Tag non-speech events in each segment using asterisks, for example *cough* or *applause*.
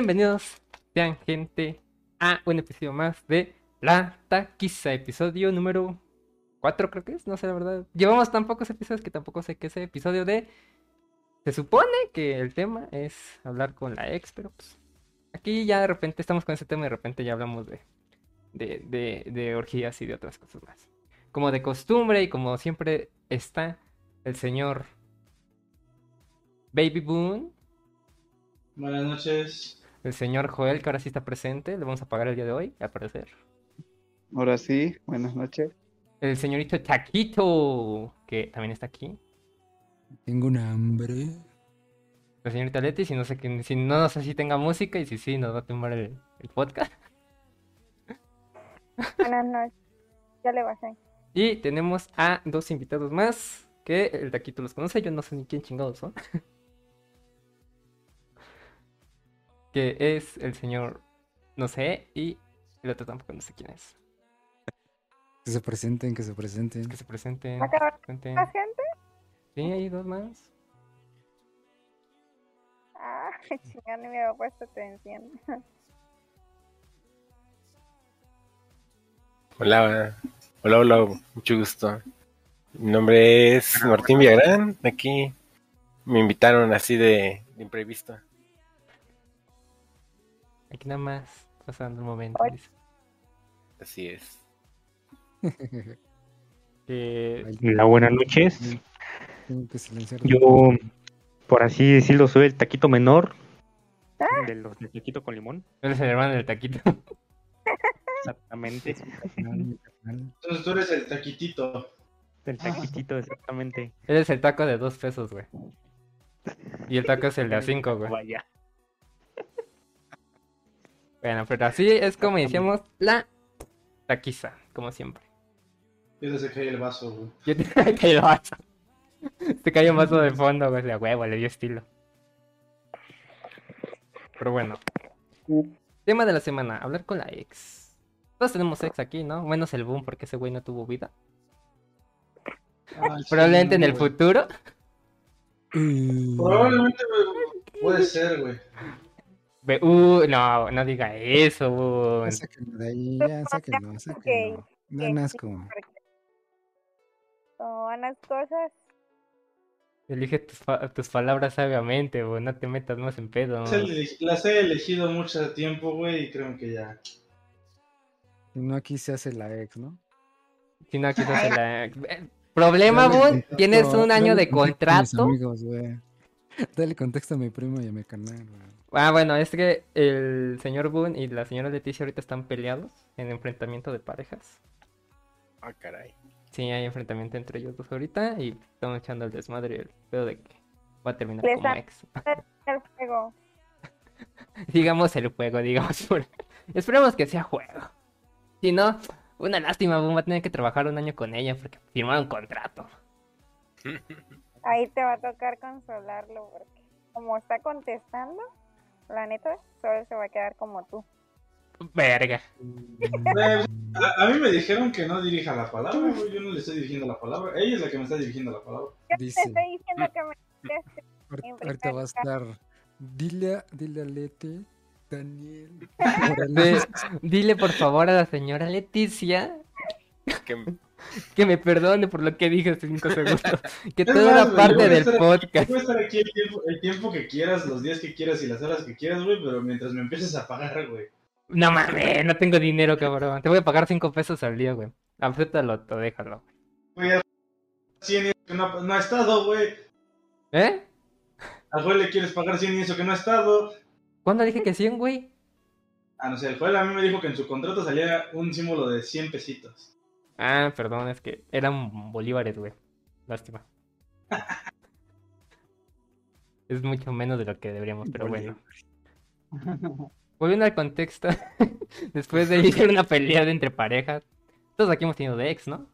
Bienvenidos, sean gente, a un episodio más de La Taquiza, episodio número 4 creo que es, no sé la verdad. Llevamos tan pocos episodios que tampoco sé qué es el episodio de... Se supone que el tema es hablar con la ex, pero pues aquí ya de repente estamos con ese tema y de repente ya hablamos de, de, de, orgías y de otras cosas más. Como de costumbre y como siempre está el señor Baby Boon, Buenas noches. El señor Joel, que ahora sí está presente, le vamos a pagar el día de hoy, al parecer. Ahora sí, buenas noches. El señorito Taquito, que también está aquí. Tengo un hambre. La señorita Leti, si no sé que, si no, no sé si tenga música y si sí, nos va a tumbar el, el podcast. *laughs* Buenas noches. Ya le bajé. Y tenemos a dos invitados más, que el Taquito los conoce, yo no sé ni quién chingados son. *laughs* que es el señor, no sé, y el otro tampoco no sé quién es. Que se presenten, que se presenten. Que se presenten. ¿Acá que se presenten. ¿Más gente? Sí, hay dos más. Ah, *laughs* chingada, ni me había puesto atención. Hola, hola, hola, mucho gusto. Mi nombre es Martín Villagrán. Aquí me invitaron así de, de imprevisto. Aquí nada más, pasando un momento. Así es. *laughs* Que Hola, buenas noches. Tengo que silenciar. Yo, por así decirlo, soy el taquito menor. De los de taquito con limón. eres el hermano del Taquito. Exactamente. Entonces tú eres el taquitito. El taquitito, exactamente. Eres el taco de dos pesos, güey. Y el taco es el de a cinco, güey. Vaya. Bueno, pero así es como iniciamos la taquiza, como siempre. Y se cae el vaso, güey. Yo te *laughs* cayó el vaso. Te cayó un vaso de fondo, güey, de huevo, le dio estilo. Pero bueno. Tema de la semana, hablar con la ex. Todos tenemos ex aquí, ¿no? Menos el boom, porque ese güey no tuvo vida. Ay, sí, Probablemente en el güey. futuro. Probablemente, güey. Puede ser, güey. Uh, no, no diga eso, ya sáquenlo de ahí, ya, sáquenlo, sáquenlo. Dan asco. Las cosas, Elige tus, fa- tus palabras sabiamente, boom. No te metas más en pedo. Las he ele- Las he elegido mucho tiempo, güey, y creo que ya. Si no, aquí se hace la ex, ¿no? Si no, quizás se la... Eh, Problema, contexto- Tienes un año de contrato. amigos, güey. Dale contexto a mi primo y a mi canal, güey. Ah, bueno, es que el señor Boone y la señora Leticia ahorita están peleados en enfrentamiento de parejas. Ah, caray. Sí, hay enfrentamiento entre ellos dos ahorita y estamos echando el desmadre y el pedo de que va a terminar Les como ex. el fuego. *laughs* digamos el juego, digamos. por- Esperemos que sea juego. Si no, una lástima, Boone va a tener que trabajar un año con ella porque firmaron contrato. *laughs* Ahí te va a tocar consolarlo porque como está contestando, la neta, solo se va a quedar como tú. Verga. Eh, A, a mí me dijeron que no dirija la palabra, güey. Yo no le estoy dirigiendo la palabra. Ella es la que me está dirigiendo la palabra. Yo te Dice, estoy diciendo que me ahorita va a estar. Dile a, dile a Lete, Daniel. *laughs* Dile por favor a la señora Leticia Que- *laughs* que me perdone por lo que dije hace cinco segundos. *laughs* Que Es yo parte del podcast. Puedes estar aquí el tiempo, el tiempo que quieras, los días que quieras y las horas que quieras, güey, pero mientras me empieces a pagar, güey. No mames, no tengo dinero, cabrón. Te voy a pagar cinco pesos al día, güey. Acéptalo o déjalo. Güey, a 100 y eso que no, no ha estado, güey. ¿Eh? Al juez le quieres pagar 100 y eso que no ha estado. ¿Cuándo dije que 100, güey? Ah, no sé, el juez a mí me dijo que en su contrato salía un símbolo de 100 pesitos. Ah, perdón, es que eran bolívares, güey. Lástima. *laughs* Es mucho menos de lo que deberíamos, pero bueno. Volviendo al contexto, *laughs* después de *laughs* iniciar una pelea de entre parejas, todos aquí hemos tenido de ex, ¿no?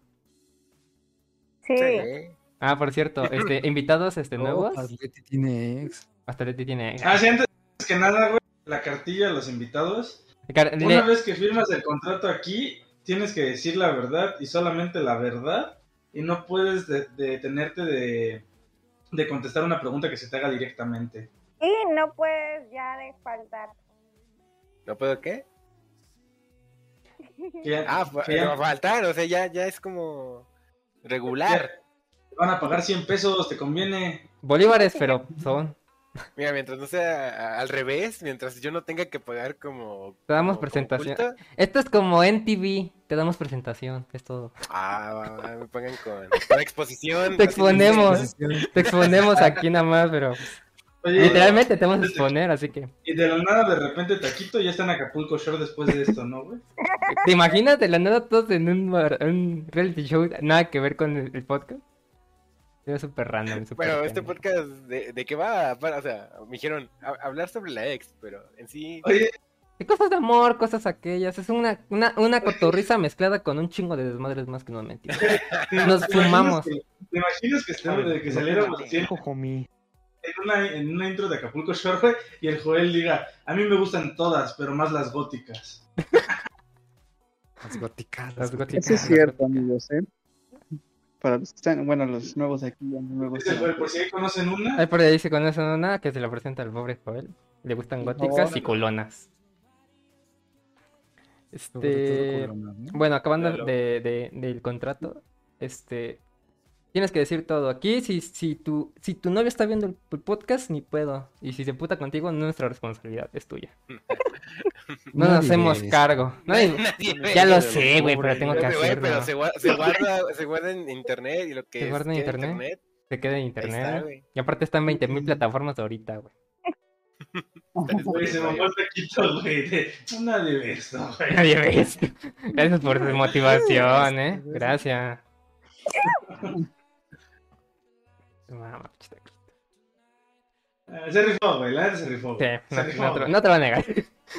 Sí, Sí. Ah, por cierto, este, invitados este, nuevos. Oh, Leti tiene ex. Hasta Leti tiene ex. Ah, sí, antes que nada, güey, la cartilla a los invitados. Car- Una le- vez que firmas el contrato aquí, tienes que decir la verdad y solamente la verdad. Y no puedes de- detenerte de, de contestar una pregunta que se te haga directamente. Y no puedes ya de faltar. ¿No puedo qué? Ah, no, faltar, o sea, ya, ya es como regular. te van a pagar 100 pesos, te conviene. Bolívares, pero son. Mira, mientras no sea al revés, mientras yo no tenga que pagar como... Te damos como- presentación. Esto es como NTV. Te damos presentación, es todo. Ah, va, va, me pongan con, con exposición. Te exponemos. Te exponemos aquí nada más, pero Oye, literalmente te vamos a exponer, así que. Y de la nada, de repente, Taquito ya está en Acapulco Shore después de esto, ¿no, güey? ¿Te imaginas de la nada todos en un, reality show nada que ver con el, el podcast? Sería súper random. súper Bueno, este podcast, ¿de, de qué va? O sea, me dijeron a- hablar sobre la ex, pero en sí... Oye, De cosas de amor, cosas aquellas. Es una, una, una cotorriza mezclada con un chingo de desmadres más que no mentir. ¿te *laughs* Nos imaginas fumamos. que- ¿Te imaginas que, estemos, de que saliéramos en en una intro de Acapulco Shore, y el Joel diga, a mí me gustan todas, pero más las góticas? *laughs* Las góticas. Las las góticas. Eso es cierto, amigos, ¿eh? Para los que están, bueno, los nuevos aquí, Joel, gustan. por si ahí conocen una, Ay, por ahí se conoce una que se la presenta al pobre Joel. Le gustan góticas y todo Este. Bueno, acabando de, de- del contrato, este. Tienes que decir todo. Aquí, si, si, tu, si tu novio está viendo el, el podcast, ni puedo. Y si se puta contigo, no es nuestra responsabilidad, es tuya. No nos Nadie hacemos cargo. Nadie- *laughs* Nadie ya lo sé, güey, pero tengo que hacerlo. pero se guarda, se, guarda, se guarda en internet y lo que Se guarda en internet. Se queda en está, internet. güey. y aparte está en 20.000 plataformas ahorita, güey. güey, se mamó el Taquito, güey, de una de esto, güey. *laughs* Nadie ve esto. Gracias por tu motivación, eh. Gracias. *laughs* Mamá. Ah, Se rifó, güey, la neta se rifó. Sí. Se no, rifó, no te, güey. no te lo voy a negar.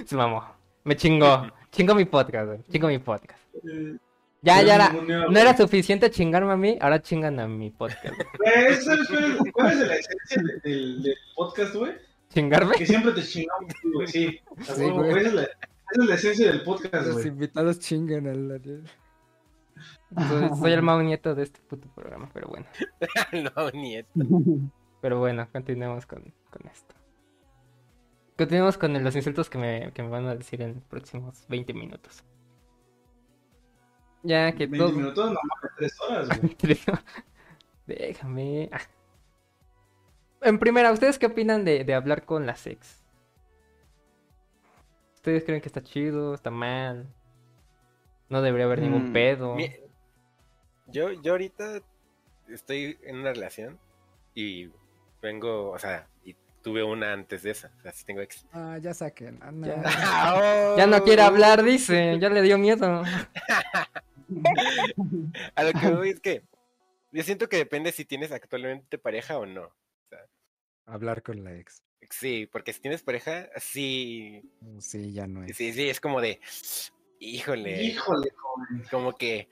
Se mamó. Me chingó. *laughs* Chingó mi podcast, güey. Chingó mi podcast. Eh, Ya, ya era. No güey. era suficiente chingarme a mí, ahora chingan a mi podcast. *laughs* ¿sabes cuál es, la esencia de- del, del podcast, güey? ¿Chingarme? Que siempre te chingamos, güey, sí. *laughs* Sí, güey. Esa es, la, esa es la esencia del podcast, Los güey. invitados chingan al. Soy, soy el mau nieto de este puto programa, pero bueno. *laughs* no, nieto. *laughs* Pero bueno, continuemos con, con esto. Continuemos con los insultos que me, que me van a decir en los próximos 20 minutos. Ya que 20 todo... minutos, no mames, 3 horas, güey. *laughs* Déjame. ah. En primera, ¿ustedes qué opinan de, de hablar con las ex? ¿Ustedes creen que está chido? ¿Está mal? No debería haber ningún Mm, pedo. Mi- Yo, yo ahorita estoy en una relación y vengo, o sea, y tuve una antes de esa. O sea, sí tengo ex. Ah, ya saquen. Ah, no. Ya. Ah, *laughs* Ya no quiere hablar, dice. Ya le dio miedo. *laughs* A lo que voy es que yo siento que depende si tienes actualmente pareja o no. Hablar con la ex. Sí, porque si tienes pareja, sí, Mm, Sí, ya no es. sí, sí, es como de, híjole, Híjole, joven. como que,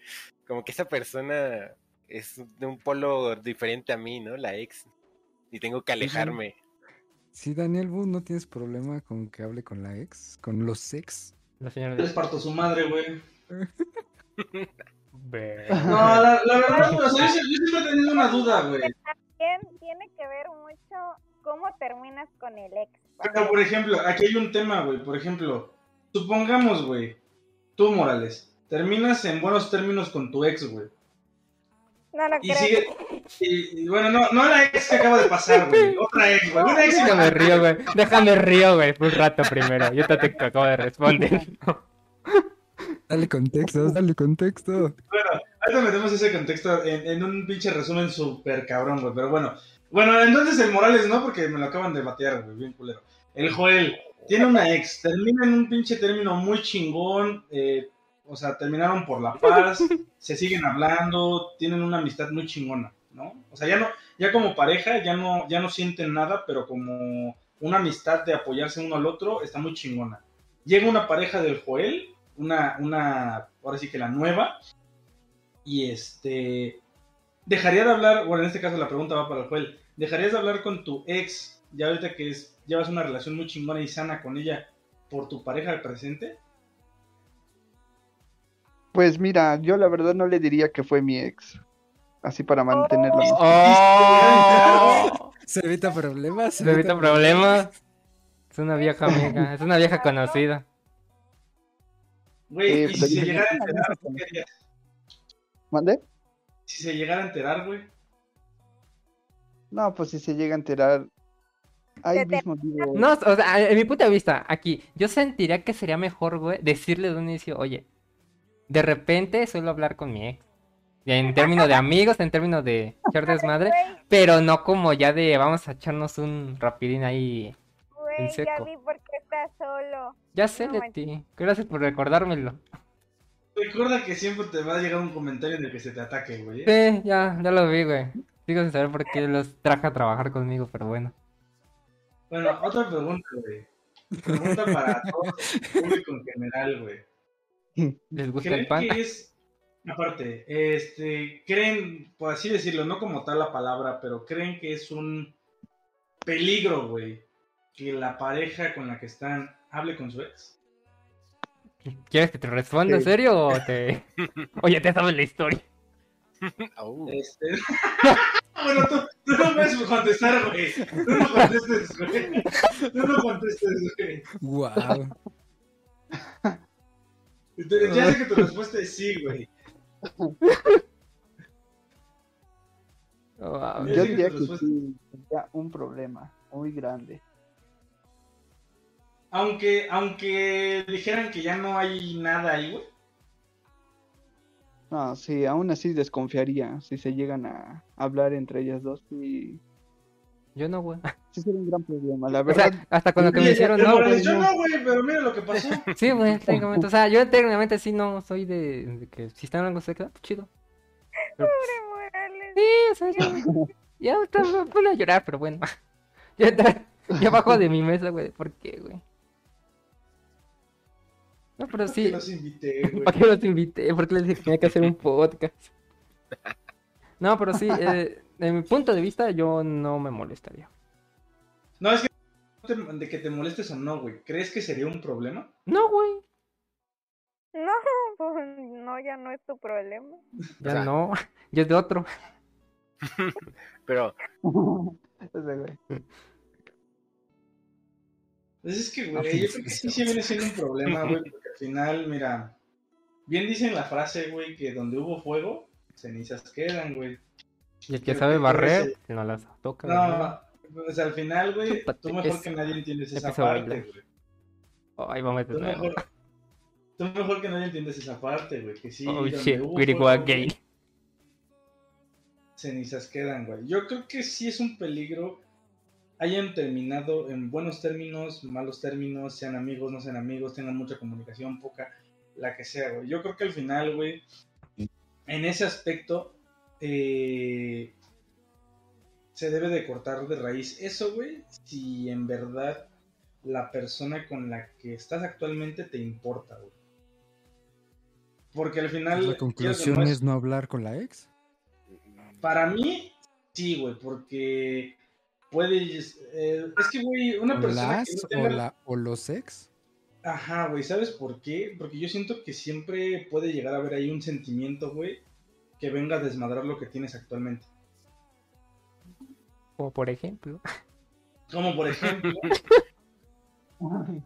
como que esa persona es de un polo diferente a mí, ¿no? La ex. Y tengo que alejarme. Sí, Daniel, ¿vos no tienes problema con que hable con la ex? ¿Con los ex? La señora Les parto su madre, güey. *laughs* No, la, la verdad, sie- yo siempre he tenido una duda, güey. También tiene que ver mucho cómo terminas con el ex. Pero, por ejemplo, aquí hay un tema, güey. Por ejemplo, supongamos, güey, tú, Morales, terminas en buenos términos con tu ex, güey. No lo Y creo. sigue. Y, y bueno, no, no la ex que acaba de pasar, güey. Otra ex, güey. Una ex. Déjame río, güey. Déjame río, güey. Por un rato primero. Yo te, te acabo de responder. Dale contexto, dale contexto. Bueno, ahorita metemos ese contexto en, en un pinche resumen súper cabrón, güey. Pero bueno. Bueno, entonces el Morales no, porque me lo acaban de batear, güey. Bien culero. El Joel tiene una ex. Termina en un pinche término muy chingón. eh, o sea, terminaron por la paz. *laughs* se siguen hablando. Tienen una amistad muy chingona, ¿no? O sea, ya no, ya como pareja, ya no, ya no sienten nada, pero como una amistad de apoyarse uno al otro, está muy chingona. Llega una pareja del Joel, una, una, ahora sí que la nueva, y este, dejaría de hablar, bueno, en este caso la pregunta va para el Joel, ¿dejarías de hablar con tu ex, ya ahorita que es, llevas una relación muy chingona y sana con ella, por tu pareja del presente? Pues mira, yo la verdad no le diría que fue mi ex. Así para mantenerlo. ¡Oh! *laughs* Se evita problemas. Se evita problemas. Es una vieja amiga, es una vieja conocida. Güey, Eh, y si se llegara a enterar, ¿qué harías? ¿Mande? Si se llegara a enterar, güey. No, pues si se llega a enterar. Ahí Se te- mismo digo. No, o sea, en mi punto de vista, aquí, yo sentiría que sería mejor, güey, decirle de un inicio, oye, de repente suelo hablar con mi ex. En términos de amigos, en términos de echar desmadre, pero no como ya de vamos a echarnos un rapidín ahí. En güey, ya seco. vi por qué estás solo. Ya sé No ti. Gracias por recordármelo. Recuerda que siempre te va a llegar un comentario en el que se te ataque, güey. Sí, ya, ya lo vi, güey. Sigo sin saber por qué los traje a trabajar conmigo, pero bueno. Bueno, otra pregunta, güey. Pregunta para todo el público en general, güey. ¿Les gusta ¿Creen el pan? que es, aparte, este, creen, por así decirlo, no como tal la palabra, pero creen que es un peligro, güey, que la pareja con la que están hable con su ex? ¿Quieres que te responda en serio o te... *laughs* Oye, te sabes la historia. Este... *laughs* bueno, tú, tú no puedes contestar, güey. Tú no contestes, güey. Tú no contestes, güey. Wow. Entonces, Ya sé que tu respuesta es sí, güey. Wow. Yo Yo sí que diría tu que respuesta- sí, sería un problema muy grande. Aunque, aunque dijeran que ya no hay nada ahí, güey. No, sí, aún así desconfiaría si se llegan a hablar entre ellas dos. Sí, Yo no, güey. sí sería un gran problema. La O verdad, sea, hasta con lo que me hicieron, no, güey. Yo no. güey, pero mira lo que pasó. Sí, güey, técnicamente. O sea, yo técnicamente sí no soy de, de que si están hablando sexo, pues chido. Pero, Pobre Morales. sí, o sea, ya, ya me a llorar, pero bueno. Ya, ya bajo de mi mesa, güey. ¿Por qué, güey? No, pero Que sí. los invité, *laughs* güey. ¿Para qué los invité? ¿Por qué les dije que tenía que hacer un podcast? No, pero sí, *laughs* eh, de mi punto de vista, yo no me molestaría. No, es que te- de que te molestes o no, güey. ¿Crees que sería un problema? No, güey. No, pues no, ya no es tu problema. Ya O sea- no. *laughs* Yo es de otro. Pero. Pues es que, güey, yo creo que sí, sí, viene siendo un problema, güey, porque final, mira, bien dicen la frase, güey, que donde hubo fuego, cenizas quedan, güey. Y el que Creo sabe que tú barrer, eres no las toca. No, pues al final, güey, *laughs* tú mejor esa. que nadie entiendes esa a parte, güey. Ay, vamos a Tú meter mejor, tú mejor que nadie entiendes esa parte, güey, que sí, Oh shit, hubo fuego, again. güey, cenizas quedan, güey. Yo creo que sí es un peligro hayan terminado en buenos términos, malos términos, sean amigos, no sean amigos, tengan mucha comunicación, poca, la que sea, güey. Yo creo que al final, güey, en ese aspecto, eh, se debe de cortar de raíz eso, güey, si en verdad la persona con la que estás actualmente te importa, güey. Porque al final... La conclusión no, es no hablar con la ex. para mí, sí, güey, porque puedes. eh, es que, güey, una O persona las que no o, tenga. la, o los ex. Ajá, güey, ¿sabes por qué? Porque yo siento que siempre puede llegar a haber ahí un sentimiento, güey, que venga a desmadrar lo que tienes actualmente. Como por ejemplo. Como por ejemplo. *laughs*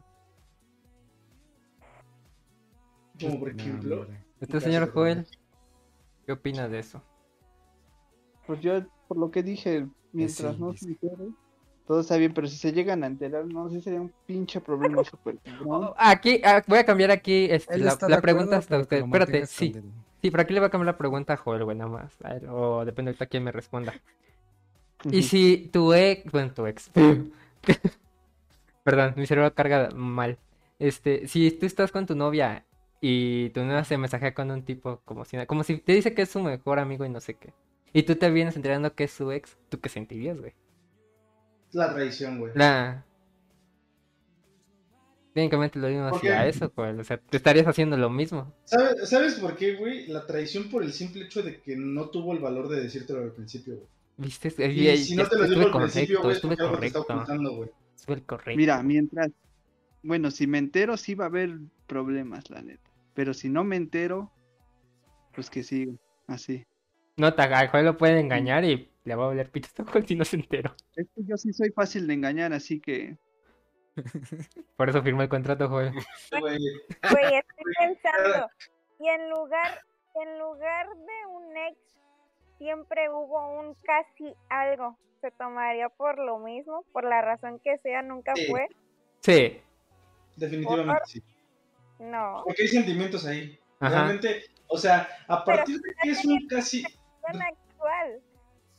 como por ejemplo. Este señor. Joel, ¿qué opina de eso? Pues yo, por lo que dije, mientras sí, no se entere, todo está bien, pero si se llegan a enterar, no, sí sería un pinche problema *laughs* súper cabrón. Oh, Aquí, ah, voy a cambiar aquí este, la, de pregunta hasta usted. Espérate, sí. Sí, pero aquí le voy a cambiar la pregunta a Joel, güey, nada más. A ver, o depende ahorita quién me responda. Y si tu ex, bueno, tu ex. *laughs* Perdón, mi cerebro carga mal. Este, si tú estás con tu novia y tu novia se mensajea con un tipo como si, como si te dice que es su mejor amigo y no sé qué. Y tú te vienes enterando que es su ex, ¿tú qué sentirías, güey? La traición, güey. La... Técnicamente lo mismo ¿Por hacia qué? eso, Joel. O sea, te estarías haciendo lo mismo. ¿Sabes, ¿Sabes por qué, güey? La traición por el simple hecho de que no tuvo el valor de decírtelo al principio, güey. ¿Viste? Y Y- si no te lo estuve digo al principio, güey, es estuve porque algo te está correcto. ocultando, güey. Estuve el correcto. Mira, mientras, bueno, si me entero sí va a haber problemas, la neta. Pero si no me entero, pues que siga, así. No, te- al Joel lo puede engañar y Le va a valer pito a Stockholm si no se entero. Es que yo sí soy fácil de engañar, así que. *laughs* Por eso firmó el contrato, Joel. *laughs* Güey, estoy *laughs* pensando. Y en lugar, en lugar de un ex, siempre hubo un casi algo. ¿Se tomaría por lo mismo? Por la razón que sea, nunca Sí. fue. Sí. definitivamente sí. No. Porque hay sentimientos ahí. Ajá. Realmente, o sea, a partir de que es un casi. Actual.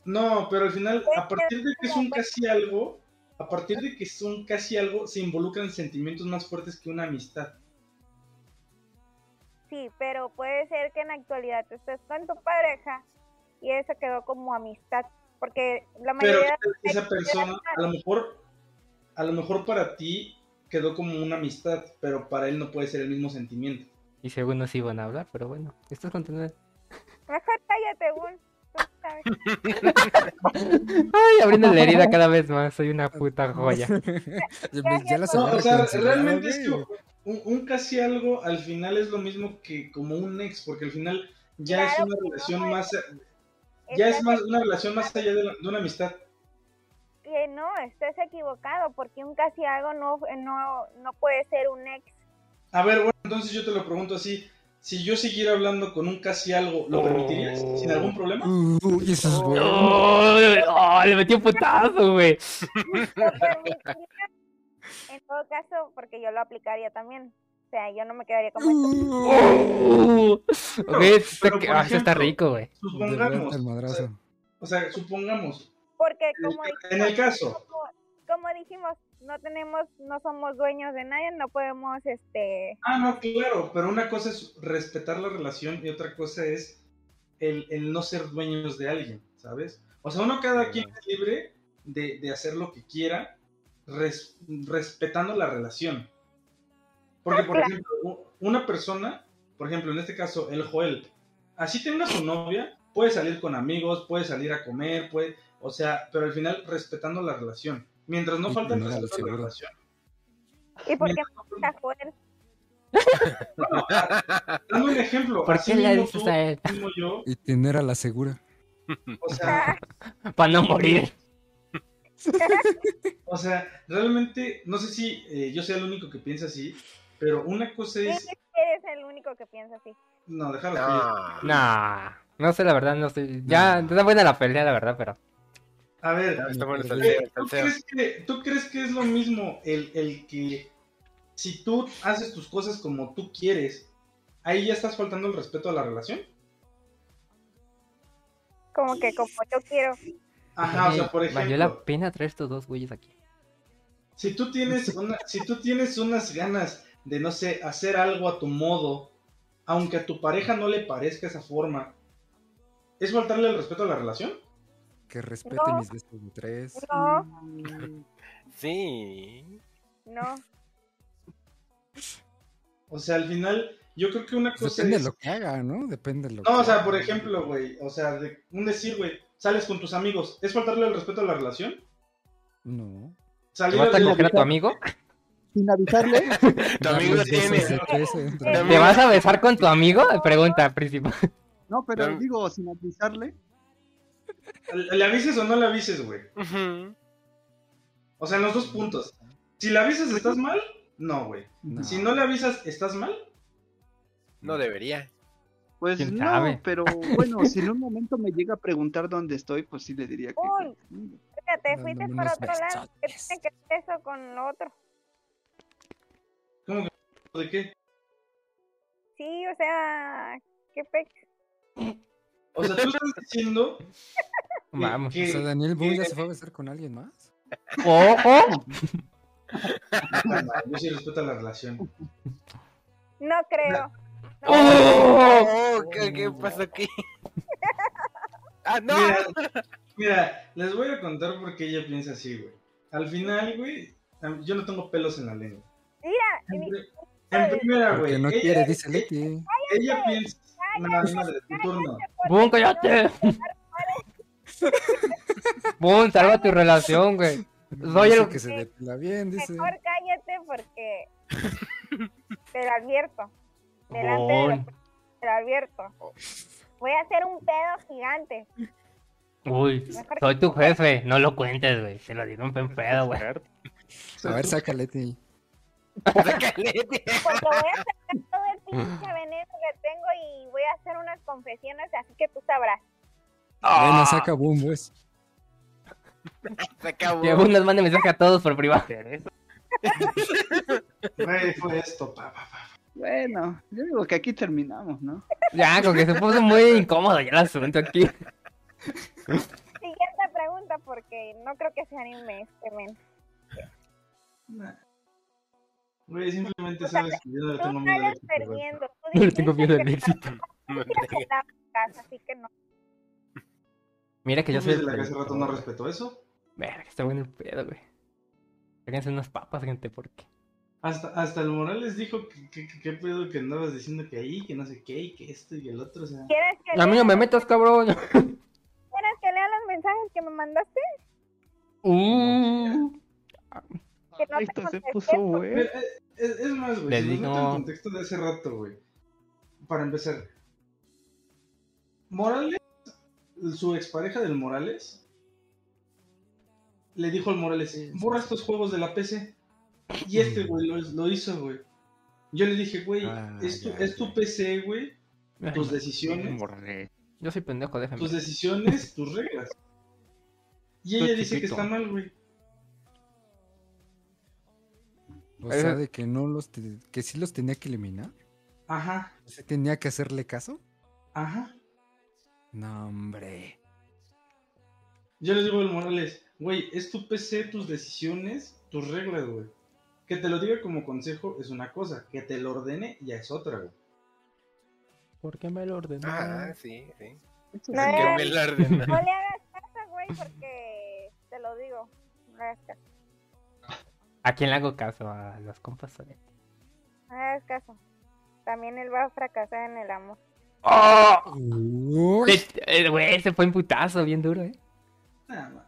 No, pero al final, a partir de que es un casi algo, a partir de que es un casi algo, se involucran sentimientos más fuertes que una amistad. Sí, pero puede ser que en la actualidad tú estés con tu pareja y eso quedó como amistad. Porque la Pero mayoría esa persona, a lo mejor, a lo mejor para ti quedó como una amistad, pero para él no puede ser el mismo sentimiento. Y según nos iban a hablar, pero bueno, esto es contenido. Mejor cállate, sabes. Ay, abriendo la herida cada vez más, soy una puta joya. *laughs* Ya, la No, o sea, realmente es que un, un casi algo al final es lo mismo que como un ex, porque al final ya es una no, relación más, ya es más una relación más allá de, la- de una amistad. que no, estás equivocado, porque un casi algo no, no, no puede ser un ex. A ver, bueno, entonces yo te lo pregunto así, si yo siguiera hablando con un casi algo, ¿lo permitirías sin algún problema? Uy, eso es bueno. Oh, oh, le metí un putazo, güey. En todo caso, porque yo lo aplicaría también. O sea, yo no me quedaría como esto. Oh. Ok, esto, pero, que- por ah, esto está ejemplo, rico, güey. Supongamos, o sea, madrazo. o sea, supongamos, Porque como en el caso, como, como dijimos, no tenemos, no somos dueños de nadie, no podemos, este, ah, no, claro, pero una cosa es respetar la relación y otra cosa es el, el no ser dueños de alguien, ¿sabes? O sea, uno cada quien es libre de, de hacer lo que quiera, res- respetando la relación. Porque, por Claro. ejemplo, una persona, por ejemplo, en este caso, el Joel, así tenga su novia, puede salir con amigos, puede salir a comer, puede, o sea, pero al final respetando la relación. Mientras no falte el respeto a la relación. y porque Mientras no- está Joel, no, dame un ejemplo. ¿Por qué le dices tú, a él? mismo yo, Y tener a la segura. o sea, *laughs* Para no morir. o sea, realmente, no sé si eh, yo sea el único que piensa así, pero una cosa es, eres el único que piensa así. no, déjalo que- No. Nah, no sé, la verdad, no sé. Ya, está buena la pelea, la verdad, pero. A ver, Eh, ¿tú, crees que, tú crees que es lo mismo el, el que si tú haces tus cosas como tú quieres, ahí ya estás faltando el respeto a la relación? Como que como yo quiero. Ajá, o sea, por Valió la ejemplo, pena traer estos dos güeyes aquí. si tú tienes una, si tú tienes unas ganas de no sé, hacer algo a tu modo, aunque a tu pareja no le parezca esa forma, ¿es faltarle el respeto a la relación? Que respete No. mis besos de tres. No, *laughs* Sí. no. O sea, al final, yo creo que una cosa depende es... de lo que haga, ¿no? Depende de lo No, que o sea, haga. por ejemplo, güey, o sea, de un decir, güey, sales con tus amigos, ¿es faltarle el respeto a la relación? No. ¿Te Salir vas a coger a tu amigo? Sin avisarle. *laughs* Tu amigo besos tiene. ¿Te vas a besar con tu amigo? Pregunta principal. No, pero digo, sin avisarle. ¿Le avises o no le avises, güey? O sea, en los dos puntos. Si le avisas, ¿estás mal? No, güey. No. Si no le avisas, ¿estás mal? No debería. Pues ¿Quién no, sabe? pero *laughs* bueno, si en un momento me llega a preguntar dónde estoy, pues sí le diría que. Uy. Fíjate, fuiste unos otro lado. ¿Qué tiene que ver eso con lo otro? ¿Cómo que? ¿De qué? Sí, o sea, qué pe... O sea, tú estás diciendo Vamos. que... O sea, Daniel Boone ya se fue a besar con alguien más. ¡Ojo! No, no, yo sí respeto la relación. No creo. No, Oh, ¿qué, qué pasó aquí? *laughs* ah, no. Mira, mira, les voy a contar por qué ella piensa así, güey. Al final, güey, yo no tengo pelos en la lengua. Mira, En, mi- pri- en primera, Porque güey, no ella, quiere, dice Leti. ella piensa... No, no, de tu turno. ¡Bum, cállate! ¡Bum, salva tu relación, güey! Soy Dice el... que se depila bien, dice. mejor cállate porque te lo advierto. Delante de Bum. los- te lo advierto. Voy a hacer un pedo gigante. Uy, Mejor soy tu jefe, no lo cuentes, güey. Se lo digo en pedo, güey. A ver, sácale, Ti. Sácale. Porque voy a sacar todo el pinche veneno que tengo y voy a hacer unas confesiones, así que tú sabrás. Bueno, saca boom, pues. *laughs* Se acabó. Que unos mande mensaje a todos por privado. Güey, fue esto, pa, pa, pa. Bueno, yo digo que aquí terminamos, ¿no? Ya, con que se puso muy incómodo ya el asunto aquí. Siguiente pregunta, porque no creo que se anime este men. Nah. Güey, simplemente sabes que yo no le tengo miedo perdiendo. Tú *laughs* No le tengo miedo que éxito. No no quieres te- quedar en casa, así que no. Mira que yo ¿Tú soy el la que hace rato no respetó eso? Verga, está bueno el pedo, güey. Háganse unas papas, gente, porque. Hasta, hasta el Morales dijo que, que, que- qué pedo que andabas diciendo que ahí, que no sé qué, y que esto y el otro, o sea. ¿Quieres que, A mí no lea, me metas, cabrón. ¿Quieres que lea los mensajes que me mandaste? Uh, Que no Esto se puso eh, Es, es más, güey, Le si digo- en contexto de hace rato, güey. Para empezar. Morales, su expareja del Morales, le dijo al Morales, borra estos juegos de la PC. Y este, güey, lo, lo hizo, güey. Yo le dije, güey, Ah, es, tu, ya, es tu ya. PC, güey, tus decisiones, Yo soy pendejo, déjame. tus decisiones, tus reglas. Y ella dice que está mal, güey. O sea, de que no los, te- que sí los tenía que eliminar. Ajá, O sea, tenía que hacerle caso. ajá. No, hombre. Yo les digo al Morales, güey, es tu PC, tus decisiones, tus reglas, güey. Que te lo diga como consejo es una cosa, que te lo ordene ya es otra, güey. ¿Por qué me lo ordenó? Ah, sí, sí. No, me ordena. no le hagas caso, güey, porque te lo digo. No hagas caso. ¿A quién le hago caso? A los compas. No hagas caso. También él va a fracasar en el amor. ¡Oh! Uy, Eh, Güey, ese fue un putazo bien duro, eh. Nada más.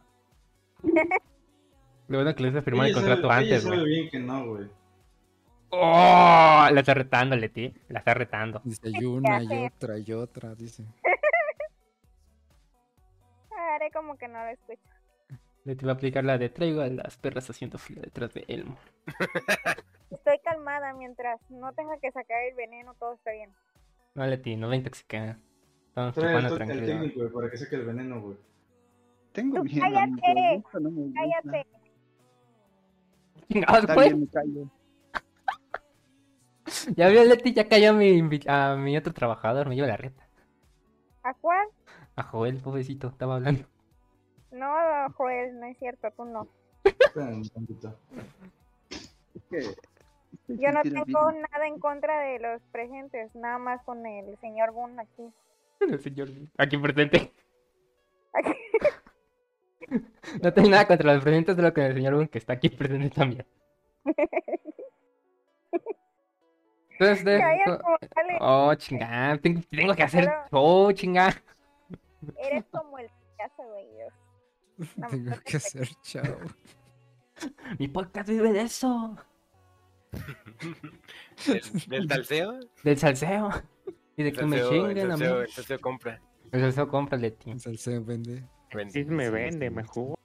Lo bueno que le hice firmar el contrato sabe- antes, güey. bien que no, güey. ¡Oh! La está retando, Leti. La está retando. Dice y una y otra y otra, dice. *laughs* Haré como que no lo escucho. Leti va a aplicar la de traigo a las perras haciendo fila detrás de Elmo. Estoy calmada mientras no tenga que sacar el veneno, todo está bien. No, Leti, no me intoxica. Estamos Trae chupando el, el técnico, güey, para que saque el veneno, güey. Tengo miedo. cállate, esto no me gusta. Cállate. Chingados, Está güey. bien, me callo. *laughs* Ya vio, Leti, ya cayó a mi, a mi otro trabajador. Me lleva la reta. ¿A cuál? A Joel, pobrecito, estaba hablando. No, Joel, no es cierto, tú no. Espérame un tantito. Es que Yo no tengo bien. nada en contra de los presentes, nada más con el señor Boone aquí. El señor aquí presente. Aquí. *laughs* No tengo nada contra los presentes de lo que el señor Boone, que está aquí presente también. Entonces, *laughs* de- Cállate. Oh, chingada. Tengo, tengo que hacer Pero- show, chingada. Eres como el payaso, güey. *laughs* No, Tengo que hacer chao. Mi podcast vive de eso. ¿Del, salseo? Del salseo. Y de El que me chinguen a mí. salseo, el salseo compra. El salseo, cómprale, tío. El salseo vende. Sí me vende, me jugó.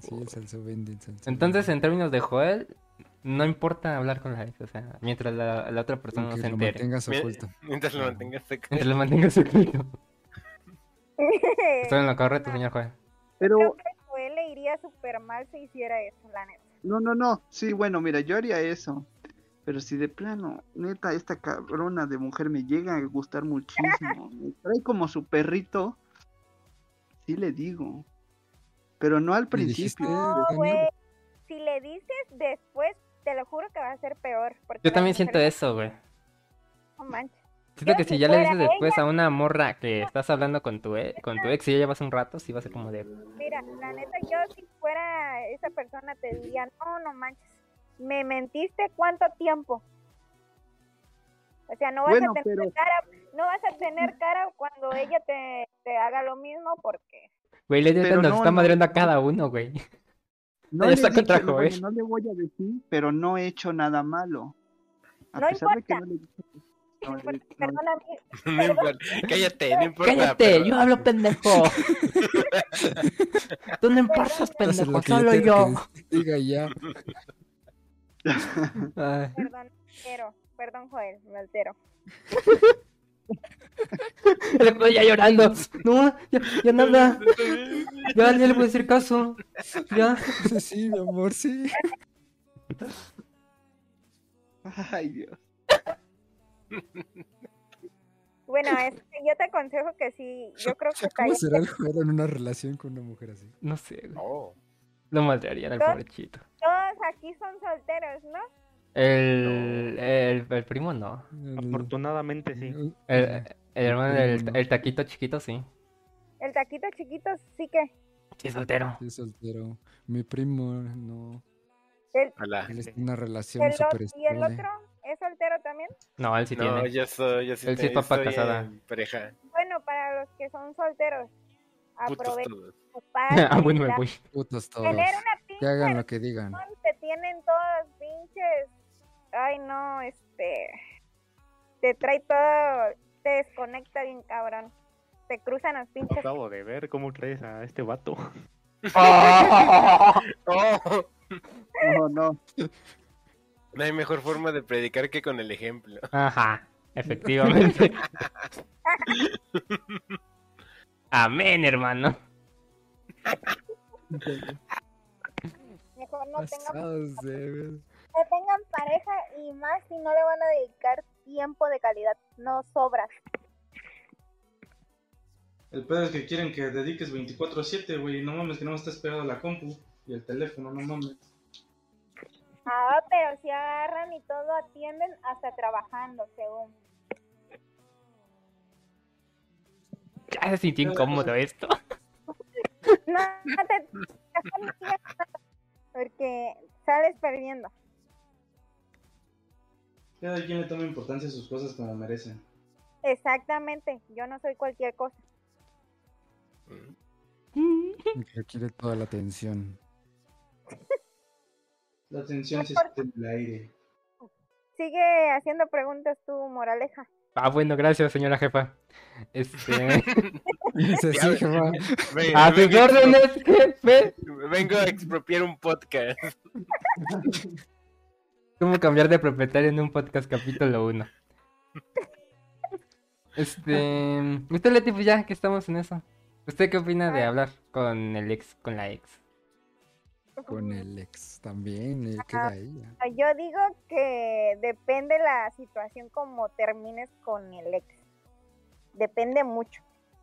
Sí, el salseo vende. El salseo Entonces, vende. en términos de Joel, no importa hablar con la ex, o sea, mientras la, la otra persona no se lo entere. mantengas oculto. *laughs* Mientras lo mantengas secreto. Mientras lo mantenga secreto. crees. Estoy en lo correcto, *laughs* señor Joel. Pero, Creo que Joel le iría súper mal si hiciera eso, la neta. No, no, no. Sí, bueno, mira, yo haría eso. Pero si de plano, neta, esta cabrona de mujer me llega a gustar muchísimo. Me trae como su perrito. Sí le digo. Pero no al ¿Le dijiste, principio. No, güey. Si le dices después, te lo juro que va a ser peor. porque Yo también siento eso, güey. No manches. Siento Yo que si si ya le dices después a una morra que estás hablando con tu, ex, con tu ex y ya llevas un rato, sí va a ser como de... Mira, la neta, yo si fuera esa persona te diría, no, no manches. Me mentiste cuánto tiempo. O sea, no vas Bueno, a tener pero- cara, no vas a tener cara cuando ella te, te haga lo mismo porque Güey, le nos no, está no, madreando a cada uno, güey. No le, está he dicho, contra no, le voy a decir, pero no he hecho nada malo. A No pesar de que importa. no le. No, importa. no, Perdón, amigo. *laughs* No importa. Cállate, no importa. Cállate, pero- yo hablo pendejo. *laughs* Tú no importas, pendejo, solo yo. Diga ya. *laughs* Perdón, altero. Perdón, Joel, me altero. el ya llorando. No, ya, ya nada. Ya, ya le voy a hacer caso. Ya. Sí, mi amor, sí. Ay, Dios. Bueno, es que yo te aconsejo que sí, yo creo que *laughs* ¿Cómo será el juego en una relación con una mujer así? No sé, güey. Oh. Lo madrearían al ¿Dos? pobrecito. todos aquí son solteros, ¿no? El, el, el primo no. El- Afortunadamente sí. El, el hermano no. el taquito chiquito, sí. El taquito chiquito sí que. Sí, soltero. Sí, soltero. Mi primo, no. El, Hola. Él está en una relación el súper ¿Y el otro es soltero también? No, él sí no, tiene. yo soy, yo sí, Él sí es papá casada. Pareja. Bueno, para los que son solteros, Putos aprovechen *laughs* ah, bueno, me voy. Putos todos. Tener una Que pinche hagan lo que digan. te tienen todos pinches. Ay, no, este. Te trae todo. Te desconecta bien, cabrón. Te cruzan los pinches. Acabo de ver cómo traes a este vato. *laughs* *laughs* Oh, No, no. No hay mejor forma de predicar que con el ejemplo. Ajá, efectivamente. Amén, hermano. Mejor no tengan, no tengan pareja y más si no le van a dedicar tiempo de calidad. No sobras. El pedo es que quieren que dediques 24-7, güey. No mames, que no me estés pegado a la compu y el teléfono, no mames. Ah, pero si agarran y todo atienden hasta trabajando, según. Ya se sintió incómodo esto. *laughs* No, no te *laughs* porque sales perdiendo. Cada quien le toma importancia a sus cosas como merecen. Exactamente, yo no soy cualquier cosa. Que quiere toda la atención. *laughs* La atención se en el aire. Sigue haciendo preguntas tú, Moraleja. Ah, bueno, gracias, señora jefa. Este. *laughs* Dice, sí, jefa. Ven- A sus vengo, a expro- órdenes, jefe. vengo a expropiar un podcast. *laughs* ¿Cómo cambiar de propietario en un podcast capítulo 1? Este. Usted, Leti, pues ya que estamos en eso. ¿Usted qué opina de hablar con el ex, con la ex? Con el ex también, eh, queda ella. Yo digo que depende la situación como termines con el ex. Depende mucho.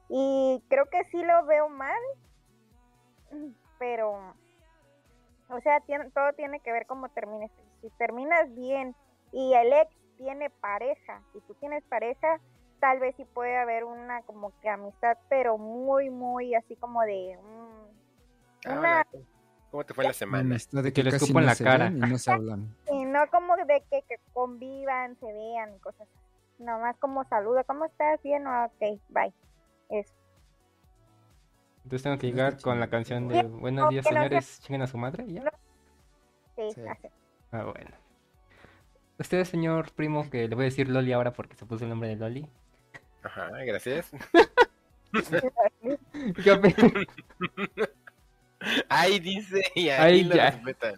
Y creo que sí lo veo mal, *clears throat* pero, o sea, tiene- todo tiene que ver cómo termines. Si terminas bien y el ex tiene pareja y tú tienes pareja, tal vez sí puede haber una como que amistad, pero muy, muy así como de... mm, Ah, una, ¿Cómo te fue la semana? Amistad de Que que le casi escupan no la se cara. ven y no se hablan. *laughs* y no como de que, que convivan, se vean y cosas así. Nomás como saluda, ¿cómo estás? Bien, Ah, ok, bye. Eso. Entonces tengo que Está llegar con la canción de Buenos días, que no sea- señores, chinguen a su madre y ya. Sí, Sí. Ah, bueno. Usted, señor primo, que le voy a decir Loli ahora porque se puso el nombre de Loli. Ajá, gracias. *laughs* *laughs* Ahí dice y ahí Ahí lo ya. respetan.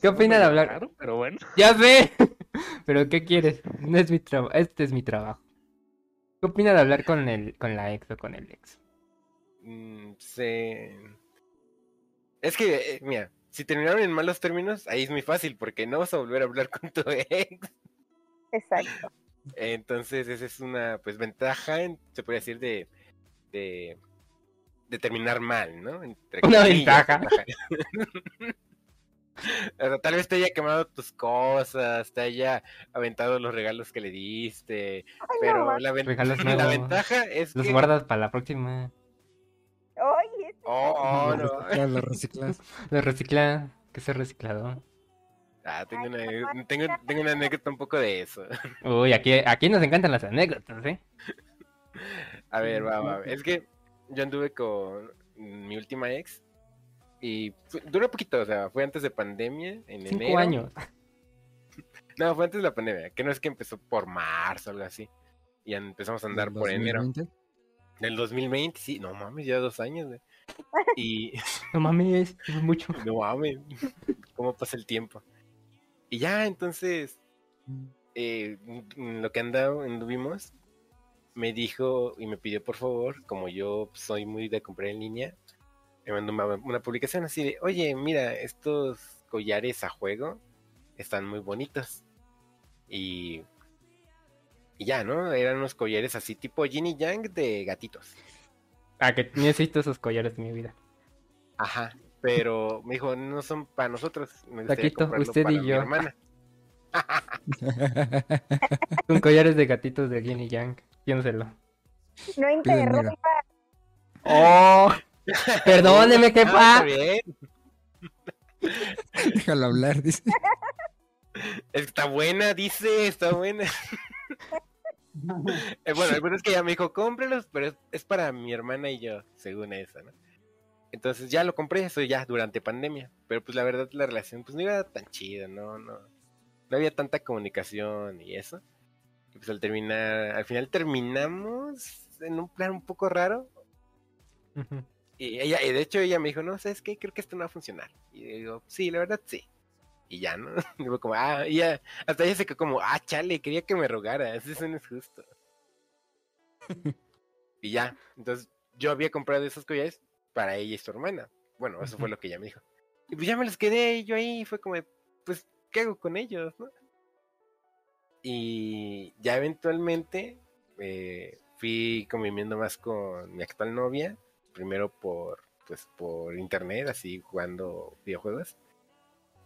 ¿Qué opina de hablar? Pero bueno. Ya sé. *laughs* Pero ¿qué quieres? No es mi trabajo. Este es mi trabajo. ¿Qué opina de hablar con el, con la ex o con el ex? Mm, se... Es que, eh, mira, si terminaron en malos términos, ahí es muy fácil porque no vas a volver a hablar con tu *laughs* ex. Exacto. Entonces, esa es una pues ventaja, en- se puede decir, de, de, de terminar mal, ¿no? Entre Una ventaja. ventaja. *laughs* O sea, tal vez te haya quemado tus cosas, te haya aventado los regalos que le diste, Ay, pero la, ven- Regalos la nuevos. ventaja es Los que... guardas para la próxima. Ay, este- Oh, oh, Lo no. reciclas, lo reciclas. *laughs* Los recicla. Que se reciclado. Ah, tengo, Ay, una, tengo, tengo una anécdota un poco de eso. *laughs* Uy, aquí, aquí nos encantan las anécdotas, ¿eh? A ver, va, va. Es que yo anduve con mi última ex y fu- duró poquito, o sea, fue antes de pandemia, en Cinco enero. años. *laughs* No, fue antes de la pandemia, que no es que empezó por marzo o algo así. Y empezamos a andar por enero. 2020. Del 2020, sí, no mames, ya dos años, güey. Y *laughs* No mames, es mucho. no mames, cómo pasa el tiempo. Y ya, entonces, eh, lo que andaba, anduvimos, me dijo y me pidió por favor, como yo soy muy de comprar en línea, me mandó una, una publicación así de, oye, mira, estos collares a juego están muy bonitos. Y, y ya, ¿no? Eran unos collares así tipo Yin y Yang de gatitos. Ah, que necesito esos collares en mi vida. Ajá. Pero me dijo, no son para nosotros. Me Taquito, usted para y mi yo. hermana. *laughs* Con collares de gatitos de Yin y Yang. Piénselo. No mira. interrumpa. ¡Oh! *laughs* Perdóneme, Ah, jefa. está bien. *laughs* Déjalo hablar, dice. Está buena, dice, está buena. *laughs* Eh, bueno, el bueno es que ella me dijo, cómprelos, pero es, es para mi hermana y yo, según eso, ¿no? Entonces ya lo compré, eso ya durante pandemia. Pero pues la verdad la relación pues no iba tan chida, no, no. No había tanta comunicación y eso. Pues al terminar, al final terminamos en un plan un poco raro. Y ella, y de hecho ella me dijo, no, ¿sabes qué? Creo que esto no va a funcionar. Y digo, sí, la verdad sí. Y ya, ¿no? *laughs* Y fue como, ah, y ya, hasta ella se quedó como, ah, chale, quería que me rogara, eso no es justo. *laughs* y ya, entonces yo había comprado esos collares para ella y su hermana. Bueno, eso fue lo que ella me dijo. Y pues ya me los quedé yo ahí, fue como, pues, ¿qué hago con ellos, no? Y ya eventualmente eh, fui conviviendo más con mi actual novia, primero por, pues, por internet, así jugando videojuegos.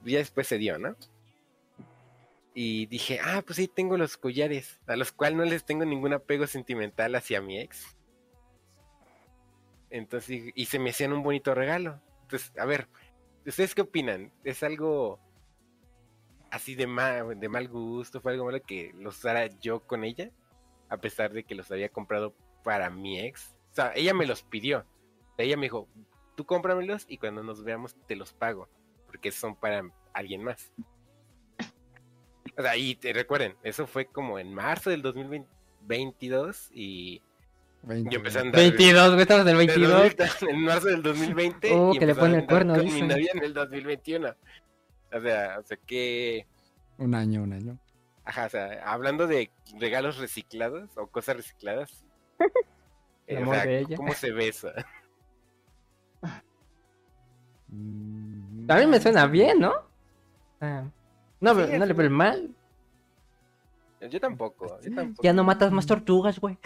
Ya después se dio, ¿no? Y dije, ah, pues sí, tengo los collares, a los cuales no les tengo ningún apego sentimental hacia mi ex. Entonces, y se me hacían un bonito regalo. Entonces, a ver, ¿ustedes qué opinan? ¿Es algo así de mal, de mal gusto? ¿Fue algo malo que los usara yo con ella? A pesar de que los había comprado para mi ex. O sea, ella me los pidió. Ella me dijo, tú cómpramelos y cuando nos veamos te los pago. Porque son para alguien más. O sea, y te recuerden, eso fue como en marzo del 2022 y 20. yo empecé a andar... 22, güey, estamos del 22. En marzo del 2020 Oh, y que le pone el cuerno, con mi dicen. novia en el 2021. O sea, o sea que... Un año, un año. Ajá, o sea, hablando de regalos reciclados o cosas recicladas. *laughs* El eh, o sea, de ella. ¿cómo se besa? A mí me suena bien, ¿no? Ah, no, Sí, pero no le es- veo el mal. Yo tampoco, yo tampoco. Ya no matas más tortugas, güey.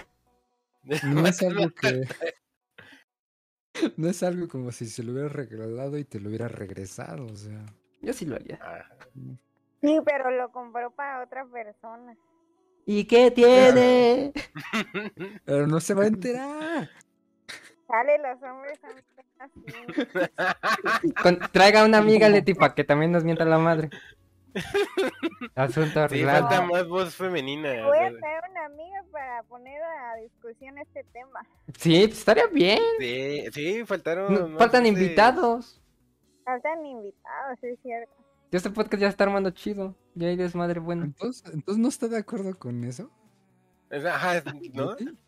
*laughs* No es algo que. *laughs* No es algo como si se lo hubiera regalado y te lo hubiera regresado, o sea. Yo sí lo haría. Ajá. Sí, pero lo compró para otra persona. ¿Y qué tiene? *laughs* Pero no se va a enterar. Sale, los hombres son así. *laughs* Con- traiga una amiga, Leti, para que también nos mienta la madre. *laughs* Asunto Sí, arreglado. falta más voz femenina. Voy a traer una amiga para poner a discusión este tema. Sí, pues estaría bien. Sí, sí, faltaron. No, más faltan invitados. Faltan invitados, es cierto. Ya este podcast ya está armando chido. Ya hay desmadre bueno. Entonces, entonces no está de acuerdo con eso. Es- Ajá, ¿no? Leti?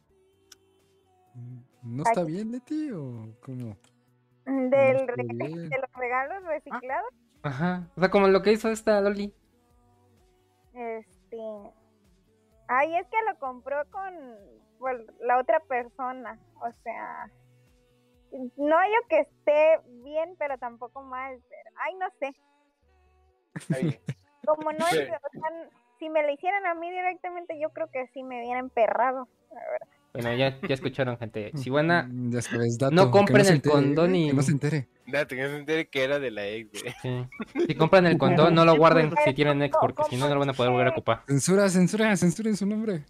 ¿No está bien, Leti? ¿O cómo? Del re- está bien. de los regalos reciclados, Ajá. O sea, como lo que hizo esta Loli. este. Ay, es que lo compró con la otra persona. O sea. No yo que esté bien, pero tampoco mal. Pero, ay, no sé. Como no es. Sí. o sea, si me lo hicieran a mí directamente, yo creo que sí me hubiera emperrado. Bueno, ya, ya escucharon, gente. Si van a. Mm, Ya sabes, dato, no compren el entere, condón y- Que no se entere. Date, que no se entere que era de la ex, güey. Sí. Si compran el condón, no lo guarden si tienen ex, porque si no, no lo van a poder volver a ocupar. Censura, censura, censuren su nombre.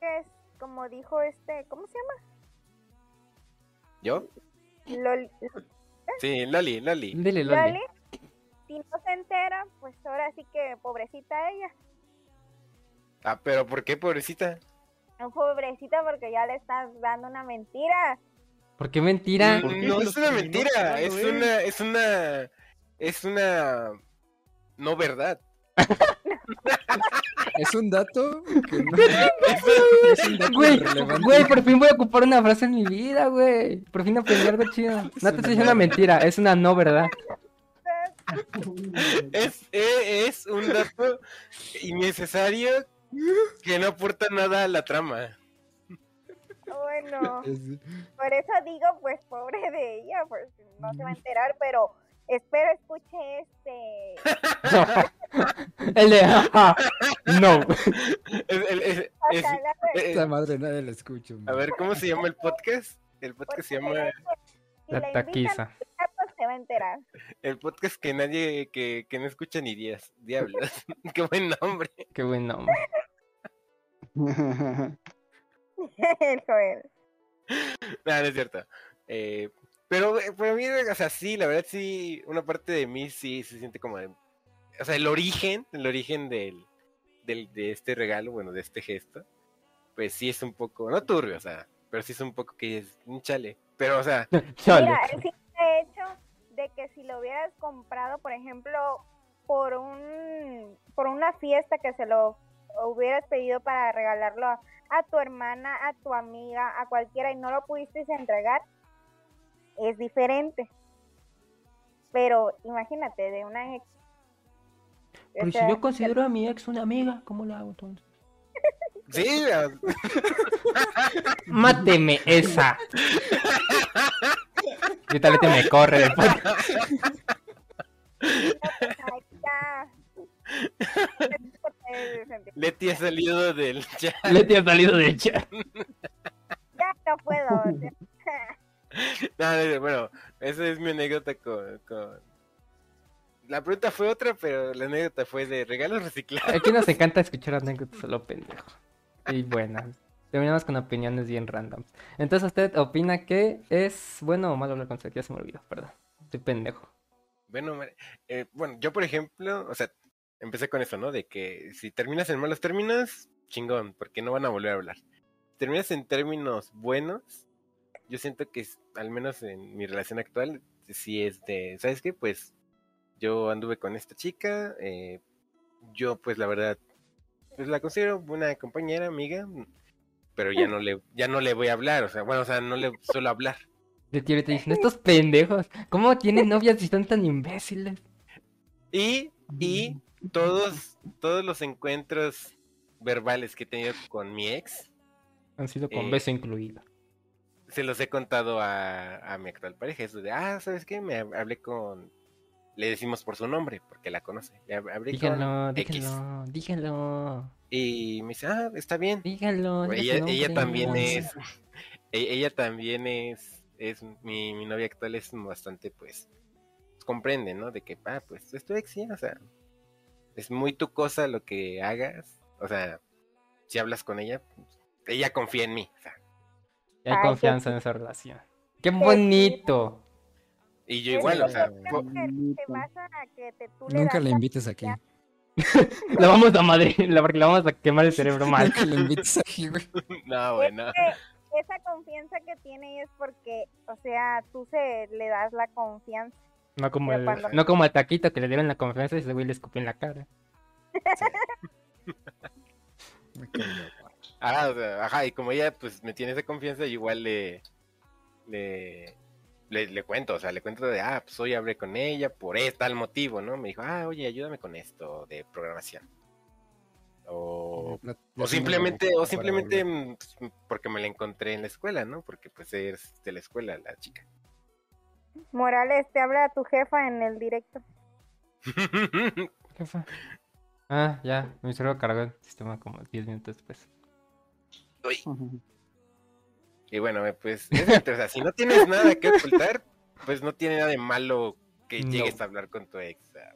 Que es como dijo este. ¿Cómo se ¿Yo? Sí, Loli, Loli. Dile, Loli. Loli, si no se entera, pues ahora sí que pobrecita ella. Ah, pero ¿por qué, pobrecita? No, pobrecita porque ya le estás dando una mentira. ¿Por qué mentira? Mm, ¿Por qué No es una mentira, es una, es una, es una no verdad. *laughs* Es un dato que no. *laughs* Es un dato Güey, güey, por fin voy a ocupar una frase en mi vida, güey. Por fin aprendí algo chido. *laughs* No te estoy diciendo una mentira, es una no verdad. Es, eh, es un dato innecesario que no aporta nada a la trama. Bueno, Es- por eso digo, pues pobre de ella, pues no se va a enterar, pero espero escuche este. *laughs* El de "Ah, no. El- eh, Esta madre nadie la escucha. a ver, ¿cómo se llama el podcast? El podcast se llama si La taquiza. pues se va a enterar. el podcast que nadie, que, que no escucha ni días. Diablos. *laughs* *laughs* Qué buen nombre. Qué buen nombre. El Joel. No, no es cierto. Eh, pero eh, para mí, o sea, sí, la verdad sí, una parte de mí sí se siente como de- o sea, el origen, el origen del, del, de este regalo, bueno, de este gesto, pues sí es un poco, no turbio, o sea, pero sí es un poco que es un chale. Pero, o sea, *laughs* Chale. Mira, el simple hecho de que si lo hubieras comprado, por ejemplo, por un por una fiesta que se lo hubieras pedido para regalarlo a, a tu hermana, a tu amiga, a cualquiera y no lo pudiste entregar, es diferente. Pero imagínate, de una ex. O Pero si sea, yo considero a mi ex una amiga, ¿cómo la hago entonces? *laughs* sí, Máteme esa. Y tal vez me corre del ya. Leti ha salido del chat. Leti ha salido de chat. Ya no puedo. *laughs* No, no, no, bueno, esa es mi anécdota con, con... La pregunta fue otra, pero la anécdota fue de regalos reciclados. Aquí nos encanta escuchar anécdotas a lo pendejo. Y buenas. Terminamos con opiniones bien randoms. Entonces, ¿usted opina que es bueno o malo hablar con sexo? Ya se me olvidó, perdón. Estoy pendejo. Bueno, eh, bueno, yo por ejemplo, o sea, empecé con eso, ¿no? De que si terminas en malos términos, chingón, porque no van a volver a hablar. Si terminas en términos buenos, yo siento que al menos en mi relación actual, sí es de, ¿sabes qué? Pues yo anduve con esta chica, eh, yo pues la verdad, pues la considero una compañera, amiga, pero ya no le, ya no le voy a hablar, o sea, bueno, o sea, no le suelo hablar. De ti ahorita dicen, estos pendejos, ¿cómo tienen novias y están tan imbéciles? Y, y todos, todos los encuentros verbales que he tenido con mi ex, Han sido con Eh, beso incluido. Se los he contado a, a mi actual pareja. Eso de, ah, ¿sabes qué? Me hab- hablé con... Le decimos por su nombre, porque la conoce. Le hab- hablé Díganlo, con X. díganlo, díganlo, Y me dice, ah, está bien. díganlo. Ella, también es... e- Ella también es... es mi, mi novia actual es bastante, pues... Comprende, ¿no? De que, ah, pues es tu ex, o sea... Es muy tu cosa lo que hagas. O sea, si hablas con ella, pues, ella confía en mí. o sea, Y hay Ay, qué confianza en esa relación. ¡Qué bonito! y yo igual, que o sea... a Nunca le la invites aquí. *laughs* La vamos a Madrid, la- porque la vamos a quemar el cerebro mal. Nunca le invites aquí, *laughs* güey. No, bueno. que esa confianza que tiene es porque, o sea, tú se le das la confianza. No como, el, cuando- no como al taquito que le dieron la confianza y ese güey le escupió en la cara. Me *laughs* cayó. Ah, o sea, ajá, y como ella pues me tiene esa confianza, yo igual le, le, le, le cuento, o sea, le cuento de, ah, pues hoy hablé con ella por tal motivo, ¿no? Me dijo, ah, oye, ayúdame con esto de programación. O, o simplemente, o simplemente mm, pues, porque me la encontré en la escuela, ¿no? Porque pues es de la escuela la chica. Morales, te habla tu jefa en el directo. *laughs* ¿Qué fue? Ah, ya, mi cerebro cargó el sistema como 10 minutos después. Uy. Y bueno, pues, o sea, si no tienes nada que ocultar, pues no tiene nada de malo que No. llegues a hablar con tu ex. o sea,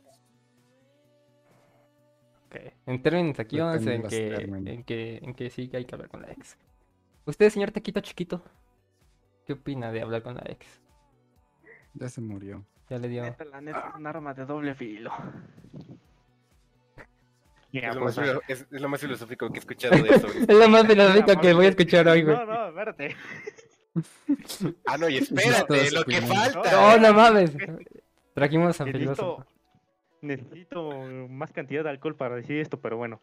Ok. En términos aquí vamos en que, en que en que sí que hay que hablar con la ex. Usted, señor Taquito Chiquito, ¿qué opina de hablar con la ex? Ya se murió. Ya le dio. Neta, la neta es un arma de doble filo. Es, lo pues, más es- es lo más filosófico que he escuchado de eso. *laughs* Es lo más filosófico que voy a escuchar hoy, güey. No, no, espérate. Ah, no, y espérate, lo que falta. No, no mames. Trajimos a filósofo. necesito más cantidad de alcohol para decir esto, pero bueno.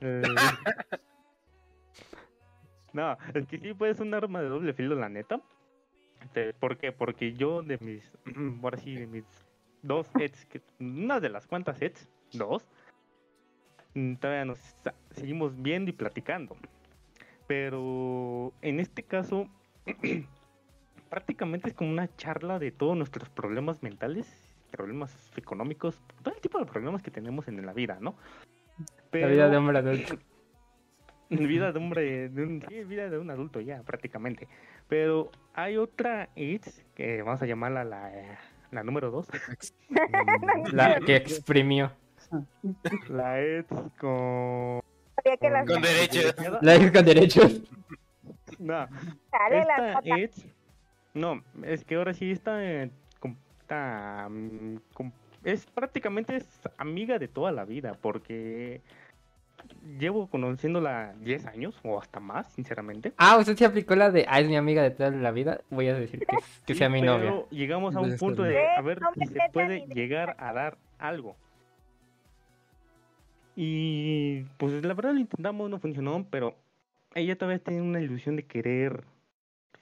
Eh, *laughs* no, es que sí, pues es un arma de doble filo, la neta. Este, ¿Por qué? Porque yo de mis, *clears throat* ahora sí, de mis dos hits, que, una de las cuantas hits, dos, todavía nos seguimos viendo y platicando. Pero en este caso, *clears throat* prácticamente es como una charla de todos nuestros problemas mentales, problemas económicos, todo el tipo de problemas que tenemos en la vida, ¿no? La vida de Pero- hombre adulto. *clears throat* vida de hombre, de un, sí, vida de un adulto ya, prácticamente. Pero hay otra AIDS, que vamos a llamarla la, la número dos, *laughs* La que exprimió. La AIDS con... Sabía que las Con derechos. La ex con derechos. No, sale la esta. AIDS, no, es que ahora sí está, eh, está, mm, es prácticamente es amiga de toda la vida, porque llevo conociéndola 10 años o hasta más, sinceramente. Ah, usted se aplicó la de, ah, es mi amiga de toda la vida. Voy a decir que, que Sí, sea mi pero novia. Llegamos a un punto ser. de a ver si se puede llegar a dar algo. Y pues la verdad lo intentamos, no funcionó, pero ella todavía tiene una ilusión de querer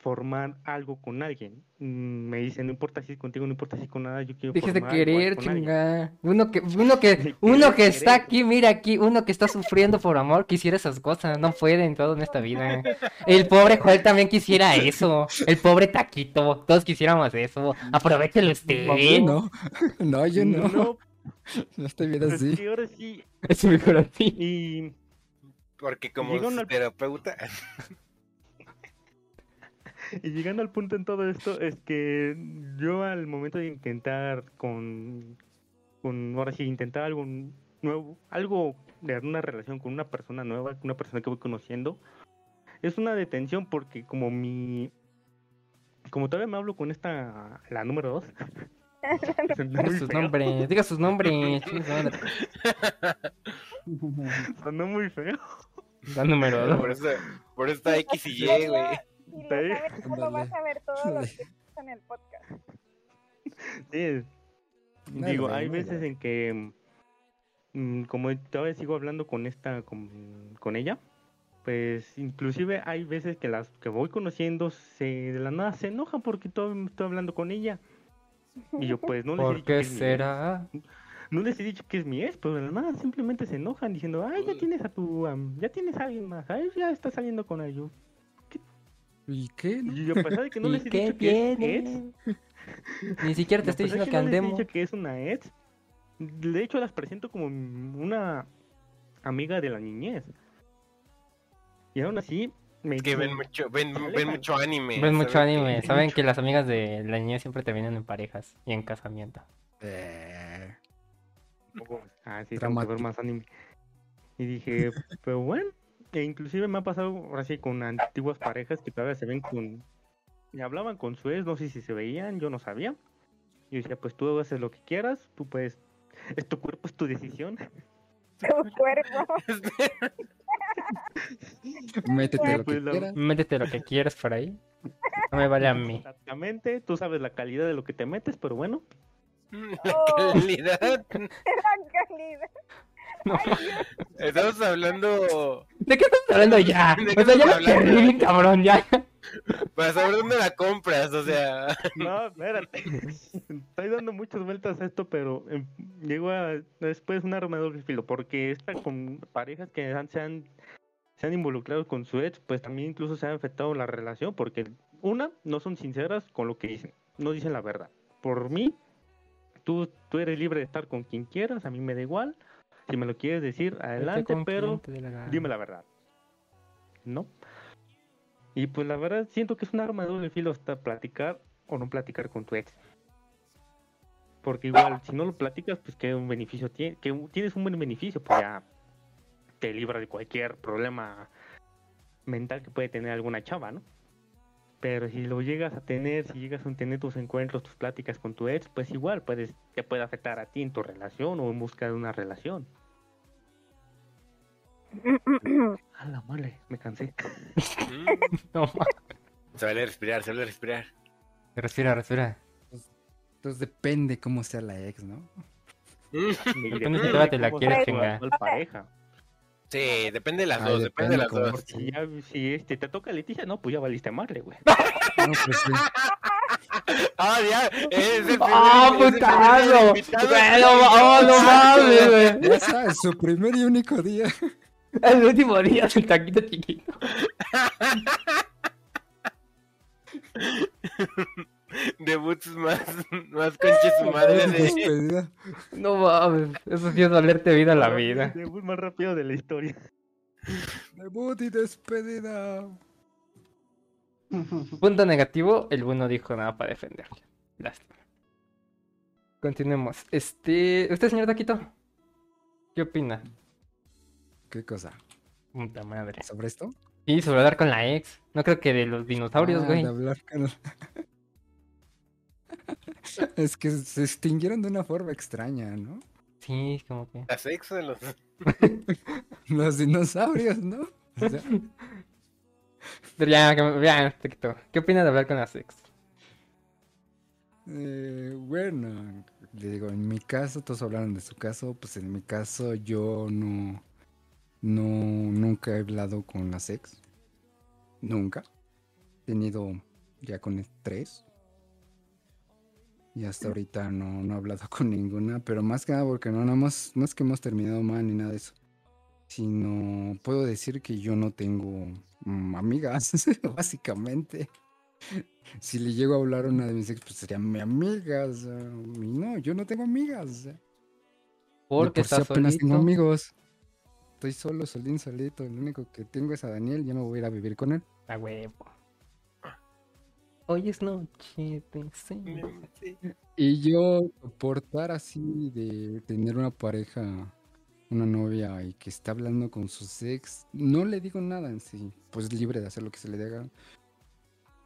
formar algo con alguien. Mm, Me dice, no importa si es contigo, no importa si es con nada, yo quiero Dejes de formar algo querer, con alguien". chinga. Uno que, uno que, uno que querer, está querer. aquí, mira aquí, uno que está sufriendo por amor, quisiera esas cosas. No pueden todo en esta vida. El pobre Joel también quisiera eso. El pobre Taquito, todos quisiéramos eso. Aprovechelo usted. No. *laughs* No, yo no. No, *laughs* No estoy bien pues así. sí, ahora sí. *laughs* Es mejor así. Y Porque como una- terapeuta, *laughs* Y llegando al punto en todo esto es que yo al momento de intentar con, con ahora sí, intentar algo nuevo, algo de una relación con una persona nueva, una persona que voy conociendo, es una detención porque como mi, como todavía me hablo con esta, la número dos, *laughs* muy Sus nombres, diga sus nombres. *laughs* sonó muy feo. La número dos. por eso, por eso está X y Y, güey. Si lo sabes, solo Ándale. vas a ver todo lo Ándale. que en el podcast. Sí, digo, hay veces en que, mm, como todavía sigo hablando con esta, con, con ella, pues inclusive hay veces que las que voy conociendo se de la nada se enojan porque todo, estoy hablando con ella. Y yo pues no les he ¿Por dicho qué que es mi ex, será? no les he dicho que es mi ex, pero nada simplemente se enojan diciendo, ay, ya tienes a tu, am, ya tienes a alguien más, ay, ya estás saliendo con ellos. ¿Y qué? no? Y yo a pesar de que no *laughs* ¿Y les he qué dicho que es ex? *laughs* Ni siquiera te estoy es diciendo que no les he andemos. dicho que es una ex. De hecho, las presento como una amiga de la niñez. Y aún así, me que ven mucho, ven, ven mucho anime. Ven mucho ¿saben anime. Saben que las amigas de la niña siempre te vienen en parejas y en casamiento. Eh, Ah, sí, tengo que ver más anime. Y dije, *laughs* pero bueno. E inclusive me ha pasado ahora sí con antiguas parejas que todavía se ven con... Y hablaban con su ex, no sé si se veían, yo no sabía. Yo decía, pues tú haces lo que quieras, tú puedes... Es tu cuerpo, es tu decisión. Tu cuerpo. *laughs* métete lo Pues que la- quieras. Métete lo que quieras por ahí. No me vale a mí. Exactamente, tú sabes la calidad de lo que te metes, pero bueno. La *laughs* Oh. calidad. *laughs* La calidad. *laughs* No. Estamos hablando. ¿De qué estamos hablando ya? ¿De qué O sea, ya perdí, cabrón, ya. Para saber dónde la compras, o sea. No, espérate. Estoy dando muchas vueltas a esto, pero em, llego a después un arma de doble filo, porque esta con parejas que han- se han se han involucrado con su ex, pues también incluso se ha afectado la relación, porque una, no son sinceras con lo que dicen, no dicen la verdad. Por mí, tú, tú eres libre de estar con quien quieras, a mí me da igual. Si me lo quieres decir, adelante, pero la dime la verdad. ¿No? Y pues la verdad siento que es un arma de doble filo hasta platicar o no platicar con tu ex. Porque igual, si no lo platicas, pues que un beneficio tiene, que tienes un buen beneficio, pues ya te libra de cualquier problema mental que puede tener alguna chava, ¿no? Pero si lo llegas a tener, si llegas a tener tus encuentros, tus pláticas con tu ex, pues igual puedes, te puede afectar a ti en tu relación o en busca de una relación. A la madre, me cansé. Mm. *laughs* No, Se vale respirar, se vale respirar. respira, respira. Entonces depende cómo sea la ex, ¿no? Y Depende si todavía te la quieres chingar. pareja. Sí, depende de las Ay, dos, depende de las dos. Si, ya, si este, te toca Leticia, no, pues ya valiste madre, güey. No, pues sí. *laughs* Ah, ya, es el primer- ¡Ah, invitado. Bueno, oh, no mames, güey. Ya sabes, su primer y único día. *laughs* El último día del taquito chiquito. *laughs* Debuts más, más conche su madre de... Despedida. No mames, eso sí es valerte vida a la vida. Debut más rápido de la historia. Debut y despedida. Punto negativo, el bueno dijo nada para defenderle. Lástima. Continuemos. Este, ¿usted, señor Taquito? ¿Qué opina? ¿Qué cosa? Puta madre. ¿Sobre esto? Sí, sobre hablar con la ex. No creo que de los dinosaurios, Ah, güey. de hablar con- *laughs* es que se extinguieron de una forma extraña, ¿no? Sí, como que. La sexo de los... *laughs* Los dinosaurios, ¿no? O sea, *laughs* Pero ya, ya, Taquito. ¿Qué opina de hablar con la ex? eh, bueno, le digo, en mi caso, todos hablaron de su caso, pues en mi caso yo no, no, nunca he hablado con las ex. Nunca. He tenido ya con tres. Y hasta ahorita no, no he hablado con ninguna, pero más que nada porque no, nada más, no es que hemos terminado mal ni nada de eso. Sino puedo decir que yo no tengo mm, amigas, *laughs* básicamente. Si le llego a hablar a una de mis ex, pues sería mi amiga. o sea, y no, yo no tengo amigas. Porque por estás apenas tengo amigos. Estoy solo, solín, solito. Lo único que tengo es a Daniel, ya me voy a ir a vivir con él. A huevo. Hoy es noche. Sí. Y yo soportar así de tener una pareja, una novia y que está hablando con sus ex, no le digo nada en sí, pues libre de hacer lo que se le dé gana.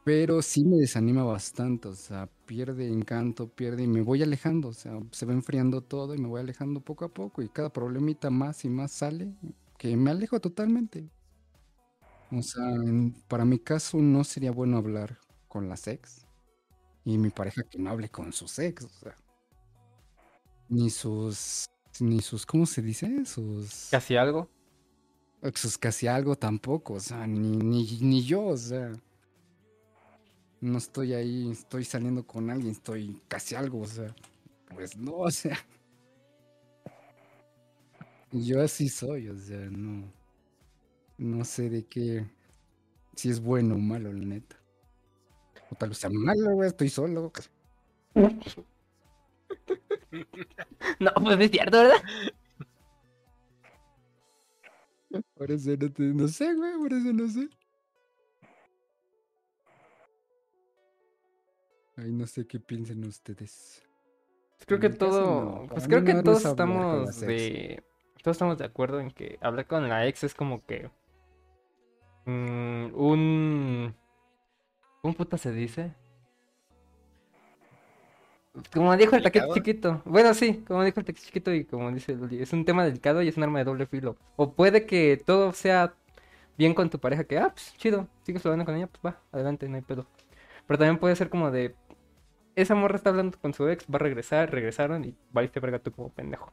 Pero sí me desanima bastante, o sea, pierde encanto, pierde y me voy alejando, o sea, se va enfriando todo y me voy alejando poco a poco y cada problemita más y más sale que me alejo totalmente. O sea, en- para mi caso no sería bueno hablar con las ex y mi pareja que no hable con sus ex, o sea, ni sus, ni sus, ¿cómo se dice? Sus, Casi algo. sus casi algo tampoco, o sea, ni, ni, ni yo, o sea, no estoy ahí, estoy saliendo con alguien, estoy casi algo, o sea, pues no, o sea, yo así soy, o sea, no, no sé de qué, si es bueno o malo, la neta. O tal vez sea malo, güey, estoy solo. No, pues es cierto, ¿verdad? Por eso no, te- no sé, güey, por eso no sé. Ay, no sé qué piensen ustedes. Creo que todo. no, Pues creo que no es todos estamos de. Todos estamos de acuerdo en que hablar con la ex es como que. mm, un. ¿Cómo puta se dice? Como dijo el taquete chiquito. Bueno, sí, como dijo el taquete chiquito y como dice Luli, es un tema delicado y es un arma de doble filo. O puede que todo sea bien con tu pareja, que, ah, pues chido, sigues hablando con ella, pues va, adelante, no hay pedo. Pero también puede ser como de, esa morra está hablando con su ex, va a regresar, regresaron y valiste verga tú como pendejo.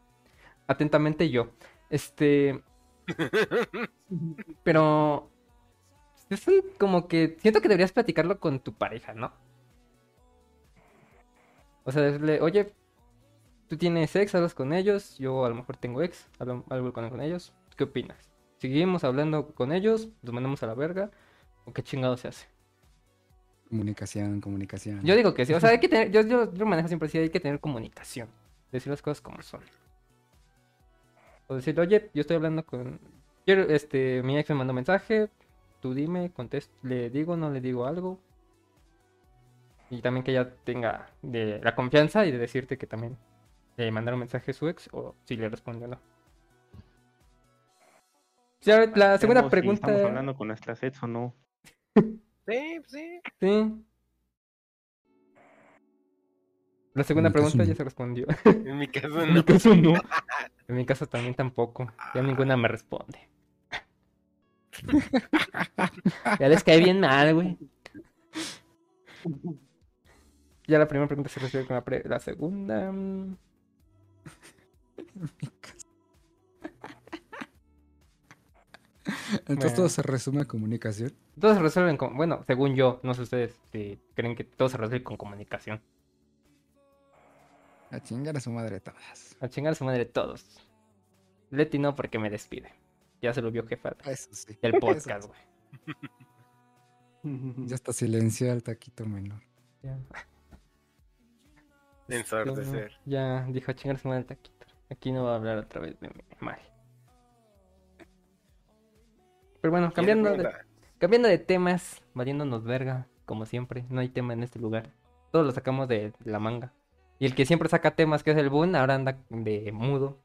Atentamente yo. Este. *laughs* Pero. Es un- como que. Siento que deberías platicarlo con tu pareja, ¿no? O sea, decirle, oye, tú tienes ex, hablas con ellos, yo a lo mejor tengo ex, hablo, hablo con, con ellos, ¿qué opinas? ¿Seguimos hablando con ellos? ¿Los mandamos a la verga? ¿O qué chingado se hace? Comunicación, comunicación. Yo digo que sí, o sea, hay que tener, yo, yo, yo manejo siempre así, hay que tener comunicación, decir las cosas como son. O decir, oye, yo estoy hablando con, quiero, este, mi ex me mandó mensaje, tú dime, contesto, le digo, no le digo algo. Y también que ella tenga de la confianza y de decirte que también le mandaron mensaje a su ex o si le responde o no. Ya, la segunda si pregunta. ¿Estamos hablando con nuestras ex o no? *laughs* Sí, sí. Sí. La segunda pregunta ya no. se respondió. En mi caso *laughs* En mi no. caso no. *laughs* En mi caso también tampoco. Ya ninguna me responde. *laughs* Ya les cae bien mal, güey. Ya la primera pregunta se resuelve con la, pre- la segunda. mm. mi. Entonces todo se resume a comunicación. Todos se resuelven con, bueno, según yo, no sé ustedes si creen que todo se resuelve con comunicación. A chingar a su madre todas. A chingar a su madre todos. Leti no porque me despide. Ya se lo vio jefa Eso sí. del *laughs* podcast, güey. *laughs* Ya está silenciado el taquito menor. Ya. *laughs* Ensordecer. Ya dijo a chingar a su madre el taquito. Aquí no va a hablar otra vez de mí. Mal. Pero bueno, cambiando de, Pregunta. Cambiando de temas, valiéndonos verga, como siempre. No hay tema en este lugar. Todos lo sacamos de la manga. Y el que siempre saca temas, que es el Boon, ahora anda de mudo.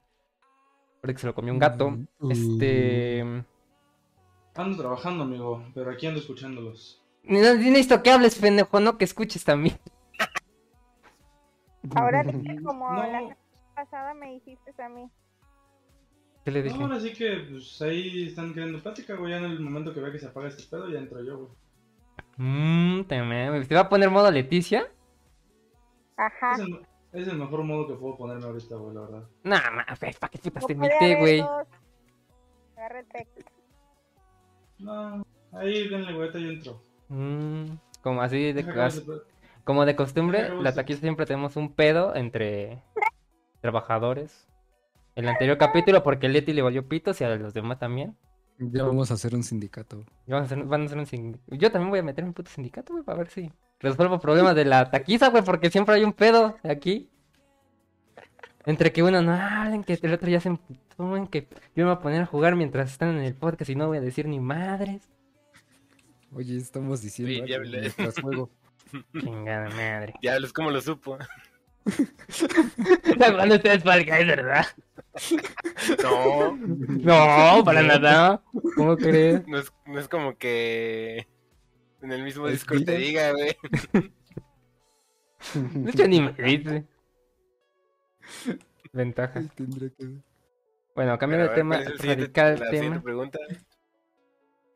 Porque se lo comió un gato. Mm. Este. Ando trabajando, amigo, pero aquí ando escuchándolos. No, no necesito que hables, pendejo, no que escuches también. Ahora dije *laughs* como la No, semana pasada me dijiste a mí. ¿Qué le dije? no, ahora sí que pues ahí están queriendo plática, güey. Ya en el momento que vea que se apaga este pedo, ya entro yo, güey. Mmm, te me- ¿Te va a poner modo Leticia? Ajá. Es el, es el mejor modo que puedo ponerme ahorita, güey, la verdad. Nah, ma, ¿para qué putas te No haber güey? texto. No, ahí denle, güey, yo entro. Mm, como así, de, como de costumbre, la taquiza siempre tenemos un pedo entre trabajadores. El anterior capítulo, porque Leti le valió pitos y a los demás también. Ya vamos a hacer un sindicato. Y Van a hacer, van a hacer un sin- Yo también voy a meter un puto sindicato, güey, para ver si resuelvo problemas de la taquiza, güey, porque siempre hay un pedo aquí. Entre que uno no hablen, que el otro ya se emputó, en que yo me voy a poner a jugar mientras están en el podcast y no voy a decir ni madres. Oye, estamos diciendo Sí, ya algo hablé. mientras juego. *laughs* Chingada madre. Diablos, ¿cómo lo supo? *laughs* ¿Están jugando ustedes Fall Guys, verdad? No, No, para nada. ¿Cómo crees? no es, no es como que en el mismo Discord te diga, güey. *laughs* De hecho, ni me dice. Ventajas. Bueno, cambiando de tema, ver, ¿cuál es el siguiente- radical la siguiente tema. pregunta?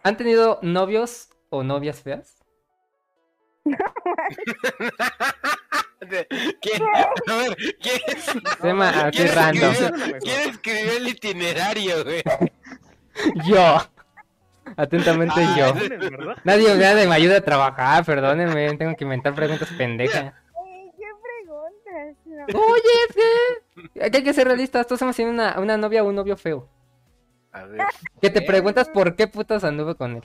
¿Han tenido novios o novias feas? *laughs* ¿Quién? *laughs* A ver, ¿quién? Tema así ¿Quién random. escribió- ¿Quién escribió el itinerario, güey? *laughs* Yo. Atentamente Ah, yo. *laughs* ese- ¿verdad? Nadie nadie me ayuda a trabajar, perdónenme, tengo que inventar preguntas pendejas. ¿Qué preguntas? No. Oye, es que aquí hay que ser realistas, todos hemos tenido una, una novia o un novio feo. A ver. Que te preguntas por qué putas anduve con él.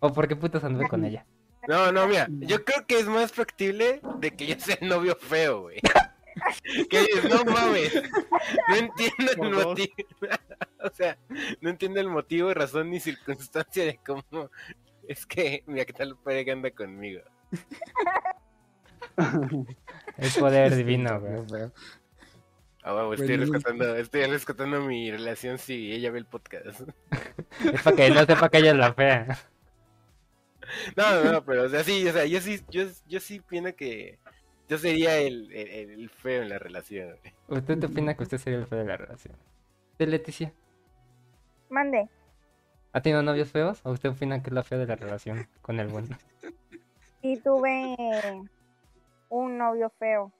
O por qué putas anduve con ella. No, no, mira, yo creo que es más factible de que yo sea el novio feo, güey. *laughs* Que dices, no mames, no entiendo el motivo. *laughs* O sea, no entiendo el motivo, razón ni circunstancia de cómo es que mi actual pareja anda conmigo. *laughs* Es poder divino, güey. Ah, estoy Bueno. rescatando, estoy rescatando mi relación si ella ve el podcast. Es para que no sepa que ella es la fea. No, no, no, pero o sea, sí, o sea, yo sí, yo, yo sí opino que yo sería el, el, el feo en la relación. ¿Usted te opina que usted sería el feo de la relación? ¿De Leticia? Mande. ¿Ha tenido novios feos? ¿O usted opina que es la fea de la relación con el bueno? *laughs* Sí tuve un novio feo.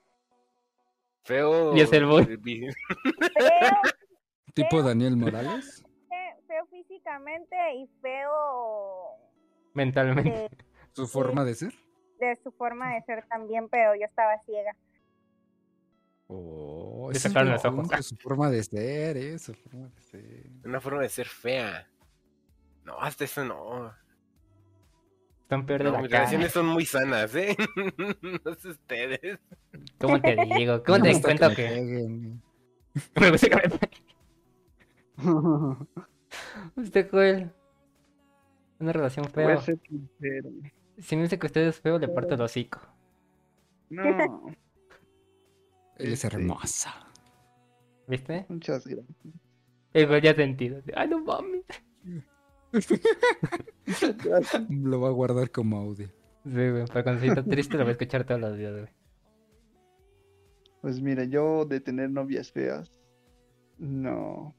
Feo. Y es el boy. *laughs* Feo, ¿Tipo Daniel Morales? feo físicamente y feo Mentalmente. de, *laughs* ¿Su forma de ser? de su forma de ser también, pero yo estaba ciega. Oh, Le ese es sacaron lo los ojos. Su forma de ser, eh, su forma de ser. Una forma de ser fea. No, hasta eso no. Están peor de No, la mis cara. relaciones son muy sanas, ¿eh? *laughs* no sé ustedes. ¿Cómo te *laughs* digo? ¿Cómo Me te cuento me que peguen. me gusta que me Usted, Joel. Una relación Voy a fea. ser sincero. Si me dice que usted es feo, le parto el hocico. No, Él es Este. hermosa. ¿Viste? muchas gracias. El ya sentido. Ay, no mames. *laughs* Lo va a guardar como audio. Sí, güey. Para cuando se sienta triste, lo voy a escuchar todos los días, güey. Pues mira, yo de tener novias feas, no.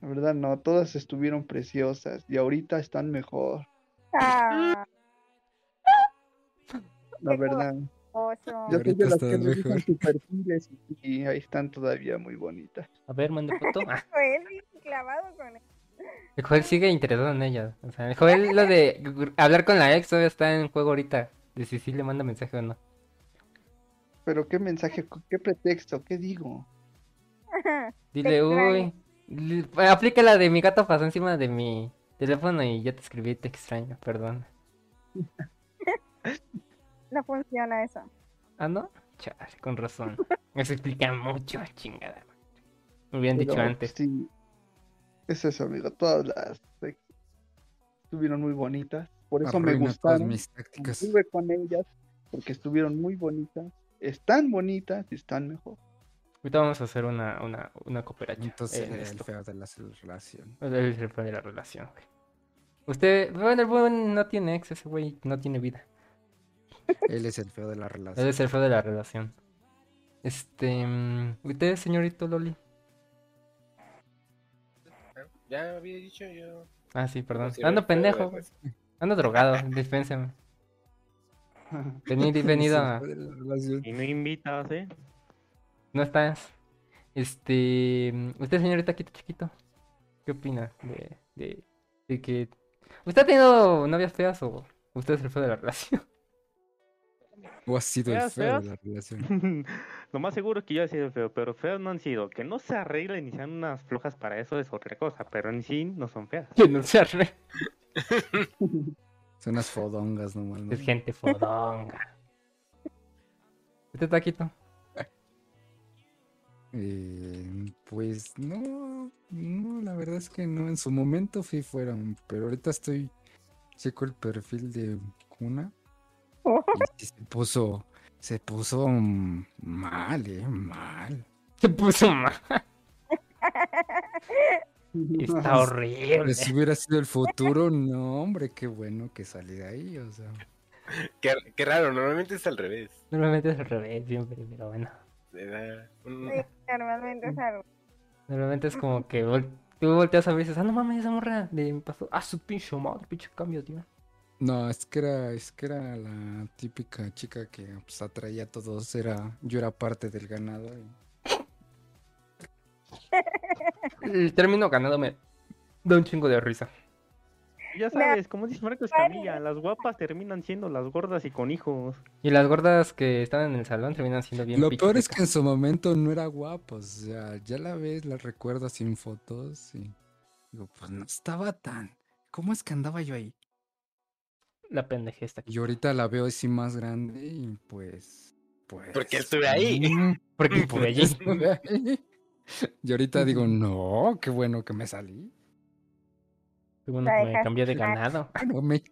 La verdad no, todas estuvieron preciosas y ahorita están mejor. Ah, *laughs* La verdad. Oso. Yo de las que sus perfiles y ahí están todavía muy bonitas. A ver, manda foto. *laughs* Ah, clavado con él. el Joel sigue interesado en ella. O sea, el Joel lo de hablar con la ex todavía está en juego ahorita. De si sí le manda mensaje o no. Pero qué mensaje, qué pretexto, qué digo. *laughs* Dile, uy. Li- Aplica la de mi gato pasó encima de mi teléfono y ya te escribí, te extraño, perdón. *laughs* No funciona eso. Ah, ¿no? Chale, con razón. Eso explica mucho, chingada. Me hubieran dicho antes. Sí, es eso, amigo. Todas las estuvieron muy bonitas. Por eso me Arruina gustaron. mis tácticas. Estuve con ellas porque estuvieron muy bonitas. Están bonitas y están mejor. Ahorita vamos a hacer una, una, una cooperación. Entonces en el esto. feo de la relación. Él es el feo de la relación, güey. Usted, bueno, el buen no tiene ex, ese güey no tiene vida. Él es el feo de la Él relación. es el feo de la relación. Este, usted, señorito Loli. Ya había dicho yo. Ah, sí, perdón. Ando pendejo. Ando drogado, *laughs* dispénseme. Vení, venido Es el a... Y no invitas, ¿eh? No estás. Este. Usted, señorita Quito Chiquito. ¿Qué opina de, de, de que. ¿Usted ha tenido novias feas o usted es el feo de la relación? *laughs* O ha sido el Feas, feo de la relación. *laughs* Lo más seguro es que yo he sido feo, pero feos no han sido. Que no se arreglen y sean unas flojas para eso es otra cosa, pero en sí no son feas. Que no se arre. Son unas fodongas nomás. ¿no? Es gente fodonga. *laughs* ¿Usted, Taquito? Eh, pues no, no, la verdad es que no. En su momento sí fueron, pero ahorita estoy checo el perfil de y *laughs* sí se puso, se puso mal, eh, mal. *laughs* Se puso mal. Está horrible. Pero si hubiera sido el futuro, no, hombre, qué bueno que salí de ahí, o sea. Qué, qué raro, normalmente es al revés. Normalmente es al revés, siempre, pero bueno. Le da un- Sí, normalmente es algo. Normalmente es como que vol- tú volteas a ver y dices, ah, no mames, esa morra de me pasó. Ah, su pinche madre, pinche cambio, tío. No, es que era, es que era la típica chica que pues, atraía a todos, era, yo era parte del ganado. y- El término ganado me da un chingo de risa. Ya sabes, como dice Marcos Camilla, las guapas terminan siendo las gordas y con hijos. Y las gordas que estaban en el salón terminan siendo bien Lo pichas peor es que en su momento no era guapo, o sea, ya la ves, la recuerdas sin fotos y digo, pues no estaba tan. ¿Cómo es que andaba yo ahí? La pendeje está aquí. Y ahorita la veo así más grande y pues, pues. Porque estuve ahí. mm, Porque *laughs* por allí. estuve ahí. *laughs* Y ahorita digo, no, qué bueno que me salí. Qué bueno que me cambié de ganado. No me. *laughs*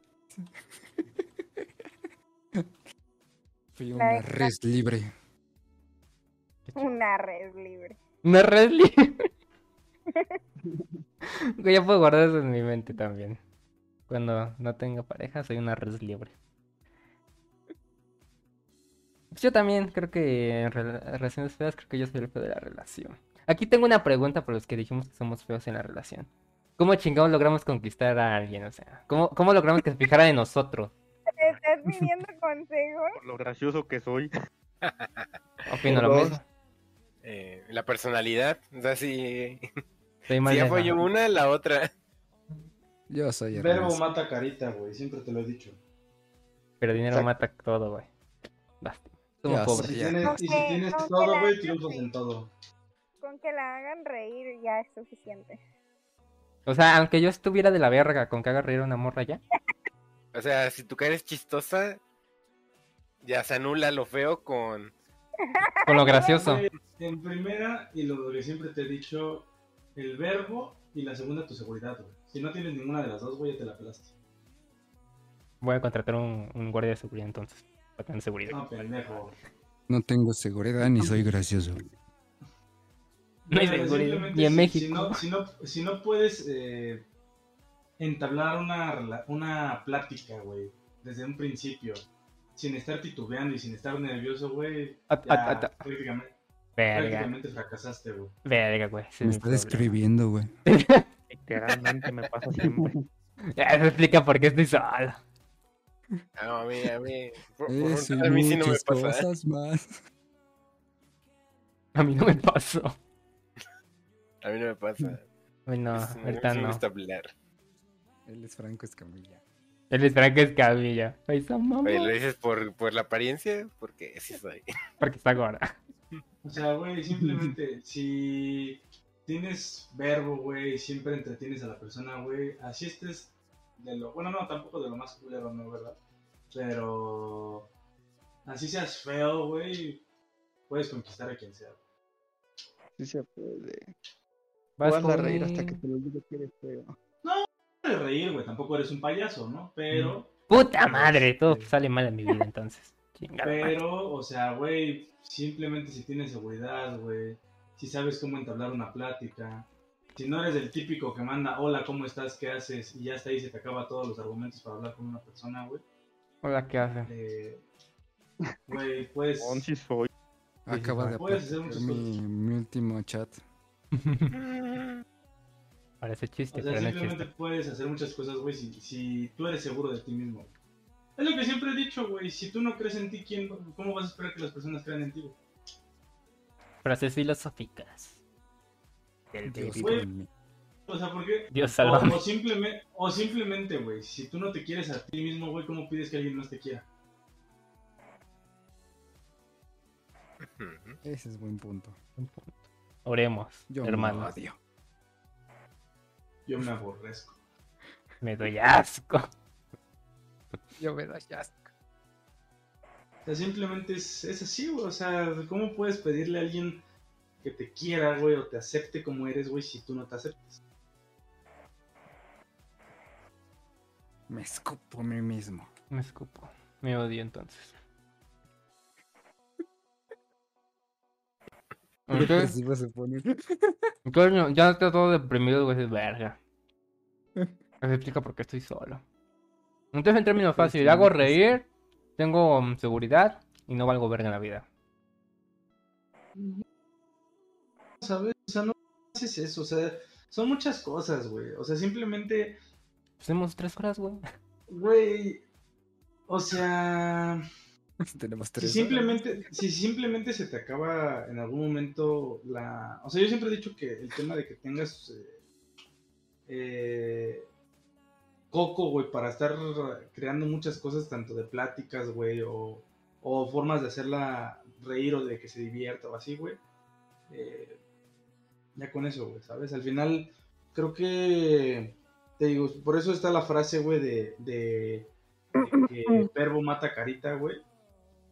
Fui una res libre. Una red libre. Una red libre. Ya puedo guardar eso en mi mente también. Cuando no tenga pareja, soy una red libre. Pues yo también creo que en rela- relaciones feas, creo que yo soy el feo de la relación. Aquí tengo una pregunta para los que dijimos que somos feos en la relación. ¿Cómo chingados logramos conquistar a alguien? O sea, ¿cómo, cómo logramos que se fijara en nosotros? ¿Te estás *laughs* pidiendo consejo? Por lo gracioso que soy. *laughs* Opino lo mismo. eh, la personalidad. O sea, si, Soy si ya de- fue una, la otra. Yo soy Verbo Ernesto. mata carita, güey. Siempre te lo he dicho. Pero dinero Exacto. mata todo, güey. Basta. Somos pobres. Si Ya. tienes, No y si tienes todo, güey, triunfas en todo. Con que la hagan reír ya es suficiente. O sea, aunque yo estuviera de la verga con que haga reír a una morra ya. O sea, si tu cara es chistosa, ya se anula lo feo con. Con lo gracioso. En primera, y lo que siempre te he dicho, el verbo y la segunda tu seguridad, güey. Si no tienes ninguna de las dos, güey, ya te la pelaste. Voy a contratar un, un guardia de seguridad entonces. Para tener seguridad. No, pendejo. No tengo seguridad ni soy gracioso. No hay seguridad, ni en si- México. Si no, si no, si no puedes eh, entablar una, rela- una plática, güey, desde un principio, sin estar titubeando y sin estar nervioso, güey, prácticamente, Verga, prácticamente fracasaste, güey. verga, güey. Me es mi está problema. describiendo, güey. *laughs* Literalmente me pasa siempre. Ya se explica por qué estoy solo. No, a mí, a mí. por- por Eso y a mí sí no me pasa. cosas más. A mí no me pasó. A mí no me pasa. *laughs* Ay, no, Es- ahorita sí me no. gusta hablar. Él es Franco Escamilla. Él es Frank Escamilla. Oye, ¿Lo dices por, por la apariencia? Porque sí soy. *laughs* Porque está gorda. O sea, güey, simplemente si tienes verbo, güey, siempre entretienes a la persona, güey, así estés de lo... Bueno, no, tampoco de lo más culero, ¿no? ¿Verdad? Pero así seas feo, güey, puedes conquistar a quien sea. Sí se puede. Vas a reír hasta que te lo diga que eres feo. Puedes reír, güey, tampoco eres un payaso, ¿no? Pero... Puta madre, todo sale mal en mi vida entonces. *laughs* Pero, o sea, güey, simplemente si tienes seguridad, güey, si sabes cómo entablar una plática, si no eres el típico que manda, hola, ¿cómo estás? ¿Qué haces? Y ya está ahí, se te acaba todos los argumentos para hablar con una persona, güey. Hola, ¿qué hace? eh, Güey, pues... *laughs* Sí soy. Acaba de Puedes hacer aparecer muchas mi, mi último chat. *laughs* Parece chiste, O sea, pero no es simplemente chiste. puedes hacer muchas cosas, güey, si, si tú eres seguro de ti mismo. Es lo que siempre he dicho, güey, si tú no crees en ti, ¿quién, ¿cómo vas a esperar que las personas crean en ti? güey? Frases filosóficas. Del Dios. Güey. O sea, porque... Dios O, o simplemente, o simplemente, güey, si tú no te quieres a ti mismo, güey, ¿cómo pides que alguien más te quiera? Ese es buen punto. Oremos, Yo me hermanos. odio. Yo me aborrezco. Me doy asco. *laughs* Yo me doy asco. O sea, simplemente es, es así, güey. O sea, ¿cómo puedes pedirle a alguien que te quiera, güey, o te acepte como eres, güey, si tú no te aceptas? Me escupo a mí mismo. Me escupo. Me odio entonces. Entonces, Depresivo se pone. *laughs* coño, ya está todo deprimido, güey, es verga. *laughs* Eso explica por qué estoy solo. Entonces, en términos fáciles, hago reír, tengo mm, seguridad y no valgo verga en la vida. ¿Sabes? O sea, no haces eso. O sea, son muchas cosas, güey. O sea, simplemente, Hacemos tres horas, güey. güey. O sea. *laughs* Tenemos Si simplemente, si simplemente se te acaba en algún momento la... O sea, yo siempre he dicho que el tema de que tengas eh, eh, coco, güey, para estar creando muchas cosas, tanto de pláticas, güey, o, o formas de hacerla reír o de que se divierta o así, güey. eh, ya con eso, güey, ¿sabes? Al final, creo que... Te digo, por eso está la frase, güey, de, de, de que verbo mata carita, güey.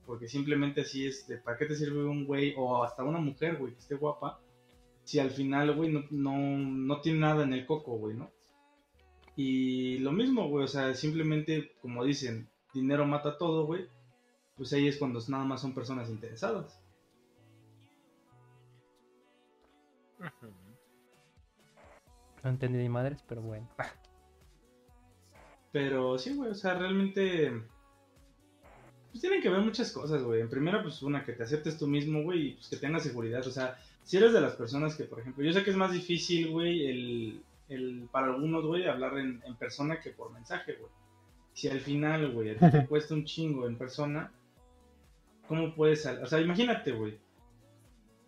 Porque simplemente así es, de ¿para qué te sirve un güey o hasta una mujer, güey, que esté guapa? Si al final, güey, no, no, no tiene nada en el coco, güey, ¿no? Y lo mismo, güey, o sea, simplemente, como dicen, dinero mata todo, güey. Pues ahí es cuando nada más son personas interesadas. No entendí ni madres, pero bueno. Pero sí, güey, o sea, realmente. Pues tienen que ver muchas cosas, güey. En primera, pues una, que te aceptes tú mismo, güey, y pues que tengas seguridad. O sea, si eres de las personas que, por ejemplo, yo sé que es más difícil, güey, el, el, para algunos, güey, hablar en, en persona que por mensaje, güey. Si al final, güey, a ti te *laughs* cuesta un chingo en persona, ¿cómo puedes sal- O sea, imagínate, güey.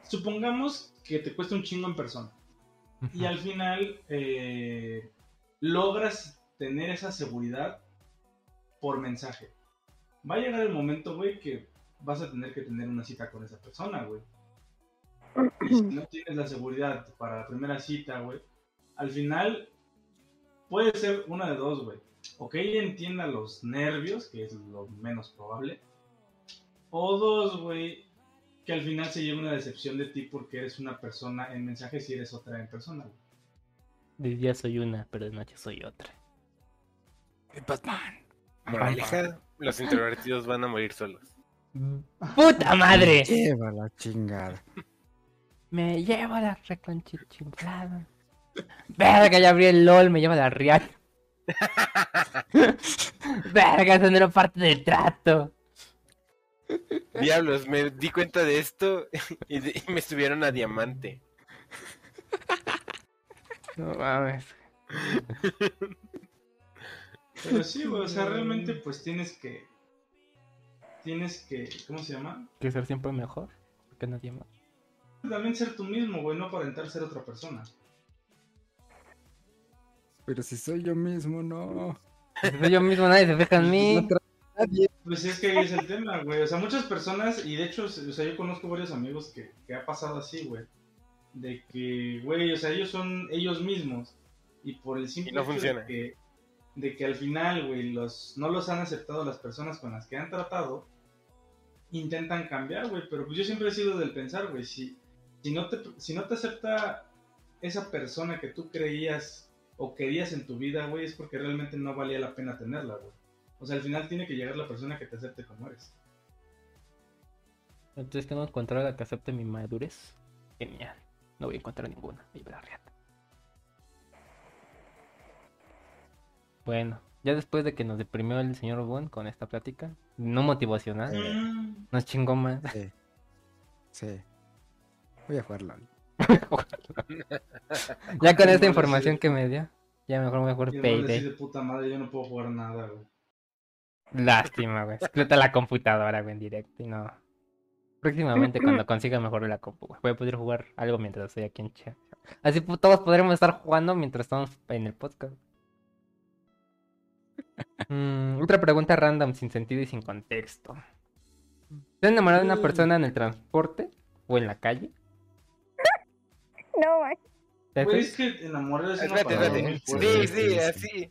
Supongamos que te cuesta un chingo en persona y al final eh, logras tener esa seguridad por mensaje. Va a llegar el momento, güey, que vas a tener que tener una cita con esa persona, güey. Y si no tienes la seguridad para la primera cita, güey, al final puede ser una de dos, güey. O que ella entienda los nervios, que es lo menos probable. O dos, güey, que al final se lleve una decepción de ti porque eres una persona en mensajes y eres otra en persona, güey. De día soy una, pero de noche soy otra. Batman. Moraleja, los introvertidos van a morir solos. ¡Puta madre! Lleva la chingada. Me lleva la reconchichiflada. Verga, ya abrí el LOL, me lleva la riata. *laughs* Verga, eso no era parte del trato. Diablos, me di cuenta de esto y, de- y me subieron a diamante. No mames. *laughs* Pero sí, güey, o sea, realmente pues tienes que... Tienes que... ¿Cómo se llama? Que ser siempre mejor que nadie más. También ser tú mismo, güey, no aparentar ser otra persona. Pero si soy yo mismo, no. Soy yo mismo, nadie se fija en *laughs* mí. No tra- nadie. Pues es que ahí es el tema, güey. O sea, muchas personas, y de hecho, o sea, yo conozco varios amigos que, que ha pasado así, güey. De que, güey, o sea, ellos son ellos mismos. Y por el simple Y no hecho funciona. de que, de que al final, güey, los, no los han aceptado las personas con las que han tratado, intentan cambiar, güey. Pero pues yo siempre he sido del pensar, güey, si, si, no te, si no te acepta esa persona que tú creías o querías en tu vida, güey, es porque realmente no valía la pena tenerla, güey. O sea, al final tiene que llegar la persona que te acepte como eres. Entonces tengo que encontrar la que acepte mi madurez. Genial. No voy a encontrar ninguna. Y la riata. Bueno, ya después de que nos deprimió el señor Bon con esta plática, no motivacional. Mm, nos chingó más. Sí. Sí. Voy a jugar LOL. *laughs* ya con esta información que me dio, ya mejor me jugar y el mal decir Payday. de puta madre, yo no puedo jugar nada, güey. Lástima, güey. Explota la computadora, güey, en directo y no. Próximamente cuando *laughs* consiga mejor la compu, güey. Voy a poder jugar algo mientras estoy aquí en chat. Así pu- todos podremos estar jugando mientras estamos en el podcast. Mm, otra pregunta random, sin sentido y sin contexto. ¿Se han enamorado de una Mm. persona en el transporte o en la calle? No, man. ¿Te Güey, es que enamorar es Espérate, espérate. Sí, sí, sí, sí. así.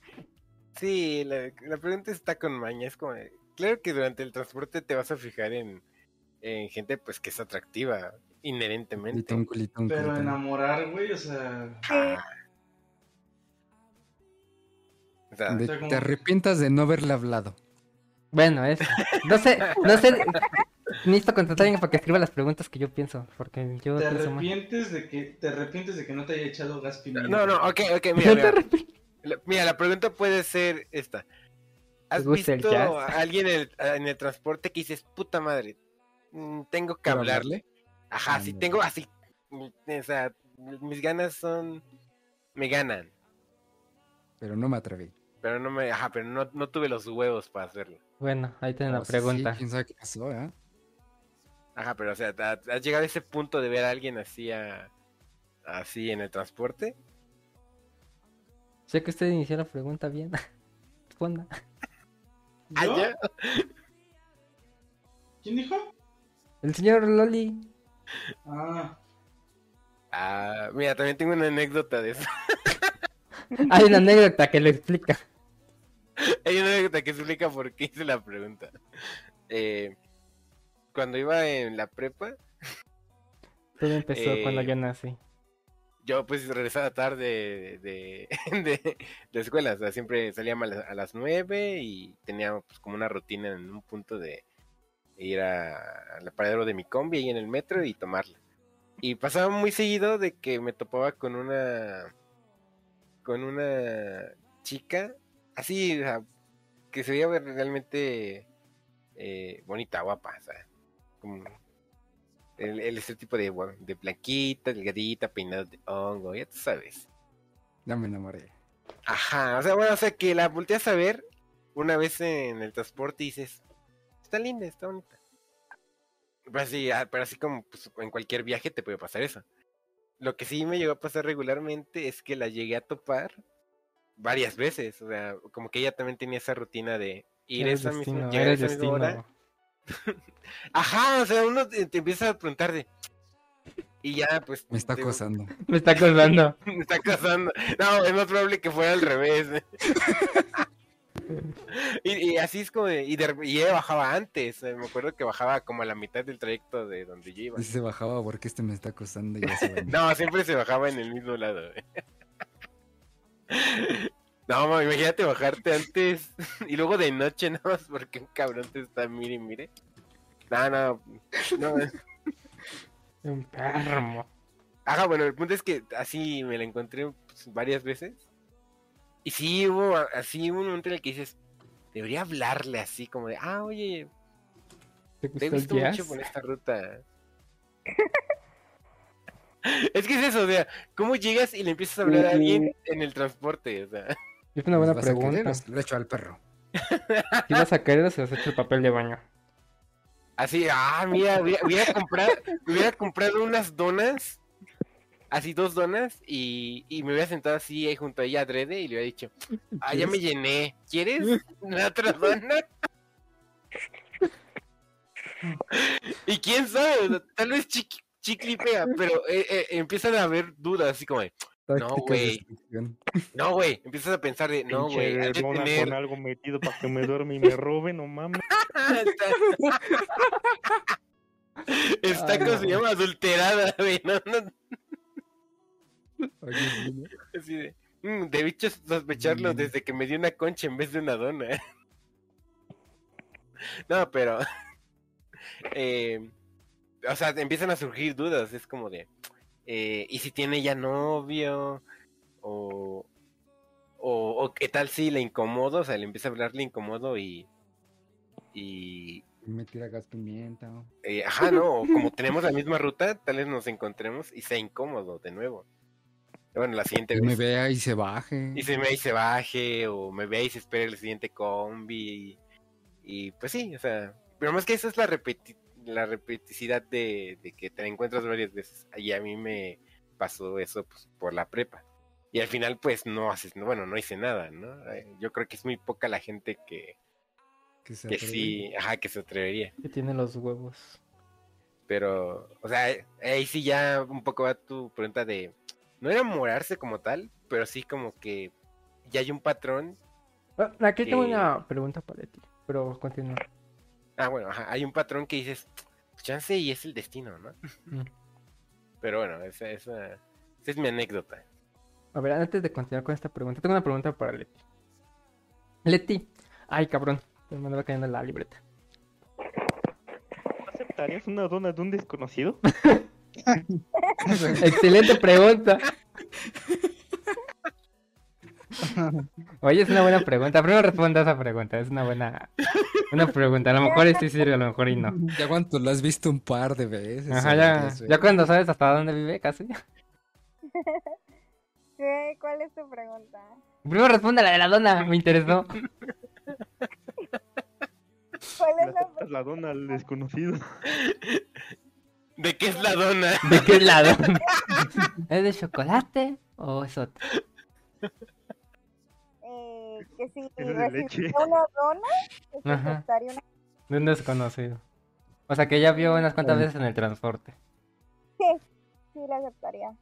Sí, la, la pregunta está con maña. Es como, claro que durante el transporte te vas a fijar en, en gente pues que es atractiva, inherentemente. Culitón, culitón, Pero culitón. enamorar, güey, o sea... Ah. De- o sea, como- Te arrepientas de no haberle hablado. Bueno, eso. No sé, no sé. Necesito contratar a alguien para que escriba las preguntas que yo pienso. Porque yo Te pienso mal. arrepientes de que te arrepientes de que no te haya echado gas pimienta. no, no, ok, ok, mira, mira. La- Mira, la pregunta puede ser esta. ¿Has visto a alguien en el, en el transporte que dices, puta madre, mm, tengo que ¿Quiero hablarle? Ajá, sí, Ándale. tengo así. mm, O sea, mis ganas son. Me ganan. Pero no me atreví. Pero no me. Ajá, pero no, no tuve los huevos para hacerlo. Bueno, ahí tienen la pregunta. Sí, quién sabe qué pasó, ¿eh? Ajá, pero o sea, ¿ha- ¿has llegado a ese punto de ver a alguien así a- así en el transporte? Sé que usted inició la pregunta bien. *laughs* Responda. Ah. ¿Quién dijo? El señor Loli. Ah, Ah, mira, también tengo una anécdota de eso. *laughs* Hay una anécdota que lo explica. Hay una anécdota que explica por qué hice la pregunta. Eh, cuando iba en la prepa, Todo empezó Eh, cuando yo nací. yo pues regresaba tarde de, *laughs* de, de escuela, o sea, siempre salíamos a las, a las 9 y tenía pues como una rutina en un punto de ir a- al paradero de mi combi ahí en el metro y tomarla. Y pasaba muy seguido de que me topaba con una con una chica así, o sea, que se veía realmente eh, bonita, guapa, o sea, como el, el tipo de, de blanquita, delgadita, peinado de hongo, ya tú sabes. Ya me enamoré. Ajá, o sea, bueno, o sea, que la volteas a ver una vez en el transporte y dices, está linda, está bonita. Pero así, ah, pero así como pues, en cualquier viaje te puede pasar eso. Lo que sí me llegó a pasar regularmente es que la llegué a topar varias veces, o sea, como que ella también tenía esa rutina de ir esa misma, llegar a esa misma hora. *laughs* Ajá, o sea, uno te, te empieza a preguntar de... Y ya, pues... Me está te- acosando. *laughs* Me está acordando. *laughs* Me está casando. No, es más probable que fuera al revés. y, y así es como de, y, de- y ella bajaba antes. eh, Me acuerdo que bajaba como a la mitad del trayecto de donde yo iba. Y se bajaba porque este me está acosando y ya se. No, siempre se bajaba en el mismo lado. No, ma, imagínate bajarte antes *laughs* y luego de noche *laughs* nada más porque un cabrón te está mire mire. No, no, no. *laughs* Enfermo. Ajá, bueno, el punto es que así me la encontré pues, varias veces. Y sí hubo, así un momento en el que dices, debería hablarle así, como de, ah, oye, ¿Te te gustó jazz? mucho por esta ruta. *laughs* es que es eso, o sea, ¿cómo llegas y le empiezas a hablar a alguien en el transporte? O sea, *laughs* Es una buena ¿Los vas a querer pregunta. lo echo al perro. Si vas a querer, se has hecho el papel de baño. Así, ah, mira, hubiera, hubiera comprado, hubiera comprado unas donas, así dos donas, y, y me hubiera sentado así ahí junto a ella adrede y le hubiera dicho, ah, ya me llené, ¿quieres una otra dona? *laughs* y quién sabe, tal vez chiqui, chicle y pega, pero eh, eh, empiezan a haber dudas, así como, de, de güey. no, güey, empiezas a pensar de, no, güey, tener... con algo metido para que me duerme y me robe, no mames. *laughs* Está como se llama adulterada, güey, no, no, ¿no? Así de, "Mm, debí ch- sospecharlo Mm. desde que me dio una concha en vez de una dona. *laughs* no, pero. *laughs* eh, o sea, empiezan a surgir dudas. Es como de. eh, ¿Y si tiene ya novio? O. O, o qué tal si le incomodo, o sea, le empieza a hablar, le incomodo y. Y. Me tira gas pimienta. eh, ajá, no, como tenemos la misma ruta, tal vez nos encontremos y sea incómodo de nuevo. Bueno, la siguiente Que me vez. vea y se baje. Y se me y se baje, o me ve y se espere el siguiente combi. Y, y, pues sí, o sea. Pero más que eso es la, repeti la repeticidad de, de que te la encuentras varias veces. Y a mí me pasó eso pues, por la prepa. Y al final, pues no haces, bueno, no hice nada, ¿no? Eh, Yo creo que es muy poca la gente que, Que, se que sí, ajá, que se atrevería. Que tiene los huevos. Pero, o sea, ahí sí ya un poco va tu pregunta de, no enamorarse como tal, pero sí como que ya hay un patrón Ah, Aquí tengo una pregunta para ti, pero continúa. Ah, bueno, ajá, hay un patrón que dices, chance y es el destino, ¿no? Mm. Pero bueno, esa, esa, esa es mi anécdota. A ver, antes de continuar con esta pregunta, tengo una pregunta para Leti. Leti, ay cabrón, me andaba cayendo la libreta. ¿Aceptarías una dona de un desconocido? *laughs* Excelente pregunta. *laughs* Oye, es una buena pregunta. Primero responda a esa pregunta. Es una buena una pregunta. A lo mejor sí sirve, a lo mejor y no. Ya cuánto lo has visto un par de veces. Ajá, ya, cuando sabes hasta dónde vive, casi. *laughs* ¿Qué? ¿Cuál es tu pregunta? Primero responde la de la dona, me interesó. *laughs* ¿Cuál ¿Le es la aceptas la dona al desconocido? *laughs* ¿De qué es la dona? ¿De qué lado? ¿Es de chocolate o es otro? Que si *laughs* Es leche. una dona, aceptaría una... De un desconocido. O sea que ya vio unas cuantas veces en el transporte. *laughs* Sí, sí la aceptaría.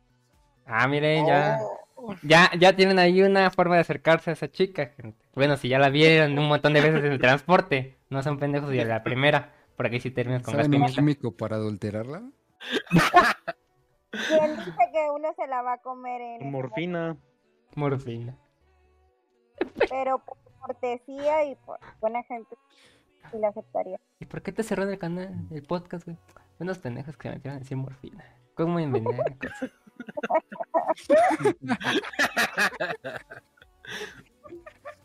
Ah, miren, ya. Oh. Ya, ya tienen ahí una forma de acercarse a esa chica, gente. Bueno, si ya la vieron un montón de veces en el transporte, no son pendejos y a la primera, por aquí sí terminas con gas ¿Saben un pimienta. químico para adulterarla? *laughs* ¿Quién dice que uno se la va a comer en Morfina. Morfina. Pero por cortesía y por buena gente, sí la aceptaría. ¿Y por qué te cerró el canal, el podcast, güey? Unos pendejos que me metieron a decir morfina. ¿Cómo envenenar *laughs* cosas? *laughs*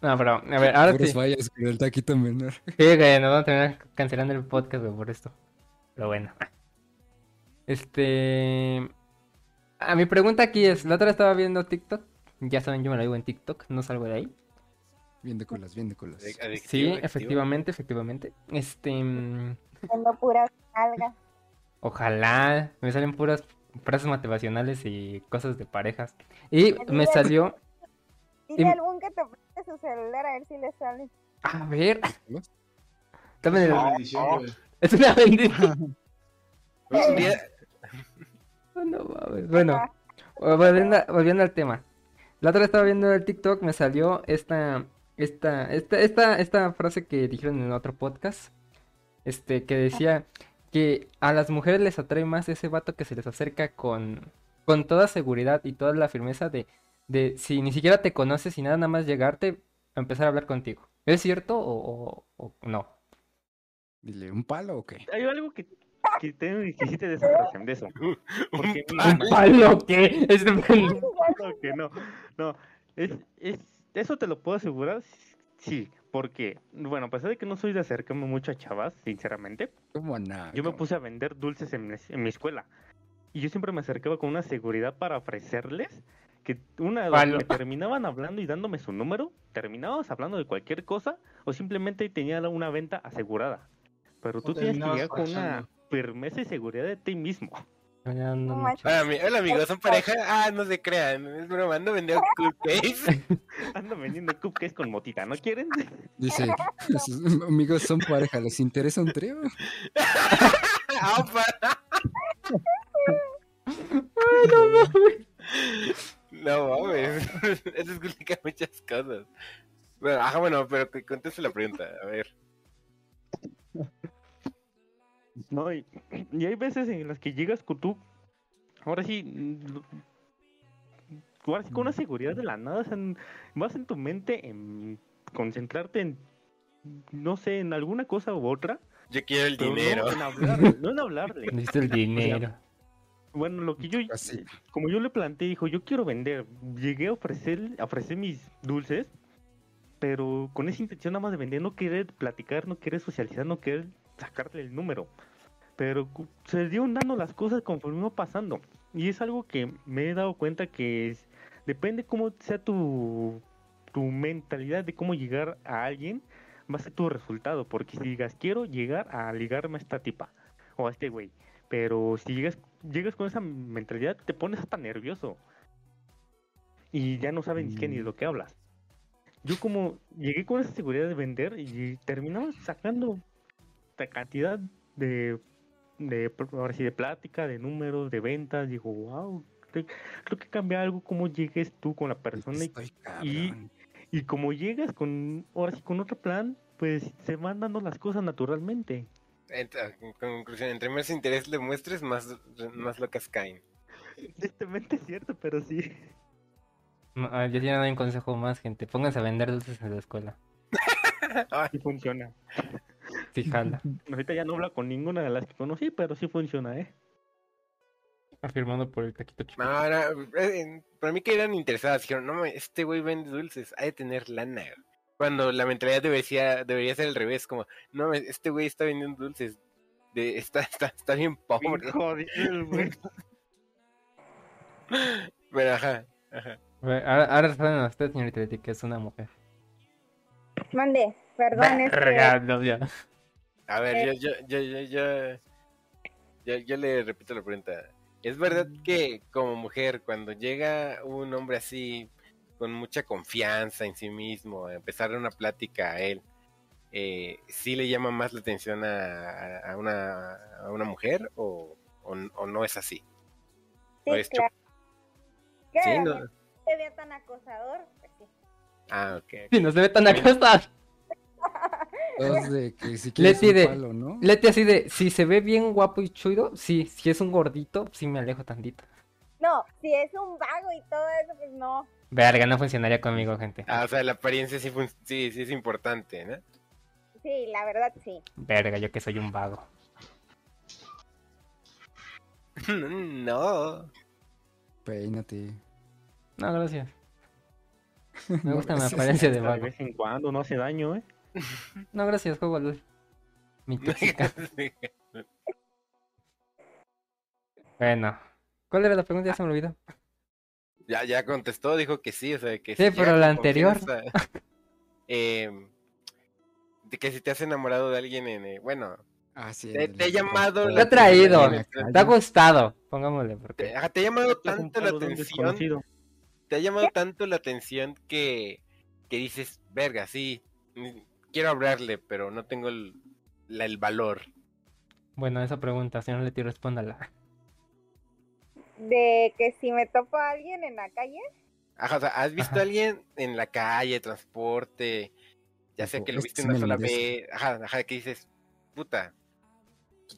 No, pero, a ver, ahora Puras sí. fallas con el taquito menor. Sí, güey, nos vamos a terminar cancelando el podcast, güey, por esto. Pero bueno. Este. A mi pregunta aquí es: la otra vez estaba viendo TikTok. Ya saben, yo me lo digo en TikTok, no salgo de ahí. Bien de colas, bien de colas. Adictivo, Sí, adictivo. efectivamente, efectivamente. Este. mm, Siendo puras algas. Ojalá me salen puras frases motivacionales y cosas de parejas. Y me salió. Dile Y- a algún que te preste su celular a ver si le sale. A ver. Dame Es el- una *laughs* bendición, güey. Es una bendición. *laughs* Mames. Bueno, volviendo, volviendo al tema. La otra vez estaba viendo el TikTok, me salió esta, esta, esta, esta, esta frase que dijeron en otro podcast. Este, que decía que a las mujeres les atrae más ese vato que se les acerca con, con toda seguridad y toda la firmeza de, de si ni siquiera te conoces y nada, nada más llegarte a empezar a hablar contigo. ¿Es cierto o, o- o no? Dile, ¿un palo o qué? Hay algo que, que tengo que hiciste de de eso. Porque *laughs* Un mira, ¿Un palo qué? Es un- *laughs* No, que no, no, es, es, eso te lo puedo asegurar, sí, porque, bueno, a pesar de que no soy de acercarme mucho a chavas, sinceramente, ¿Cómo nada? yo me puse a vender dulces en, mi- en mi escuela, y yo siempre me acercaba con una seguridad para ofrecerles que una Palo. me terminaban hablando y dándome su número, terminabas hablando de cualquier cosa o simplemente tenía una venta asegurada. Pero tú tienes que llegar con una. Firmeza y seguridad de ti mismo. No No. Hola, ami- hola, amigos, ¿son pareja? *laughs* Ah, no se crean, es broma, ando vendiendo *laughs* cupcakes. *laughs* Ando vendiendo cupcakes con motita, ¿no quieren? Dice, amigos son pareja, ¿les interesa un trío? Ah, pa- No mames, eso explica muchas cosas. Bueno, ajá, bueno, pero que conteste la pregunta, a ver. No, y, *clears throat* y hay veces en las que llegas con tú, ahora sí, mm, ahora sí con una seguridad de la nada, o sea, vas en tu mente en concentrarte en, no sé, en alguna cosa u otra. Yo quiero el pero no dinero. en hablarle, no en hablarle. *laughs* Necesito el *laughs* dinero. Bueno, lo que yo, Así. como yo le planteé, dijo, yo quiero vender. Llegué a ofrecer, a ofrecer mis dulces, pero con esa intención nada más de vender, no querer platicar, no querer socializar, no querer sacarle el número. Pero se dieron dando las cosas conforme iba pasando. Y es algo que me he dado cuenta que es, depende cómo sea tu, tu mentalidad de cómo llegar a alguien, va a ser tu resultado. Porque si digas, quiero llegar a ligarme a esta tipa o a este güey. Pero si llegas, llegas con esa mentalidad, te pones hasta nervioso. Y ya no sabes ni qué ni de lo que hablas. Yo como llegué con esa seguridad de vender y terminaba sacando esta cantidad de, de, ahora sí, de plática, de números, de ventas. Digo, wow, creo que cambia algo cómo llegues tú con la persona y, Estoy y- y como llegas con, ahora sí, con otro plan, pues se van dando las cosas naturalmente. Ent- En conclusión, entre más interés le muestres, más, más locas caen. Tristemente es cierto, pero sí. Ah, Yo tiene un consejo más, gente. Pónganse a vender dulces en la escuela. *laughs* Sí funciona. Sí, jala. Ahorita ya no habla con ninguna de las que conocí, pero sí funciona, ¿eh? Afirmado por el taquito chico. No, no, eh, para mí que eran interesadas, dijeron, no, este güey vende dulces, ha de tener lana. güey". Cuando la mentalidad debería, debería ser al revés, como, no, mames, este güey está vendiendo dulces, de, está, está, está bien pobre. Jodido el güey. *laughs* Pero ajá, ajá. Ahora, ahora saben ustedes, señorita Leti, que es una mujer. Mande, perdón, es que. A ver, yo, yo, yo, yo, yo, yo, yo le repito la pregunta. ¿Es verdad que como mujer, cuando llega un hombre así, con mucha confianza en sí mismo, a empezar una plática a él, eh, sí le llama más la atención a, a una, a una mujer o, o, o no es así? sí, o es claro. Sí, Claro, no. no se vea tan acosador, sí. Ah, ok. Si no se ve tan acostado. Dos *laughs* de que si quieres Leti un de- palo, ¿no? Leti así de, si se ve bien guapo y chuido, sí. Si es un gordito, sí me alejo tantito. No, si es un vago y todo eso, pues no. Verga, no funcionaría conmigo, gente. Ah, o sea, la apariencia sí, fun- sí, sí es importante, ¿no? Sí, la verdad sí. Verga, yo que soy un vago. *laughs* no. Peínate. No, gracias. *laughs* Me gusta mi apariencia de De vago. vez en cuando, no hace daño, ¿eh? *laughs* No, gracias, juego a LOL. Mi *laughs* tóxica. Bueno. ¿Cuál era la pregunta? Ya se me olvidó. Ya, ya contestó, dijo que sí, o sea, que Sí, si pero la anterior. *laughs* de que si te has enamorado de alguien en, eh, bueno, Ah, sí. te, te ha la- llamado Te la ha traído. atención, Te ¿Te ha gustado? Pongámosle, te, porque... ajá, te ha llamado tanto la atención, te ha llamado tanto la atención que, que dices, verga, sí, quiero hablarle, pero no tengo el, la- el valor. Bueno, esa pregunta, si no Leti, respóndala. De que si me topo a alguien en la calle, Ajá, o sea, ¿has visto Ajá. a alguien en la calle, transporte, ya sea que lo este viste una sola vez, ajá, ajá, que dices, puta,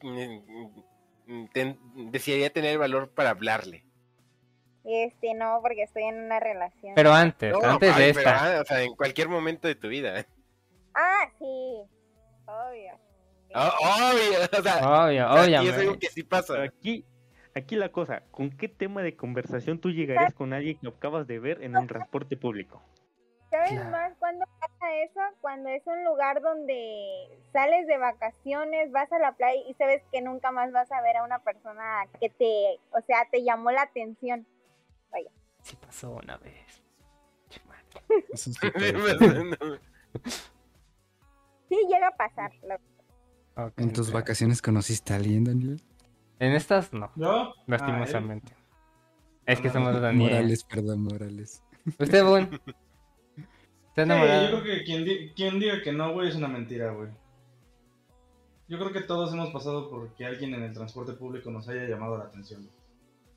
mm, mm, ten- desearía tener el valor para hablarle. este no, porque estoy en una relación. Pero antes, No, antes de pero, esta. ah, o sea, en cualquier momento de tu vida. Ah, sí, obvio. Oh, obvio, o sea, Obvio, o sea, y es algo que sí pasa. Aquí, aquí la cosa, ¿con qué tema de conversación tú llegarías con alguien que acabas de ver en un transporte público? ¿Sabes Claro. más cuándo pasa eso? Cuando es un lugar donde sales de vacaciones, vas a la playa y sabes que nunca más vas a ver a una persona que te, o sea, te llamó la atención. Sí pasa. pasó una vez. *laughs* Eso es Sí, no. Llega a pasar. ¿En tus vacaciones conociste a alguien, Daniel? En estas no, ¿Yo? lastimosamente. es que Ah, somos Daniel. Morales, perdón, Morales. Usted, Boon. ¿Está Ah. Sí, enamorado? yo creo que quien, di- quien diga que no, güey, es una mentira, güey. Yo creo que todos hemos pasado por que alguien en el transporte público nos haya llamado la atención. güey.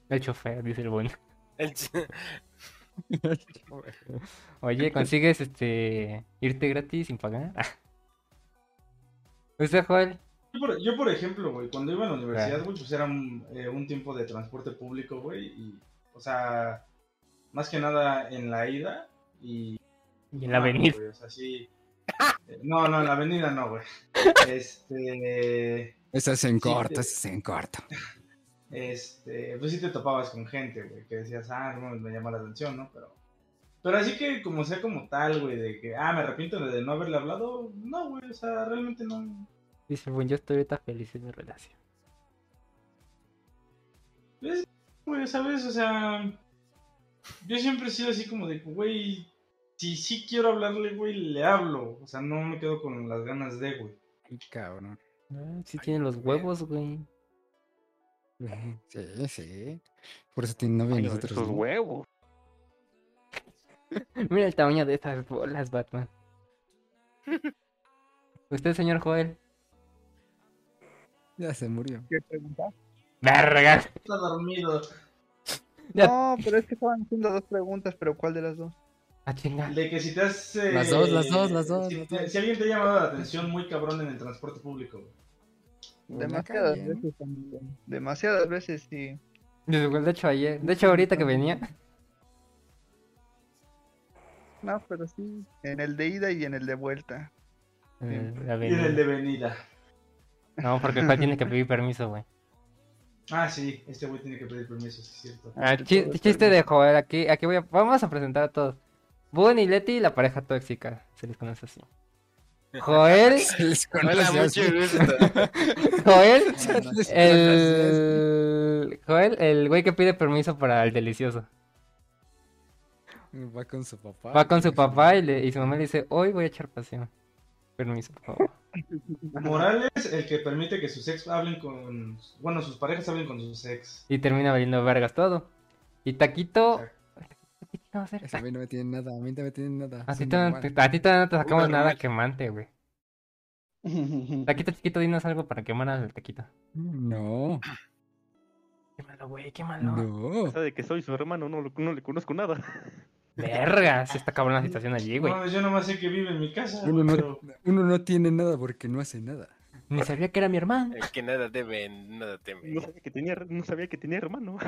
El chofer, dice el Boon. El *laughs* Oye, ¿consigues este irte gratis sin pagar? *laughs* ¿Usted, Joel? Yo por, yo, por ejemplo, güey, cuando iba a la universidad, güey, pues era un, eh, un tiempo de transporte público, güey, y, o sea, más que nada en la ida y... Y en la Ah, avenida. o sea, sí. Eh, No, no, en la avenida no, güey. *laughs* Este... Esa es en Sí, corto, te- esa es en corto. *laughs* este, pues sí te topabas con gente, güey, que decías, ah, no, me llama la atención, ¿no? Pero, pero así que como sea como tal, güey, de que, ah, me arrepiento de no haberle hablado, no, güey, o sea, realmente no. Dice Boon, yo estoy ahorita feliz en mi relación. Es, güey, ¿sabes? O sea, yo siempre he sido así como de, güey, si sí quiero hablarle, güey, le hablo, o sea, no me quedo con las ganas de, güey. Ay, cabrón. Ah, sí tienen los huevos, güey. Sí, sí. Por eso tiene novia Ay, nosotros no. huevos. *laughs* Mira el tamaño de esas bolas, Batman. *laughs* ¿Usted, señor Joel? Ya se murió. ¿Qué pregunta? ¡Verga! Está dormido. Ya. No, pero es que estaban haciendo dos preguntas, pero ¿cuál de las dos? ¡A chingar! De que si te has... eh, Las dos, las dos, las dos, Si, las te- dos. si alguien te ha llamado la atención muy cabrón en el transporte público, Demasiadas veces también. Demasiadas veces, sí. De hecho, ayer. De hecho, ahorita que venía. No, pero sí. En el de ida y en el de vuelta. Y en el de venida. No, porque Joel tiene que pedir permiso, güey. Ah, sí, este güey tiene que pedir permiso, sí es cierto. Ah, chiste de Joel, aquí, aquí voy a, vamos a presentar a todos. Boon y Leti, la pareja tóxica, se les conoce así. Joel, *laughs* Se les Hola, conoce así. mucho gusto. *laughs* Joel, el... Joel, el güey que pide permiso para el delicioso. Va con su papá. Va con su papá y, le- y su mamá le dice, hoy voy a echar pasión. Permiso, por favor. *laughs* Morales, el que permite que sus ex hablen con. Bueno, sus parejas hablen con sus ex. Y termina valiendo vergas todo. Y Taquito... ¿Qué va a hacer? Ese a mí no me tiene nada, a mí no me tiene nada. A ti, todavía no te sacamos nada quemante, güey. *laughs* Taquito chiquito, dinos algo para quemar al taquito. No, Quémalo, güey, quémalo. no. O sea, de que soy su hermano, no, lo- no le conozco nada. *laughs* Verga, sí está cabrón la situación allí, güey. No, yo nomás sé que vive en mi casa. Uno no, pero- uno no tiene nada porque no hace nada. Ni sabía que era mi hermano. El que nada debe, nada teme. No sabía que tenía, no sabía que tenía hermano.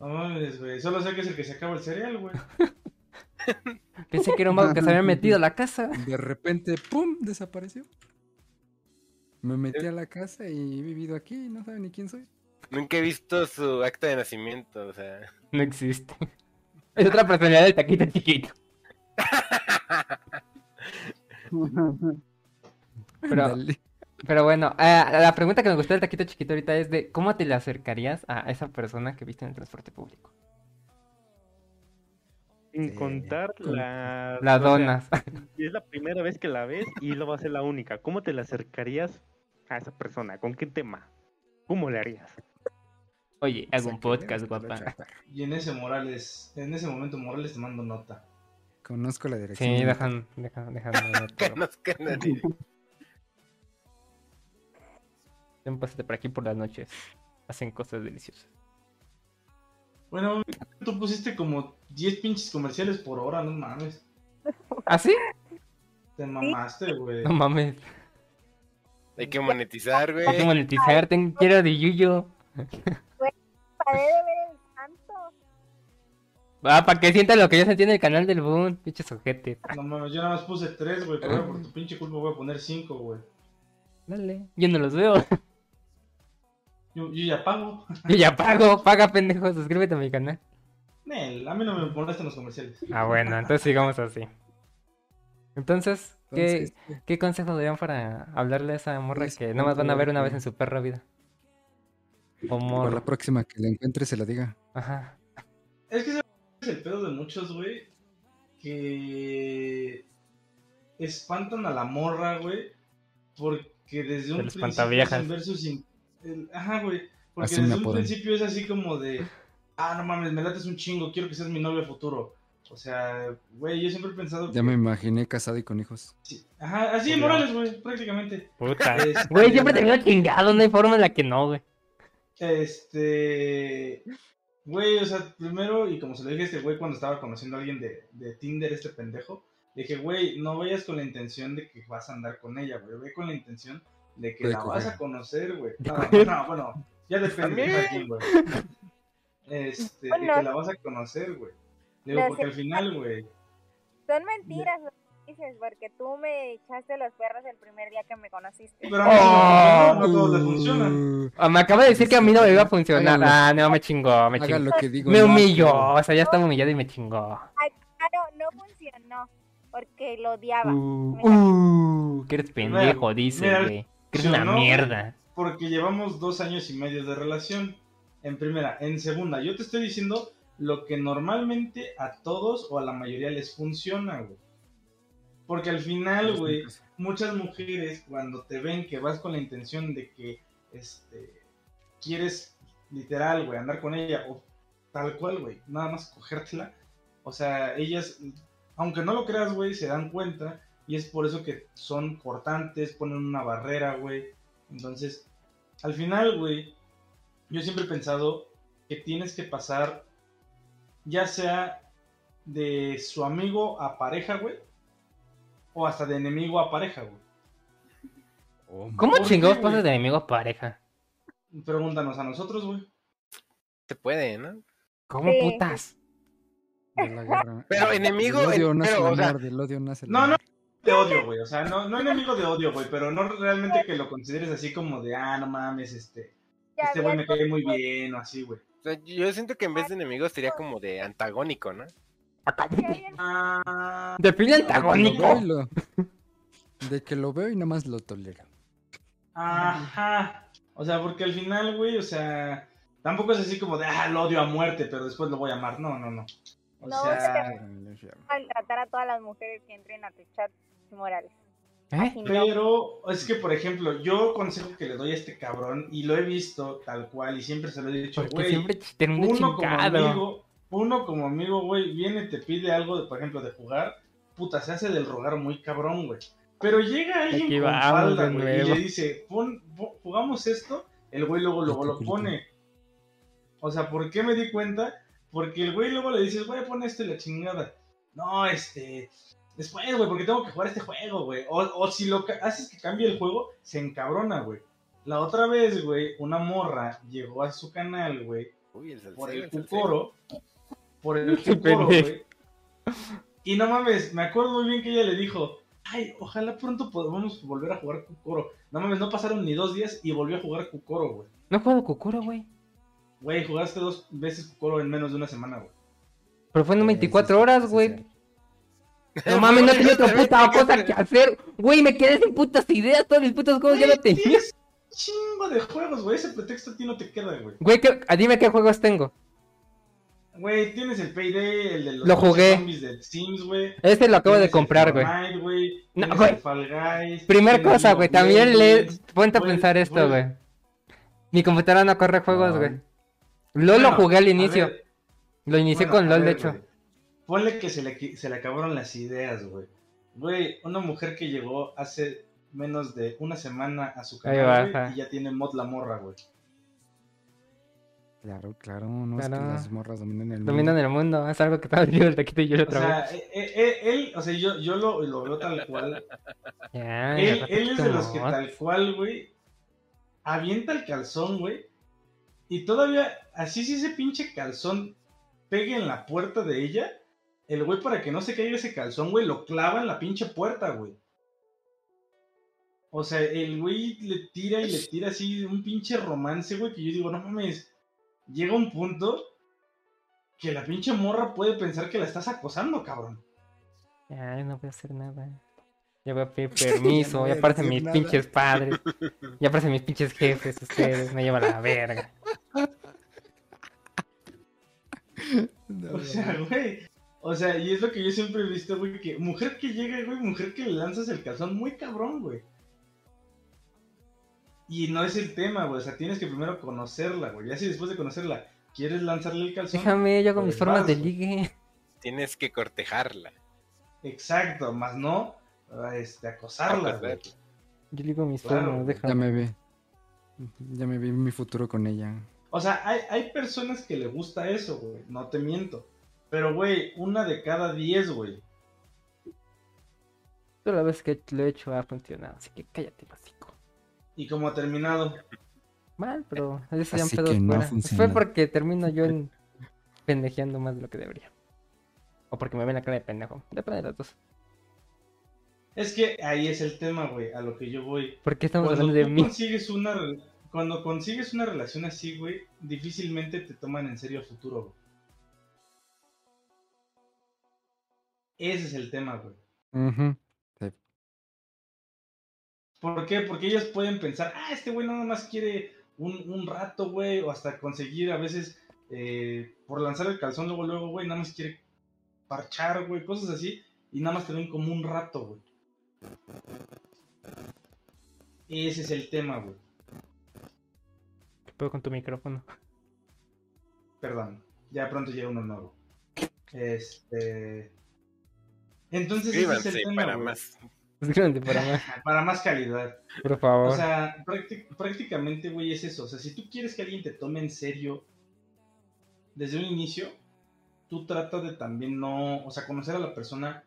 No mames, güey. Solo sé que es el que se acaba el cereal, güey. *laughs* Pensé que era un vago que se había metido a la casa. De repente, ¡pum! desapareció. Me metí a la casa y he vivido aquí, no sabe ni quién soy. Nunca he visto su acta de nacimiento, o sea. No existe. Es otra personalidad del taquito chiquito. Pero, bueno, eh, la pregunta que me gustó del taquito chiquito ahorita es de ¿cómo te le acercarías a esa persona que viste en el transporte público? Sin Sí, contar con- la... Las o sea, donas. *laughs* si es la primera vez que la ves y lo va a ser la única. ¿Cómo te la acercarías a esa persona? ¿Con qué tema? ¿Cómo le harías? Oye, hago un podcast, guapa. Y en ese Morales, en ese momento Morales te mando nota. Conozco la dirección. Sí, dejan, dejan, dejan. *laughs* Conozco a nadie. Ven, pásate por aquí por las noches. Hacen cosas deliciosas. Bueno, tú pusiste como 10 pinches comerciales por hora, no mames. ¿Ah, sí? Te mamaste, güey. No mames. Hay que monetizar, güey. Hay que monetizar, ten- quiero de Yuyo. *laughs* Paré de ver el santo. Ah, para que sientan lo que yo sentí en el canal del Boom. Pinches ojetes. No mames, yo nada más puse 3, güey, pero por tu pinche culpa voy a poner 5, güey. Dale. Yo no los veo. *laughs* Yo, yo ya pago. *laughs* Yo ya pago. Paga, pendejo. Suscríbete a mi canal. Nel, a mí no me molestan los comerciales. Ah, bueno, entonces sigamos así. Entonces, ¿qué, Entonces, ¿qué consejos darían para hablarle a esa morra Pues, que nada más van a ver una vez en su perra vida? O Para la próxima que la encuentre se la diga. Ajá. Es que, es el pedo de muchos, güey? Que espantan a la morra, güey, porque desde un El principio sin ver sus in- el- Ajá, güey, porque Así desde un principio es así como de, ah, no mames, me lates un chingo, quiero que seas mi novio futuro. O sea, güey, yo siempre he pensado Ya que... me imaginé casado y con hijos. sí, Ajá, así de Morales, güey, prácticamente. Puta. Este, Güey, siempre te veo chingado, no hay forma en la que no, güey. Este. Güey, o sea, primero, y como se lo dije a este güey cuando estaba conociendo a alguien de, de Tinder, este pendejo, le dije, güey, no vayas con la intención de que vas a andar con ella, güey. Ve con la intención de que De la vas a conocer, güey. No, no, bueno, ya depende de quien, güey. Este, de que la vas a conocer, güey. Le digo, porque al final, güey. Son mentiras que dices, porque tú me echaste los perros el primer día que me conociste. Pero a mí no. Uh, Ah, me acaba de decir que a mí no me iba a funcionar. Ah, no, me chingó, me haga chingó. lo que digo. Me no, humilló, o sea, ya estaba humillado y me chingó. Claro, no funcionó, porque lo odiaba. Uh, uh, que eres pendejo, dice, güey. Que eres una mierda. porque llevamos dos años y medio de relación. En primera, en segunda, yo te estoy diciendo lo que normalmente a todos o a la mayoría les funciona, güey. Porque al final, güey, muchas mujeres cuando te ven que vas con la intención de que este quieres literal, güey, andar con ella o tal cual, güey, nada más cogértela, o sea, ellas aunque no lo creas, güey, se dan cuenta y es por eso que son cortantes, ponen una barrera, güey. Entonces, al final, güey, yo siempre he pensado que tienes que pasar ya sea de su amigo a pareja, güey, o hasta de enemigo a pareja, güey. Oh, ¿Cómo ¿Por qué, chingados güey? pasas de enemigo a pareja? Pregúntanos a nosotros, güey. Se puede, ¿no? ¿Cómo Sí. putas? de la guerra. Pero enemigo, Del odio en- nace pero, el o sea, amor, del odio nace el No, no, de odio, güey. O sea, no, no enemigo de odio, güey, pero no realmente que lo consideres así como de, ah, no mames, este, este güey me cae muy bien o así, güey. o sea, yo siento que en vez de enemigo sería como de antagónico, ¿no? Ah, lo antagónico. veo y lo- De que lo veo y nada más lo tolero. ajá. O sea, porque al final, güey, o sea, tampoco es así como de, ah, lo odio a muerte, pero después lo voy a amar. No, no, no. O No, sea, maltratar a todas las mujeres que entren a tu chat Morales. ¿Eh? Pero es que, por ejemplo, yo consejo que le doy a este cabrón, y lo he visto tal cual, y siempre se lo he dicho, güey, uno como chingado. amigo, uno como amigo, güey, viene, te pide algo, de, por ejemplo, de jugar, puta, se hace del rogar muy cabrón, güey. Pero llega alguien Aquí con falda, güey, y le dice, pon, pon- jugamos esto, el güey luego, luego lo pone. O sea, ¿por qué me di cuenta? Porque el güey luego le dices, güey, pon esto y la chingada. No, este, después, güey, porque tengo que jugar este juego, güey. O, o si lo haces que cambie el juego, se encabrona, güey. La otra vez, güey, una morra llegó a su canal, güey, Uy, el salseo, por el el salseo. cucoro. Por el *laughs* pendejo. güey. Y no mames, me acuerdo muy bien que ella le dijo, ay, ojalá pronto podamos volver a jugar cucoro. No mames, no pasaron ni dos días y volvió a jugar cucoro, güey. No he jugado Kokoro, güey. Güey, jugaste dos veces cucoro en menos de una semana, güey. Pero fue en Sí, 24 sí, sí, horas, güey. sí. No mames, no *laughs* tenía otra puta cosa que hacer. Güey, me quedé sin putas ideas. Todos mis putos juegos ya no tenía. Chingo de juegos, güey. Ese pretexto a ti no te queda, güey. Güey, ¿qué- a dime qué juegos tengo. Güey, tienes el Payday, el de los Lo jugué. zombies del Sims, güey. Este lo acabo de comprar, güey. No, güey. Primer cosa, güey. También le. Ponte a pensar esto, güey. Mi computadora no corre juegos, güey. LOL lo jugué al inicio. Lo inicié con LOL, de hecho. Ponle que se le, se le acabaron las ideas, güey. Güey, una mujer que llegó hace menos de una semana a su canal, güey, y ya tiene mod la morra, güey. Claro, claro, no es que las morras dominan el mundo. Dominan el mundo. Es algo que estaba diciendo el taquito y yo lo O otra sea, eh, eh, eh, él, o sea, yo, yo lo, lo veo tal cual. *laughs* Ya, Él, ya, él es de los que tal cual, güey, avienta el calzón, güey, y todavía, así si ese pinche calzón pegue en la puerta de ella, el güey para que no se caiga ese calzón, güey, lo clava en la pinche puerta, güey. O sea, el güey le tira y le tira así un pinche romance, güey, que yo digo, no mames, llega un punto que la pinche morra puede pensar que la estás acosando, cabrón. Ya, ya no voy a hacer nada. Ya voy a pedir *laughs* permiso. ya aparecen mis nada. pinches padres. *laughs* Ya aparecen mis pinches jefes. Ustedes me llevan a la verga. O sea, güey. O sea, y es lo que yo siempre he visto, güey, que mujer que llega, güey, mujer que le lanzas el calzón muy cabrón, güey. Y no es el tema, güey. O sea, tienes que primero conocerla, güey. Ya si después de conocerla quieres lanzarle el calzón. Déjame, yo mis Pues formas vas, de ligue. Tienes que cortejarla. Exacto, más no ah, este, acosarla, güey. Acosarla. Yo ligo mis Claro, formas, güey. Ya déjame. me ve. Ya me vi mi futuro con ella. O sea, hay, hay personas que le gusta eso, güey. No te miento. Pero, güey, una de cada diez, güey. Toda la vez que lo he hecho ha funcionado, así que cállate, básico. Y como ha terminado. Mal, pero ya pedos no. Fue porque termino yo en pendejeando más de lo que debería. O porque me ven la cara de pendejo. Depende de las dos. Es que ahí es el tema, güey, a lo que yo voy. ¿Por qué estamos Cuando hablando de mí? consigues una cuando consigues una relación así, güey, difícilmente te toman en serio a futuro, güey. Ese es el tema, güey. Ujú. ¿Por qué? Porque ellos pueden pensar, ah, este güey nada más quiere un, un rato, güey, o hasta conseguir a veces, eh, por lanzar el calzón luego, luego, güey, nada más quiere parchar, güey, cosas así, y nada más te ven como un rato, güey. Ese es el tema, güey. ¿Qué puedo con tu micrófono? Perdón, ya pronto llega uno nuevo. Este. Entonces, ese es el tema, para más. Suscríbete para más, Para más calidad. por favor. O sea, prácti- prácticamente, güey, es eso. O sea, si tú quieres que alguien te tome en serio desde un inicio, tú trata de también no, o sea, conocer a la persona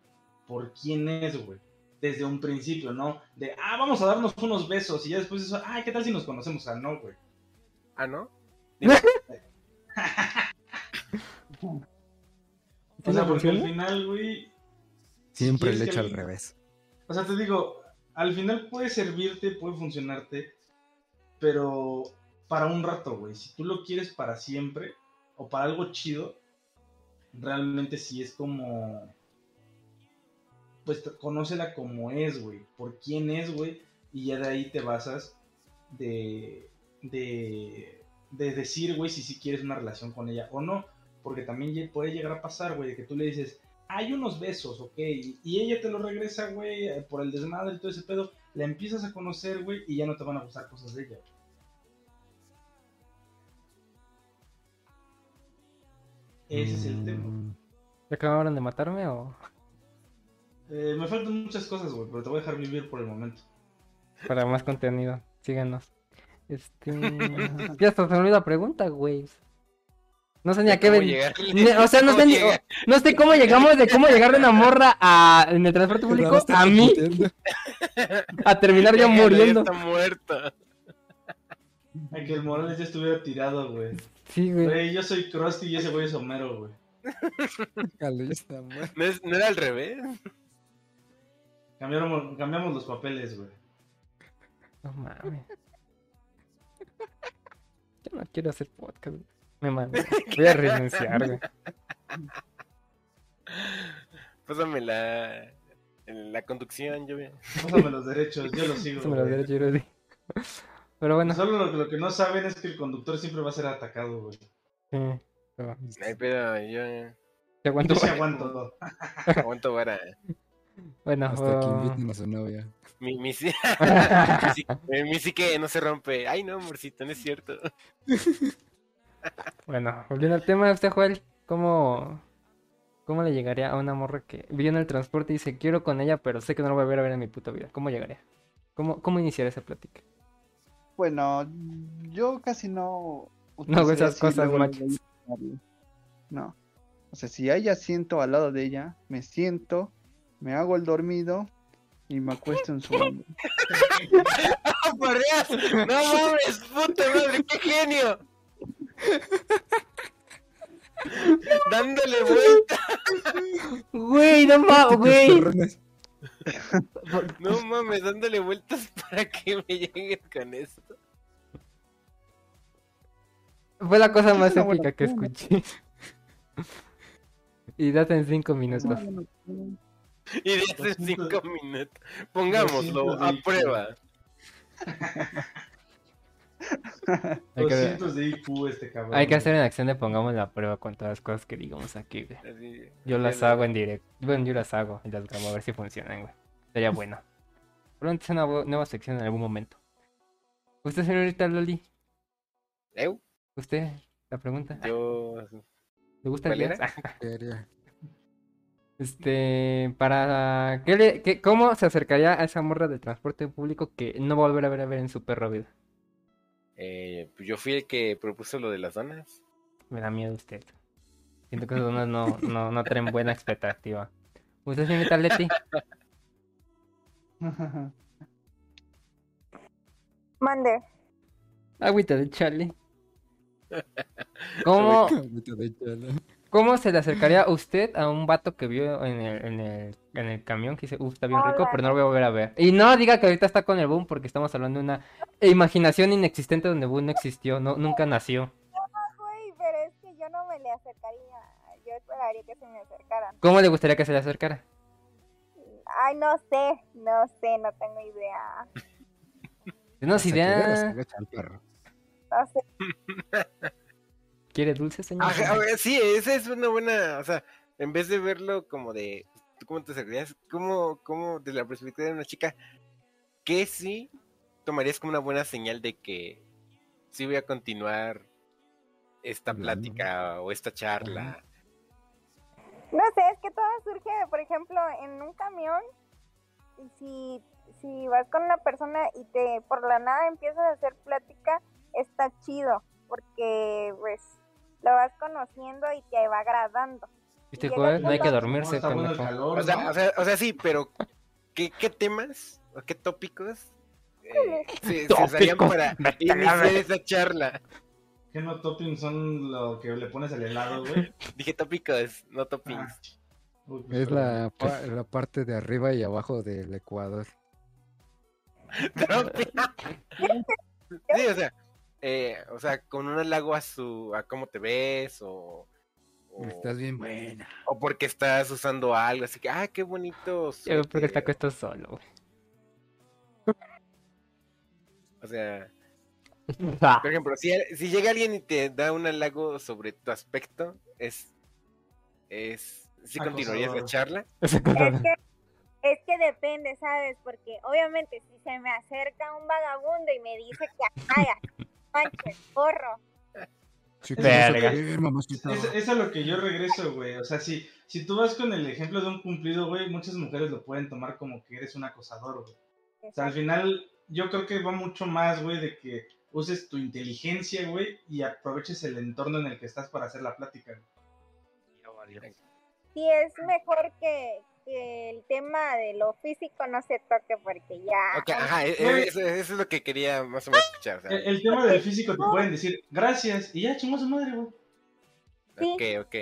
por quién es, güey. Desde un principio, ¿no? De, ah, vamos a darnos unos besos y ya después eso, ay, ¿qué tal si nos conocemos? O sea, no, güey. Ah, ¿no? *laughs* *laughs* O sea, porque al final, güey, Siempre le que echo al revés. O sea, te digo, al final puede servirte, puede funcionarte, pero para un rato, güey. Si tú lo quieres para siempre o para algo chido, realmente sí es como. Pues conócela como es, güey. Por quién es, güey. Y ya de ahí te basas de. de. de decir, güey, si sí quieres una relación con ella o no. Porque también puede llegar a pasar, güey, de que tú le dices, hay unos besos, ok, y ella te lo regresa, güey, por el desmadre y todo ese pedo, la empiezas a conocer, güey, y ya no te van a gustar cosas de ella. Ese es el tema. Mm, ¿Ya acabaron de matarme o Eh, me faltan muchas cosas, güey, pero te voy a dejar vivir por el momento. para más contenido? Síganos. Este. *laughs* ya hasta se me olvidó la pregunta, güey. No sé ni a qué ¿Cómo ven. llegarle? *laughs* Ni- O sea, no ¿Cómo sé, ni, no sé cómo llegamos de cómo llegar de una *laughs* morra a, en el transporte público a mí *laughs* a terminar ya muriendo. está muerto. A que el Morales ya estuviera tirado, güey. Sí, güey. Güey, yo soy Krusty y ese güey es Homero, güey. ¿No, es- no era al revés? Cambiamos, cambiamos los papeles, güey. No mames. Yo no quiero hacer podcast. güey. Me. *laughs* *laughs* Voy a renunciar, güey. Pásame la, la conducción, yo. Pásame los derechos, yo los sigo. Eso me lo güey. hubiera hecho, Rudy. Pero bueno, Solo lo, lo que no saben es que el conductor siempre va a ser atacado, güey. sí. pero Ay, pero yo te aguanto. Yo sí aguanto. *laughs* aguanto vara. Bueno, Hasta que oh, inviten a su novia. Mi, mi, sí- mi, sí- eh, mi sí que no se rompe. Ay, no, amorcito, no es cierto. Bueno, volviendo al tema de usted, Joel, ¿cómo, ¿cómo le llegaría a una morra que vive en el transporte y dice quiero con ella, pero sé que no la voy a volver a ver en mi puta vida? ¿Cómo llegaría? ¿Cómo, cómo iniciaría esa plática? Bueno, yo casi no. No hago esas cosas, luego, macho. luego llamarle. No. O sea, si a ella siento al lado de ella, me siento, me hago el dormido y me acuesto en su *laughs* hombro. *laughs* ¡Ah, por Dios! ¡No mames! ¡Puta madre! ¡Qué genio! *laughs* Dándole vuelta. Güey, no mames, güey. *laughs* No mames, dándole vueltas *laughs* para que me lleguen con esto. Fue la cosa más épica que escuché. Y date en cinco Es minutos. Y Lo siento. cinco minutos. Pongámoslo a prueba. Hay que, 200 de IQ este cabrón. hay que güey. hacer en acción de pongamos la prueba con todas las cosas que digamos aquí, güey. Así, Yo las hago en directo. Bueno, yo las hago y las grabo a ver si funcionan, güey. Sería bueno. Pronto es una nueva sección en algún momento. ¿Usted, señorita Loli? Eu, ¿Usted? La pregunta. yo. ¿Le gusta el *laughs* Este, para... ¿qué le, qué- ¿Cómo se acercaría a esa morra del transporte público que no va a volver a ver a ver en su perro vida? Eh, pues yo fui el que propuso lo de las donas. Me da miedo usted. Siento que esas donas no, *laughs* no, no traen buena expectativa. ¿Usted, señorita Leti? *laughs* Mande. Agüita de Charlie. ¿Cómo, Agüita de chala. ¿Cómo se le acercaría usted a un vato que vio en el, en el, en el camión que dice, uff, está bien rico, pero no lo voy a volver a ver? Y no diga que ahorita está con el boom porque estamos hablando de una imaginación inexistente donde boom no existió, no, nunca nació. Güey, pero es que yo no me le acercaría. Yo esperaría que se me acercaran. ¿Cómo le gustaría que se le acercara? Ay, no sé, no sé, no tengo idea. Denos Hasta que veas, idea. agacha al perro. No sé. *laughs* ¿Quiere dulce, señor? Ajá, sí, esa es una buena. O sea, en vez de verlo como de. ¿Tú cómo te acercarías? ¿Cómo, cómo, desde la perspectiva de una chica, qué sí tomarías como una buena señal de que sí voy a continuar esta plática o esta charla? No sé, es que todo surge, por ejemplo, en un camión. Y si, si vas con una persona y te por la nada empiezas a hacer plática, está chido. Porque, pues, lo vas conociendo y te va agradando. ¿Viste, el No hay que No, dormirse, está bueno calor, O sea, ¿no? o sea, o sea, sí, pero ¿qué, qué temas o qué tópicos eh, se, se usarían Tópicos, para iniciar esa charla? ¿Qué no toppings son lo que le pones al helado, güey? *laughs* Dije tópicos, no toppings. Ah. Uy, pues, Es la, pa- la parte de arriba y abajo del Ecuador. *laughs* *laughs* sí, o sea, eh, o sea, con un halago a su, a cómo te ves o, o, Estás bien buena. o porque estás usando algo, así que, ah, qué bonito. Yo creo que está suéter", cuesta solo. O sea, *laughs* Ah, por ejemplo, si, si llega alguien y te da un halago sobre tu aspecto, es, es, ¿sí continuarías la charla? *laughs* Es que, es que depende, ¿sabes? Porque obviamente si se me acerca un vagabundo y me dice que haga, manches, porro. Sí, te Verga. vas a ver, mamacita. Es, es a lo que yo regreso, güey. O sea, si, si tú vas con el ejemplo de un cumplido, güey, muchas mujeres lo pueden tomar como que eres un acosador, güey. O sea, al final, yo creo que va mucho más, güey, de que uses tu inteligencia, güey, y aproveches el entorno en el que estás para hacer la plática. güey. Sí, es mejor que, que el tema de lo físico no se toque porque ya... Ajá, e- e- eso, eso es lo que quería más o menos escuchar. El, el tema del físico te pueden decir gracias y ya chingó su madre, güey. Sí. Ok, ok.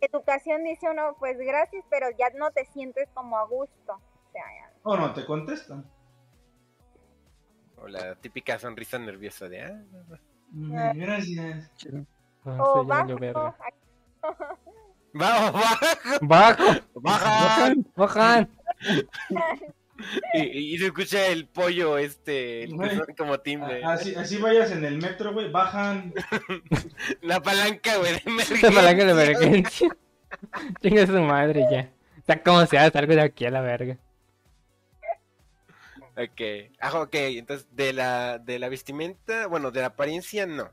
Educación dice uno, pues gracias, pero ya no te sientes como a gusto. O sea, ya- O no te contestan. O la típica sonrisa nerviosa de, ah, Mm, Gracias. Ah, o sí, *laughs* bajo. ¡Bajo! ¡Baja! ¡Bajan! Y, y se escucha el pollo este, el Güey. como timbre. A- Así, así vayas en el metro, güey, bajan. La palanca, güey, de *laughs* Esta palanca de emergencia. emergencia. *laughs* Chinga su madre ya. O sea, como sea, salgo de aquí a la verga. Ok, ah, ok, entonces de la, de la vestimenta, bueno, de la apariencia no.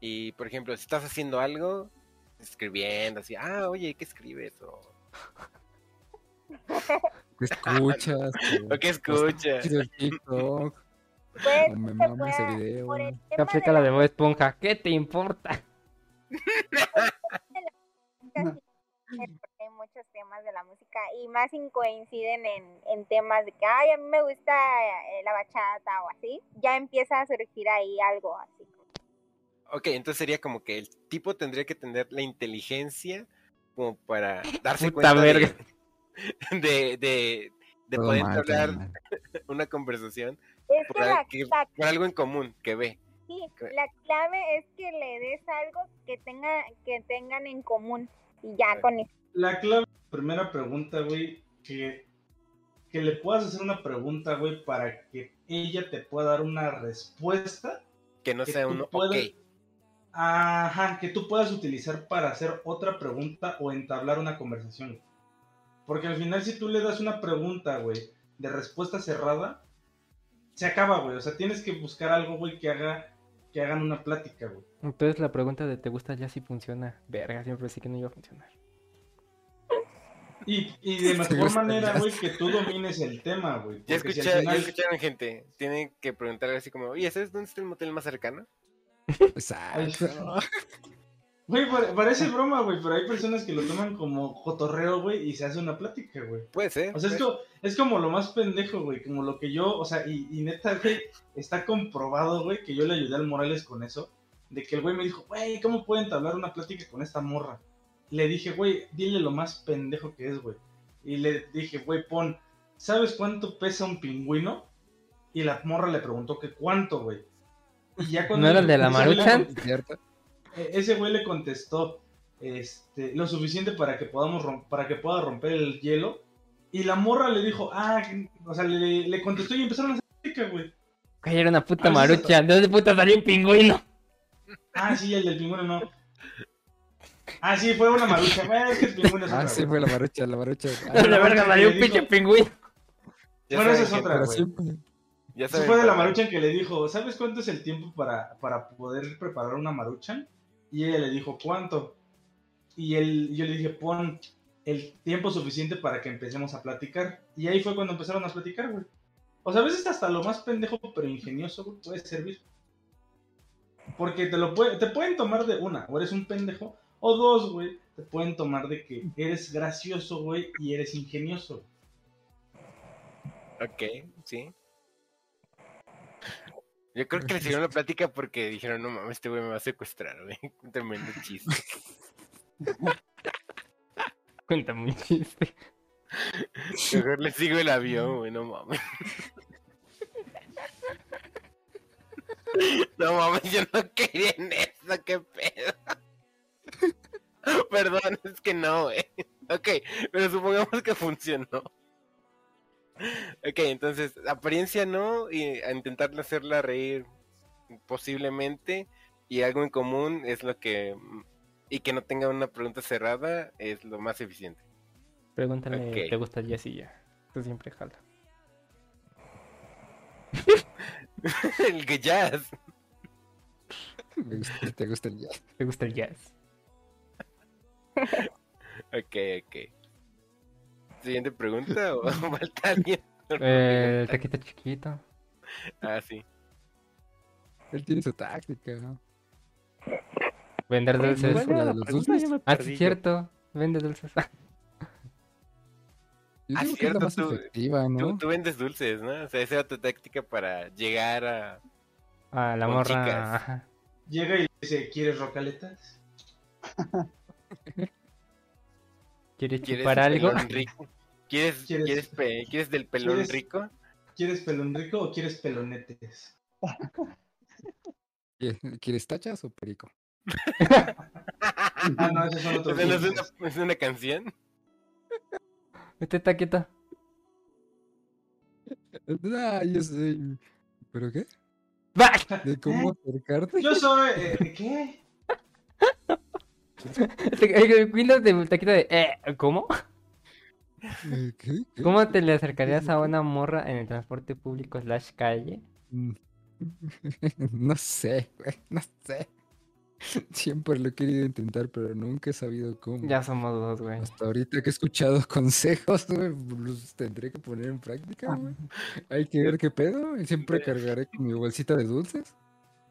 Y por ejemplo, si estás haciendo algo, escribiendo así, ah, oye, ¿qué escribes? O, ¿Qué escuchas? *laughs* o qué escuchas. TikTok. pues, me mama ese video. Te aplica la de Bob Esponja. ¿Qué te importa? *laughs* hay muchos temas de la música y más coinciden en, en temas de que, ay, a mí me gusta eh, la bachata o así, ya empieza a surgir ahí algo así. Ok, entonces sería como que el tipo tendría que tener la inteligencia como para *laughs* darse Puta cuenta verga. *laughs* de, de, de, poder mal, todo hablar mal. *laughs* una conversación Es por, que la, al- que- la- por algo en común que ve. sí, que- la clave es que le des algo que tenga que tengan en común y ya con eso. La clave, primera pregunta, güey, que, que le puedas hacer una pregunta, güey, para que ella te pueda dar una respuesta Que no que sea un ok. puedas- Ajá, que tú puedas utilizar para hacer otra pregunta o entablar una conversación. Porque al final si tú le das una pregunta, güey, de respuesta cerrada, se acaba, güey. O sea, tienes que buscar algo, güey, que haga que hagan una plática, güey. Entonces la pregunta de ¿te gusta ya si funciona? Verga, siempre sí que no iba a funcionar. Y, y de *laughs* mejor manera, güey, que tú domines el tema, güey. Si final- ya escucharon, gente. Tienen que preguntar así como, oye, ¿sabes dónde está el motel más cercano? Exacto. Güey, pare- parece broma, güey, pero hay personas que lo toman como cotorreo, güey, y se hace una plática, güey. Puede ser. O sea, es, como lo más pendejo, güey, como lo que yo, o sea, y, y neta, güey, está comprobado, güey, que yo le ayudé al Morales con eso, de que el güey me dijo, güey, ¿cómo pueden entablar una plática con esta morra? Le dije, güey, dile lo más pendejo que es, güey. Y le dije, güey, pon, ¿sabes cuánto pesa un pingüino? Y la morra le preguntó que cuánto, güey. Y ya cuando ¿No era el de la Maruchan? e- ese güey le contestó este, lo suficiente para que podamos para que pueda romper el hielo. Y la morra le dijo, ah, o sea, le, le contestó y empezaron a hacer güey. Era una puta marucha. ¿De dónde puta salió un pingüino? Ah, sí, el del pingüino no. Ah, sí, fue una marucha. Es que el pingüino es Ah, otra, sí, güey. fue la marucha, la marucha. Ah, *laughs* la verga salió un pinche pingüino. Bueno, esa es otra, güey. siempre. Ya Eso saben, fue de la maruchan que le dijo, ¿sabes cuánto es el tiempo para, para poder preparar una maruchan? Y ella le dijo, ¿cuánto? Y él, yo le dije, pon el tiempo suficiente para que empecemos a platicar. Y ahí fue cuando empezaron a platicar, güey. O sea, a veces hasta lo más pendejo pero ingenioso, güey, puede servir. Porque te lo puede, te pueden tomar de una, o eres un pendejo, o dos, güey, te pueden tomar de que eres gracioso, güey, y eres ingenioso. Ok, sí. Yo creo que le siguieron la *laughs* plática porque dijeron, no mames, este güey me va a secuestrar, güey. *laughs* Un tremendo chiste. *laughs* Cuéntame un chiste. Mejor le sigo el avión, güey, no mames. No mames, yo no quería en eso, qué pedo. Perdón, es que no, güey. Ok, pero supongamos que funcionó. Ok, entonces, apariencia no, y a intentar hacerla reír posiblemente, y algo en común es lo que... Y que no tenga una pregunta cerrada es lo más eficiente. Pregúntale, Ok. ¿te gusta el jazz y ya? Tú siempre jala. *laughs* el que jazz. Me gusta- ¿Te gusta el jazz? ¿Te gusta el jazz? Ok, ok. Siguiente pregunta o *laughs* falta alguien. Eh, el taquito chiquito. Ah, sí. Él tiene su táctica. Vender dulces. ¿Cuál era la pregunta? Ya Ah, sí, es cierto. Vende dulces. *laughs* Yo Ah, digo que es la cierto, más tú- efectiva, Tú, ¿no? tú vendes dulces, ¿no? O sea, esa era tu táctica para llegar a... Ah, la Con morra. chicas. Llega y dice, ¿quieres rocaletas? *laughs* ¿Quieres ¿Quieres chupar algo? pelón *laughs* rico? ¿Quieres, ¿Quieres- ¿Quieres, pe- ¿Quieres del pelón ¿Quieres- rico? ¿Quieres pelón rico o quieres pelonetes? *laughs* ¿Qui- ¿Quieres tachas o perico? *laughs* Ah, no, esos son otros ¿Esa no es una, es una canción? Este taquito. Ah, yo soy. ¿Pero qué? ¿De cómo acercarte? Yo soy... eh, ¿Qué? *laughs* El Windows de taquito de. Eh, ¿Cómo? Eh, ¿Qué? ¿Qué? ¿Cómo te le acercarías a una morra en el transporte público slash calle? Mm. *laughs* No sé, güey, no sé. Siempre lo he querido intentar, pero nunca he sabido cómo. Ya somos dos, güey. Hasta ahorita que he escuchado *laughs* consejos, güey, los tendré que poner en práctica, güey. Hay que ver qué pedo. y Siempre cargaré con mi bolsita de dulces.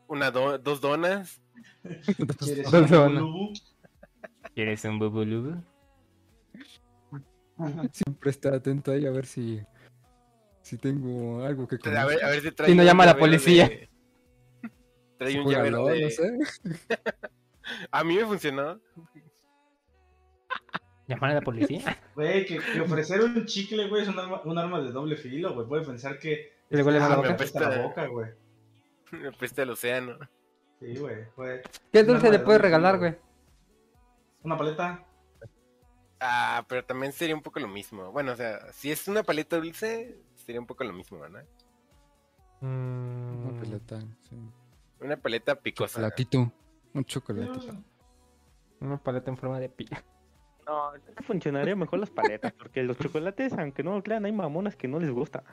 Una do- dos donas. ¿Quieres Dos donas. ¿Quieres un bubulubu? *laughs* Siempre estar atento ahí a ver si, si tengo algo que comer. A ver, a ver si trae Si no llama a la policía. de- Trae Si un llavero de... no sé. *laughs* A mí me funcionó. ¿Llamar a la policía? *laughs* Güey, que, que ofrecer un chicle, güey, es un arma, un arma de doble filo, güey. Puede pensar que... ¿Y le huele a la Ah, me boca? apesta la boca, güey. Me apesta el océano. Sí, güey. güey. ¿Qué dulce le de puedes regalar, güey? Una paleta. Ah, pero también sería un poco lo mismo. Bueno, o sea, si es una paleta dulce, sería un poco lo mismo, ¿no? Una Mm, pelota, sí. Una paleta picosa. Chocolatito. Un chocolatito. una paleta en forma de pilla. No, funcionaría mejor las paletas, porque los chocolates, aunque no lo crean, hay mamonas que no les gusta.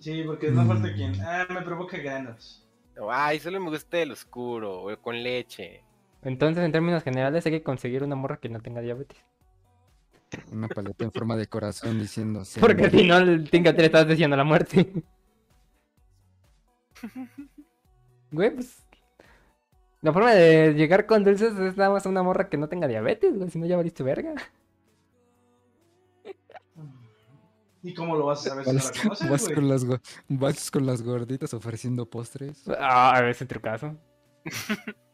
Sí, porque no falta Mm. quien. Ah, me provoca ganas. O, Ay, solo me gusta el oscuro, o con leche. Entonces, en términos generales, hay que conseguir una morra que no tenga diabetes. Una paleta en forma de corazón diciendo. sí, Porque si no, el Tinka te le estás diciendo la muerte. *laughs* Güey, pues. La forma de llegar con dulces es nada más una morra que no tenga diabetes, güey. Si no, ya valiste verga. ¿Y cómo lo vas a saber si no Vas, la conoces, vas güey? con las, go- vas con las gorditas ofreciendo postres. Ah, ese trucazo. *laughs*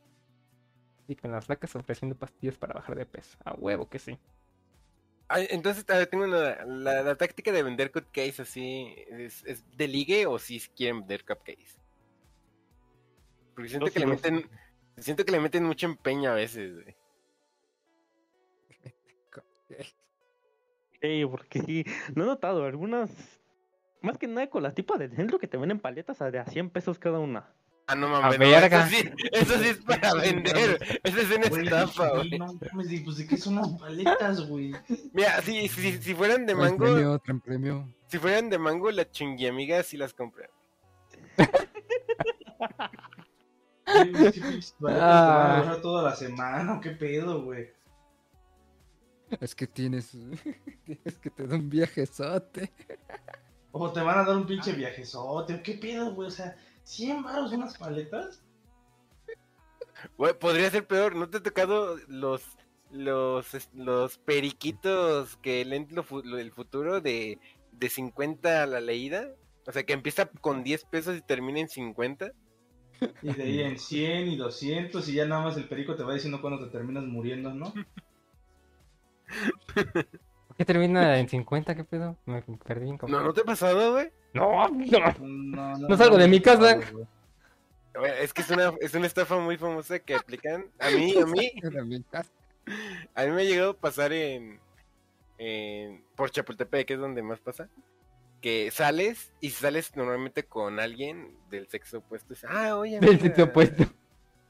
Y con las flacas ofreciendo pastillas para bajar de peso. A huevo que sí. Ay, entonces, a ver, tengo una, la, la táctica de vender cupcakes así, ¿es, es de ligue o si quieren vender cupcakes? Porque siento que le meten, siento que le meten mucho empeño a veces, güey. Sí, porque sí, no he notado algunas, más que nada con las tipas de centro que te venden paletas a de a 100 pesos cada una. Ah, no A mames, no, verga. eso sí, eso sí es *laughs* para vender, eso es una Güey, estafa, güey. No mames, pues de qué son las paletas, güey. Mira, si, si, si fueran de mango, premio, premio. si fueran de mango, la chunguiamiga sí las compra. Güey, qué pinches paletas te van Ah. toda la semana, qué pedo, güey. Es que tienes. *laughs* tienes que te da un viajezote. O te van a dar un pinche viajezote, qué pedo, güey. O sea, 100 baros unas paletas. Güey, podría ser peor, ¿no te ha tocado los los los periquitos que leen lo del futuro de, de 50 a la leída? O sea, que empieza con 10 pesos y termina en 50. Y de ahí en 100 y 200 y ya nada más el perico te va diciendo cuando te terminas muriendo, ¿no? *laughs* ¿Por qué termina en 50? ¿Qué pedo? Me perdí en ¿No, ¿no te ha pasado, güey? No, no. No, No salgo de mi casa. Es que es una, es una estafa muy famosa que aplican. A mí, a mí, *laughs* a mí me ha llegado a pasar en, en por Chapultepec, que es donde más pasa. Que sales y sales normalmente con alguien del sexo opuesto. y dices, ah, oye, Del mira". sexo opuesto.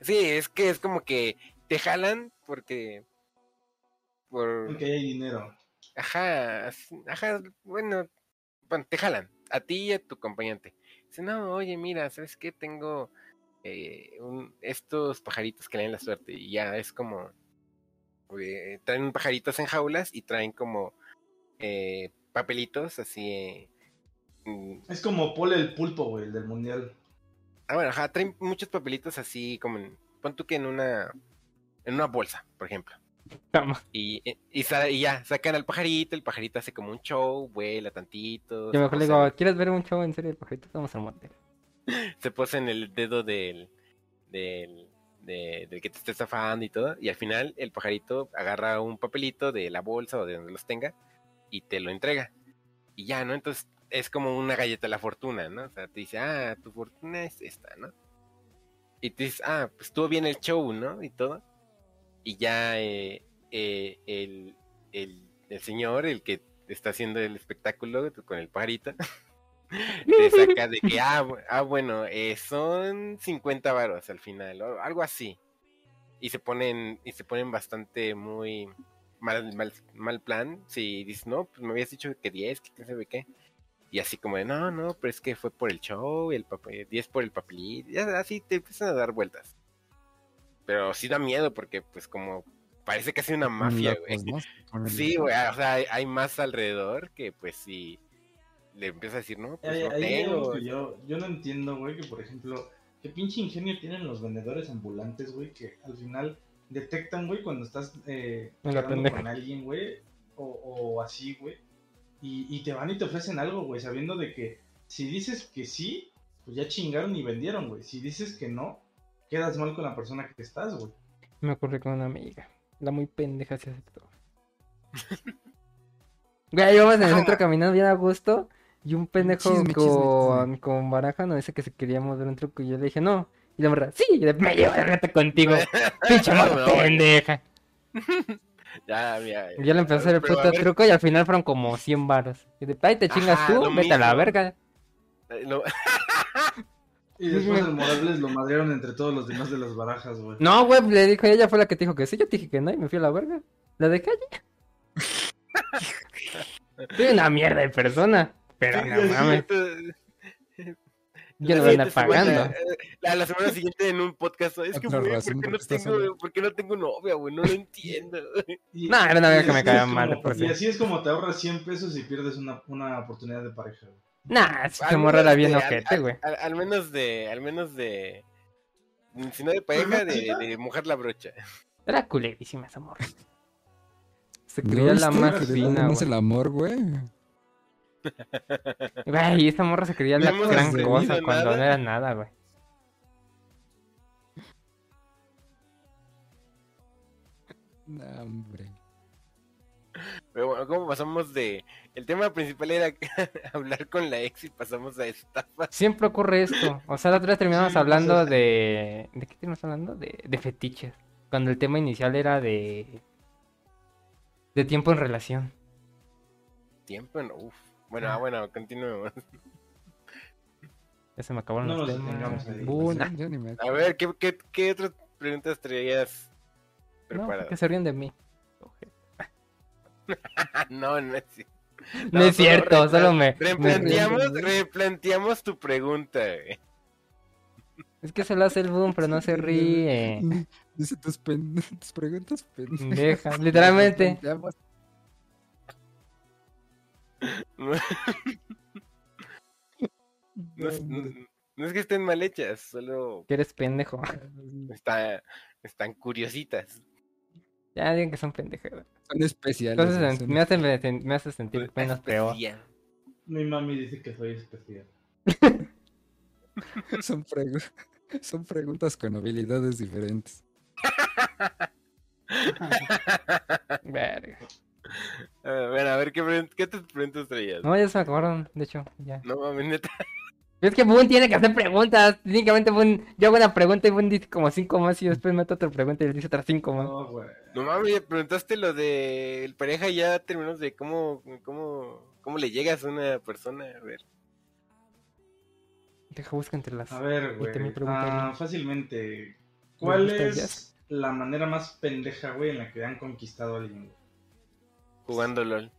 Sí, es que es como que te jalan porque. Por. Porque hay dinero. Ajá, ajá, bueno, bueno, te jalan, a ti y a tu acompañante. Dice, no, oye, mira, ¿sabes qué? Tengo eh, un- estos pajaritos que le dan la suerte. Y ya es como. eh, traen pajaritos en jaulas y traen como eh, papelitos así. eh, mm, Es como Paul el pulpo, güey, el del mundial. Ah, bueno, ajá, traen muchos papelitos así como en, pon tú que en una, en una bolsa, por ejemplo. Y, y, y ya, sacan al pajarito, el pajarito hace como un show, vuela tantito. Yo mejor le digo, ¿quieres ver un show en serio de pajaritos? Vamos al motel. *laughs* se posa en el dedo del, del, de- del que te esté estafando y todo. Y al final el pajarito agarra un papelito de la bolsa o de donde los tenga y te lo entrega. Y ya, ¿no? Entonces es como una galleta de la fortuna, ¿no? O sea, te dice, ah, tu fortuna es esta, ¿no? Y te dices, ah, pues estuvo bien el show, ¿no? Y todo. Y ya eh, eh, el, el, el señor, el que está haciendo el espectáculo con el pajarito, *laughs* te saca de que, ah, ah, bueno, eh, son 50 varos al final, o algo así. Y se ponen, y se ponen bastante muy mal, mal, mal plan. Si dices, no, pues me habías dicho que 10, que quién sabe qué. Y así como de, no, no, pero es que fue por el show, el papel, 10 por el papelito, y así te empiezan a dar vueltas. Pero sí da miedo porque, pues, como parece casi una mafia, güey. Sí, güey, o sea, hay, hay más alrededor que, pues, si le empieza a decir, no, pues Ahí- no ahí tengo. que yo, yo no entiendo, güey, que por ejemplo, qué pinche ingenio tienen los vendedores ambulantes, güey, que al final detectan, güey, cuando estás eh, En la quedando pendeja. con alguien, güey, o, o así, güey, y, y te van y te ofrecen algo, güey, sabiendo de que si dices que sí, pues ya chingaron y vendieron, güey. Si dices que no, quedas mal con la persona que estás, güey. Me ocurrió con una amiga. La muy pendeja se aceptó. *laughs* Güey, íbamos en el centro caminando bien a gusto. Y un pendejo Chisme, con, chisme. con baraja nos dice que si queríamos ver un truco. Y yo le dije, no. Y la morra, sí, me llevo de reto contigo. *laughs* Pinche *laughs* pendeja. Ya, mira. Ya le empezó a hacer el puto truco y al final fueron como 100 varos. Y de, ay, te chingas Ajá, tú, vete a la verga. eh, no, Y después el Morales lo madrearon entre todos los demás de las barajas, güey. No, güey, le dijo, ella fue la que te dijo que sí, yo te dije que no y me fui a la verga. La dejé allí. *laughs* Soy una mierda de persona. Pero sí, no mames, yo lo van siguiente semana, pagando. eh, La, la semana siguiente en un podcast, es que güey, ¿por qué, no tengo, solo. ¿por qué no tengo novia, güey? No lo entiendo. *laughs* Y- No, era una vieja que me caía mal como- por sí. Y así es como te ahorras 100 pesos y pierdes una, una oportunidad de pareja, güey. Nah, esa morra era bien ojete, güey. Al, al menos de, al menos de, si no de pareja, de, de mojar la brocha. Era culerísima esa morra. Se ¿No creía la más fina, güey. el amor, güey. Güey, esa morra se creía No la gran cosa cuando nada. no era nada, güey. No, hombre. Pero bueno, ¿cómo pasamos de... El tema principal era *laughs* hablar con la ex y pasamos a estafa. Siempre ocurre esto. O sea, la otra vez terminamos Sí, hablando de... ¿De qué terminamos hablando? De, de fetiches. Cuando el tema inicial era de... De tiempo en relación. Tiempo, no, uf. Bueno, ah, bueno, continuemos. Ya se me acabaron No los temas. ni me A ver, ¿qué, qué, qué otras preguntas traías No, preparadas? que se ríen de mí. *laughs* no, no es cierto. No, es cierto, solo me... me- Replanteamos, replanteamos tu pregunta, güey. Es que se lo hace el boom, pero no se ríe. *laughs* Dice tus, pen... *laughs* tus preguntas pendejas. Deja, literalmente. *laughs* No es que estén mal hechas, solo Que eres pendejo. está, están curiositas. Ya digan que son pendejas. güey. Son especiales. Entonces son- me hace, me, me hace sentir menos peor. Mi mami dice que soy especial. *laughs* Son, pregu- son preguntas con habilidades diferentes. *laughs* Verga. A ver, a ver, ¿qué, qué otras preguntas traías? No, ya se me acabaron, de hecho, ya. No mames, neta. Es que Boon tiene que hacer preguntas. Técnicamente Boon, yo hago una pregunta y Boon dice como cinco más y después meto otra pregunta y le dice otras cinco más. No, güey. No mames, preguntaste lo de el pareja y ya terminamos de cómo, cómo, cómo le llegas a una persona. A ver. Deja busca entre las. A ver, güey. Ah, fácilmente. ¿Cuál es la manera más pendeja, güey, en la que han conquistado a alguien? Jugando LOL.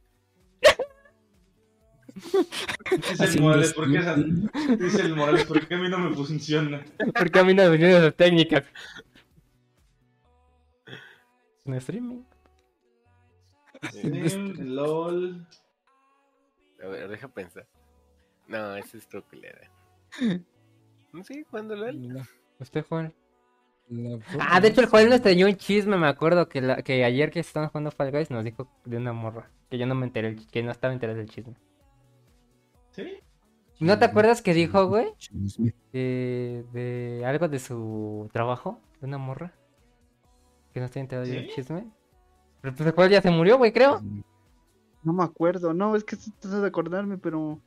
Dice el Morales, ¿por qué esa- stream. Dice el Morales, ¿por qué a mí no me funciona? Porque a mí no me vienen esas técnicas. En streaming. Stream, LOL. A ver, deja pensar. No, ese es tu culera. No sé, jugando LOL. La- Usted Juan. Ah, de hecho el Joel nos traía un chisme, me acuerdo que, la, que ayer que estaban jugando Fall Guys nos dijo de una morra. Que yo no me enteré, el- que no estaba enterado del chisme. ¿Sí? ¿No te acuerdas que dijo, güey? De, de algo de su trabajo, de una morra. Que no estoy enterado del ¿Sí? chisme. Pero pues Joel ya se murió, güey, creo. No me acuerdo, no, es que tratando de acordarme, pero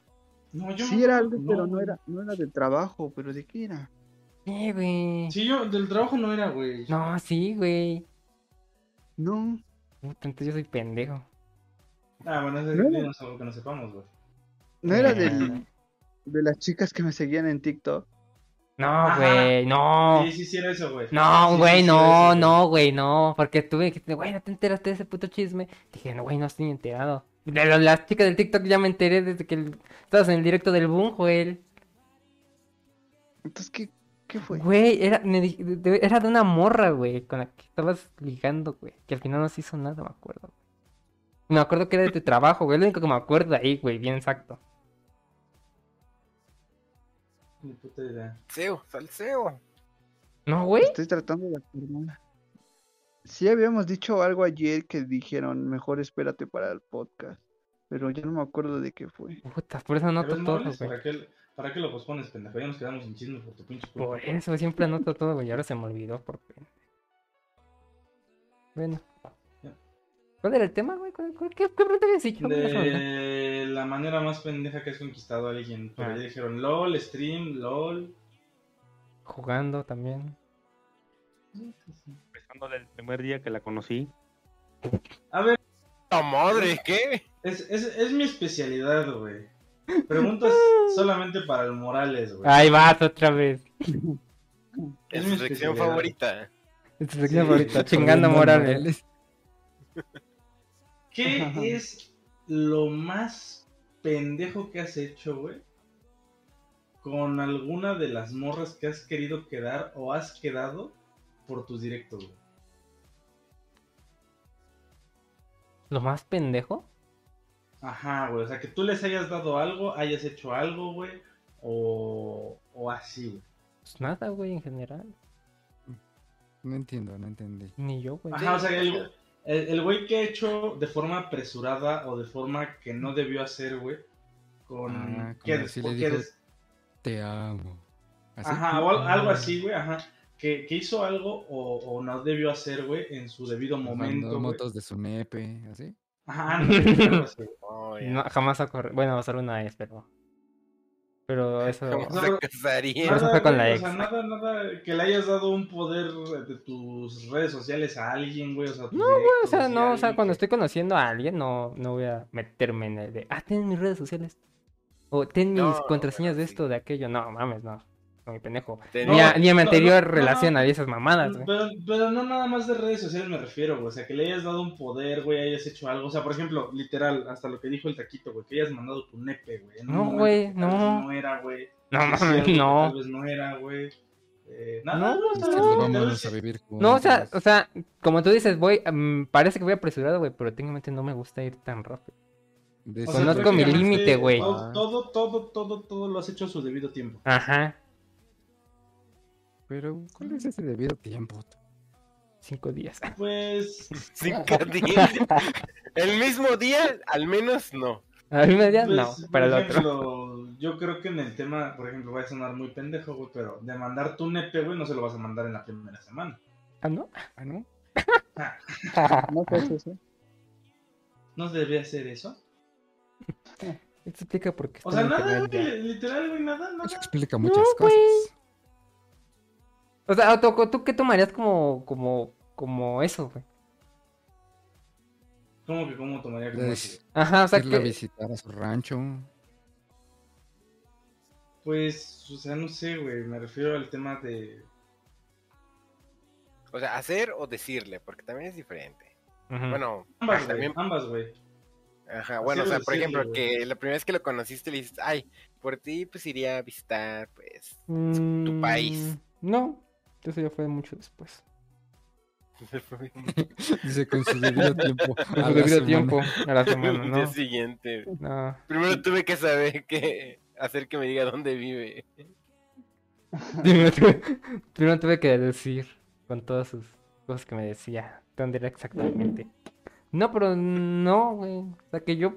No, yo sí no- era algo, pero no. era, no era de trabajo, pero ¿de qué era? Sí, güey. Sí, yo, del trabajo no era, güey. No, sí, güey. No, Puta, entonces yo soy pendejo. Ah, bueno, no es algo que no sepamos, güey. No era Eh, del, de las chicas que me seguían en TikTok. No, güey, no. Sí, sí, sí era eso, güey. No, güey, sí, sí no, no, güey, no. Porque tuve que, güey, no te enteraste de ese puto chisme. Dije, no, güey, no estoy enterado. De lo- las chicas del TikTok ya me enteré desde que el- estabas en el directo del boom, Joel. Entonces, ¿qué, qué fue? Güey, era, me di- era de una morra, güey, con la que estabas ligando, güey. Que al final no se hizo nada, me acuerdo. Me acuerdo que era de tu trabajo, güey. Lo único que me acuerdo de ahí, güey, bien exacto. Ni puta idea. Salseo, salseo. ¿No, güey? Estoy tratando de acordarme. Sí habíamos dicho algo ayer que dijeron, mejor espérate para el podcast, pero ya no me acuerdo de qué fue. Puta, por eso ¿Ya anoto todo, güey. ¿Para qué, ¿Para qué lo pospones, pendejo? Ya nos quedamos sin chisme por tu pinche culpa. Por eso siempre anoto todo, güey. Ahora se me olvidó porque. Bueno. ¿Cuál era el tema, güey? ¿Cuál- cuál- ¿Qué, qué pregunta habías ver. De la manera más pendeja que has conquistado a alguien. Por Ah. ahí dijeron LOL, stream, LOL. Jugando también. Empezando del primer día que la conocí. A ver, ¡La madre! ¿Qué? es, es, es mi especialidad, güey. Preguntas *laughs* solamente para el Morales, güey. Ahí vas otra vez. Es Es mi sección favorita. Es tu sección Sí. favorita, chingando Morales. ¿Qué *laughs* es lo más pendejo que has hecho, güey? Con alguna de las morras que has querido quedar o has quedado por tus directos, güey. ¿Lo más pendejo? Ajá, güey. O sea, que tú les hayas dado algo, hayas hecho algo, güey. O, o así, güey. Pues nada, güey, en general. No entiendo, no entendí. Ni yo, güey. Ajá, o sea, el, el, güey que ha hecho de forma apresurada o de forma que no debió hacer, güey. Con. Ah, que si le des- Te amo. ¿Así? Ajá, o al- algo así, güey, ajá. Que, que hizo algo o, o no debió hacer, güey, en su debido momento, motos de su nepe, así. Ajá, güey. *laughs* Oh, ya. No, jamás ocurre. Bueno, solo una vez, pero. Pero *laughs* eso. ¿Cómo No, se casaría? Eso fue con la ex. O sea, nada, nada, que le hayas dado un poder de tus redes sociales a alguien, güey, o sea, No, güey, o sea, así, no, o sea, alguien cuando estoy conociendo a alguien, no, no voy a meterme en el de, ah, ten mis redes sociales. O ten mis No, contraseñas de sí. esto, de aquello. No, mames, no. No, mi pendejo. Ni, a, No, ni a mi no, anterior no, no, relación no. había esas mamadas, güey. Pero, pero no nada más de redes sociales me refiero, güey. O sea, que le hayas dado un poder, güey, hayas hecho algo. O sea, por ejemplo, literal, hasta lo que dijo el taquito, güey, que hayas mandado tu nepe, güey. No, güey, que tal vez no. No era, güey. No, que no. Tal vez no era, güey. Eh, nada, No, no, no. vámonos vez a vivir. No, o sea, o sea, como tú dices, voy, mm, parece que voy apresurado, güey, pero técnicamente no me gusta ir tan rápido. Conozco mi límite, güey. Todo, todo, todo, todo, todo lo has hecho a su debido tiempo. Ajá, Pero, ¿cuál es ese debido tiempo? cinco días. *laughs* Pues, Cinco días. *laughs* El mismo día, al menos no. A mí me días, pues, no, por para el otro. ejemplo, yo creo que en el tema, por ejemplo, va a sonar muy pendejo, güey, pero de mandar tu nepe, güey, no se lo vas a mandar en la primera semana. ¿Ah, no? Ah, ¿no? *laughs* No sé, sí, sí. ¿No se debe hacer eso? Esto explica por qué O sea, nada, güey, literal, güey, nada, nada. Eso explica muchas güey. cosas. O sea, ¿tú, tú qué tomarías como, como, como eso, güey? ¿Cómo que cómo tomaría como Es- eso? Ajá, o sea, irla a que... visitar a su rancho. Pues, o sea, no sé, güey, me refiero al tema de... O sea, hacer o decirle, porque también es diferente. Bueno, Ambas, güey, también, ambas, güey. ajá, bueno, o sea, por decirle, ejemplo, que la primera vez que lo conociste le dices, ay, por ti pues iría a visitar, pues, tu Mm, país. No, eso ya fue mucho después. *laughs* Dice con su debido *laughs* tiempo. Con a su la debido semana. tiempo, a la *laughs* semana, el día ¿no? siguiente. No. Primero tuve que saber que hacer que me diga dónde vive. Primero tuve, primero tuve que decir con todas sus cosas que me decía dónde era exactamente. No, pero no, güey. O sea, que yo.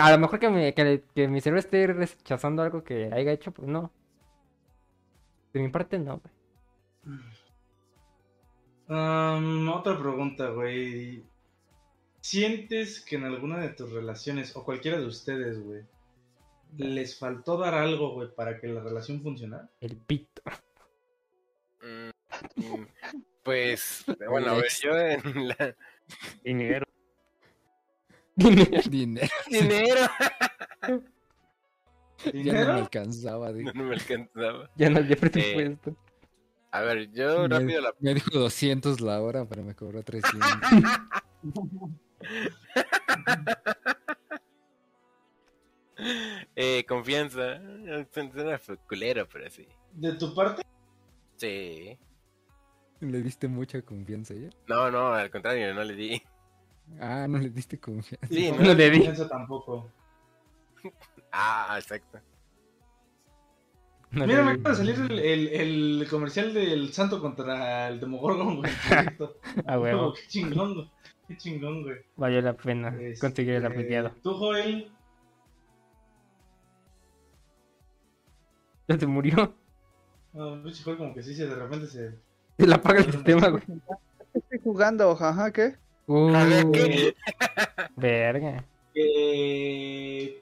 A lo mejor que, me, que, que mi cerebro esté rechazando algo que haya hecho, pues no. De mi parte, no, güey. Otra pregunta, güey. ¿Sientes que en alguna de tus relaciones, o cualquiera de ustedes, güey, les faltó dar algo, güey, para que la relación funcionara? El pito. Mm, mm, Pues, *laughs* bueno, a ver, yo en la... Dinero. Dinero. Dinero. *laughs* Ya no me ¿Dinero? alcanzaba. *laughs* No, dijo. no me alcanzaba. ya no había presupuesto. A ver, yo Me- rápido la... Me dijo 200 la hora, pero me cobró 300. *laughs* Eh, confianza. Suena culero, pero sí. ¿De tu parte? Sí. ¿Le diste mucha confianza a ella? No, no, al contrario, no le di. Ah, no le diste confianza. Sí, No, *laughs* no. No le di. confianza tampoco. *laughs* Ah, exacto. No Mira, me acaba de salir el, el, el comercial del Santo contra el Demogorgon, güey. en directo. *laughs* A huevo. *laughs* Qué chingón, güey. Qué chingón, güey. Valió la pena Este, conseguir el afiliado. Tú, Joel, Ya se murió. no, pinche Joel como que sí, se de repente se... Se la apaga el sistema, güey. Estoy jugando, jaja, ¿qué? Uh, ¿qué? verga. Eh,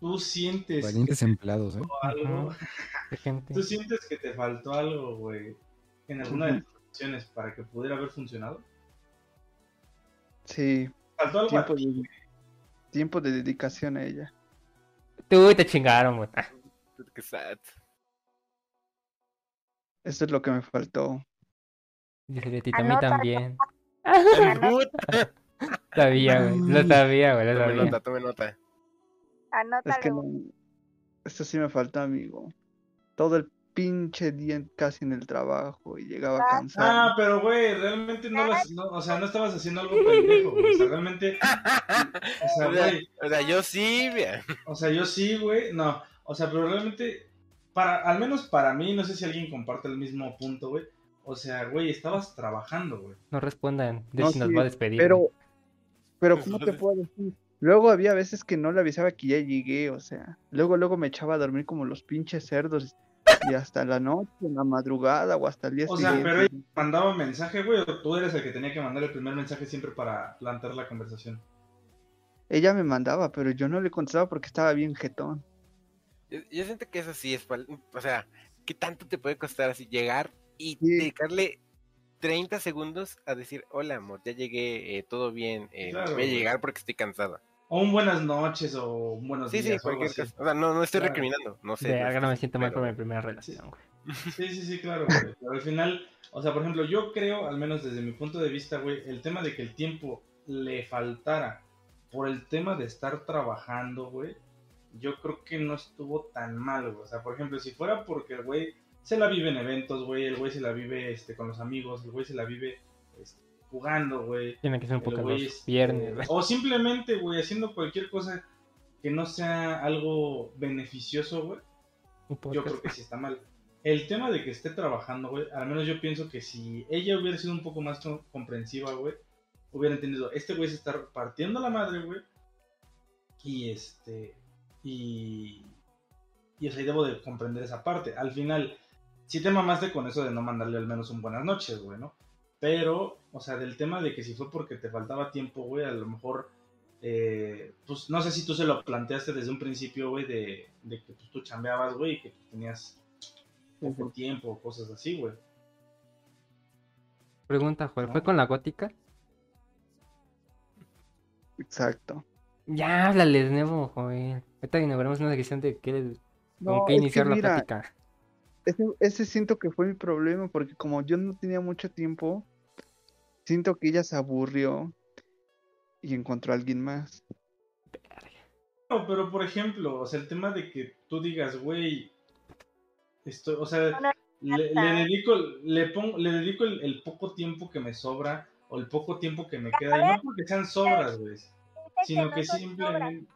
tú sientes Valientes empleados, ¿eh? algo, Qué gente. tú sientes que te faltó algo, güey, en alguna de tus relaciones para que pudiera haber funcionado. Sí, Faltó algo a tiempo ti. de, tiempo de dedicación a ella. Tú te chingaron, güey. Ah, Qué sad. Eso es lo que me faltó. Dice Betito, a mí Anótalo. también. Puta. *laughs* Sabía, güey. Lo sabía, güey. Lo Tome nota, tome nota. Anótalo. Es que no. Eso sí me faltó, amigo. Todo el pinche día casi en el trabajo y llegaba Ah, cansado. Ah, pero güey, realmente no las, no, o sea, no estabas haciendo algo pendejo, güey. O sea, realmente, *laughs* o sea, O sea, güey, o sea, yo sí, vea. o sea, yo sí, güey, no, o sea, pero realmente, para, al menos para mí, no sé si alguien comparte el mismo punto, güey. O sea, güey, estabas trabajando, güey. No respondan. De No, si nos sí, va a despedir. Pero, pero ¿cómo te puedo decir? Luego había veces que no le avisaba que ya llegué, o sea, luego luego me echaba a dormir como los pinches cerdos y hasta la noche, en la madrugada o hasta el día O sea, siguiente. pero ella mandaba mensaje, güey, o tú eres el que tenía que mandar el primer mensaje siempre para plantear la conversación. Ella me mandaba, pero yo no le contestaba porque estaba bien jetón. Yo, yo siento que eso sí es, o sea, ¿qué tanto te puede costar así llegar y Sí. dedicarle 30 segundos a decir, hola amor, ya llegué, eh, todo bien, eh, Claro, voy a llegar porque estoy cansada. O un buenas noches o un buenos Sí, sí, días. o algo cualquier así. cosa. O sea, no, no estoy Claro. recriminando, no sé. Verga, no no me siento mal pero- por mi primera relación, güey. Sí, sí, sí, claro, güey. Pero al final, o sea, por ejemplo, yo creo, al menos desde mi punto de vista, güey, el tema de que el tiempo le faltara por el tema de estar trabajando, güey, yo creo que no estuvo tan mal, güey. O sea, por ejemplo, si fuera porque el güey se la vive en eventos, güey, el güey se la vive este, con los amigos, el güey se la vive este, jugando, güey. Tiene que ser un poco los este, viernes, güey. O simplemente, güey, haciendo cualquier cosa que no sea algo beneficioso, güey yo creo que sí está mal. El tema de que esté trabajando, güey, al menos yo pienso que si ella hubiera sido un poco más co- comprensiva, güey, hubiera entendido, este güey se está partiendo la madre, güey, y este, y, y o sea, debo de comprender esa parte. Al final, sí te mamaste con eso de no mandarle al menos un buenas noches, güey, ¿no? Pero, o sea, del tema de que si fue porque te faltaba tiempo, güey, a lo mejor, eh, pues no sé si tú se lo planteaste desde un principio, güey, de, de que pues, tú chambeabas, güey, y que tenías poco tiempo, cosas así, güey. Pregunta, Joel, ¿fue con la gótica? Exacto. Ya, háblales, Nemo, Joel. Ahorita inauguramos una sección de qué, No, con qué que iniciar la plática. Ese, ese siento que fue mi problema, porque como yo no tenía mucho tiempo, siento que ella se aburrió y encontró a alguien más. No, pero por ejemplo, o sea, el tema de que tú digas, güey, esto, o sea, le, dedico, le pongo, le dedico el, el poco tiempo que me sobra o el poco tiempo que me queda, y no porque sean sobras, güey, sino no que simplemente,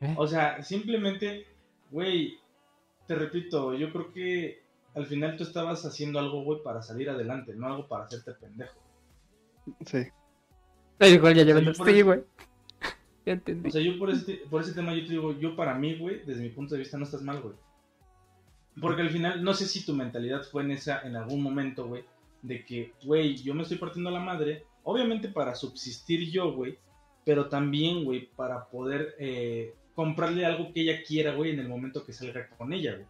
¿Eh? o sea, simplemente, güey, te repito, yo creo que al final tú estabas haciendo algo, güey, para salir adelante, no algo para hacerte pendejo. Sí. Ay, Joel, ya por Sí, eso- güey. Ya entendí. O sea, yo por ese, por ese tema yo te digo, yo para mí, güey, desde mi punto de vista no estás mal, güey. Porque al final, no sé si tu mentalidad fue en esa, en algún momento, güey, de que, güey, yo me estoy partiendo la madre, obviamente para subsistir yo, güey, pero también, güey, para poder eh, comprarle algo que ella quiera, güey, en el momento que salga con ella, güey.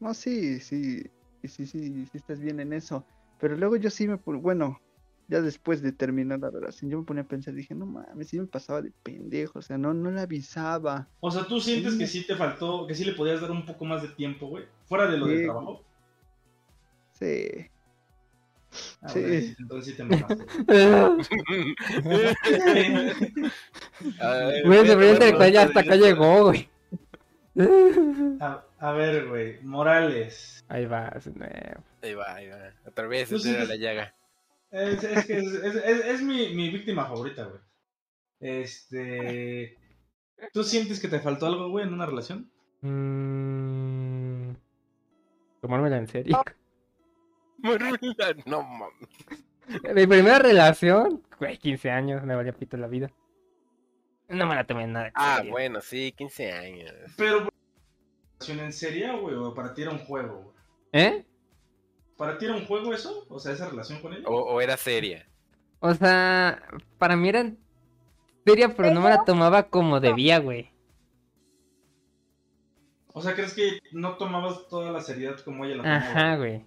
No, sí, sí, sí, sí, sí, estás bien en eso. Pero luego yo sí me bueno, ya después de terminar la relación, yo me ponía a pensar, dije, no mames, sí me pasaba de pendejo, o sea, no, no le avisaba. O sea, ¿tú sientes Sí. que sí te faltó, que sí le podías dar un poco más de tiempo, güey? Fuera de lo del trabajo. Sí. Ah, Sí. bueno, entonces sí te mamaste. Ay, *laughs* Güey, se ya hasta acá llegó, güey. A, a ver, güey, Morales. Ahí va. Ahí va, ahí va. Otra vez, esta era sientes- la llaga. Es, es que es, es, es- es mi, mi víctima favorita, güey. Este. ¿Tú sientes que te faltó algo, güey, en una relación? Mm... Tomármela en serio. No mames. Mi primera relación, güey, 15 años, me valía pito la vida. No me la tomé nada. en Ah, serio. bueno, sí, 15 años. Pero, ¿relación en serio, güey? ¿O para ti era un juego, güey? ¿Eh? ¿Para ti era un juego eso? O sea, esa relación con ella. O, o era seria. O sea, para mí era seria, pero no me la tomaba como debía, güey. O sea, ¿crees que no tomabas toda la seriedad como ella la tomaba? Ajá, güey.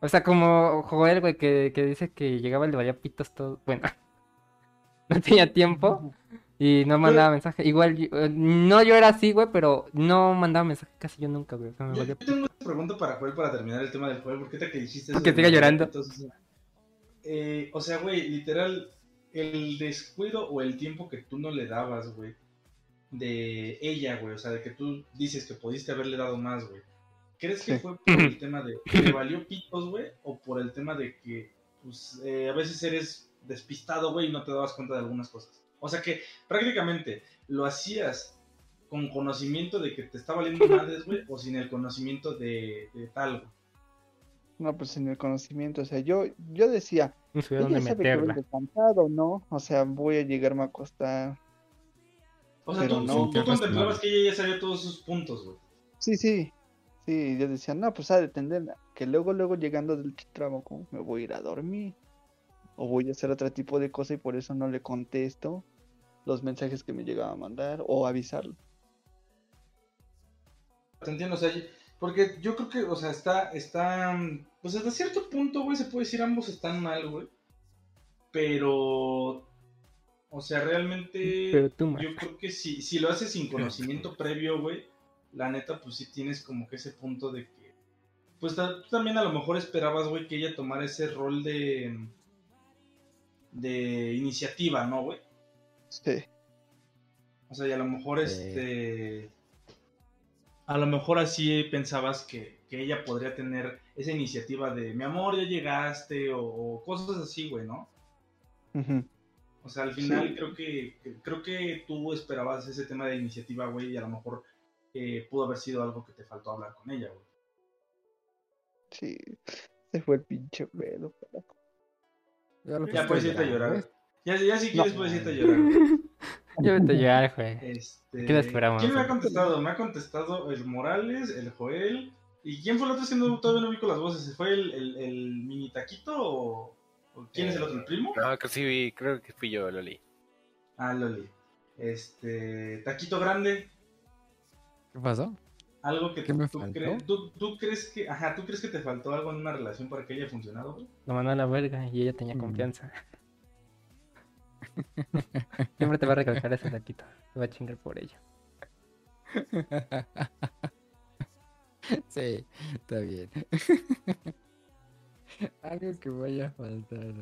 O sea, como Joel, güey, que, que dice que llegaba y le valía pitos todo. Bueno, *laughs* no tenía tiempo y no mandaba mensaje. Igual, yo- eh, no yo era así, güey, pero no mandaba mensaje casi yo nunca, güey. O sea, me Yo tengo una pregunta para Joel para terminar el tema del juego. ¿Por qué te que dijiste eso Que de siga llorando. Entonces, eh, o sea, güey, literal, el descuido o el tiempo que tú no le dabas, güey, de ella, güey, o sea, de que tú dices que pudiste haberle dado más, güey. ¿Crees que Sí. fue por el tema de que le valió pitos, güey? ¿O por el tema de que, pues, eh, a veces eres despistado, güey, y no te dabas cuenta de algunas cosas? O sea, que prácticamente lo hacías con conocimiento de que te está valiendo madres, güey, o sin el conocimiento de, de tal, güey. No, pues en el conocimiento, o sea, yo, yo decía, No sabía ella dónde sabe que meterla. vengo cansado, ¿no? O sea, voy a llegarme a acostar. O sea, tú, no, tú- tú contemplabas que ella ya sabía todos sus puntos, güey. Sí, sí, sí, yo decía, no, pues ha de tener, que luego, luego llegando del trabajo me voy a ir a dormir. O voy a hacer otro tipo de cosa y por eso no le contesto los mensajes que me llegaba a mandar o avisarlo. Te entiendo, o sea, porque yo creo que, o sea, está, está, pues hasta cierto punto, güey, se puede decir ambos están mal, güey. Pero, o sea, realmente, Pero tú, yo creo que si, si lo haces sin conocimiento *laughs* previo, güey, la neta, pues sí tienes como que ese punto de que, pues tú también a lo mejor esperabas, güey, que ella tomara ese rol de, de iniciativa, ¿no, güey? Sí, O sea, y a lo mejor Sí. este. A lo mejor así pensabas que, que ella podría tener esa iniciativa de mi amor, ya llegaste, o, o cosas así, güey, ¿no? O sea, al final Sí. creo que, que- creo que tú esperabas ese tema de iniciativa, güey, y a lo mejor eh, pudo haber sido algo que te faltó hablar con ella, güey. sí, se fue el pinche pedo. carajo. Ya, lo Ya pusiste puedes irte a llorar. Ya, ya si quieres No. puedes irte a llorar. güey. *laughs* Ya vete a llorar, güey. Este, ¿Qué le esperamos? ¿Quién me ha contestado? Me ha contestado el Morales, el Joel. ¿Y quién fue el otro? Es que no, todavía no vi con las voces. ¿Fue el, el, el mini taquito o, o quién es el otro? ¿El primo? No, que sí, vi- creo que fui yo, Loli. Ah, Loli. Este. Taquito grande. ¿Qué pasó? Algo que ¿Qué tú, me tú faltó? cre- tú, tú crees que. Ajá, ¿tú crees que te faltó algo en una relación para que haya funcionado, güey? Lo mandó a la verga y ella tenía Mm. confianza. *laughs* Siempre te va a recalcar ese taquito. Te va a chingar por ello. Sí, está bien. *laughs* Algo que vaya a faltar.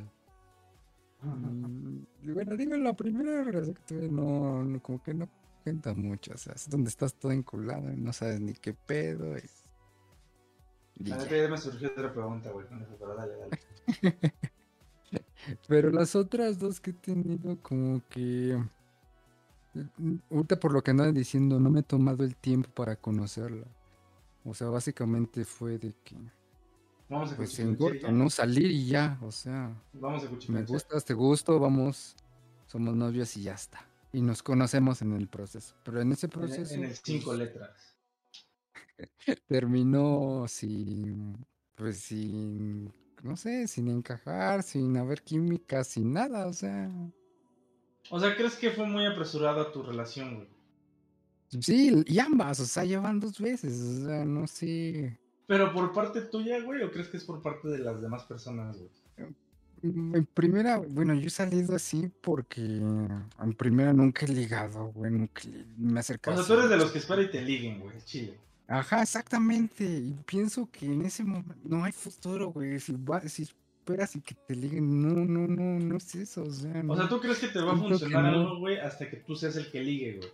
Mm, bueno, digo, la primera relación que tuve no, no, como que no cuenta mucho. O sea, es donde estás todo enculado y no sabes ni qué pedo. Y, y A ver, ya me surgió otra pregunta, güey, con eso, pero dale, dale. *laughs* Pero las otras dos que he tenido, como que. mm, Ahorita por lo que andan diciendo, no me he tomado el tiempo para conocerla. O sea, básicamente fue de que, Vamos a pues en corto. ¿no? Salir y ya, o sea, Vamos a me gustas, te gusto, vamos, somos novios y ya está. Y nos conocemos en el proceso. Pero en ese proceso En el cinco pues, letras. *laughs* terminó sin, pues sin, no sé, sin encajar, sin haber química, sin nada, o sea. O sea, ¿crees que fue muy apresurada tu relación, güey? Sí, y ambas, o sea, llevan dos veces, o sea, no sé. ¿Pero por parte tuya, güey, o crees que es por parte de las demás personas, güey? Mm, En primera, bueno, yo he salido así porque en primera nunca he ligado, güey, nunca me he O acercado. sea, tú eres de los que espera y te liguen, güey, chile. Ajá, exactamente. Y pienso que en ese momento no hay futuro, güey. Si, va- si esperas y que te liguen, no, no, no, no es eso, o sea, O sea, no. ¿tú crees que te va a funcionar no. algo, güey, hasta que tú seas el que ligue, güey?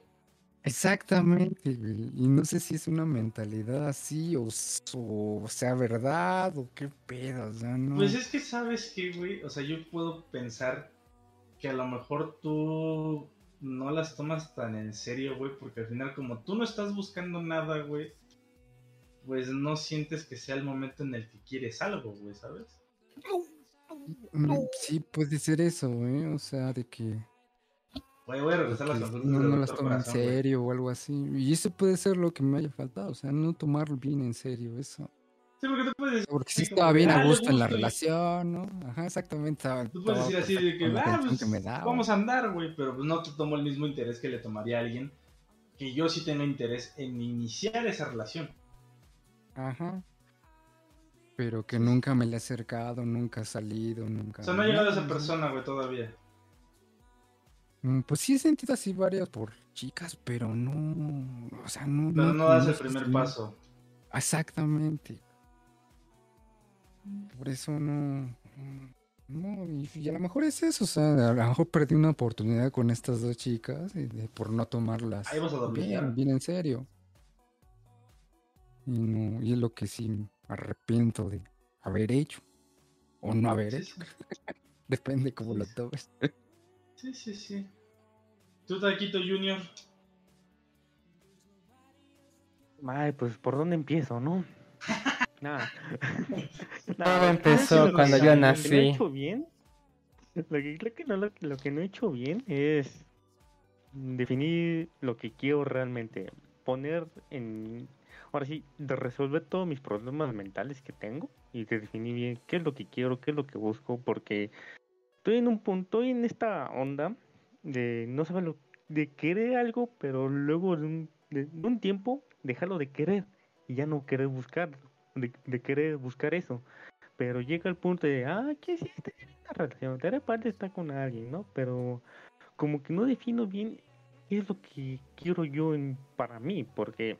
Exactamente, güey. Y no sé si es una mentalidad así o, o sea verdad o qué pedo, o sea, no. Pues es que sabes que, güey, o sea, yo puedo pensar que a lo mejor tú no las tomas tan en serio, güey, porque al final como tú no estás buscando nada, güey, pues no sientes que sea el momento en el que quieres algo, güey, ¿sabes? Mm, Sí, puede ser eso, güey. O sea, de que, Voy a regresar las no, no las doctor toma en serio o algo así. Y eso puede ser lo que me haya faltado, o sea, no tomarlo bien en serio, eso. Sí, porque tú puedes decir, Porque sí estaba bien "Ah, a le gusto en la gusto", y relación, ¿no? Ajá, exactamente. Estaba, Tú puedes decir así de que, ah, pues, que me daba. vamos a andar, güey, pero pues no te tomo el mismo interés que le tomaría a alguien que yo sí tenga interés en iniciar esa relación. Ajá. pero que nunca me le he acercado, nunca ha salido, nunca... O sea, no ha llegado nada, esa persona, güey, todavía. Mm, Pues sí he sentido así varias por chicas, pero no, o sea, no... Pero no das el primer paso. Exactamente. Por eso no... No, y, y a lo mejor es eso, o sea, a lo mejor perdí una oportunidad con estas dos chicas y de- por no tomarlas Ahí vas a dormir, bien, bien en serio. Y, no, y es lo que sí me arrepiento de haber hecho o no haber Sí, hecho, sí. *laughs* depende cómo Sí, lo tomes. Sí, sí, sí. ¿Tú, Taquito Junior? Ay, pues por dónde empiezo, ¿no? *laughs* Nada. *laughs* Todo empezó Ah, sí, cuando yo sí, Lo que no he nací. hecho bien, lo que, lo que no, lo, lo que no he hecho bien es definir lo que quiero realmente, poner en, ahora sí, de resolver todos mis problemas mentales que tengo y de definir bien qué es lo que quiero, qué es lo que busco, porque estoy en un punto, estoy en esta onda de no saber lo, de querer algo, pero luego de un, de- un tiempo dejarlo de querer y ya no querer buscar, de, de querer buscar eso. Pero llega el punto de, ah, ¿qué sí? En una relación, de repente está con alguien, ¿no? Pero como que no defino bien qué es lo que quiero yo en, para mí, porque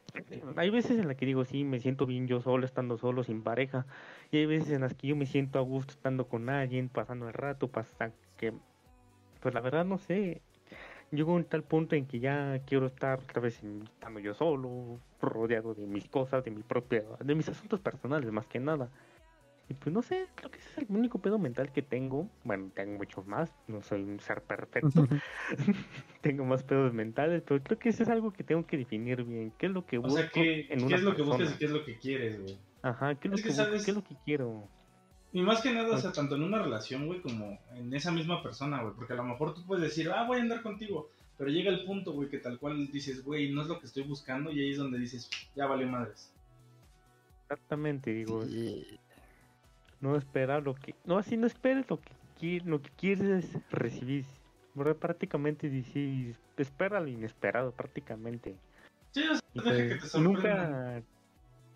hay veces en las que digo, sí, me siento bien yo solo, estando solo, sin pareja, y hay veces en las que yo me siento a gusto estando con alguien, pasando el rato, pasa que, pues la verdad no sé, llego a un tal punto en que ya quiero estar otra vez estando yo solo, rodeado de mis cosas, de mi propia, de mis asuntos personales más que nada. Y pues no sé, creo que ese es el único pedo mental que tengo. Bueno, tengo muchos más, no soy un ser perfecto, *laughs* tengo más pedos mentales, pero creo que eso es algo que tengo que definir bien. ¿Qué es lo que O busco sea, ¿qué, en qué una es lo que buscas y qué es lo que quieres, güey? Ajá, ¿qué es, lo que que, busco? ¿sabes? ¿Qué es lo que quiero? Y más que nada, o sea, tanto en una relación, güey, como en esa misma persona, güey. Porque a lo mejor tú puedes decir, ah, voy a andar contigo. Pero llega el punto, güey, que tal cual dices, güey, no es lo que estoy buscando. Y ahí es donde dices, ya valió madres. Exactamente, digo, Sí, no esperar lo que... No, así no esperes lo que, lo que quieres recibir. ¿verdad? Prácticamente dices, espera lo inesperado, prácticamente. Sí, o sea, Y, deja que pues, te nunca...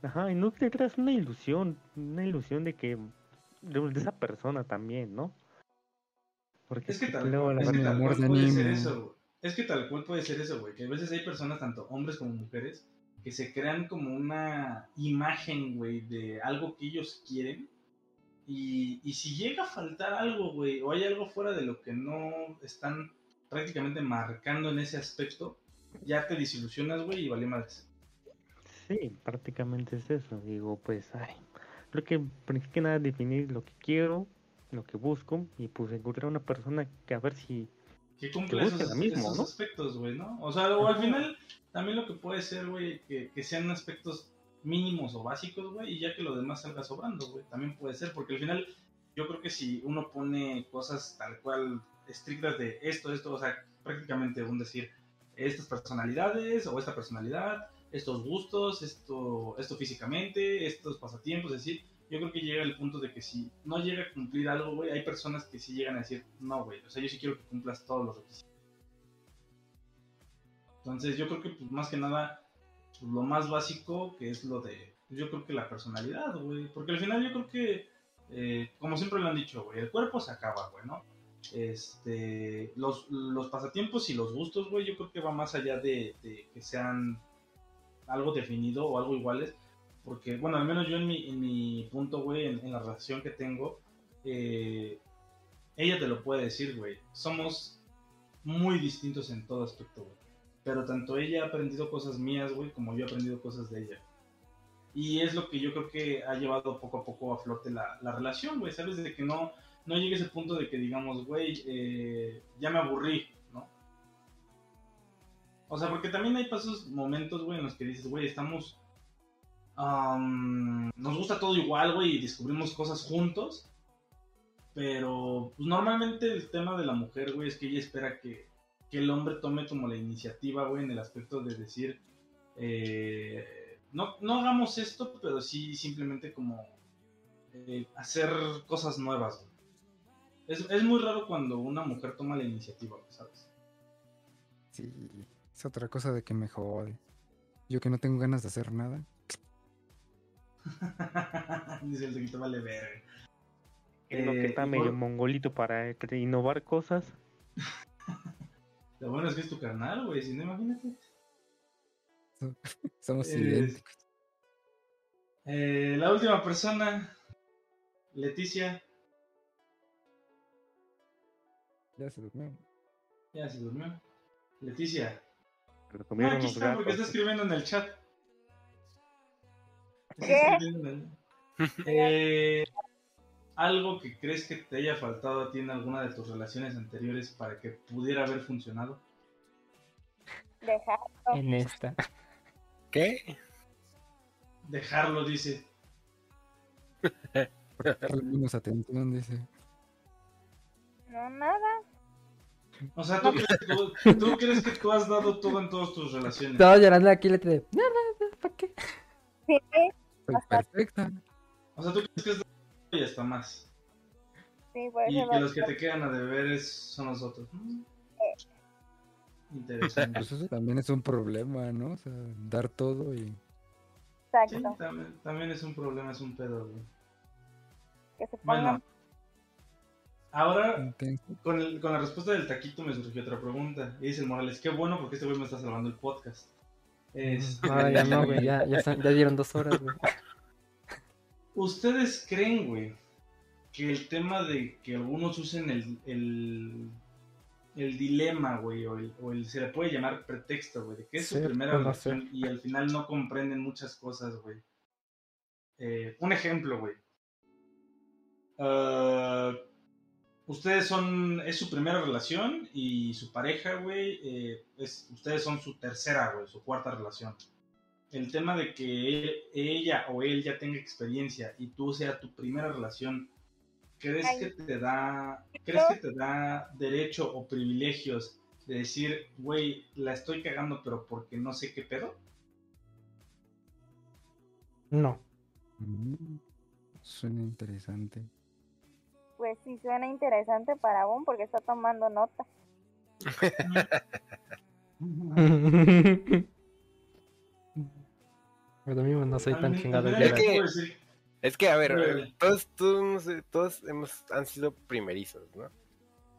Ajá, y nunca te creas una ilusión, una ilusión de que... De, de esa persona también, ¿no? Porque Es que tal luego cual, la es que tal cual de puede ser eso. Es que tal cual puede ser eso, güey. Que a veces hay personas, tanto hombres como mujeres, que se crean como una imagen, güey, de algo que ellos quieren. Y, y si llega a faltar algo, güey, o hay algo fuera de lo que no están prácticamente marcando en ese aspecto, ya te desilusionas, güey, y vale madres. Sí, prácticamente es eso. Digo, pues, ay, creo que primero que nada definir lo que quiero, lo que busco, y pues encontrar una persona que a ver si... Que cumple Que esos, mismo, esos ¿no? aspectos, güey, ¿no? O sea, o al final, también lo que puede ser, güey, que, que sean aspectos mínimos o básicos, güey, y ya que lo demás salga sobrando, güey, también puede ser, porque al final, yo creo que si uno pone cosas tal cual estrictas de esto, esto, o sea, prácticamente un decir, estas personalidades o esta personalidad, estos gustos, esto, esto físicamente, estos pasatiempos, es decir, yo creo que llega el punto de que si no llega a cumplir algo, güey, hay personas que sí llegan a decir, no, güey, o sea, yo sí quiero que cumplas todos los requisitos. Entonces, yo creo que, pues, más que nada, pues, lo más básico que es lo de, pues, yo creo que la personalidad, güey, porque al final yo creo que, eh, como siempre lo han dicho, güey, el cuerpo se acaba, güey, ¿no? Este, los, los pasatiempos y los gustos, güey, yo creo que va más allá de, de que sean algo definido o algo iguales, porque, bueno, al menos yo en mi, en mi punto, güey, en, la relación que tengo, eh, ella te lo puede decir, güey. Somos muy distintos en todo aspecto, güey. Pero tanto ella ha aprendido cosas mías, güey, como yo he aprendido cosas de ella. Y es lo que yo creo que ha llevado poco a poco a flote la, la relación, güey. ¿Sabes? De que no, no llegue ese punto de que digamos, güey, eh, ya me aburrí, ¿no? O sea, porque también hay pasos, momentos, güey, en los que dices, güey, estamos Am, nos gusta todo igual, güey, y descubrimos cosas juntos. Pero pues, normalmente el tema de la mujer, güey, es que ella espera que, que el hombre tome como la iniciativa, güey, en el aspecto de decir, eh, no, no hagamos esto, pero sí simplemente como eh, hacer cosas nuevas, güey. Es, es muy raro cuando una mujer toma la iniciativa, ¿sabes? sí, es otra cosa de que me jode. Yo que no tengo ganas de hacer nada. *laughs* Dice el taquito vale. Es lo que Eh, está y medio por- mongolito para innovar cosas. *laughs* Lo bueno es que es tu carnal, güey, si no, imagínate. *laughs* Somos Eh, idénticos. Eh, la última persona, Leticia, Ya se durmió. ya se durmió. Leticia, comieron aquí está porque está escribiendo en el chat. ¿Qué? escribiendo en el- *laughs* Eh, algo que crees que te haya faltado a ti en alguna de tus relaciones anteriores para que pudiera haber funcionado. Dejar. En esta. ¿Qué? Dejarlo, dice. *laughs* Darle menos atención, dice. No, nada. O sea, ¿tú crees, que tú, tú crees que tú has dado todo en todas tus relaciones. Todo llorando aquí le te no, no, no, ¿para qué? Sí, Soy perfecta. O sea, ¿tú crees que has dado y hasta más. sí, por Y eso que lo- los que te quedan a deber es- son nosotros. Mm. Interesante. Pues eso también es un problema, ¿no? O sea, dar todo y. Sí, Exacto. también, también es un problema, es un pedo, güey. Que se pongan. Bueno, ahora intenso. con, el- con la respuesta del taquito me surgió otra pregunta. Y dice el Morales, qué bueno porque este güey me está salvando el podcast. Es- Ahora ya no, güey, *laughs* ya, ya, ya dieron dos horas, güey. ¿Ustedes creen, güey, que el tema de que algunos usen el, el, el dilema, güey, o el, o el- se le puede llamar pretexto, güey, de que es su primera pues, relación y al final no comprenden muchas cosas, güey? Eh, un ejemplo, güey. Ah, ustedes son, es su primera relación y su pareja, güey, eh, es, ustedes son su tercera, güey, su cuarta relación el tema de que él- ella o él ya tenga experiencia y tú sea tu primera relación, ¿crees Ay. que te da, crees que te da derecho o privilegios de decir, güey, la estoy cagando, pero porque no sé qué pedo? No. Mm, Suena interesante. Pues sí, suena interesante para Boom porque está tomando nota. *laughs* *laughs* Pero mismo no soy tan chingado Es que- decir- Es que, a ver, todos, todos, todos hemos, han sido primerizos, ¿no?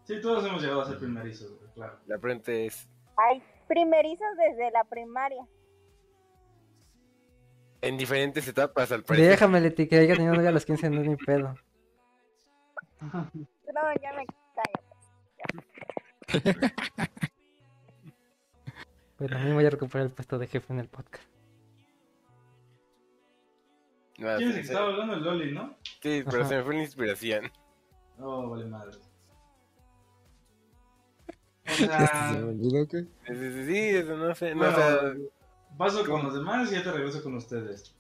Sí, todos hemos llegado a ser primerizos, claro. La pregunta es, Ay, primerizos desde la primaria. en diferentes etapas, al parecer. Déjame, Leti, que haya tenido novia a los 15 no es mi pedo. No, ya me callo. Pero a mí voy a recuperar el puesto de jefe en el podcast. No, ¿Quién es el sí, que sí, estaba hablando? El Loli, ¿no? sí, pero Ajá. se me fue la inspiración. *laughs* Oh, vale madre. O *laughs* ¿Se sea, me olvidó que? Sí, sí, eso no sé, no, bueno, o sea, paso con los demás y ya te regreso con ustedes.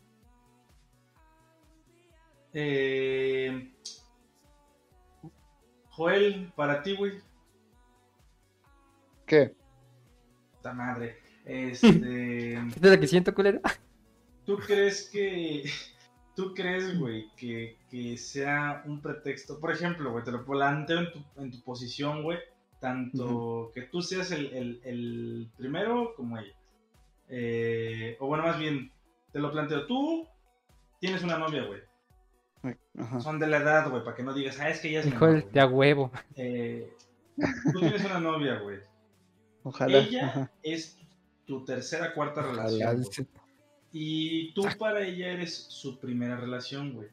Eh, Joel, para ti, güey. ¿Qué? Puta madre. Este, ¿Esto *laughs* es lo que siento, culero? ¿Tú crees que... ¿Tú crees, güey, que, que sea un pretexto? Por ejemplo, güey, te lo planteo en tu, en tu posición, güey. Tanto que tú seas el, el- el primero como ella. Eh, o bueno, más bien, te lo planteo. Tú tienes una novia, güey. Ajá. Son de la edad, güey, para que no digas, ah, es que ella es Hijo menor, güey". de a huevo. Eh, Tú tienes una novia, güey. Ojalá. Ella Ajá. es tu tercera, cuarta Ojalá, relación. Y tú para ella eres su primera relación, güey.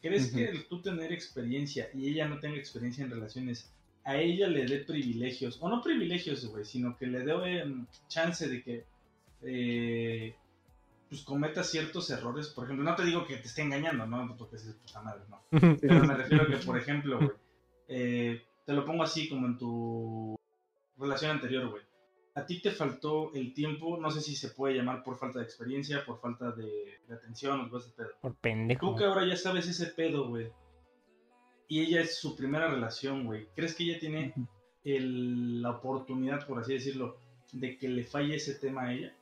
¿Crees que tú tener experiencia y ella no tenga experiencia en relaciones, a ella le dé privilegios? O no privilegios, güey, sino que le dé em, chance de que eh, pues cometa ciertos errores. Por ejemplo, no te digo que te esté engañando, ¿no? Porque es puta madre, no. *laughs* Pero me refiero a que, por ejemplo, güey, eh, te lo pongo así como en tu relación anterior, güey. A ti te faltó el tiempo, no sé si se puede llamar por falta de experiencia, por falta de, de atención o algo de ese pedo. Por Tú pendejo. que ahora ya sabes ese pedo, güey. Y ella es su primera relación, güey. ¿Crees que ella tiene el- la oportunidad, por así decirlo, de que le falle ese tema a ella?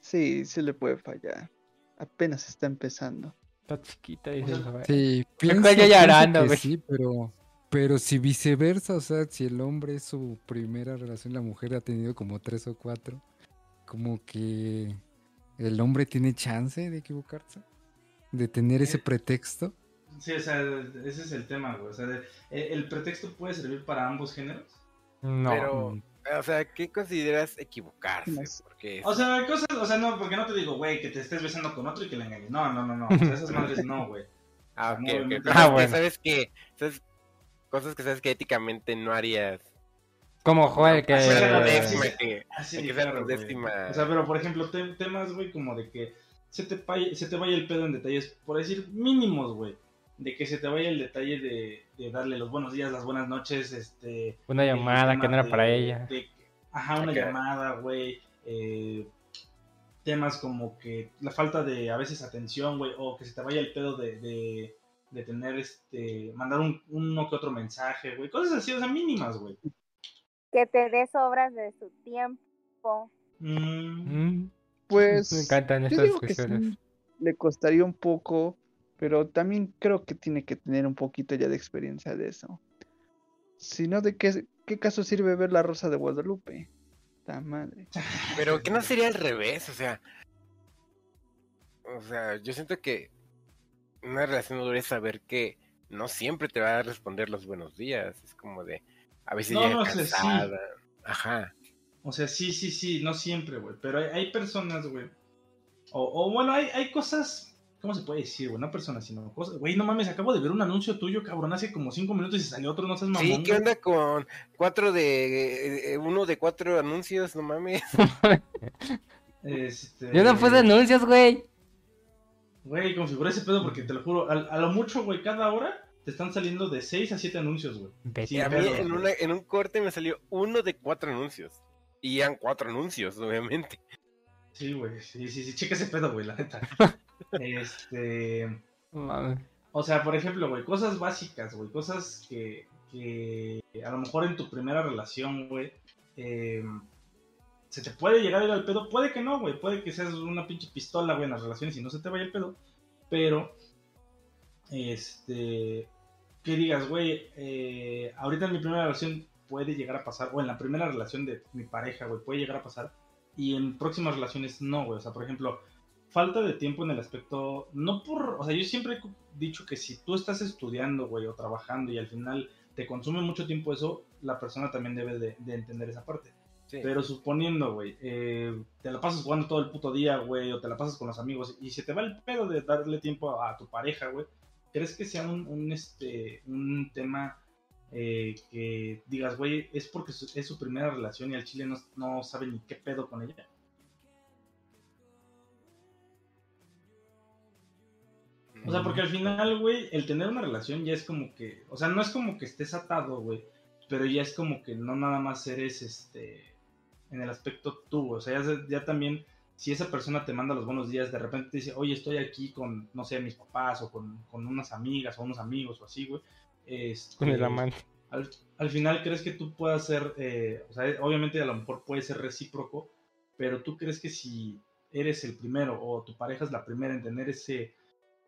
Sí, sí le puede fallar. Apenas está empezando. Está chiquita, dice el güey. Sí, pienso, pienso llorando, que güey. sí, pero, pero si viceversa, o sea, si el hombre es su primera relación, la mujer ha tenido como tres o cuatro, como que ¿El hombre tiene chance de equivocarse? ¿De tener ese Eh, pretexto? Sí, o sea, ese es el tema, güey. O sea, de- eh, el pretexto puede servir para ambos géneros. No. Pero, o sea, ¿qué consideras equivocarse? Porque O sea, cosas, o sea, no, porque no te digo, güey, que te estés besando con otro y que le engañes. No, no, no, no. O sea, esas *laughs* madres no, güey. Ah, ok, No, ok. obviamente. Cosas Ah, bueno. sabes que, sabes, cosas que sabes que éticamente no harías. Como Joel, que. Así décima que, Así, que claro, décima. O sea, pero por ejemplo, te- temas, güey, como de que se te, vaya, se te vaya el pedo en detalles, por decir mínimos, güey. De que se te vaya el detalle de, de darle los buenos días, las buenas noches, este... Una llamada que no era de- para ella. de- ajá, una llamada, güey. eh, temas como que la falta de a veces atención, güey, o que se te vaya el pedo de, de, de tener, este, mandar un, uno que otro mensaje, güey. Cosas así, o sea, mínimas, güey. Que te des obras de su tiempo. Mm, Mm, Pues Me encantan estas discusiones. sí, le costaría un poco, pero también creo que tiene que tener un poquito ya de experiencia de eso. Si no, ¿de qué, qué caso sirve ver la Rosa de Guadalupe? La madre. Pero que no sería al revés, o sea. O sea, yo siento que una relación dura es saber que no siempre te va a responder los buenos días. Es como de. A veces No, llega no sé, sí. cansada. Ajá. O sea, sí, sí, sí, no siempre, güey. Pero hay, hay personas, güey. O, o bueno, hay, hay cosas. ¿Cómo se puede decir, güey? No personas, sino cosas. Güey, no mames, acabo de ver un anuncio tuyo, cabrón, hace como cinco minutos y salió otro, no seas mamón. Sí, ¿qué onda con cuatro de. eh, uno de cuatro anuncios? No mames. *laughs* Este... Yo no puse anuncios, güey. Güey, configura ese pedo porque te lo juro, al- a, lo mucho, güey, cada hora te están saliendo de 6 a 7 anuncios, güey. Sí, a mí pedo, en, una, en un corte me salió uno de cuatro anuncios. Y eran cuatro anuncios, obviamente. Sí, güey, sí, sí, sí, checa ese pedo, güey, la neta. *laughs* este... Mames. O sea, por ejemplo, güey, cosas básicas, güey, cosas que, que a lo mejor en tu primera relación, güey, eh, se te puede llegar a ir al pedo, puede que no, güey, puede que seas una pinche pistola, güey, en las relaciones y no se te vaya el pedo, pero, este, que digas, güey, eh, ahorita en mi primera relación puede llegar a pasar, o en la primera relación de mi pareja, güey, puede llegar a pasar, y en próximas relaciones no, güey, o sea, por ejemplo, falta de tiempo en el aspecto, no por, o sea, yo siempre he dicho que si tú estás estudiando, güey, o trabajando y al final te consume mucho tiempo eso, la persona también debe de, de entender esa parte. Pero suponiendo, güey, eh, te la pasas jugando todo el puto día, güey, o te la pasas con los amigos y se te va el pedo de darle tiempo a, tu pareja, güey, ¿crees que sea un, este, un tema eh, que digas, güey, es porque es su primera relación y al chile no, no sabe ni qué pedo con ella? O sea, porque al final, güey, el tener una relación ya es como que, o sea, no es como que estés atado, güey, pero ya es como que no nada más eres, este, en el aspecto tú, o sea, ya, se- ya también, si esa persona te manda los buenos días, de repente te dice, oye, estoy aquí con, no sé, mis papás o con, con unas amigas o unos amigos o así, güey. este, Con el amante. al, al final crees que tú puedas ser, eh, o sea, obviamente a lo mejor puede ser recíproco, pero tú crees que si eres el primero o tu pareja es la primera en tener ese,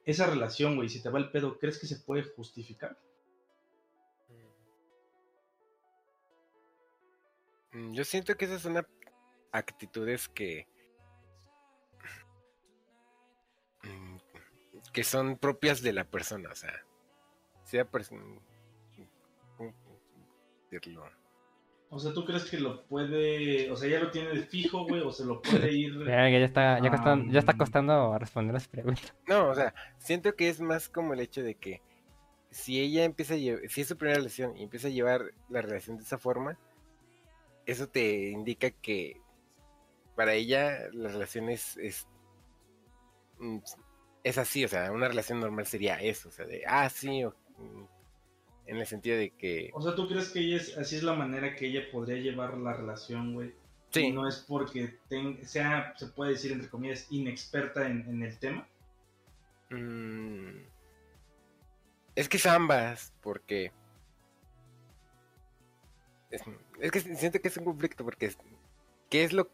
esa relación, güey, si te va el pedo, ¿crees que se puede justificar? Yo siento que esas son actitudes que. mm, que son propias de la persona, o sea. Sea persona. ¿Cómo decirlo? O sea, ¿tú crees que lo puede, o sea, ya lo tiene de fijo, güey, o se lo puede *laughs* ir... Ya, ya está, ya, costan- ya está costando responder las preguntas. No, o sea, siento que es más como el hecho de que si ella empieza a llevar, si es su primera relación y empieza a llevar la relación de esa forma, eso te indica que para ella la relación es, es, mm, es así, o sea, una relación normal sería eso, o sea, de, ah, sí, o- mm, en el sentido de que, O sea, ¿tú crees que ella es, así es la manera que ella podría llevar la relación, güey? sí, Y no es porque ten- sea, se puede decir, entre comillas, inexperta en, en el tema. Mm, Es que es ambas, porque. Es, es que siento que es un conflicto, porque. es- ¿Qué es lo.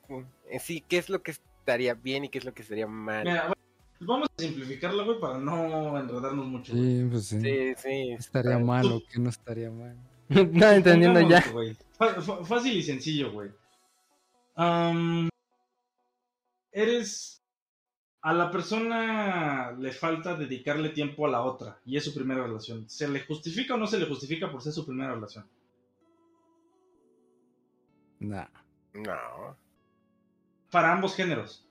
En sí, qué es lo que estaría bien y qué es lo que estaría mal? Mira, güey, vamos a simplificarlo, güey, para no enredarnos mucho. güey. Sí, pues sí. Sí, sí. Estaría mal o que no estaría mal. *laughs* no entendiendo ya. Güey, Fácil y sencillo, güey. Eres a la persona le falta dedicarle tiempo a la otra y es su primera relación. ¿Se le justifica o no se le justifica por ser su primera relación? Nah. No, Para ambos géneros.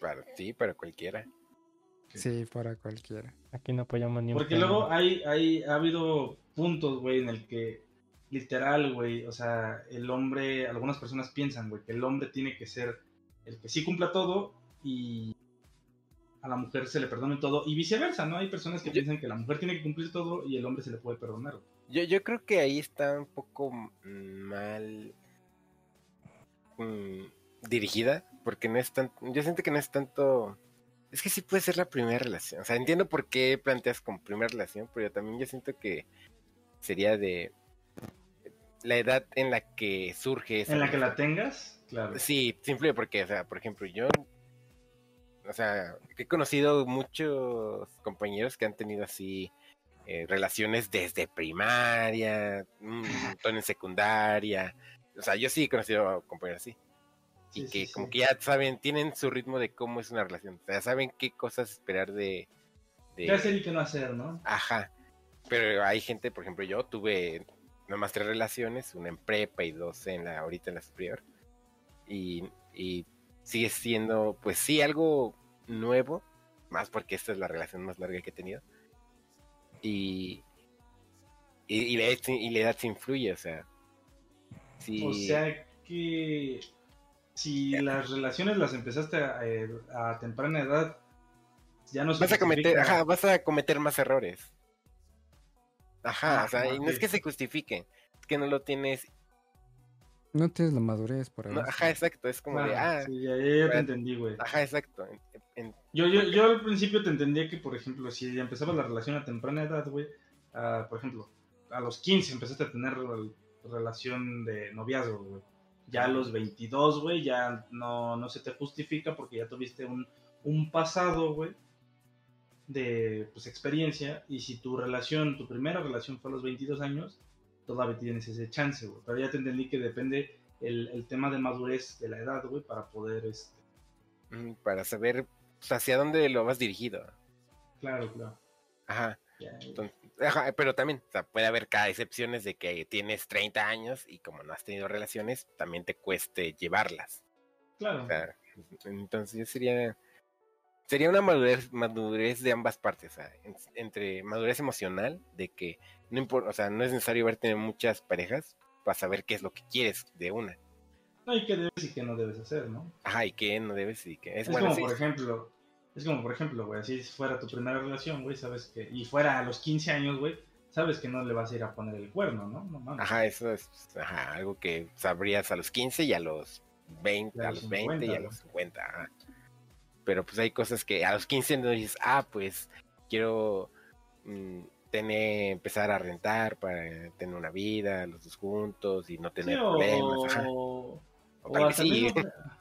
para ti, para cualquiera. Sí, para cualquiera. Aquí no apoyamos ni un Porque género. luego hay, hay, ha habido puntos, güey, en el que literal, güey, o sea, el hombre, algunas personas piensan, güey, que el hombre tiene que ser el que sí cumpla todo y a la mujer se le perdone todo y viceversa, ¿no? Hay personas que Yo- piensan que la mujer tiene que cumplir todo y el hombre se le puede perdonar. Yo, yo creo que ahí está un poco mal mm, dirigida, porque no es tan, yo siento que no es tanto, es que sí puede ser la primera relación, o sea, entiendo por qué planteas como primera relación, pero yo también yo siento que sería de la edad en la que surge esa En la que la tengas, claro. Sí, simple porque, o sea, por ejemplo, yo, o sea, he conocido muchos compañeros que han tenido así eh, relaciones desde primaria, un montón en secundaria. O sea, yo sí he conocido compañeros así. Y Sí, que sí, como sí. que ya saben, tienen su ritmo de cómo es una relación. O sea, saben qué cosas esperar de... de- ¿Qué hacer y qué no hacer, no? Ajá. Pero hay gente, por ejemplo, yo tuve nomás tres relaciones, una en prepa y dos en la, ahorita en la superior. Y, y sigue siendo, pues sí, algo nuevo, más porque esta es la relación más larga que he tenido. Y, y, y la, y la edad se influye, o sea. Sí, O sea que si las relaciones las empezaste a, eh, a temprana edad, ya no se vas a cometer, ajá, vas a cometer más errores. Ajá, o sea, Ajá, y no es que se justifique, es que no lo tienes No tienes la madurez para No, eso. ajá, exacto, es como de, Claro, ah, sí, ya, ya- ya te entendí, güey. ajá, exacto. en- en- Yo, yo, yo al principio te entendía que, por ejemplo, si empezabas la relación a temprana edad, güey, ah, por ejemplo, a los 15 empezaste a tener relación de noviazgo, güey. Ya a los 22, güey, ya no, no se te justifica porque ya tuviste un, un pasado, güey, de pues, experiencia. Y si tu relación, tu primera relación fue a los 22 años, todavía tienes ese chance, güey. Pero ya te entendí que depende el, el tema de madurez de la edad, güey, para poder, este, mm, para saber hacia dónde lo vas dirigido. claro, claro. Ajá, Ya, ya. entonces, ajá, pero también, o sea, puede haber cada excepciones de que tienes 30 años y como no has tenido relaciones, también te cueste llevarlas. Claro. O sea, entonces sería sería una madurez, madurez de ambas partes, o sea, en- entre madurez emocional de que no importa, o sea, no es necesario haber tenido muchas parejas para saber qué es lo que quieres de una. No, y qué debes y qué no debes hacer, ¿no? Ajá, y qué no debes y qué es, Es, bueno, como, sí, por ejemplo, es como, por ejemplo, güey, si fuera tu primera relación, güey, sabes que, y fuera a los 15 años, güey, sabes que no le vas a ir a poner el cuerno, ¿no? No mames. Ajá, eso es ajá, algo que sabrías a los 15 y a los 20, Y a a los los 20 y 50, a los 50. ajá. Pero pues hay cosas que a los 15 no dices, ah, pues quiero mm, tener, empezar a rentar para tener una vida, los dos juntos y no Sí, tener o, problemas. Ajá. o O hasta sí. mismo, *laughs*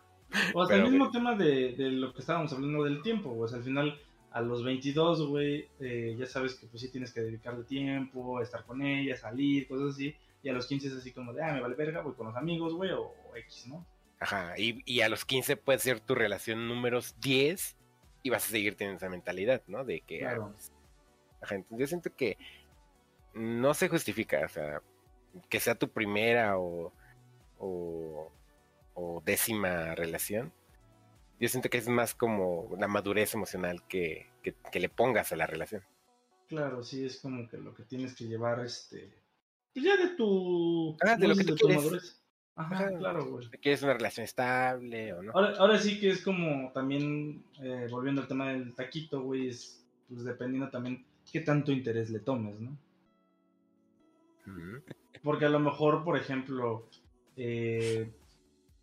o hasta Pero, el mismo güey. tema de, de lo que estábamos hablando del tiempo, güey. O sea, al final, a los 22, güey, eh, ya sabes que pues sí tienes que dedicarle tiempo, estar con ella, salir, cosas así. Y a los 15 es así como de, ah, me vale verga, voy con los amigos, güey, o, o X, ¿no? Ajá, y, y a los 15 puede ser tu relación números 10 y vas a seguir teniendo esa mentalidad, ¿no? De que, ah, Claro. pues, ajá, entonces yo siento que no se justifica, o sea, que sea tu primera o, o, o décima relación. Yo siento que es más como la madurez emocional que, que, que le pongas a la relación. Claro, sí, es como que lo que tienes que llevar, este. Pues ya de tu. Ah, de ¿cómo lo que tú quieres. madurez. Ajá, Ajá. claro, güey. ¿Quieres una relación estable o no? Ahora, ahora sí que es como también, eh, volviendo al tema del taquito, güey, es pues dependiendo también qué tanto interés le tomes, ¿no? Porque a lo mejor, por ejemplo, eh,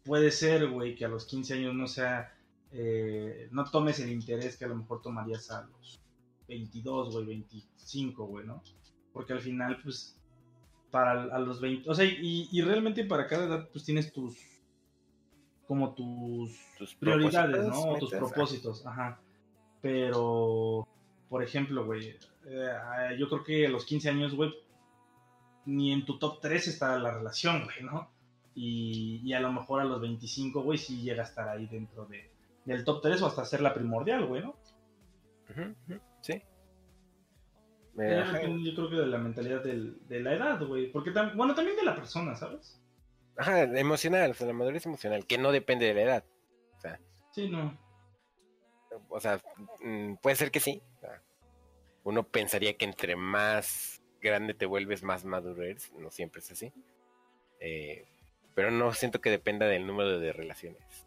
puede ser, güey, que a los 15 años no sea, eh, no tomes el interés que a lo mejor tomarías a los 22, güey, 25, güey, ¿no? Porque al final, pues, para a los 20, o sea, y, y realmente para cada edad, pues tienes tus, como tus Tus prioridades, ¿no? Tus metas, propósitos, ajá. Pero, por ejemplo, güey, eh, yo creo que a los 15 años, güey, ni en tu top 3 está la relación, güey, ¿no? Y, y a lo mejor a los 25, güey, sí llega a estar ahí dentro de, del top 3 o hasta ser la primordial, güey, ¿no? Sí. Yo creo que de la mentalidad del- de la edad, güey. Porque, tam- bueno, también de la persona, ¿sabes? Ajá, emocional, o sea, la madurez emocional, que no depende de la edad. Sí, no. O sea, mm, puede ser que sí. o sea, Uno pensaría que entre más grande te vuelves, más maduro eres. No siempre es así. Eh, pero no siento que dependa del número de relaciones.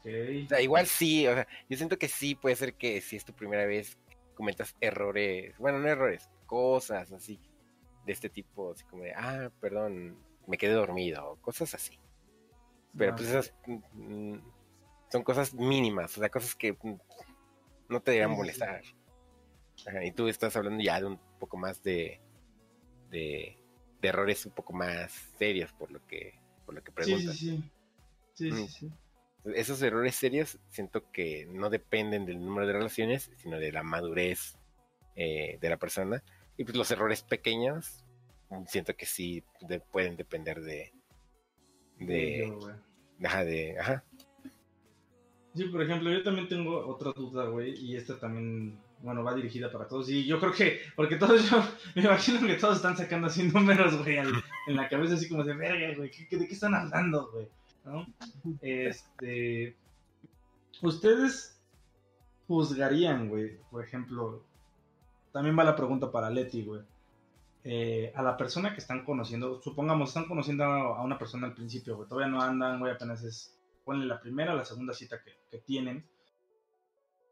Ok. O sea, igual sí, o sea, yo siento que sí puede ser que si es tu primera vez cometas errores, bueno, no errores, cosas así de este tipo, así como de, ah, perdón, me quedé dormido, cosas así. Pero Ah, pues esas mm, son cosas mínimas, o sea, cosas que mm, no te deberían molestar. Ajá, y tú estás hablando ya de un poco más de, de, de errores un poco más serios por lo que, por lo que Sí, preguntas. sí, sí. Sí, sí, Mm. sí. Esos errores serios siento que no dependen del número de relaciones, sino de la madurez eh, de la persona. Y pues los errores pequeños mm, siento que sí de- pueden depender de... de, Yo, ajá, de ajá. Sí, por ejemplo, yo también tengo otra duda, güey, y esta también, bueno, va dirigida para todos. Y yo creo que, porque todos, *laughs* yo me imagino que todos están sacando así números, güey, en la cabeza, así como de verga, güey, ¿qué- qué- ¿de qué están hablando, güey? ¿No? Este. Ustedes juzgarían, güey, por ejemplo, también va la pregunta para Leti, güey. eh, a la persona que están conociendo, supongamos, están conociendo a a una persona al principio, güey, todavía no andan, güey, apenas es ponle la primera o la segunda cita que, que tienen.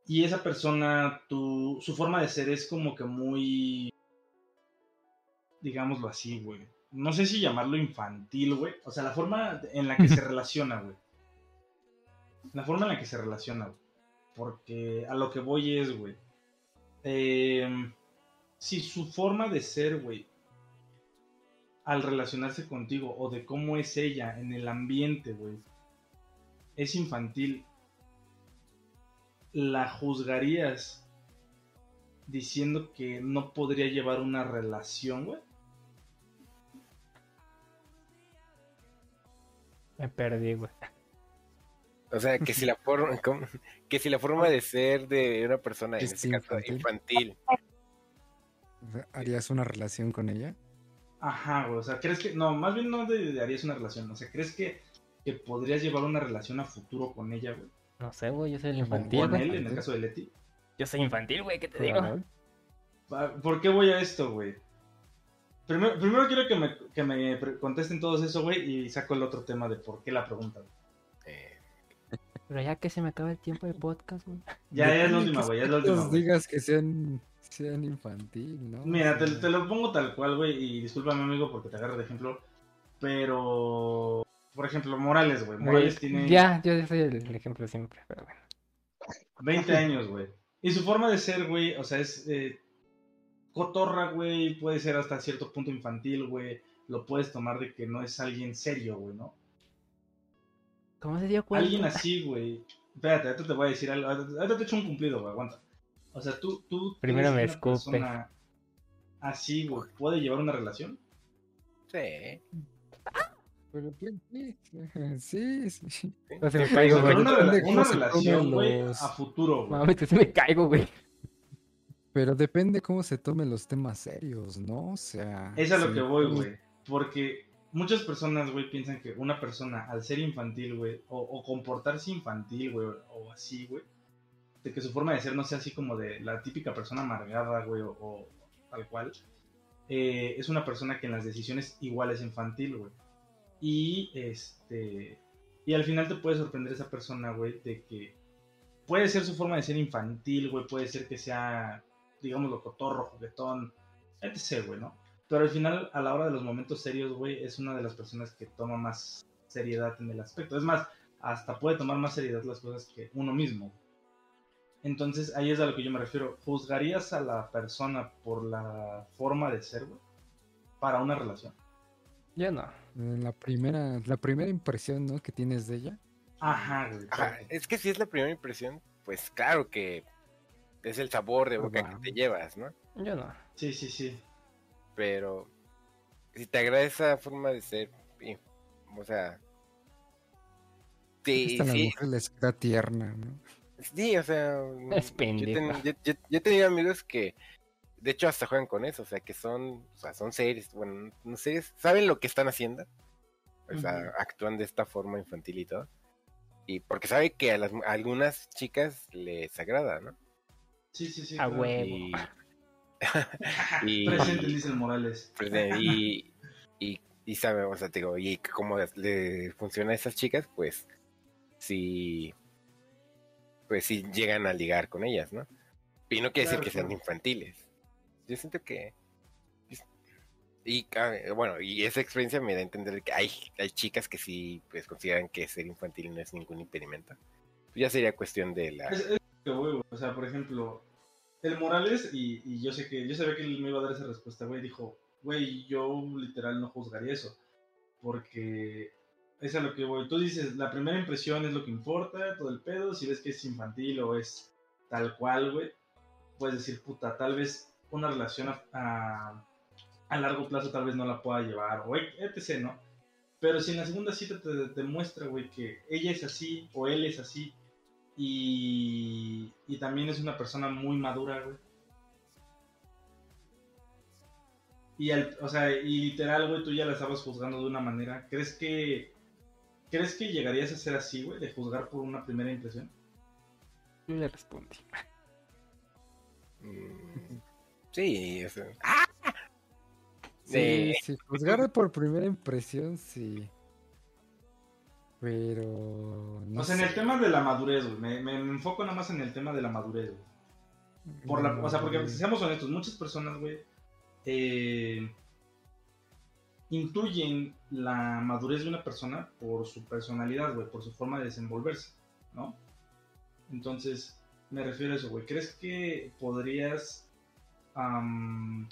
Y esa persona, tu, su forma de ser es como que muy, digámoslo así, güey. No sé si llamarlo infantil, güey. O sea, la forma en la que se *laughs* relaciona, güey. La forma en la que se relaciona, güey. Porque a lo que voy es, güey. eh, si su forma de ser, güey, al relacionarse contigo o de cómo es ella en el ambiente, güey, es infantil, ¿la juzgarías diciendo que no podría llevar una relación, güey? Me perdí, güey. O sea, que si la forma, *laughs* que si la forma de ser de una persona, en ¿Es este caso infantil? infantil, ¿Harías una relación con ella? Ajá, güey, o sea, ¿crees que, no, más bien no de, de harías una relación, o sea, ¿crees que, que podrías llevar una relación a futuro con ella, güey? No sé, güey, yo soy el infantil, con él, en el caso de Leti. Yo soy infantil, güey, ¿qué te digo? ¿Por qué voy a esto, güey? Primero, primero quiero que me, que me contesten todos eso, güey, y saco el otro tema de por qué la pregunta. güey. eh, Pero ya que se me acaba el tiempo de podcast, güey. Ya, ya es la última, güey, ya es la última. güey. digas que sean, sean infantil, ¿no? Mira, te, te lo pongo tal cual, güey, y discúlpame, amigo, porque te agarro de ejemplo, pero, por ejemplo, Morales, güey, Morales tiene Ya, yo soy el ejemplo siempre, pero bueno. 20 años, güey, y su forma de ser, güey, o sea, es eh, cotorra, güey, puede ser hasta cierto punto infantil, güey, lo puedes tomar de que no es alguien serio, güey, ¿no? ¿Cómo se dio cuenta? Alguien así, güey. Espérate, ahorita te voy a decir algo. Ahorita te echo un cumplido, güey. Aguanta. O sea, tú. tú Primero me escupe. persona Así, güey. ¿Puede llevar una relación? sí. Pero *laughs* sí, sí, sí. No se me O *laughs* caigo, sea, güey. una, rela- relación, güey, los- a futuro, güey. Que se me caigo, güey. Pero depende cómo se tomen los temas serios, ¿no? O sea. Es a lo que voy, güey. Porque muchas personas, güey, piensan que una persona, al ser infantil, güey, o, o comportarse infantil, güey, o así, güey, de que su forma de ser no sea así como de la típica persona amargada, güey, o, o tal cual, eh, es una persona que en las decisiones igual es infantil, güey. Y este. Y al final te puede sorprender esa persona, güey, de que puede ser su forma de ser infantil, güey, puede ser que sea, digámoslo, cotorro, juguetón, etc., güey, ¿no? Pero al final, a la hora de los momentos serios, güey, es una de las personas que toma más seriedad en el aspecto. Es más, hasta puede tomar más seriedad las cosas que uno mismo. Entonces, ahí es a lo que yo me refiero. ¿Juzgarías a la persona por la forma de ser, güey? Para una relación. Yo no. La primera, la primera impresión, ¿no? Que tienes de ella. Ajá, güey. Ajá, exacto. es que si es la primera impresión, pues claro que es el sabor de boca Ajá. que te llevas, ¿no? Yo no. Sí, sí, sí. Pero si te agrada esa forma de ser, o sea, Sí, Esta la sí, mujer les queda tierna, ¿no? sí, o sea, Es yo, ten- yo- yo- yo he tenido amigos que, de hecho, hasta juegan con eso, o sea, que son, o sea, son series, bueno, no sé, saben lo que están haciendo, o sea, Ujú. actúan de esta forma infantil y todo, y porque sabe que a, las, a algunas chicas les agrada, ¿no? Sí, sí, sí. A claro. huevo. Y, *laughs* *laughs* y, Presente, dice Morales. Presente, y, y, y sabe, o sea, te digo, y cómo le funciona a esas chicas, pues sí, pues sí llegan a ligar con ellas, ¿no? Y no quiere Claro, decir que sean infantiles. Yo siento que... Y ah, bueno, y esa experiencia me da a entender que hay, hay chicas que sí pues consideran que ser infantil no es ningún impedimento. Ya sería cuestión de la... Es, es que, güey, o sea, por ejemplo, el Morales, y, y yo sé que, yo sabía que él me iba a dar esa respuesta, güey, dijo, güey, yo literal no juzgaría eso, porque es a lo que voy. Tú dices, la primera impresión es lo que importa, todo el pedo, si ves que es infantil o es tal cual, güey, puedes decir, puta, tal vez una relación a, a, a largo plazo tal vez no la pueda llevar, o etc., ¿no? Pero si en la segunda cita te, te muestra, güey, que ella es así o él es así, y, y también es una persona muy madura, güey. Y, al- o sea, y literal, güey, tú ya la estabas juzgando de una manera. ¿Crees que, ¿crees que llegarías a ser así, güey, de juzgar por una primera impresión? Yo ya respondí. mm, Sí, o sea, Sí, Eh, sí, juzgar por primera impresión, sí. Pero. No o sea, en el sé. tema de la madurez, güey. Me, me- enfoco nada más en el tema de la madurez, güey. Por la, o sea, porque Mm, seamos honestos, muchas personas, güey, eh, intuyen la madurez de una persona por su personalidad, güey, por su forma de desenvolverse, ¿no? Entonces, me refiero a eso, güey. ¿Crees que podrías am,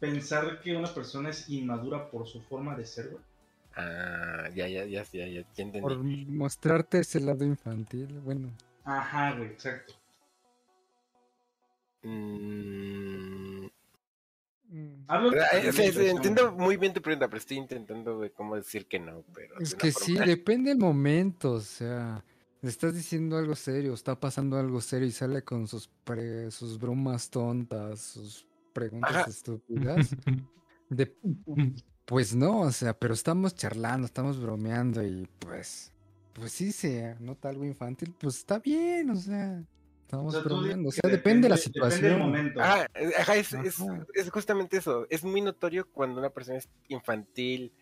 pensar que una persona es inmadura por su forma de ser, güey? ah, ya, ya, ya, ya, ya, ya entendí. Por mostrarte ese lado infantil, bueno. Ajá, güey, exacto. Mm, mm, Hablo eh, de sí, sí, entiendo muy bien tu pregunta, pero estoy intentando de cómo decir que no. Pero Es que sí, *laughs* depende del momento, o sea, le estás diciendo algo serio, está pasando algo serio y sale con sus, pre- sus bromas tontas, sus preguntas Ajá. estúpidas. *laughs* De, pues no, o sea, pero estamos charlando, estamos bromeando y pues, pues sí se nota algo infantil, pues está bien, o sea, estamos O sea, tú bromeando, o sea, depende de la Depende del situación. momento. Ajá, ajá, es, es- Ajá. es justamente eso. Es muy notorio cuando una persona es infantil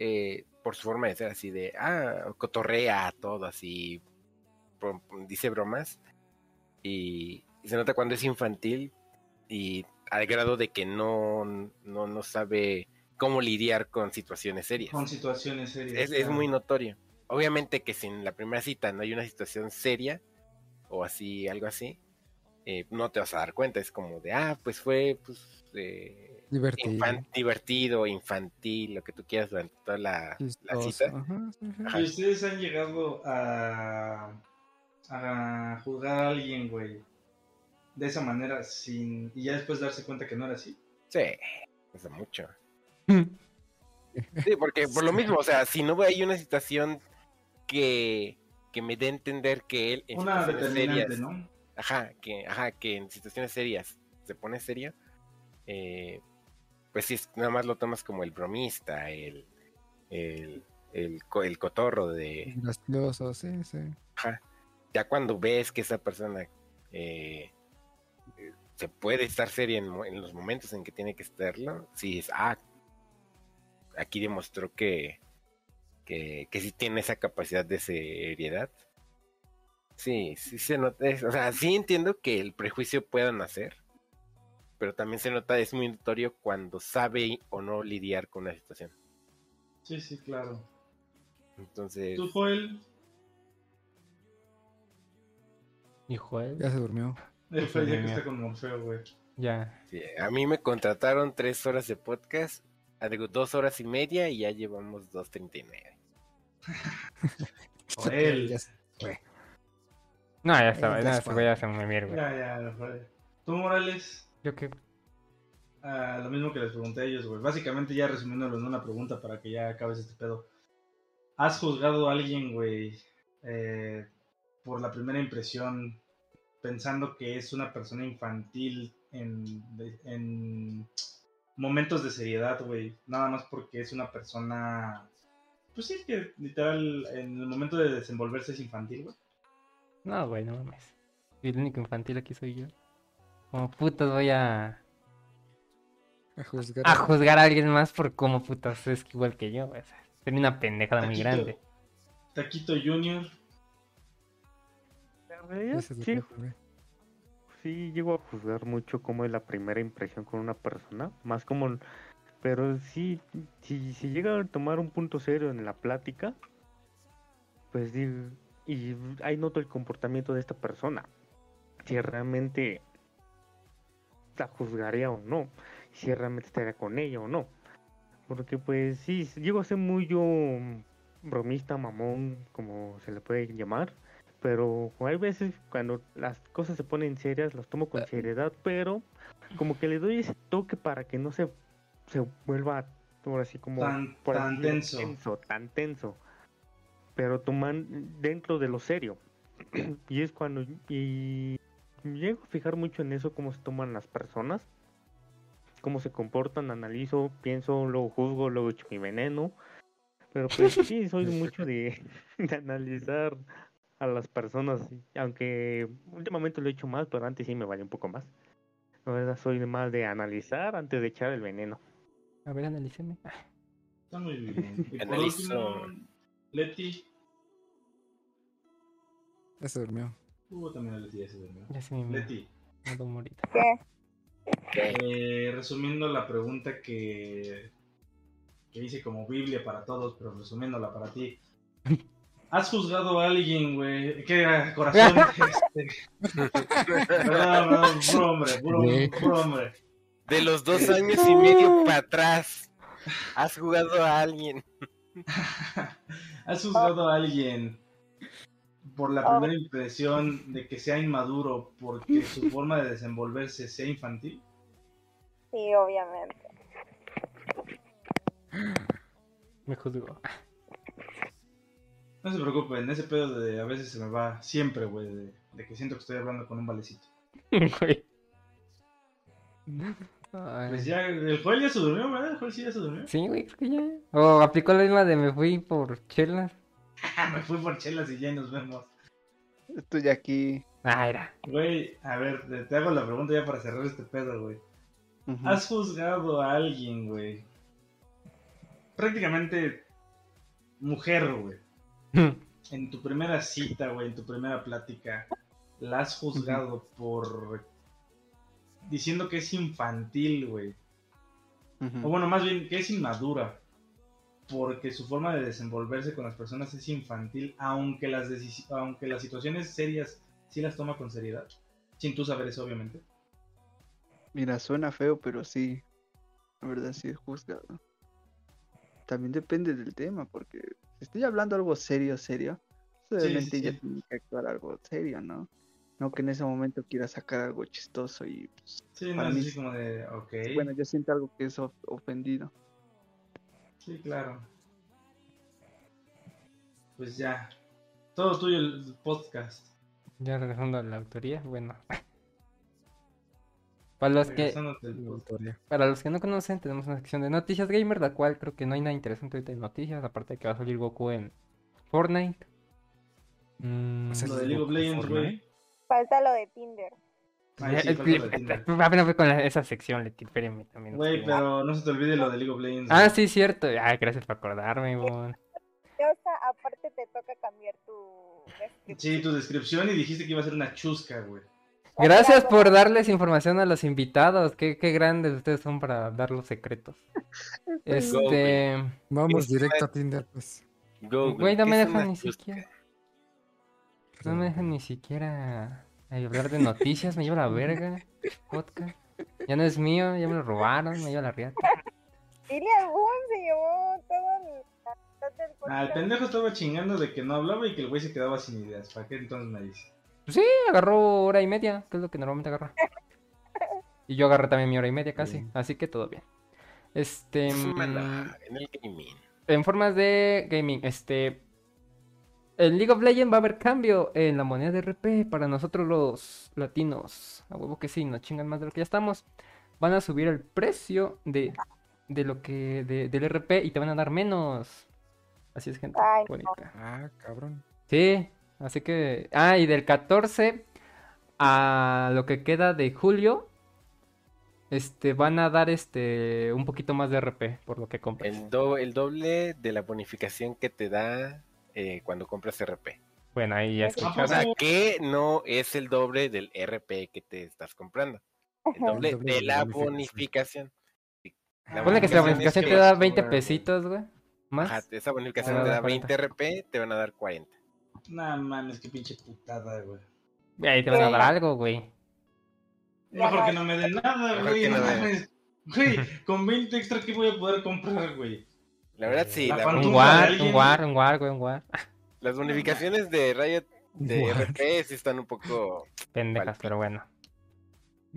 eh, por su forma de ser, así de, ah, cotorrea todo, así, dice bromas. Y, y se nota cuando es infantil y al grado de que no, no, no sabe cómo lidiar con situaciones serias. Con situaciones serias. Es, es muy notorio. Obviamente que si en la primera cita no hay una situación seria o así, algo así, eh, no te vas a dar cuenta. Es como de, ah, pues fue pues, eh, Divertido. infan- divertido, infantil, lo que tú quieras durante toda la, la cita. ajá. Ajá. ¿Y ustedes han llegado a, a juzgar a alguien, güey, de esa manera sin y ya después darse cuenta que no era así? Sí, hace mucho. Sí, porque por lo mismo, o sea, si no hay una situación que, que me dé a entender que él en Una situaciones determinante, serias, ¿no? ajá, que, ajá, que en situaciones serias se pone serio, eh, pues sí, es- nada más lo tomas como el bromista, el, el, el cotorro de, Gracioso, sí, sí. ajá. Ya cuando ves que esa persona eh, eh, se puede estar seria en, los momentos en que tiene que estarlo, sí es, ah, aquí demostró que, que, que sí tiene esa capacidad de seriedad. Sí, sí se nota, es- o sea, sí entiendo que el prejuicio pueda nacer, pero también se nota, es muy notorio cuando sabe o no lidiar con una situación. Sí, sí, claro. Entonces, ¿Tú, Joel? Hijo, eh, Ya se durmió. El fue día que está con Morfeo, güey. ya. sí, a mí me contrataron tres horas de podcast, ah, digo, dos horas y media y ya llevamos dos treinta y nueve. *laughs* Joel. *laughs* Ya se fue. No, ya estaba, no, ya ese güey ya se me mierda. Ya, ya, fue. ¿Tú, Morales? Yo que Ah, lo mismo que les pregunté a ellos, güey. Básicamente ya resumiéndolo en una pregunta para que ya acabes este pedo. ¿Has juzgado a alguien, güey, eh, por la primera impresión, pensando que es una persona infantil en, en momentos de seriedad, güey? Nada más porque es una persona... Pues sí, que literal, en el momento de desenvolverse es infantil, güey. No, güey, no mames. Y el único infantil aquí soy yo. Como putas voy a, A juzgar. a juzgar a alguien más por cómo putas es igual que yo, güey. O sea, sería una pendejada muy grande. Taquito Junior. Realidad, sí, sí llego a juzgar mucho cómo es la primera impresión con una persona, más como, pero sí, si, si llega a tomar un punto serio en la plática, pues digo, y ahí noto el comportamiento de esta persona, si realmente la juzgaría o no, si realmente estaría con ella o no, porque pues sí, llego a ser muy yo bromista, mamón, como se le puede llamar, pero hay veces cuando las cosas se ponen serias, las tomo con seriedad, pero como que le doy ese toque para que no se, se vuelva así como Tan- por tan así tenso. tenso, tan tenso, pero toman dentro de lo serio. *clears throat* y es cuando y llego a fijar mucho en eso cómo se toman las personas, cómo se comportan, analizo, pienso, luego juzgo, luego echo mi veneno. Pero pues sí, soy mucho de, *laughs* de analizar a las personas, aunque últimamente lo he hecho más, pero antes sí me vale un poco más. Ahora soy de más de analizar antes de echar el veneno. A ver, analíceme. Está muy bien. *laughs* Y por último, Leti. Ya se durmió. Hubo también a Leti, ya se durmió. Ya se Leti, eh, resumiendo la pregunta que, que hice como Biblia para todos, pero resumiéndola para ti. ¿Has juzgado a alguien, güey? ¿Qué corazón? *laughs* este... Perdón, perdón, puro hombre, puro, puro hombre. De los dos años y medio para atrás, has jugado a alguien. *laughs* ¿Has juzgado a alguien por la primera impresión de que sea inmaduro porque su *laughs* forma de desenvolverse sea infantil? Sí, obviamente. Me juzgó. No se preocupen, ese pedo de a veces se me va siempre, güey, de, de que siento que estoy hablando con un valecito. Güey. Pues ya, el Joel ya se durmió, ¿verdad? El Joel sí ya se durmió. Sí, güey, creo que ya. O aplicó la misma de me fui por chelas. *laughs* me fui por chelas y ya nos vemos. Estoy aquí. Ah, era. Güey, a ver, te, hago la pregunta ya para cerrar este pedo, güey. ¿Has juzgado a alguien, güey? Prácticamente mujer, güey. En tu primera cita, güey, en tu primera plática, la has juzgado por diciendo que es infantil, güey. O bueno, más bien que es inmadura. Porque su forma de desenvolverse con las personas es infantil, aunque las, aunque las situaciones serias sí las toma con seriedad. Sin tú saber eso, obviamente. Mira, suena feo, pero sí. La verdad sí es juzgado. También depende del tema, porque si estoy hablando algo serio, serio, Sí, obviamente sí, ya sí. tiene que actuar algo serio, ¿no? No que en ese momento quiera sacar algo chistoso y pues, Sí, no Para mí sí. como de, ok. bueno, yo siento algo que es of- ofendido. Sí, claro. Pues ya. Todo tuyo el podcast. Ya regresando a la autoría, bueno. Para los que, para los que no conocen, tenemos una sección de noticias gamer, la cual creo que no hay nada interesante ahorita de noticias, aparte de que va a salir Goku en Fortnite. Mm, O sea, Lo de League of Legends, güey. Falta lo de Tinder. Ay, sí, falta lo de Tinder. apenas fue con la- esa sección, Leti, espérenme también. Güey, pero no se te olvide lo de League of Legends. Ah, güey. sí, cierto. Ah, gracias por acordarme, bon. O sea, aparte te toca cambiar tu descripción. Sí, tu descripción y dijiste que iba a ser una chusca, güey. Gracias por darles información a los invitados. Qué, qué grandes ustedes son para dar los secretos. *laughs* Este. Vamos directo a Tinder, pues. Go, Güey, no ¿qué me dejan ni siquiera. No me dejan ni siquiera hablar de noticias. Me lleva la verga. Podcast. Ya no es mío, ya me lo robaron. Me lleva la riata. Boom, se llevó todo el Ah, el pendejo estaba chingando de que no hablaba y que el güey se quedaba sin ideas. ¿Para qué entonces me dice? Pues sí, agarró hora y media, que es lo que normalmente agarra. *laughs* Y yo agarré también mi hora y media casi. Bien. Así que todo bien. Este. Es mm, mala en el gaming. en formas de gaming, este. En League of Legends va a haber cambio en la moneda de RP para nosotros los latinos. A huevo que sí, nos chingan más de lo que ya estamos. Van a subir el precio de, de lo que. De, del RP y te van a dar menos. Así es, gente. Ay, no. bonita. Ah, cabrón. Sí, así que. Ah, y del 14 a lo que queda de julio. Este, van a dar este un poquito más de RP por lo que compres. El, do- el doble de la bonificación que te da eh, cuando compras RP. Bueno, ahí ya Ajá. O sea, que no es el doble del RP que te estás comprando. El doble, doble de de la bonificación. Ponle que si la bonificación es bonificación que te da vas 20 por- pesitos, güey. Más. Ajá, esa bonificación Te da dar 20 RP, te van a dar 40. Nah, mames, qué pinche putada, güey. Y ahí te van a dar algo, güey. No. que no me den nada, güey. No no me- mames. Güey, con 20 extra, ¿qué voy a poder comprar, güey? La verdad sí, La la- Un war, un war, un war, güey, un war. las bonificaciones de Riot de? RP sí están un poco... Pendejas, pero bueno.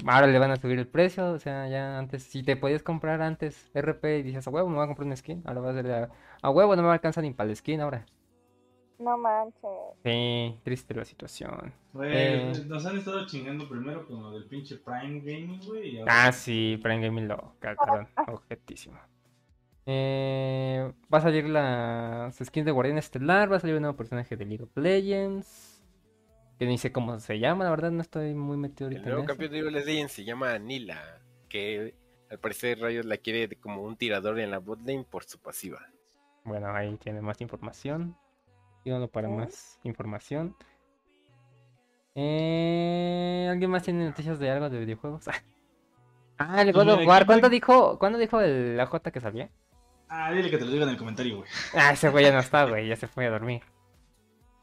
Ahora le van a subir el precio, o sea, ya antes, si te podías comprar antes RP y dices, a huevo, me voy a comprar una skin, ahora vas a ser a, a huevo, no me va a alcanzar ni para la skin ahora. No manches. Sí, triste la situación. Güey, Eh. nos han estado chingando primero con lo del pinche Prime Gaming, güey. y ahora- Ah, sí, Prime Gaming lo cagaron, *laughs* objetísimo. Eh, va a salir la skin de Guardián Estelar, va a salir un nuevo personaje de League of Legends. Que ni sé cómo se llama, la verdad no estoy muy metido El ahorita en nuevo eso. campeón de League of Legends se llama Nila, que al parecer Riot la quiere de- como un tirador en la botlane por su pasiva. Bueno, ahí tiene más información. Síganlo para más información. Eh, ¿Alguien más tiene noticias de algo de videojuegos? *laughs* Ah, el Pues God of War. ¿Cuándo dijo, ¿cuándo dijo el AJ que salía? Ah, dile que te lo diga en el comentario, güey. Ah, ese güey ya no está, güey. Ya se fue a dormir.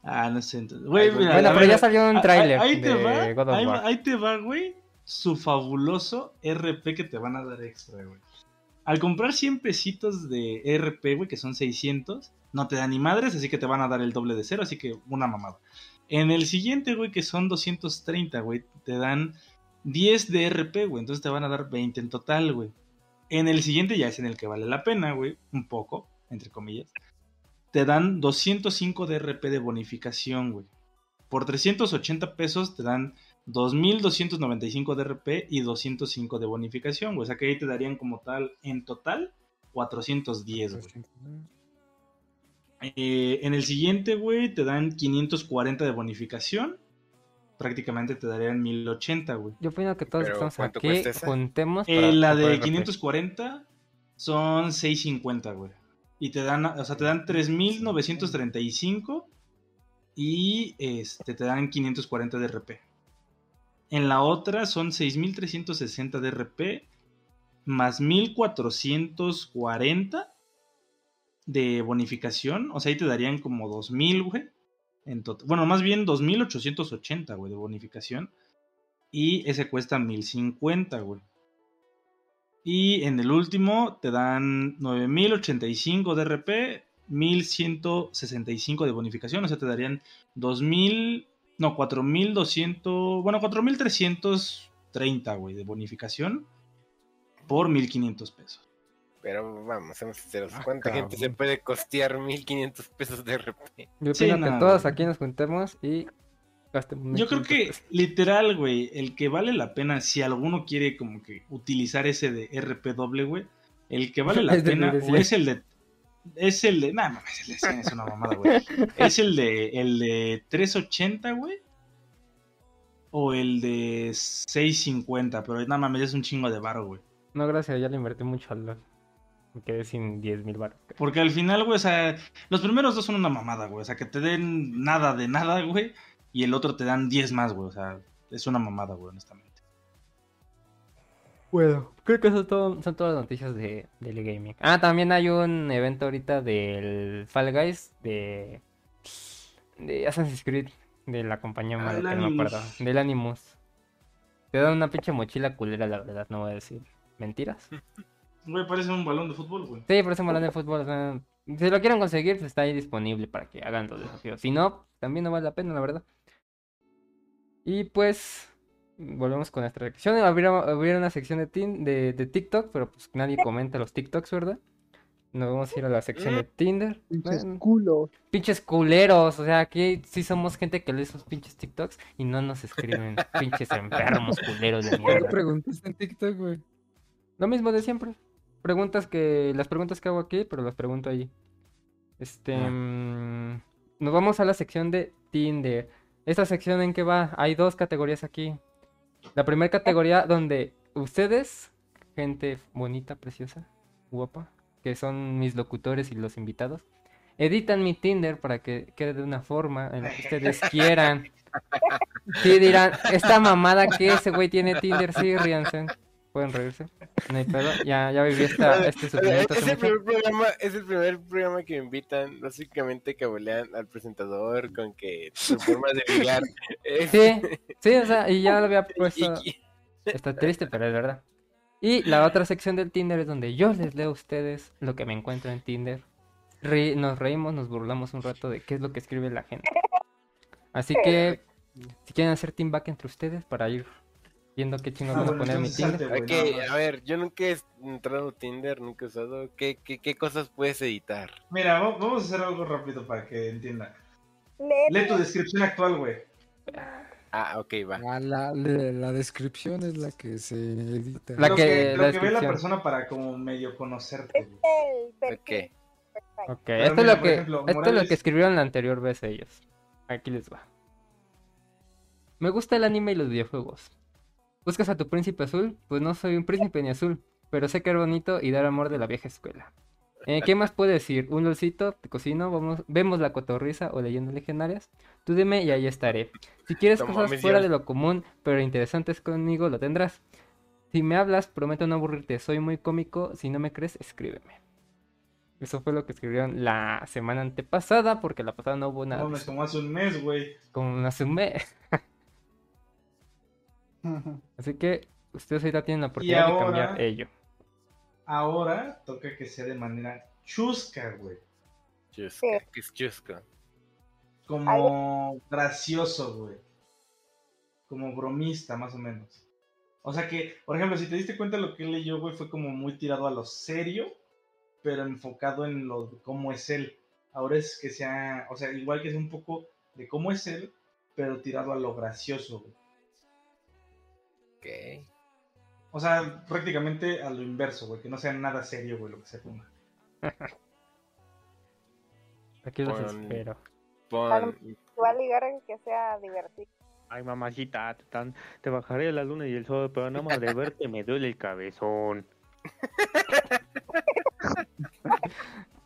Ah, no sé. entonces- Güey, Ay, mira, Bueno, pero ver, ya salió un tráiler Ahí te de va, God of ahí, War. ahí te va, güey, su fabuloso RP que te van a dar extra, güey. Al comprar 100 pesitos de RP, güey, que son 600, no te dan ni madres, así que te van a dar el doble de cero, así que una mamada. En el siguiente, güey, que son 230, güey, te dan 10 de RP, güey, entonces te van a dar 20 en total, güey. En el siguiente ya es en el que vale la pena, güey, un poco, entre comillas. Te dan 205 de RP de bonificación, güey. Por 380 pesos te dan 2.295 de RP y 205 de bonificación, güey. O sea que ahí te darían como tal, en total, 410, güey. Eh, en el siguiente, güey, te dan 540 de bonificación. Prácticamente te darían 1080, güey. Yo opino que todos estamos ¿cuánto aquí, juntemos. Eh, para la de RP. 540 son 650, güey. Y te dan, o sea, te dan 3935 y este te dan 540 de RP. En la otra son 6360 de RP más 1440 de bonificación, o sea, ahí te darían como 2000, güey. En tot- bueno, más bien 2880, güey, de bonificación. Y ese cuesta 1050, güey. Y en el último te dan 9085 de RP, 1165 de bonificación, o sea, te darían 2000, no, 4200, bueno, 4330, güey, de bonificación por 1500 pesos. Pero vamos, seamos sinceros. Ah, ¿Cuánta gente se puede costear 1500 pesos de RP? Yo Sí, opino que no, todos güey. aquí nos juntemos y gastemos. Yo creo 1500 que pesos. literal, güey, el que vale la pena, si alguno quiere como que utilizar ese de RP doble, güey, el que vale *laughs* la Es pena de o 100. es el de es el de, nah, mames, el de 100 es una mamada, güey. *laughs* Es el de el de 380, güey. O el de 650, pero nada mames, es un chingo de varo, güey. No, gracias, ya le invertí mucho al LOL. Me quedé sin 10 mil baros. Porque al final, güey, o sea, los primeros dos son una mamada, güey. O sea, que te den nada de nada, güey. Y el otro te dan 10 más, güey. O sea, es una mamada, güey, honestamente. Bueno, creo que eso todo- son todas las noticias de, del gaming. Ah, también hay un evento ahorita del Fall Guys de, de Assassin's Creed, de la compañía madre, que no me acuerdo. Del Animus. Te dan una pinche mochila culera, la verdad, no voy a decir mentiras. *laughs* Güey, parece un balón de fútbol, güey. Sí, por eso balón de fútbol. o sea, si lo quieren conseguir, pues está ahí disponible para que hagan los desafíos. Si no, también no vale la pena, la verdad. Y pues, volvemos con nuestra sección. Habría, habría una sección de, tin- de, de TikTok, pero pues nadie comenta los TikToks, ¿verdad? nos vamos a ir a la sección de Tinder. Pinches Bueno, culos. pinches culeros, o sea, aquí sí somos gente que lee sus pinches TikToks y no nos escriben *laughs* pinches enfermos culeros de ¿Qué mierda. preguntaste en TikTok, güey? Lo mismo de siempre. Preguntas que. Las preguntas que hago aquí, pero las pregunto ahí. Este. Ah. mm, nos vamos a la sección de Tinder. ¿Esta sección en qué va? Hay dos categorías aquí. La primera categoría donde ustedes, gente bonita, preciosa, guapa, que son mis locutores y los invitados, editan mi Tinder para que quede de una forma en la que ustedes *laughs* quieran. Sí, dirán, esta mamada que ese güey tiene Tinder, sí, ríanse. Pueden reírse. No hay pedo. Ya, ya viví *laughs* esta, este Es sufrimiento hace el primer programa, es el primer programa que me invitan, básicamente cabolean al presentador con que su forma de ligar. *laughs* es- Sí, sí, o sea, y ya lo había *laughs* puesto. Está triste, pero es verdad. Y la otra sección del Tinder es donde yo les leo a ustedes lo que me encuentro en Tinder. Ri- nos reímos, nos burlamos un rato de qué es lo que escribe la gente. Así que, si quieren hacer team back entre ustedes para ir viendo qué chingos Ah, vamos a bueno, poner en mi Tinder. a ver, yo nunca he entrado a Tinder, nunca he usado. ¿Qué, qué, qué cosas puedes editar? Mira, va- vamos a hacer algo rápido para que entiendan. Lee Lee tu descripción actual, güey. Ah, ok, va. Ah, la, la, la descripción es la que se edita. La lo que- que, la lo que ve la persona para como medio conocerte. Güey. Ok. Ok, Pero esto, mira, es lo que, ejemplo, esto es lo que escribieron la anterior vez ellos. Aquí les va. Me gusta el anime y los videojuegos. ¿Buscas a tu príncipe azul? Pues no soy un príncipe ni azul, pero sé que es bonito y dar amor de la vieja escuela. Eh, ¿Qué más puedo decir? Un lolcito, te cocino, vamos, vemos la cotorriza o leyendas legendarias. Tú dime y ahí estaré. Si quieres cosas fuera de lo común, pero interesantes conmigo, lo tendrás. Si me hablas, prometo no aburrirte. Soy muy cómico. Si no me crees, escríbeme. Eso fue lo que escribieron la semana antepasada, porque la pasada no hubo nada. No, me tomó hace un mes, güey. Como hace un mes. *laughs* Así que ustedes ahorita tienen la oportunidad de cambiar ello. Ahora toca que sea de manera chusca, güey. Chusca, ¿qué es chusco? Como gracioso, güey. Como bromista, más o menos. O sea que, por ejemplo, si te diste cuenta lo que él leyó, güey, fue como muy tirado a lo serio, pero enfocado en lo de cómo es él. Ahora es que sea, o sea, igual que es un poco de cómo es él, pero tirado a lo gracioso, güey. Ok. O sea, prácticamente a lo inverso, güey, que no sea nada serio, güey, lo que se ponga. *laughs* Aquí los Pon- espero. Pon. Va a ligar a que sea divertido. Ay, mamacita, te, tan- te bajaré la luna y el sol, pero nada más de verte me duele el cabezón. *laughs*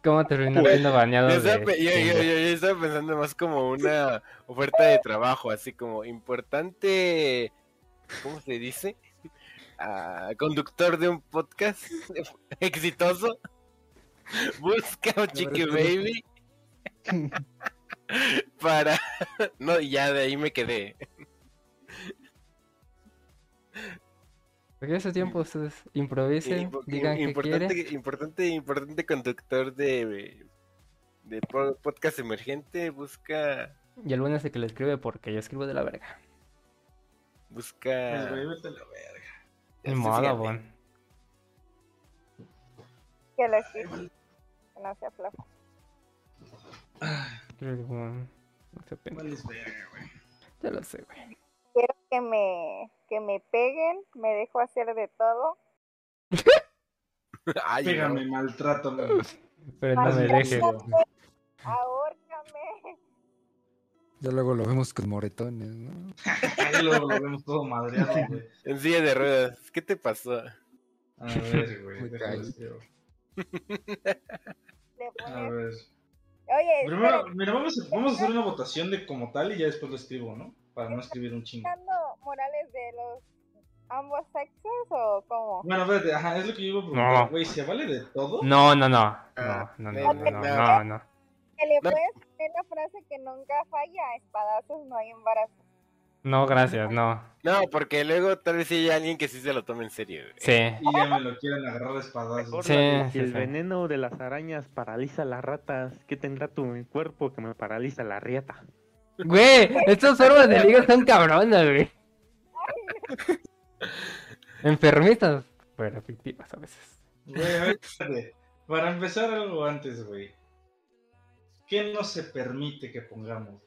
¿Cómo terminó siendo baneado Yo estaba, de yo- yo- yo estaba pensando más como una oferta de trabajo, así como importante, ¿cómo se dice? Conductor de un podcast *laughs* exitoso. Busca un chiqui baby *laughs* para... *laughs* No, y ya de ahí me quedé. Porque ese tiempo ustedes improvisen, digan que importante, quieren. importante, importante conductor de, de po- podcast emergente. Busca... Y el bueno es el que le escribe porque yo escribo de la verga. Busca... Pues, güey, vete a la verga. Ni Este, modo. Que lo escriba. Que no sea bon, No. Vales verga, güey. Ya lo sé, güey. Quiero que me, que me peguen. Me dejo hacer de todo. *laughs* Ay, no. Pégame, maltrátame. Pero no me dejes. Ahórcame. Ya luego lo vemos con moretones, ¿no? *laughs* Ahí luego lo vemos todo madreado, güey. En silla de ruedas. ¿Qué te pasó? A ver, güey, A ver. Oye, Primero, mira, vamos a, vamos a hacer una votación de como tal y ya después lo escribo, ¿no? Para no escribir un chingo. ¿están dando morales de los ambos sexos o cómo? Bueno, espérate, ajá, es lo que yo iba a preguntar. No. Güey, ¿se vale de todo? No, no, no. No, Ah, no, no, no, no, no, no. no, no. Que le No. puedes poner la frase que nunca falla, espadazos no hay embarazo. No, gracias, no. No, porque luego tal vez sí hay alguien que sí se lo tome en serio. güey. Sí. Y ya me lo quieren agarrar de espadazos. Sí, si sí, el sí. veneno de las arañas paraliza a las ratas, ¿qué tendrá tu cuerpo que me paraliza la rieta? Güey, estos formas de liga son cabronas, güey. *laughs* Enfermitas, pero efectivas a veces. Güey, a ver. Para empezar algo antes, güey. ¿Qué no se permite que pongamos?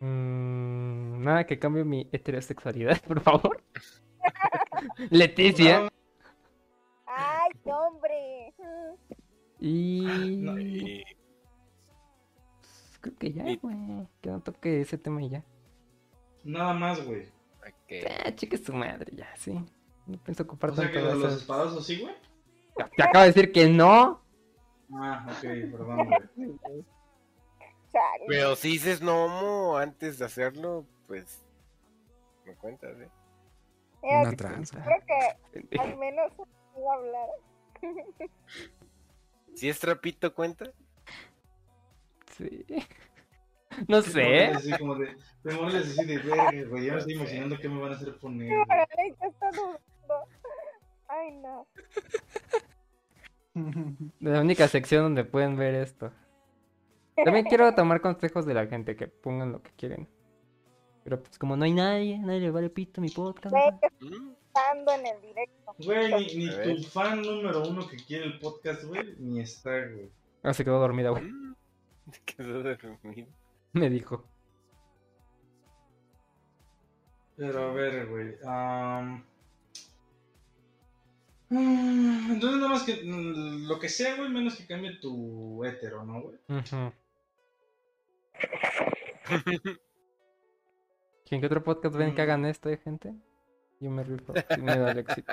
Mm, nada que cambie mi heterosexualidad, *laughs* por favor. *laughs* Leticia. No, Ay, hombre. Y... No, Y- pues, creo que ya, y- güey. Que no toque ese tema y ya. nada más, güey. ok. Ah, chique su madre, ya, sí. No pienso ocupar O sea que tanto lo de los espadazos sí, güey. Te acabo de decir que no. Ah, ok, perdón. Pero si dices no antes de hacerlo, pues me cuentas, ¿eh? Mira, Una tranza. creo que al menos iba a hablar. Si es trapito, cuenta. Sí. No sé. Así como de, te mueres así de verga, güey. Ya me estoy imaginando qué me van a hacer poner. Ay, no. *laughs* La única sección donde pueden ver esto. También quiero *laughs* tomar consejos de la gente que pongan lo que quieren. Pero pues como no hay nadie, nadie le vale pito a mi podcast. ¿no? ¿Mm? estando en el directo. Güey, ni, tu fan número uno que quiere el podcast, güey, ni está, güey. Ah, se quedó dormida, güey. ¿Mm? *laughs* Quedó dormido. Me dijo. Pero a ver, güey. mm, Entonces nada más que mm, lo que sea, güey, menos que cambie tu hétero, ¿no, güey? Ujú. *laughs* ¿Quién que otro podcast ven que Mm. hagan esto, eh, gente? Yo me rifo. Sin miedo al éxito.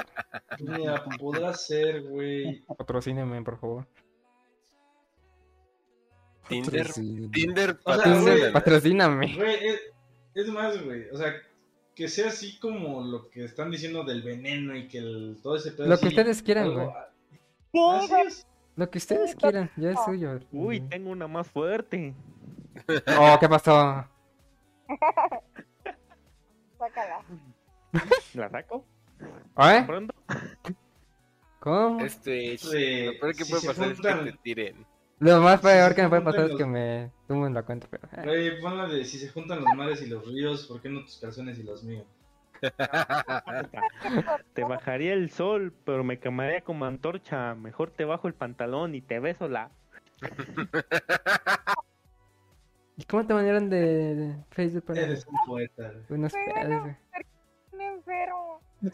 Mira, podrá ser, güey. Patrocíneme, por favor. Tinder, Sí. Tinder, O sea, patrocínanos. güey, Patrocíname. Güey, es, es más, güey. O sea, que sea así como lo que están diciendo del veneno y que el, todo ese pedo. Lo que ustedes quieran, güey. Lo que ustedes quieran, ya es suyo. Uy, tengo una más fuerte. *laughs* Oh, ¿qué pasó? *laughs* Sácala. ¿La saco? ¿Eh? ¿Pronto? ¿Cómo? Este, Sí, lo peor que si puede pasar es que te tiren. Lo más peor que me puede pasar es que me tumben la cuenta, pero... eh. Güey, pon la de si se juntan los mares y los ríos, ¿por qué no tus calzones y los míos? *laughs* Te bajaría el sol, pero me quemaría como antorcha. Mejor te bajo el pantalón y te beso la. *laughs* ¿Y cómo te mandaron de, de Facebook para Eres un poeta? Un enfermo.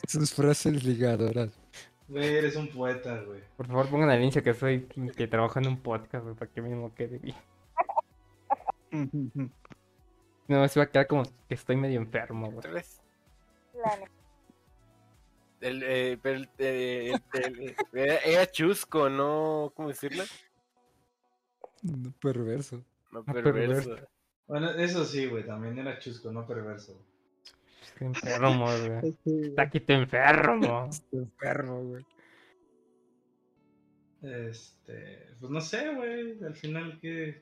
Sus frases ligadoras. Güey, eres un poeta, güey. Por favor, pongan al inicio que soy que trabajo en un podcast, güey, para que mismo quede bien. *laughs* No, se va a quedar como que estoy medio enfermo, güey. El, eh, pero el- eh, el- el- era, era chusco, ¿no? ¿Cómo decirlo? No, perverso. No perverso. perverso. Bueno, eso sí, güey, también era chusco, no perverso. Estoy enfermo, güey. *laughs* Está aquí enfermo. *laughs* Enfermo, güey. Este, pues no sé, güey, al final que...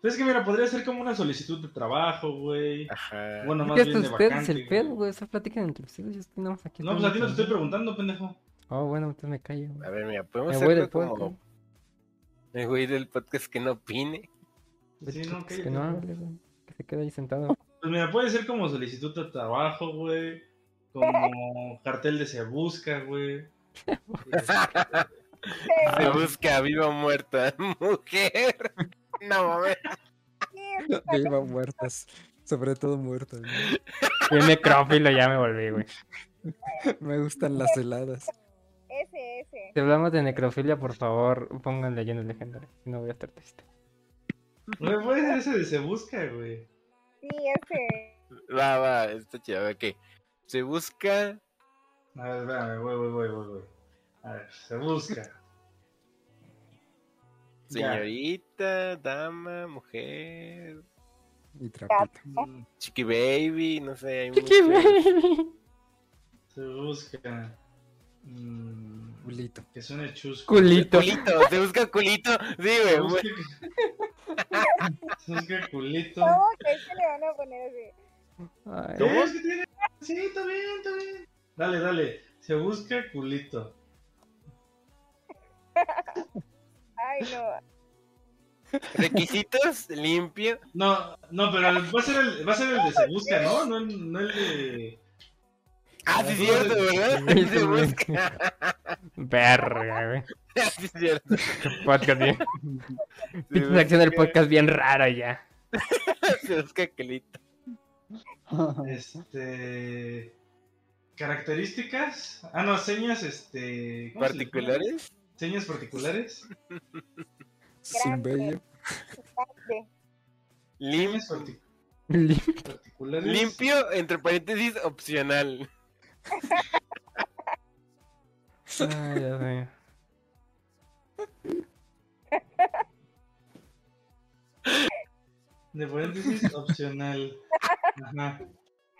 Pues es que mira, podría ser como una solicitud de trabajo, güey. Ajá. Bueno, ¿Qué más es bien de ustedes vacante. el pedo, güey? Esa platican entre ustedes, yo estoy nada más aquí. No, pues a ti no te estoy preguntando. pendejo. Oh, bueno, entonces me callo. A ver, mira, podemos Me voy hacerlo del podcast. como el güey del podcast que no opine. Sí, no, cállate, que no güey. hable, güey. Que se quede ahí sentado. Pues mira, puede ser como solicitud de trabajo, güey. Como cartel de se busca, güey. *laughs* Se busca viva o muerta. *laughs* Mujer. No mames. Viva muertas. Sobre todo muertas. güey. Fui necrófilo, ya me volví, güey. Me gustan las heladas. Ese, ese. Si hablamos de necrofilia, por favor, pongan leyendas legendarias. Si no voy a estar triste. Güey, puede ser ese de se busca, güey. Sí, ese. Va, va, está chido. Ok. Se busca. A ver, espérame, güey, güey, güey, güey, güey. A ver, se busca. Ya. Señorita, dama, mujer, Y trapito. Mm, chiqui baby, no sé, hay muchos. Se busca. mm, Culito. que suene chusco. Culito. Culito, se busca culito. Sí, Se güey. Se busca culito. ¿Cómo que se le van a poner así? Ay, ¿Cómo es que tiene? Sí, está bien, está bien. Dale, dale. Se busca culito. Ay, no. Requisitos, limpio. No, no, pero va a ser el, va a ser el de se busca, ¿no? No no el de. Ah, sí, es cierto, ¿verdad? *laughs* Sí, Se busca. *laughs* Verga, güey. *laughs* Sí, es cierto. Podcast bien. Pinche sección del podcast bien rara ya. Se busca. Este. Características. Ah, no, señas, este. ¿Particulares? Señas particulares. Sin bello. Lim- Lim- particulares. limpio, entre paréntesis, opcional. Ay, Dios mío. De paréntesis, opcional. Ajá.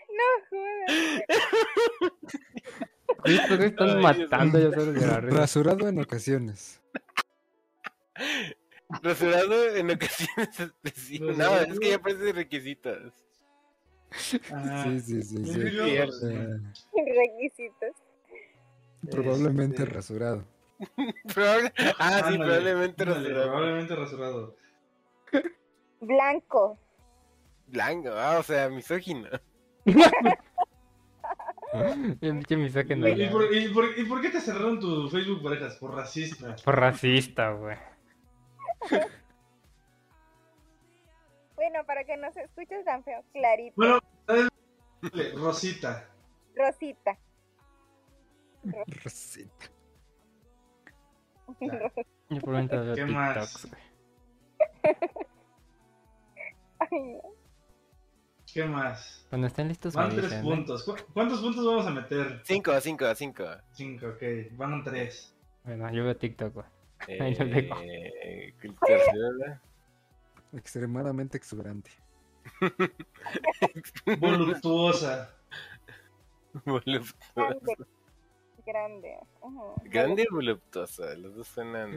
No jodas. Güeyes están Ay, matando ya de la. Rasurado en ocasiones. Rasurado en ocasiones *laughs* específicas. No, Rasurado. es que ya parece requisitos. Ajá. Sí, sí, sí. sí. Opcional. Eh, Requisitos. probablemente Este, rasurado. *laughs* Probable- Ah, sí, ándale, probablemente ándale, rasurado. Probablemente rasurado. Blanco. Blanco, ah, o sea, misógino. *laughs* Bien pinche misógino, ¿Y por, y, por, ¿Y por qué te cerraron tu Facebook parejas? Por racista. Por racista, güey. *laughs* Bueno, para que no se escuche tan feo. Clarito. Bueno, Rosita. Rosita. Rosita. Probablemente *laughs* veo ¿Qué más? güey. *laughs* Ay, no. ¿Qué más? Cuando estén listos, Van tres dicen, ¿eh? puntos. ¿Cu- ¿Cuántos puntos vamos a meter? Cinco, cinco, cinco. Cinco, ok. Van tres. Bueno, yo veo TikTok, güey. *laughs* Ahí lo dejo. Extremadamente exuberante. *laughs* Voluptuosa. Voluptuosa. Grande. Grande. O voluptuosa, los dos suenan.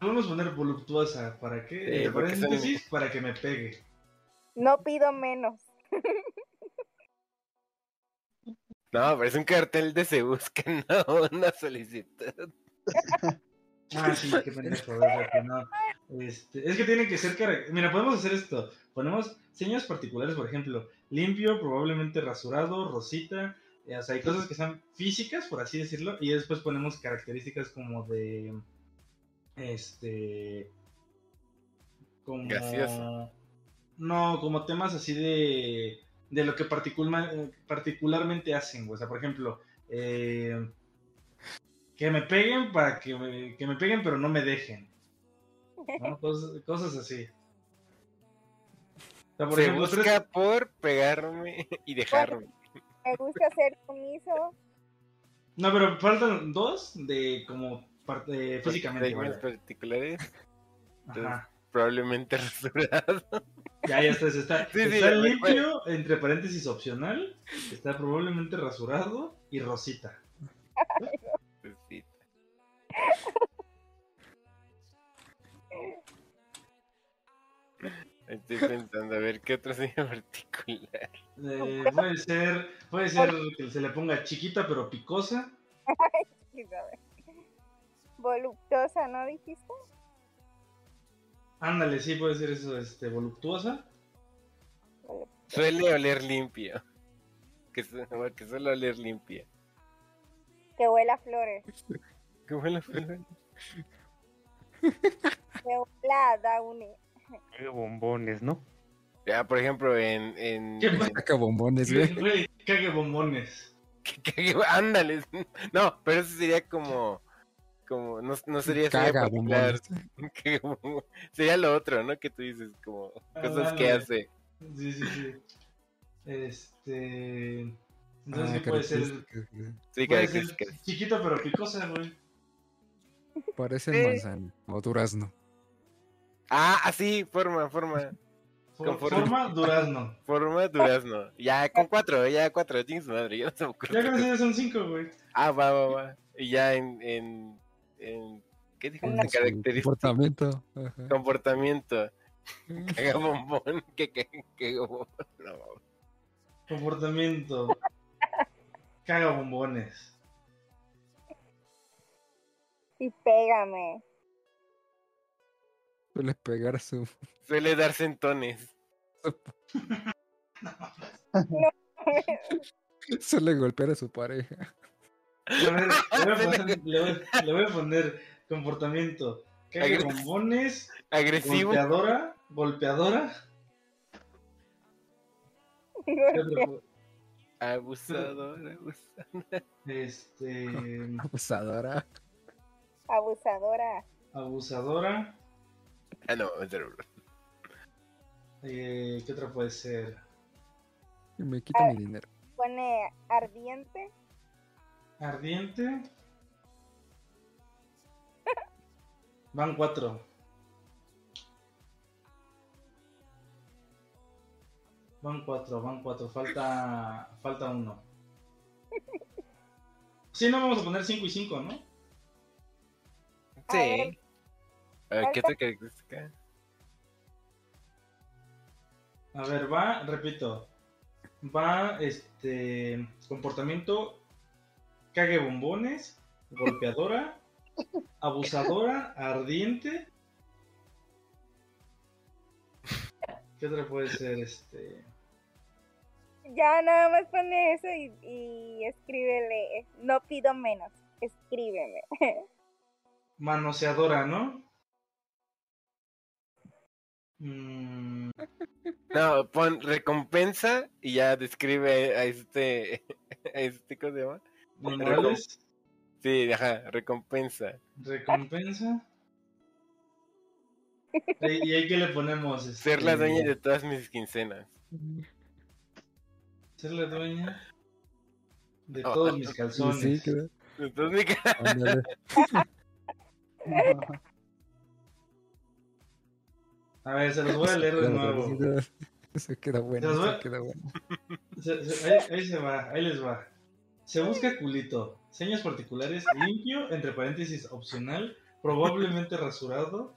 Vamos a poner voluptuosa. ¿Para qué? Sí, son- para que me pegue. No pido menos. No, pero es un cartel de se busca, *laughs* no una solicitud. Ah, sí, qué pendejo, no. Este, es que tiene que ser cara- Mira, podemos hacer esto. Ponemos señas particulares, por ejemplo, limpio, probablemente rasurado, rosita. eh, o sea, hay cosas que sean físicas, por así decirlo, y después ponemos características como de. Este. Como. Gracioso. No, como temas así de. De lo que particular- particularmente hacen, güey. O sea, por ejemplo. eh, que me peguen para que me, que me peguen, pero no me dejen. ¿No? Cosas, cosas así. O sea, por se ejemplo, busca tres- por pegarme y dejarme. Me gusta ser sumiso. No, pero faltan dos de como parte, físicamente. Señas vaya. particulares, Ajá. probablemente *laughs* rasurado. Ya, ya está. Está, Sí, limpio, entre paréntesis opcional. Está probablemente rasurado y rosita. Sí. Estoy pensando, a ver, ¿qué otra seña *laughs* particular? Eh, puede ser, puede ser que se le ponga chiquita pero picosa. *laughs* Voluptuosa, ¿no dijiste? Ándale, sí, puede ser eso, este, voluptuosa. Suele oler limpio. Que, su- que suele oler limpio. *laughs* Que huela a flores. Que huela a Downy. Bombones, ¿no? Ya, por ejemplo, en. en, ¿Qué en- Saca bombones, güey. Güey, *laughs* cague bombones. que- ándale. No, pero eso sería como. como no, no sería Caga *laughs* como- sería lo otro, ¿no? Que tú dices, como cosas que hace. Sí, sí, sí. Este. Entonces, Ah, ¿qué puede ser? Sí, Puede ser que- chiquita pero picosa, güey. Parece Sí. manzana o durazno. Ah, así, forma, forma. For- Conforme. forma durazno. Forma durazno. Ya con cuatro, ya cuatro, tienes madre, ya no se me ocurre. Ya con eso ya son cinco, güey. Ah, va, va, va. Y ya en. en, en ¿Qué dijo? En Su característica. Comportamiento. ajá. Comportamiento. *laughs* Caga bombón. Que, que, que bombón. No, Comportamiento. Caga bombones. Y pégame. Suele pegar su. suele dar centones. *laughs* Suele golpear a su pareja. A ver, le voy a *laughs* poner, le voy- le voy a poner comportamiento. Caga bombones, Agresivo. golpeadora, golpeadora. *laughs* ¿Qué otro? Abusador, abusador. Este, Abusadora. Abusadora. abusadora. Ah, no, es Eh, ¿Qué otra puede ser? Me quita mi dinero. Pone ardiente. Ardiente. Van cuatro. Van cuatro, van cuatro. Falta, falta uno. Sí, no vamos a poner cinco y cinco, ¿no? Sí. A ver, ¿qué otra característica? A ver, va, repito. Va, este, comportamiento, cague bombones, golpeadora, *laughs* abusadora, ardiente. ¿Qué otra puede ser? Este, Ya nada más pone eso y, y escríbele. No pido menos. Escríbeme. *laughs* manoseadora, ¿no? Mm, *laughs* No, pon recompensa y ya describe a este. *laughs* A este ¿Cómo se llama? Sí, ajá, recompensa. recompensa. ¿Y ahí qué le ponemos? Ser la Este, dueña de todas mis quincenas. Ser la dueña de Oh, todos mis Sí, calzones. sí, queda. Entonces, mi ca- Ándale. *laughs* A ver, se los voy a leer de nuevo. Se queda bueno, Se queda bueno. Se- se- ahí, ahí se va, ahí les va. Se busca culito. Señas particulares, limpio, entre paréntesis, opcional, probablemente rasurado,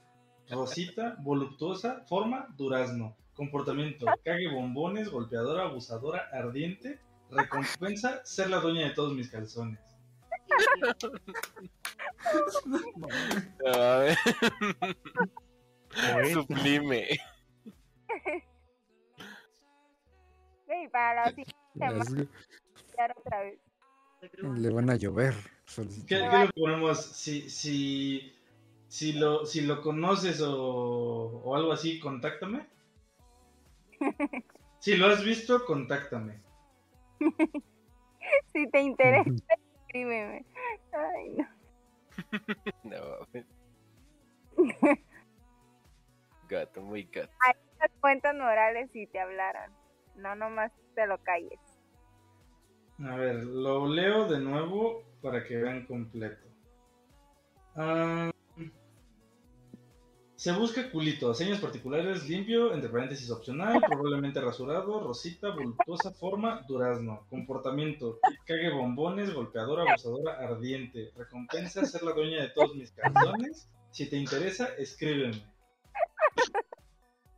rosita, voluptuosa, forma, durazno. Comportamiento, cague bombones, golpeadora, abusadora, ardiente, recompensa, ser la dueña de todos mis calzones. *laughs* No, a ver, Sublime. Y para la siguiente semana otra vez. Le van a llover. ¿Qué, qué le ponemos? Si, si, si, lo, si lo conoces o, o algo así, contáctame. *laughs* Si lo has visto, contáctame. *laughs* Si te interesa, escríbeme. Ay, no. *laughs* No, mames. Gato, muy gato. Las cuentas morales si te hablaran. No, nomás te lo calles. A ver, lo leo de nuevo para que vean completo. Ah, se busca culito, señas particulares, limpio, entre paréntesis opcional, *laughs* probablemente rasurado, rosita, voluptuosa, forma, durazno. Comportamiento, cague bombones, golpeadora, abusadora, ardiente. Recompensa, ser la dueña de todos mis calzones. Si te interesa, escríbeme. *laughs*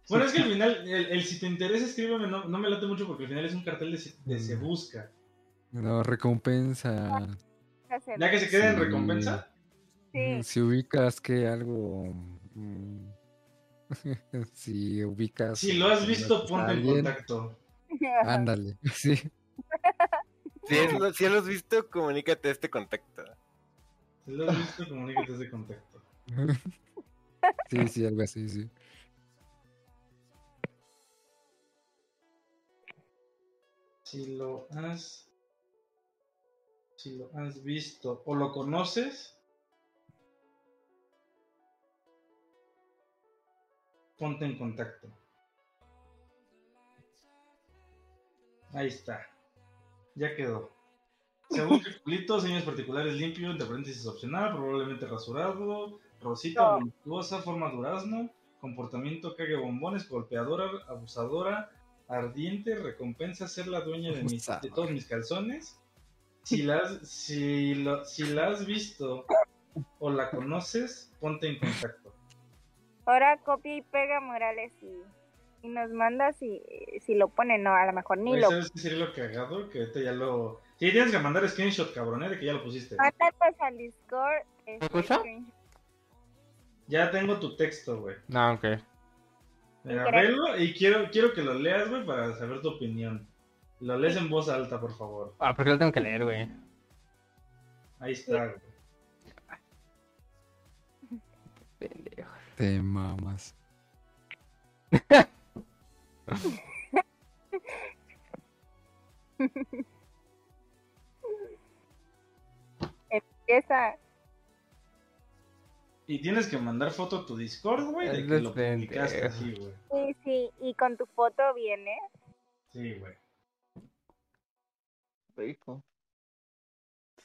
Bueno, es que al final, el, el si te interesa, escríbeme, no, no me late mucho porque al final es un cartel de, se- de se busca. No, recompensa. Ya que se quede en recompensa. Sí. Si ubicas que algo. mm, *laughs* si ubicas. Si lo has a visto, ponte en contacto. *laughs* Ándale, sí. Si, es lo- si lo has visto, comunícate a este contacto. Si lo has visto, comunícate de contacto. Sí, sí, algo así, sí. Si lo has. Si lo has visto o lo conoces. Ponte en contacto. Ahí está. Ya quedó. Según que culito, señas particulares limpio, entre paréntesis opcional, probablemente rasurado, rosita, No. voluptuosa, forma durazno, comportamiento cague bombones, golpeadora, abusadora, ardiente, recompensa ser la dueña de, mis, de todos mis calzones. Si la, has, si, lo- si la has visto o la conoces, ponte en contacto. Ahora copia y pega Morales y, y nos manda si, si lo pone. No, a lo mejor ni Oye, lo ¿Sabes qué sería lo cagado? Que ahorita ya lo... Sí, tienes que mandar screenshot, cabrón, ¿eh? de que ya lo pusiste. Mándanos al Discord. este, escucha? screenshot. Ya tengo tu texto, güey. No, ok. Velo y quiero, quiero que lo leas, güey, para saber tu opinión. Lo lees en voz alta, por favor. Ah, porque lo tengo que leer, güey. Ahí está, güey. Pendejo. Te mamas. *laughs* Empieza. Y tienes que mandar foto a tu Discord, güey, de que lo publicaste así, güey. Sí, sí, y con tu foto viene. Sí, güey. Rico.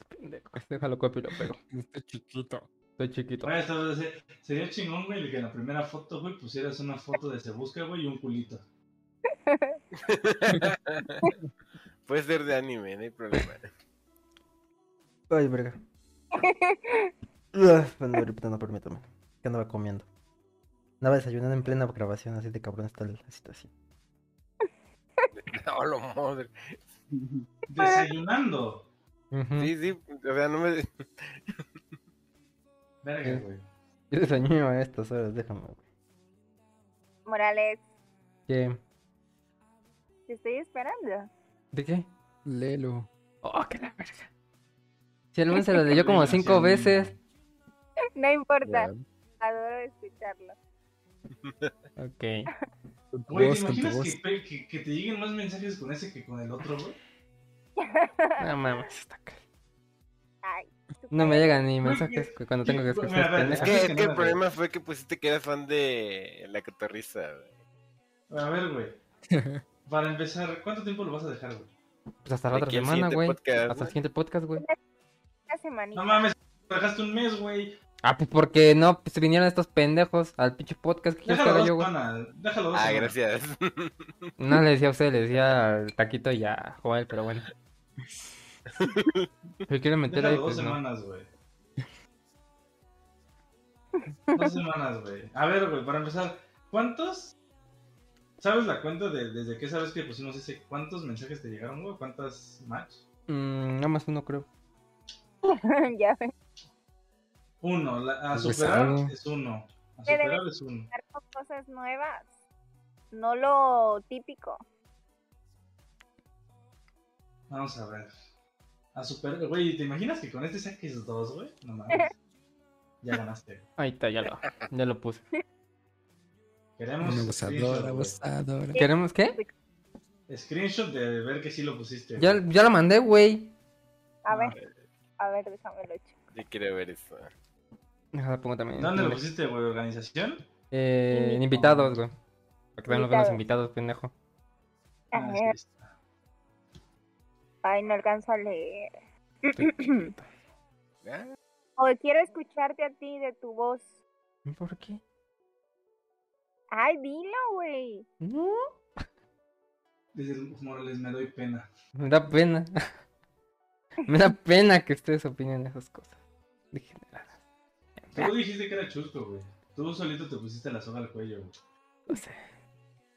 Pendejo. Déjalo copio y lo pego. Está chiquito. Estoy chiquito. Güey, se- sería chingón, güey, de que en la primera foto, güey, pusieras una foto de Se Busca, güey, y un culito. *laughs* Puede ser de anime, no hay problema. Ay, verga. *laughs* Bueno, ahorita no, permítame. ¿Qué andaba comiendo? Andaba desayunando en plena grabación, así de cabrón está la situación. *laughs* No, lo madre. *laughs* Desayunando. Sí, sí, o sea, no me. *laughs* Verga, güey. Yo desayuno a estas horas, déjame, güey. Morales, ¿Qué? te estoy esperando. ¿De qué? Lelo. Oh, que la verga. Si el se lo leyó como cinco veces. No importa, adoro escucharlo. Ok. Güey, ¿te imaginas que, que, que te lleguen más mensajes con ese que con el otro, güey? *laughs* No mames, está acá. Ay, No me llegan ni mensajes ¿qué- cuando tengo que escuchar. mira, a ver, Es que, el problema fue que pusiste que eras fan de la cotorriza, güey. A ver, güey. *laughs* Para empezar, ¿cuánto tiempo lo vas a dejar, güey? Pues hasta la otra semana, güey. Hasta ¿no? el siguiente podcast, güey. una semanita. No mames, dejaste un mes, güey. Ah, pues porque no, pues vinieron estos pendejos al pinche podcast que Déjalo dos yo, güey. semanas. Déjalo dos Ah, gracias. No le decía a usted, le decía al Taquito y a Joel, pero bueno. *laughs* Si quieren meter ahí, Déjalo dos pues no. semanas, güey. Dos semanas, güey. A ver, güey, para empezar, ¿cuántos? ¿Sabes la cuenta de desde qué sabes que pusimos ese? ¿Cuántos mensajes te llegaron, güey? ¿Cuántas match? Mm, nada más uno, creo. *laughs* ya ves. Uno. la- a Pues superar es uno. A superar es uno. Con cosas nuevas. No lo típico. Vamos a ver. A superar. Güey, ¿te imaginas que con este saques dos, güey? No mames. *laughs* Ya ganaste. Ahí está, ya lo, ya lo puse. *laughs* Queremos güey. abusadora. ¿Queremos qué? Screenshot de ver que sí lo pusiste. Ya, ya lo mandé, güey. A ver, a ver, déjame lo echo. Yo quiero ver eso. Déjala pongo también. ¿Dónde lo pusiste, güey? ¿Organización? Eh, en Invitados. güey. Para que también nos vean los Invitados. invitados, pendejo. Ah, sí está. ay, no alcanzo a leer. O *clears throat* quiero escucharte a ti de tu voz. ¿Por qué? Ay, dilo, güey. No. *laughs* Dice Morales, me doy pena. Me da pena. *laughs* Me da pena que ustedes opinen esas cosas. Degeneradas. Tú dijiste que era chusco, güey. Tú solito te pusiste la soga al cuello, güey. No sé.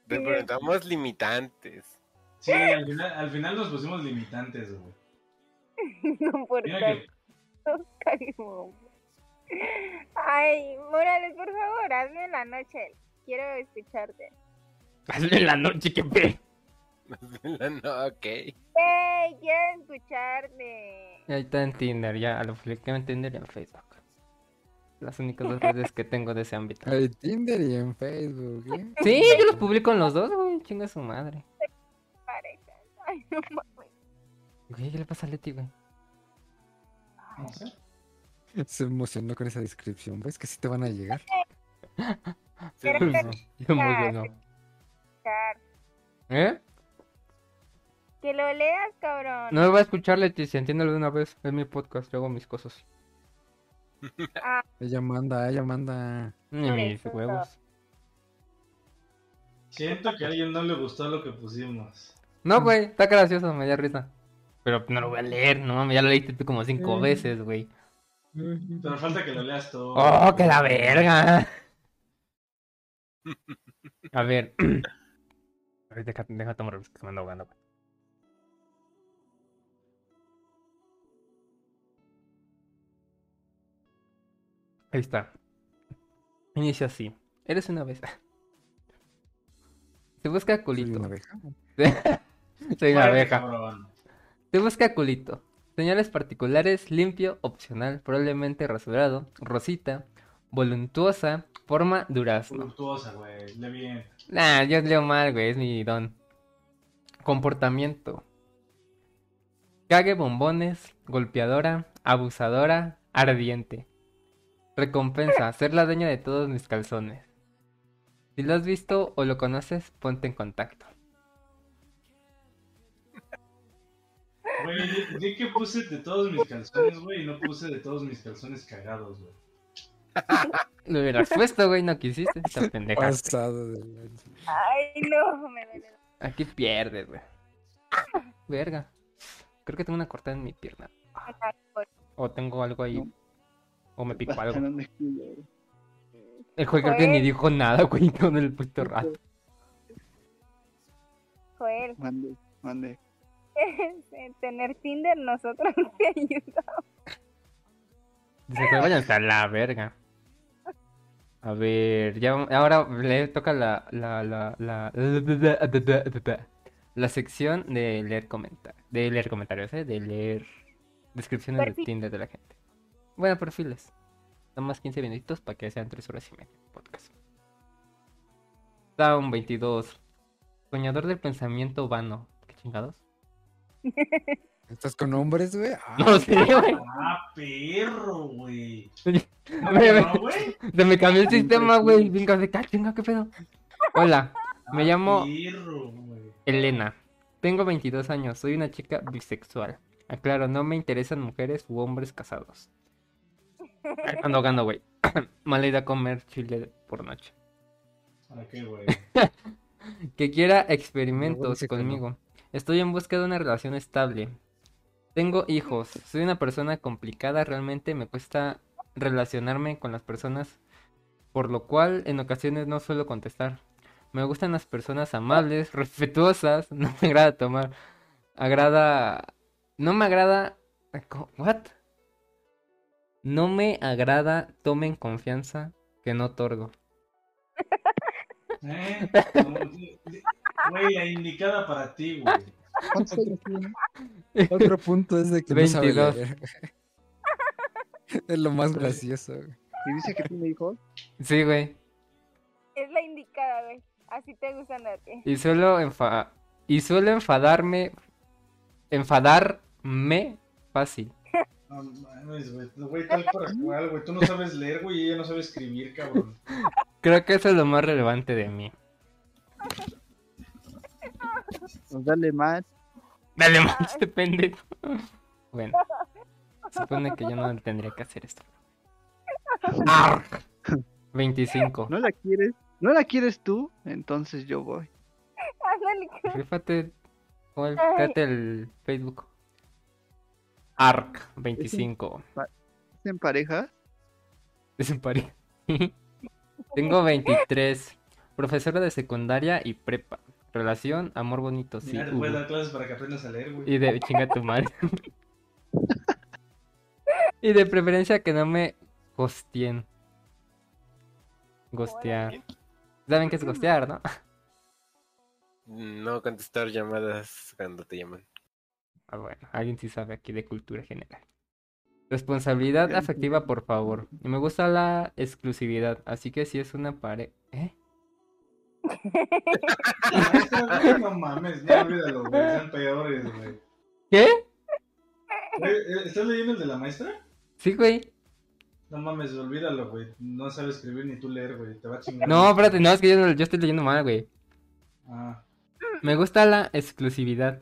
Le preguntamos limitantes. Sí, al final, al final nos pusimos limitantes, güey. *laughs* no por que. *laughs* Ay, Morales, por favor, hazme en la noche. Quiero escucharte. Hazle en la noche, que pe. no, ok. ¡Ey! Quiero escucharte. Ahí está en Tinder, ya lo publiqué en Tinder y en Facebook. Las únicas dos redes que tengo de ese ámbito. En Tinder y en Facebook, ¿eh? Sí, yo los publico en los dos, güey. Chinga su madre. Ay, no mames. Güey, ¿qué le pasa a Leti, güey? No sé. Se emocionó con esa descripción. ¿Ves que sí te van a llegar? *laughs* No. escuchar. ¿Eh? Que lo leas, cabrón. No me va a escuchar Leti, si entiéndelo de una vez. Es mi podcast, yo hago mis cosas. *laughs* Ella manda, ella manda. Mis huevos. Siento que a alguien no le gustó lo que pusimos. No, güey, está gracioso, me da risa. Pero no lo voy a leer, no mames, ya lo leíste tú como cinco veces, güey. Pero falta que lo leas tú. ¡Oh, que la verga! A ver. *clears throat* A ver, deja, deja tomar que se me anda ahogando, güey. Ahí está. Inicia así. Eres una vez. *laughs* Se busca Soy culito. una abeja. Soy una *laughs* abeja. cabrón. Te busca culito. Señales particulares, limpio, opcional, probablemente rasurado, rosita, voluntuosa, forma durazno. Voluptuosa, güey. Le bien. Nah, yo leo mal, güey, es mi don. Comportamiento. Cague bombones, golpeadora, abusadora, ardiente. Recompensa, ser la dueña de todos mis calzones. Si lo has visto o lo conoces, ponte en contacto. Güey, que puse de todos mis calzones, güey, y no puse de todos mis calzones cagados, güey. *laughs* Lo hubieras puesto, güey, no quisiste, esta pendeja. Pasado de lanza. Ay, no, me duele. Aquí pierdes, güey. Verga. Creo que tengo una cortada en mi pierna. O tengo algo ahí. O me pico algo. El juego creo que ni dijo nada, güey, *laughs* con el puto rato. Joel, Mande, mande. *laughs* tener Tinder nosotros *laughs* te ayuda. Dice que vayan a la verga. A ver, ya ahora le toca la la la la la sección de leer comentarios, de leer comentarios, ¿eh? de leer descripciones de. Tinder de la gente. Bueno, perfiles. Nada más 15 minutitos para que sean 3 horas y media de podcast. Down 22. Soñador del pensamiento vano. ¿Qué chingados? *laughs* ¿Estás con hombres, güey? Ah, *laughs* No sé, güey. Ah, perro, güey. Se me cambió el sistema, güey. Venga, de acá, chinga, ¿qué pedo? Hola, me Ah, llamo Perro, güey. Elena. Tengo 22 años, soy una chica bisexual. Aclaro, no me interesan mujeres u hombres casados. Ando gano, güey. *clears throat* Mala idea comer chile por noche. ¿Para qué, güey? *laughs* Que quiera experimentos conmigo. Estoy en busca de una relación estable. Tengo hijos. Soy una persona complicada. Realmente me cuesta relacionarme con las personas. Por lo cual en ocasiones no suelo contestar. Me gustan las personas amables, *laughs* respetuosas. No me agrada tomar. Agrada. No me agrada. ¿What? No me agrada. Tomen confianza que no otorgo. ¿Eh? Güey, la indicada para ti, güey. *laughs* Otro punto es de que no sabe 22. *laughs* Es lo más gracioso, güey. ¿Y dice que tiene hijos? Sí, güey. Es la indicada, güey. Así te gustan a ti. Y suelo enfa- y suelo enfadarme enfadarme fácil. No mames, güey. Güey, tal para cual, güey. Tú no sabes leer, güey, y ella no sabe escribir, cabrón. Creo que eso es lo más relevante de mí. Pues dale más. Dale más *laughs* este pendejo. Bueno, supone que yo no tendría que hacer esto. Arr. 25. ¿No la quieres? ¿No la quieres tú? Entonces yo voy. Ándale, Rífate. El Facebook. Arc 25. ¿Es en pareja? Es en París. *laughs* Tengo 23. Profesora de secundaria y prepa. Relación, amor bonito, sí. Te puedes dar clases para que aprendas a leer, güey. Y de chinga tu madre. *laughs* y de preferencia que no me gostien. Gostear. ¿Saben qué es gostear, no? No contestar llamadas cuando te llaman. Ah, bueno, alguien sí sabe aquí de cultura general. Responsabilidad afectiva, por favor. Y me gusta la exclusividad, así que si es una pareja... ¿Eh? No mames, no olvídalo, güey. Sean peores, güey. ¿Qué? ¿eh, ¿Estás leyendo el de la maestra? Sí, güey. No mames, olvídalo, güey. No sabes escribir ni tú leer, güey. Te va a chingar. No, espérate, no, es que yo, no- yo estoy leyendo mal, güey. Ah, Me gusta la exclusividad.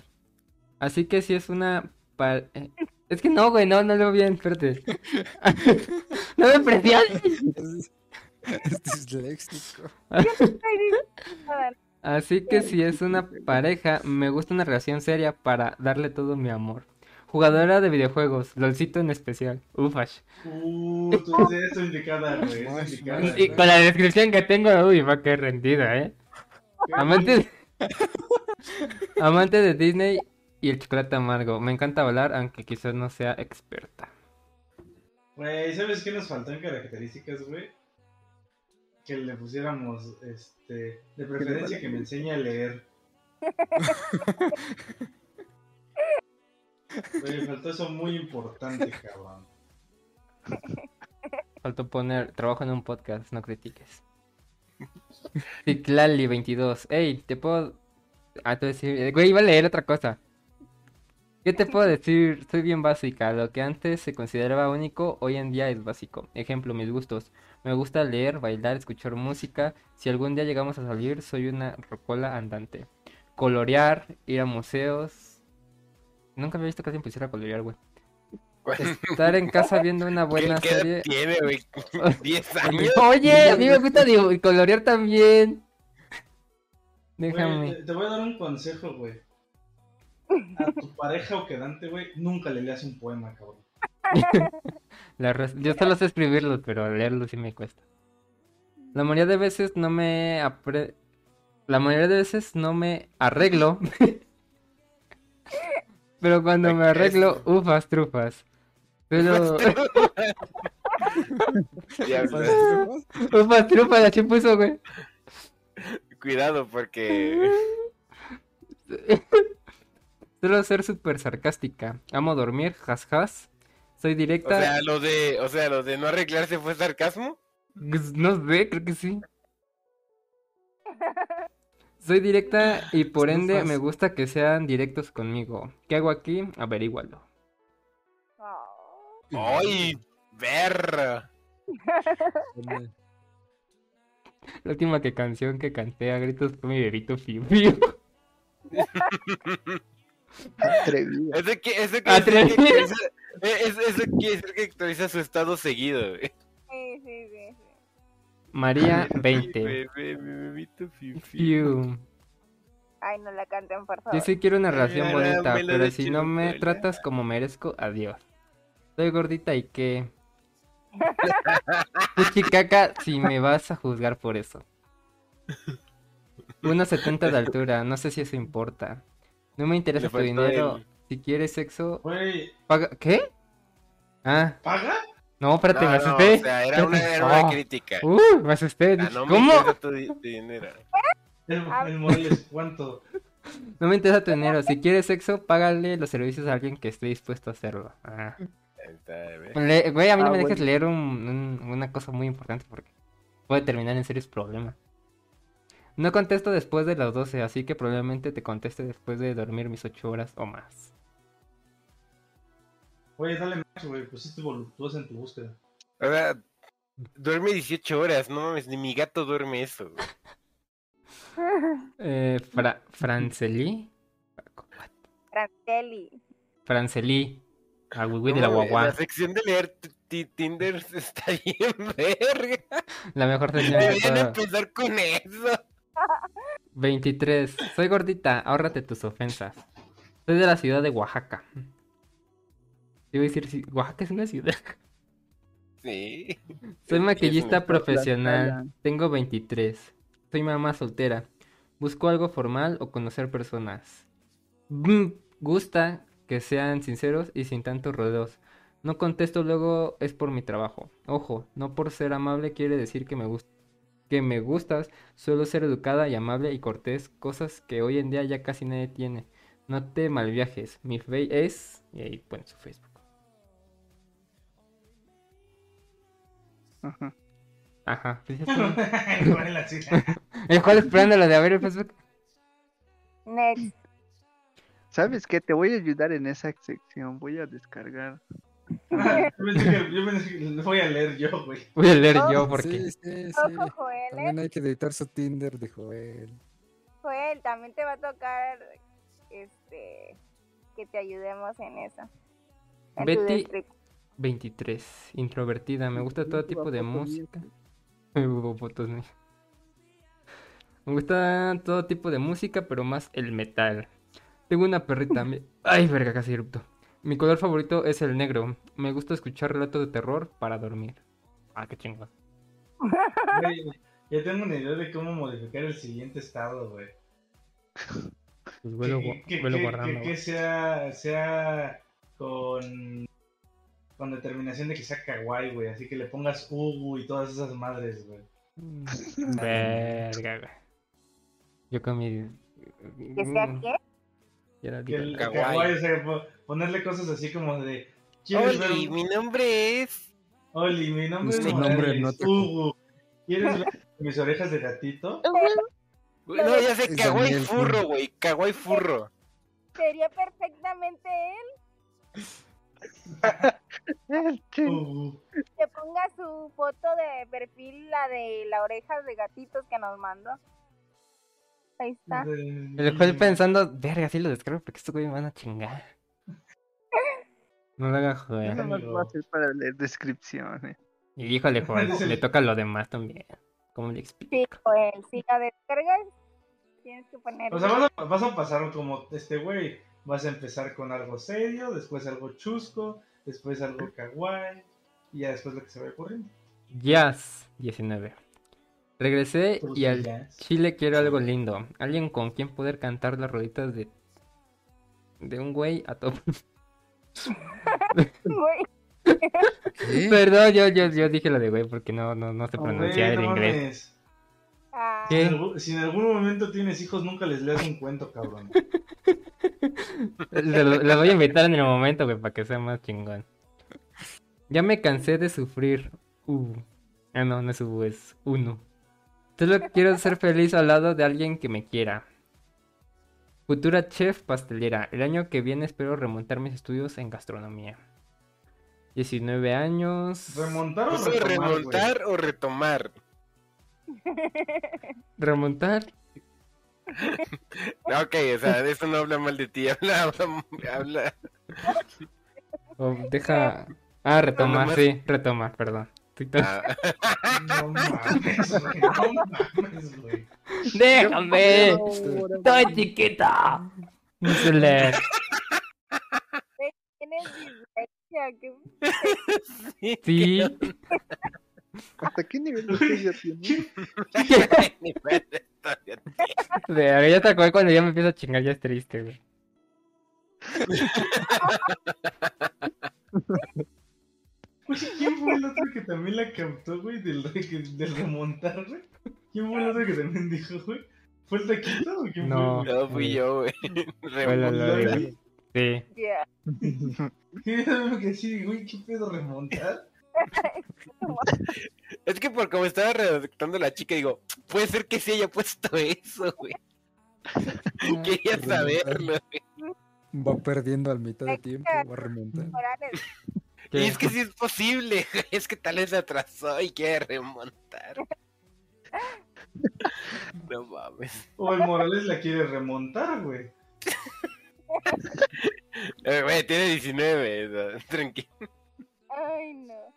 Así que si es una... eh, Es que no, güey, no, no leo bien, espérate. *laughs* no me presiones. Es, es disléxico. *laughs* Así que si es una pareja, me gusta una relación seria para darle todo mi amor. Jugadora de videojuegos, LOLcito en especial. Ufash. Uh, tú eres tu indicada, güey. Y con la descripción que tengo, uy, va que rendida, ¿eh? Amante de... *laughs* Amante de Disney y el chocolate amargo. Me encanta hablar, aunque quizás no sea experta. Güey, ¿sabes qué nos faltó en características, güey? Que le pusiéramos, este, de preferencia que me enseñe a leer. *laughs* Oye, faltó eso muy importante, cabrón. Faltó poner trabajo en un podcast, no critiques. Ciclali 22. Ey, te puedo. Ah, a decir. Güey, iba a leer otra cosa. ¿Qué te puedo decir? Soy bien básica. Lo que antes se consideraba único, hoy en día es básico. Ejemplo, mis gustos. Me gusta leer, bailar, escuchar música. Si algún día llegamos a salir, soy una rocola andante. Colorear, ir a museos. Nunca había visto que alguien pusiera a colorear, güey. Estar en casa viendo una buena ¿Qué, qué serie. tiene, güey? *laughs* ¿10 años? Oye, a mí me gusta dibu- colorear también. Déjame. te voy a dar un consejo, güey. A tu pareja o quedante, güey, nunca le leas un poema, cabrón. *laughs* La Yo solo sé escribirlos, pero leerlos sí me cuesta. La mayoría de veces no me apre... La mayoría de veces no me arreglo. *laughs* pero cuando me arreglo, ufas, trufas. Pero... *laughs* Ufas, trufas, así puso, güey. Cuidado, porque. Suelo ser súper sarcástica. Amo dormir, jas jas. Soy O directa. sea, lo de, o sea, lo de no arreglarse fue sarcasmo. Pues, No sé, creo que sí. Soy directa y por ende me gusta que sean directos conmigo. ¿Qué hago aquí? Averígualo. ¡Ay! ¡Ver! *laughs* La última que canción que canté a gritos fue mi bebito Fiu Fiu. *laughs* Atrevido. Eso, que, eso, que Atrevido. actualiza, eso, eso quiere decir que actualiza su estado seguido. güey. Sí, sí, sí. María Mi 20. bebé, mi bebito fiu, fiu. Fiu. Ay, no la canten, por favor. Yo sí quiero una relación bonita, pero si no me tratas como merezco, adiós. Soy gordita y qué. *laughs* Puchicaca, si me vas a juzgar por eso. 1.70 de altura, no sé si eso importa. No me interesa tu dinero. el- Si quieres sexo, paga. ¿Qué? Ah, ¿paga? no, espérate, No, me no, asusté. o sea, era una, era una Oh. crítica. Uh, me asusté. Ah, no me ¿Cómo? interesa tu di- tu dinero. El, Ah. el Morales, ¿cuánto? No me interesa tu dinero. Si quieres sexo, págale los servicios a alguien que esté dispuesto a hacerlo. Ah. A mí no Ah, me dejes bueno. leer un- un- una cosa muy importante porque puede terminar en serios problemas. No contesto después de las 12, así que probablemente te conteste después de dormir mis 8 horas o más. Oye, dale más, güey, pusiste voluptuosa en tu búsqueda. O sea, duerme 18 horas, no mames, ni mi gato duerme eso. *laughs* Eh, Fra- Franceli. Franceli. Franceli. A Wiwi de la guagua. La sección de leer Tinder *laughs* está bien verga. La mejor *laughs* señal de empezar con eso. 23. Soy gordita, ahórrate tus ofensas. Soy de la ciudad de Oaxaca. Iba a decir, si- Oaxaca es una ciudad. Sí. Soy maquillista profesional. Tengo 23. Soy mamá soltera. Busco algo formal o conocer personas. Mm, gusta que sean sinceros y sin tantos rodeos. No contesto luego es por mi trabajo. Ojo, no por ser amable quiere decir que me gusta. Que me gustas, suelo ser educada y amable y cortés, cosas que hoy en día ya casi nadie tiene. No te malviajes. Mi face es. Y ahí pone su Facebook. Ajá. Ajá. *laughs* *laughs* ¿Cuál es la cita? El cual esperando lo de abrir el Facebook. Next. ¿Sabes qué? Te voy a ayudar en esa sección. Voy a descargar. Ah, Yo pensé que, yo pensé que lo voy a leer yo, güey. Voy a leer Oh, yo porque. Sí, sí, sí. Ojo, Joel, ¿eh? También hay que editar su Tinder de Joel. Joel, también te va a tocar este que te ayudemos en eso. En Betty- descripción. 23. Introvertida. Me gusta todo tipo de música. *laughs* Me gusta todo tipo de música, pero más el metal. Tengo una perrita. Ay, verga, casi erupto. Mi color favorito es el negro. Me gusta escuchar relatos de terror para dormir. Ah, qué chingón. Ya tengo una idea de cómo modificar el siguiente estado, güey. Pues vuelo, que, que- vuelo que- guardando. que- sea, sea con, con determinación de que sea kawaii, güey. Así que le pongas Ugu y todas esas madres, güey. Verga, güey. Yo con mi ¿Que sea Mm, qué? Que el. Kawaii. kawaii, o sea, po- ponerle cosas así como de. ¿Quieres ver Oli, mi nombre es. Oli, mi nombre es nombre Morales, no te- Hugo. ¿Quieres ver *laughs* mis orejas de gatito? No, ya sé, Kawaii Furro, Furro. güey. Kawaii Furro. Sería perfectamente él Hugo. que ponga su foto de perfil, la de la oreja de gatitos que nos mandó. Ahí está. El estoy pensando, verga, sí lo descargo porque estos güey me van a chingar. No lo haga Yo joder. nomás voy a hacer para leer descripciones. Y híjole, joder, *laughs* le toca lo demás también. ¿Cómo le explico? Sí, pues, si la descargas, tienes que poner. O sea, vas a, vas a pasar como este güey. Vas a empezar con algo serio, después algo chusco, después algo kawaii, y ya después lo que se va ocurriendo. Jazz 19. Regresé y al. Chile quiero algo lindo. Alguien con quien poder cantar las rolitas de. de un güey a top. Perdón, yo, yo, yo dije lo de güey porque no, no, no sé pronunciar el no inglés. mames. ah, Si ¿Qué? en, algún, si en algún momento tienes hijos, nunca les leas un cuento, cabrón. Le, lo- le voy a invitar en el momento, güey, para que sea más chingón. Ya me cansé de sufrir. Uh. Ah, no, no es U, es uno. Solo quiero ser feliz al lado de alguien que me quiera. Futura chef pastelera. El año que viene espero remontar mis estudios en gastronomía. 19 años. ¿Remontar o ¿Eso retomar, remontar o retomar? *laughs* Remontar. No, *laughs* Ok, o sea, de eso no habla mal de ti. *laughs* Habla, habla, habla. O deja. Ah, retomar, Retomar. sí, retomar, perdón. Todo- Ah, *laughs* No mames, güey. No mames, güey. ¡Déjame! ¡Estoy chiquita! Leer. tienes dislexia. ¿qué? Sí. *laughs* ¿Hasta qué nivel de estudio *laughs* tiene? ni madre, todavía Verga, ya te acuerdas cuando ya me empiezo a chingar, ya es triste, güey. Oye, ¿quién fue el otro que también la captó, güey, del, re- que- del remontar, güey? ¿Quién fue el otro que también dijo, güey? ¿Fue el taquito o quién No. fue? No fui yo, güey. La- Sí. Algo *laughs* que sí, güey, ¿qué pedo remontar? *laughs* Es que por como estaba redactando la chica, digo, puede ser que sí haya puesto eso, güey. *laughs* Quería saberlo, güey. Va perdiendo al mitad de tiempo, va a remontar. Y es que sí es posible, güey. *laughs* Es que tal vez se atrasó y quiere remontar. *laughs* No mames. O el Morales la quiere remontar, güey. *laughs* Eh, Güey, tiene 19, o sea, tranquilo. Ay, no.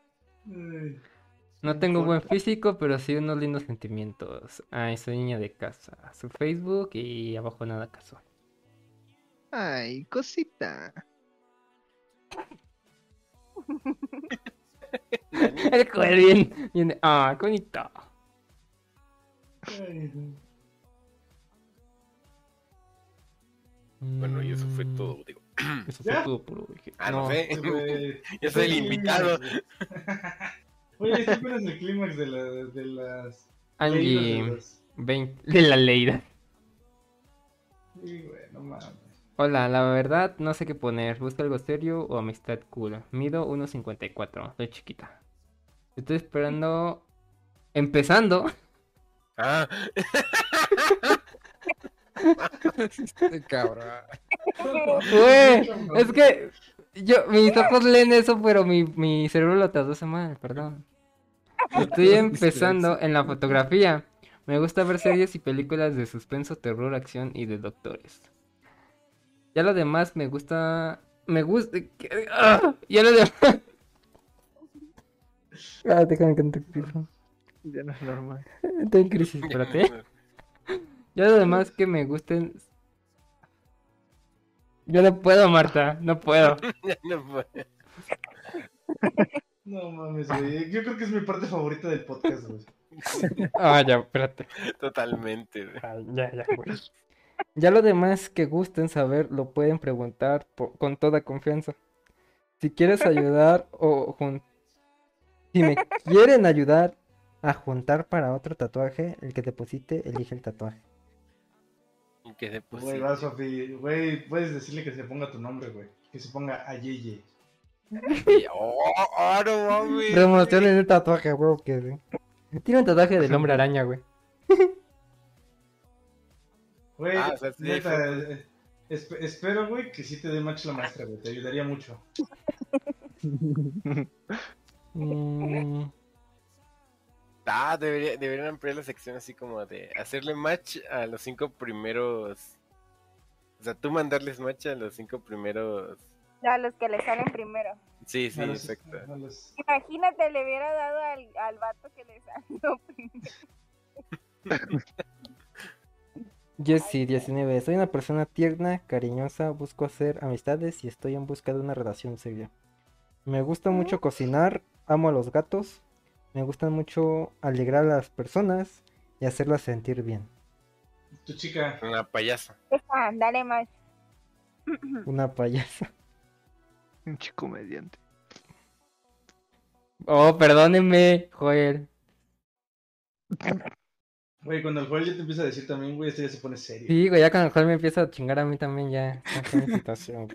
Ay, No tengo buen físico, pero sí unos lindos sentimientos. Ay, soy niña de casa. Su Facebook y abajo nada casual. Ay, cosita. El joder bien. bien- Ah, no. Bueno, y eso fue todo, digo. *clears throat* Eso fue ¿Ya? todo por hoy. Ah, no, sé. *laughs* Yo soy el invitado. *laughs* Oye, este apenas el clímax de, la, de las... Angie, de los- 20 de la Leida. Sí, güey, no mames. Hola, la verdad no sé qué poner. ¿Busca algo serio o amistad cool? Mido 1.54, soy chiquita. Estoy esperando... Empezando. Ah, Este cabrón. Güey, es que yo, mis ojos leen eso, pero mi, mi cerebro lo traduce mal, perdón. Estoy empezando en la fotografía. Me gusta ver series y películas de suspenso, terror, acción y de doctores. Ya lo demás me gusta... Me gusta... ¡Ah! Ya lo demás... Ah, déjame que te Ya no es normal. Estoy en crisis, espérate. Ya lo demás que me gusten... Yo no puedo, Marta, no puedo. *laughs* no fue. No mames, güey. Yo creo que es mi parte favorita del podcast, güey. Ah, ya, espérate. Totalmente, güey. Ay, ya, ya, güey. Ya lo demás que gusten saber lo pueden preguntar con toda confianza. Si quieres ayudar *laughs* o jun- si me quieren ayudar a juntar para otro tatuaje, el que deposite elige el tatuaje. que Güey, deposite. va, Sofi. Güey, puedes decirle que se ponga tu nombre, güey. Que se ponga Ayeye. Oh, oh, no mames. Demostraron el tatuaje, güey. Que... Tiene un tatuaje del hombre araña, güey. *laughs* Güey, Ah, o sea, sí, neta, fue- eh, esp- espero, güey, que sí te dé match la maestra, güey. Te ayudaría mucho. Mm, *laughs* Ah, debería, deberían ampliar la sección así como de hacerle match a los cinco primeros. O sea, tú mandarles match a los cinco primeros. A los que le salen primero. Sí, sí, los- exacto. los- Imagínate, le hubiera dado al, al vato que le salió primero. *laughs* Jessie, 19. Soy una persona tierna, cariñosa, busco hacer amistades y estoy en busca de una relación seria. Me gusta mucho cocinar, amo a los gatos, me gusta mucho alegrar a las personas y hacerlas sentir bien. Tu chica. Una payasa. Dale más. *clears throat* Una payasa. *laughs* Un chico mediante. Oh, perdónenme, Joel. *laughs* Güey, cuando el Joel ya te empieza a decir también, güey, esto ya se pone serio. Sí, güey, ya cuando el Joel me empieza a chingar a mí también ya. situación.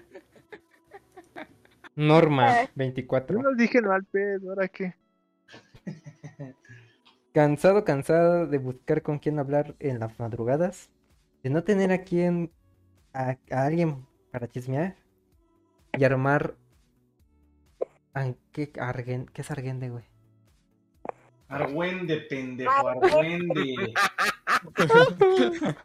Norma, 24. Yo no dije no al pedo, ¿ahora qué? Cansado, cansado de buscar con quién hablar en las madrugadas, de no tener a quien, a, a alguien para chismear y armar. ¿Qué, argen- ¿Qué es argende, güey? Argüende, pendejo, argüende. Este.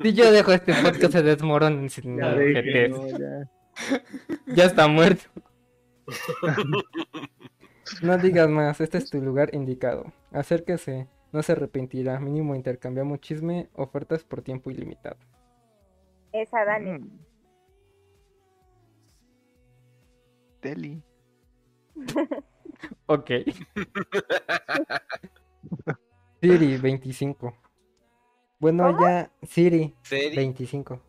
Si yo dejo este podcast se desmorona sin ya. Ya está muerto. No digas más, este es tu lugar indicado. Acérquese, no se arrepentirá. Mínimo intercambiamos chisme, ofertas por tiempo ilimitado. Esa, dale. Mm. Deli. *laughs* Ok. *laughs* Siri, 25. Bueno, ya, Siri, ¿Serio? 25.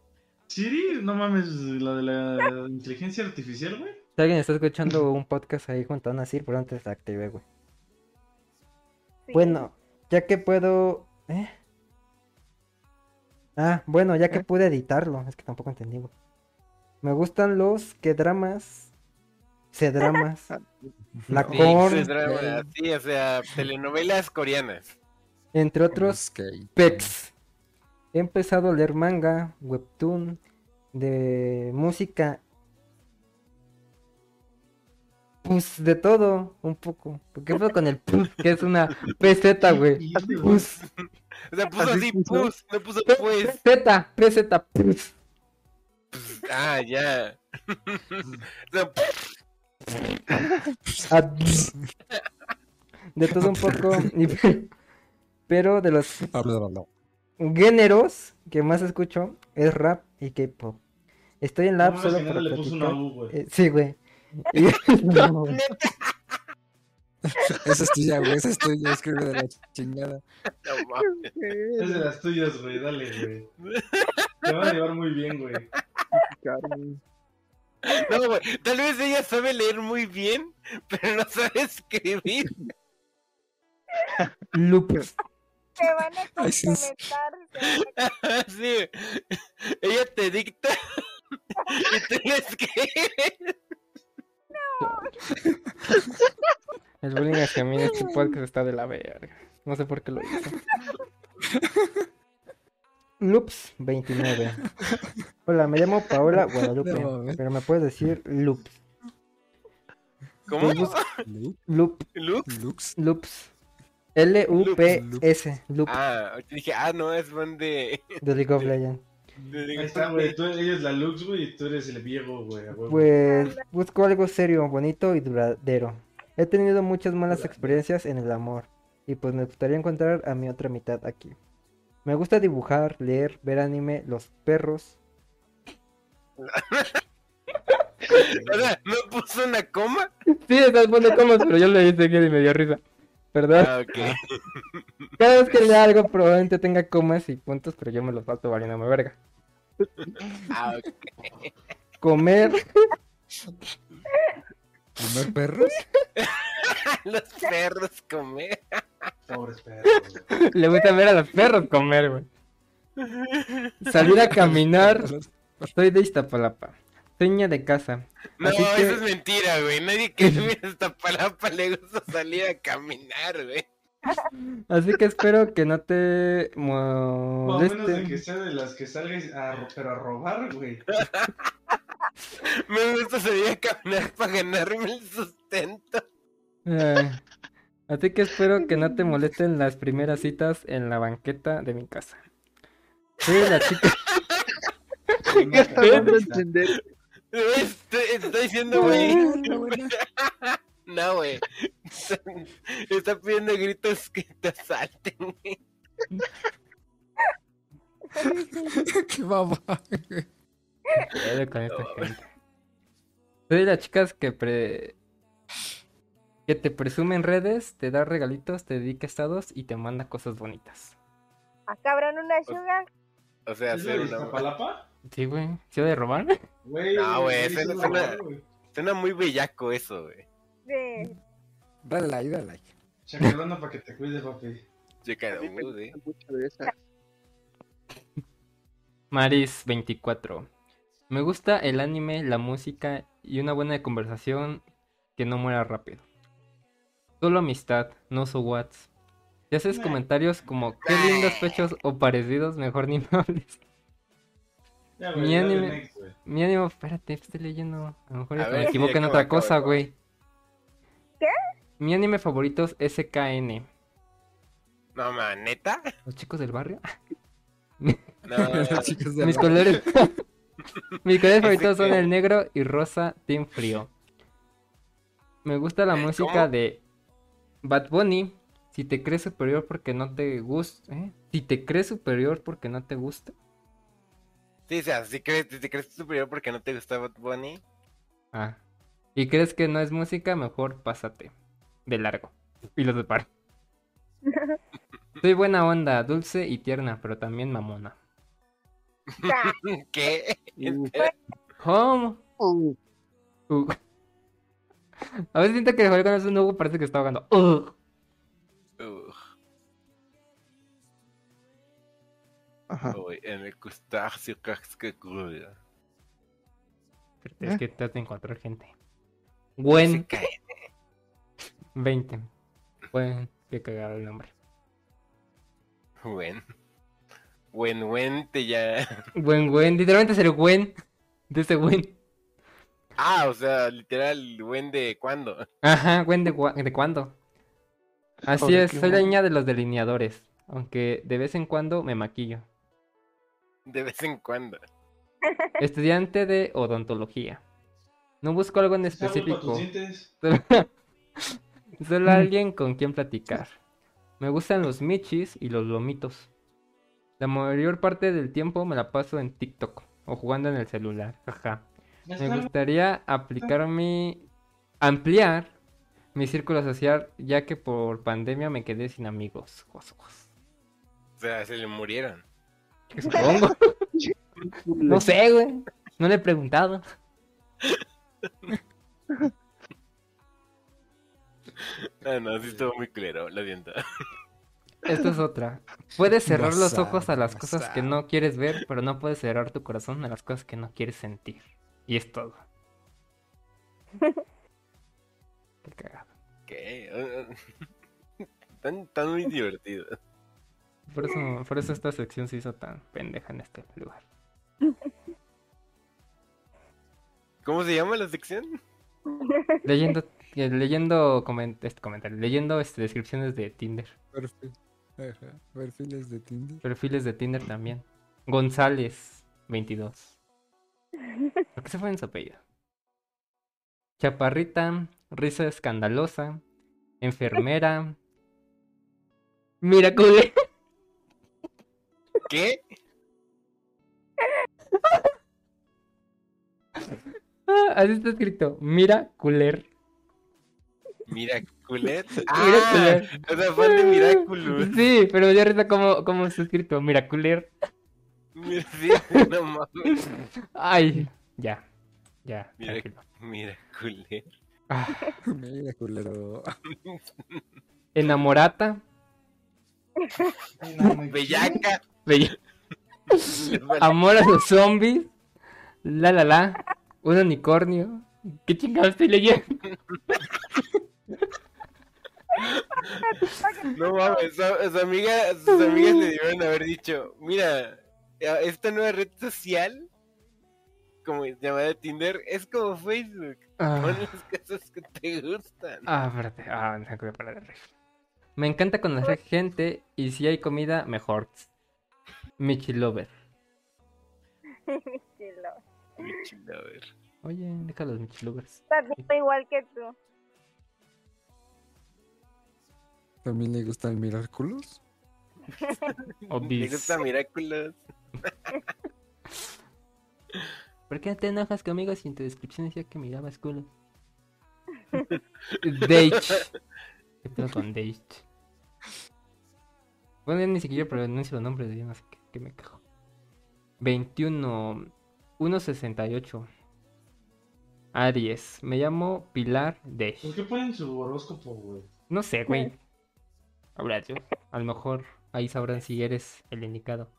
Siri, no mames, la de la *laughs* inteligencia artificial, güey. Si alguien está escuchando un podcast ahí junto a una Siri, pero antes la activé, güey. Sí. Bueno, ya que puedo. ¿Eh? Ah, bueno, ya que pude editarlo. Es que tampoco entendí, güey. Me gustan los que dramas. Se dramas. La Sí, corn, sí, drama, sí, o sea, telenovelas coreanas. entre otros pecs. He empezado a leer manga, webtoon, de música. Pues de todo, un poco. ¿Por qué fue con el pus? Que es una PZ, güey. Pus. O sea, puso Así pus, no puso pues. PZ, PZ, pus. Ah, ya. *laughs* O sea, Ah, De todo un poco. *laughs* Pero de los géneros que más escucho es rap y K-pop. Estoy en la app solo para le puso una. U, güey. Eh, sí, güey. *laughs* *laughs* Esa es tuya, güey. Esa es tuya. Escribe de la chingada. no mames. Es de las tuyas, güey, dale, güey. Te van a llevar muy bien, güey. Carmen. *laughs* No, güey, tal vez ella sabe leer muy bien, pero no sabe escribir. *laughs* Loops. Se van a complementar. se van a- *laughs* Sí, ella te dicta y tú le escribes. El bullying hacia mí en este podcast está de la verga. No sé por qué lo hizo. Loops 29. Hola, me llamo Paola *laughs* Guadalupe. No, pero me puedes decir Loops. ¿Cómo? Lu- Loop, ¿Lux? Lux. Loops. *laughs* L-U-P-S. Loop Ah, dije, ah, no, es fan de. de League of Legends. de- Ahí está, güey. Tú, ella es la Lux, güey, y tú eres el viejo, güey. Pues busco algo serio, bonito y duradero. He tenido muchas malas experiencias en el amor y pues me gustaría encontrar a mi otra mitad aquí. Me gusta dibujar, leer, ver anime, los perros. *laughs* O sea, ¿no puso una coma? Sí, estás poniendo comas, pero yo le hice que y me dio risa. Perdón. Ah, ok. *laughs* Cada vez que lea algo probablemente tenga comas y puntos, pero yo me los falto valiéndome verga. Ah, ok. Comer, *laughs* ¿Comer perros? *laughs* Los perros comer. Pobres perros. Le gusta ver a los perros comer, güey. Salir a *laughs* caminar. Soy de Iztapalapa. Niña de casa. No, Así que- eso es mentira, güey. Nadie que vive hasta Palapa le gusta salir a caminar, güey. Así que espero que no te O a menos de que sea de las que salgas a, ro- pero a robar, güey. *laughs* Me gusta salir a caminar para ganarme el sustento. Así que espero que no te *laughs* molesten las primeras citas en la banqueta de mi casa. Soy la chica. ¿Qué está dando a entender? Estoy, estoy diciendo, güey. No, güey. Está pidiendo gritos que te asalten, güey. *laughs* Qué baba. Pedo con esta gente. Soy de las chicas que pre... que te presume en redes, te da regalitos, te dedica estados y te manda cosas bonitas. Ah, cabrón, una sugar. O sea, ¿Es de hacer una... Iztapalapa? Sí, güey. ¿Sí de robar? Güey, No, güey, suena- güey. Suena muy bellaco eso, güey. Sí. Dale like, dale like. Chacalona para que te cuide, papi. Checa, eh. mucho de esas. Maris 24. Me gusta el anime, la música y una buena conversación que no muera rápido. Solo amistad, no so whats. Si haces comentarios como qué lindos pechos o parecidos, mejor ni me hables. Ya, Mi güey, anime- next. Mi ánimo, espérate, estoy leyendo. A lo mejor A ya ver, me equivoco en otra cosa, güey. Mi anime favorito es SKN. No, man, ¿neta? ¿Los chicos del barrio? No, *laughs* Los chicos de Mis colores. *laughs* Mis colores favoritos son el negro y rosa Team Frío. Me gusta la Eh, música ¿cómo? de Bad Bunny. Si te crees superior porque no te gusta. ¿eh? Si te crees superior porque no te gusta. Sí, o sea, si crees, si te crees superior porque no te gusta Bad Bunny. Ah. Y crees que no es música, mejor pásate. De largo. Y lo separo. *laughs* Soy buena onda, dulce y tierna, pero también mamona. *laughs* Ah, ¿Qué? Uh, ¿Cómo? uh, Uh. A veces siento que el juego no es un nuevo, parece que está ahogando. Uh. Ugh, Ajá. en el. Es que te has de encontrar gente. Gwen Se cae. 20. Gwen, que cagado el nombre. Buen. Buen, buen, te ya. *laughs* Gwen, Gwen, literalmente es el Gwen de ese Gwen. Ah, o sea, literal, buen de cuándo. Ajá, Gwen de, gua- de cuándo. Así Joder, es, soy la niña de los delineadores. Aunque de vez en cuando me maquillo. De vez en cuando. *laughs* Estudiante de odontología. No busco algo en específico. Solo, *laughs* solo alguien con quien platicar. Me gustan los michis y los lomitos. La mayor parte del tiempo me la paso en TikTok o jugando en el celular. Jaja. Ya Me gustaría aplicar mi. ampliar mi círculo social, ya que por pandemia me quedé sin amigos. O sea, se le murieron. Supongo. *laughs* No sé, güey. No le he preguntado. *laughs* Ah, *laughs* no, sí estuvo muy culero, lo siento. Esta es otra. Puedes cerrar los ojos a las cosas que no quieres ver, pero no puedes cerrar tu corazón a las cosas que no quieres sentir. Y es todo. *laughs* Qué cagado. ¿Qué? *laughs* Tan, tan muy divertido. Por eso, por eso esta sección se hizo tan pendeja en este lugar. ¿Cómo se llama la sección? Leyendo, leyendo coment- este comentario, leyendo este, descripciones de Tinder. Perfil. Ajá, Perfiles de Tinder. Perfiles de Tinder también. González, 22. ¿Por qué se fue en su apellido? Chaparrita, risa escandalosa, enfermera. Mira, culé. ¿Qué? Ah, Así está escrito. Mira, culer. ¿Miraculet? *laughs* Ah, Miraculer. o sea, fan de Miraculous. Sí, pero ya risa cómo, cómo está escrito. Mira, culer. Mira, sí, *laughs* no mames. Ay, ya. Ya, Mira. tranquilo. Miraculet. Ah, enamorata, *laughs* Bellaca. Amor a los zombies. La la la. Un unicornio. ¿Qué chingados estoy leyendo? No mames, su, su amiga, sus amigas le debieron haber dicho, mira, esta nueva red social, como llamada Tinder, es como Facebook. Pon Ah, las cosas que te gustan. ah, espérate. Ah, no voy a parar de reír. Me encanta conocer gente y si hay comida, mejor. Michi Lover. Chilo. Mi chingada, a ver. Oye, deja los Michi Lovers. Está igual que tú. ¿También le *laughs* gusta el Miraculous? Me Obis. *laughs* gusta Miraculous. ¿Por qué te enojas conmigo si en tu descripción decía que mirabas *laughs* culo? Deitch. ¿Qué pedo con Deitch? Bueno, yo ni siquiera pronuncio los nombres, yo no sé qué, qué me cago. 21. 168. Aries. Me llamo Pilar Desh. ¿Por qué ponen su horóscopo, güey? No sé, güey. Yo. A lo mejor ahí sabrán si eres el indicado.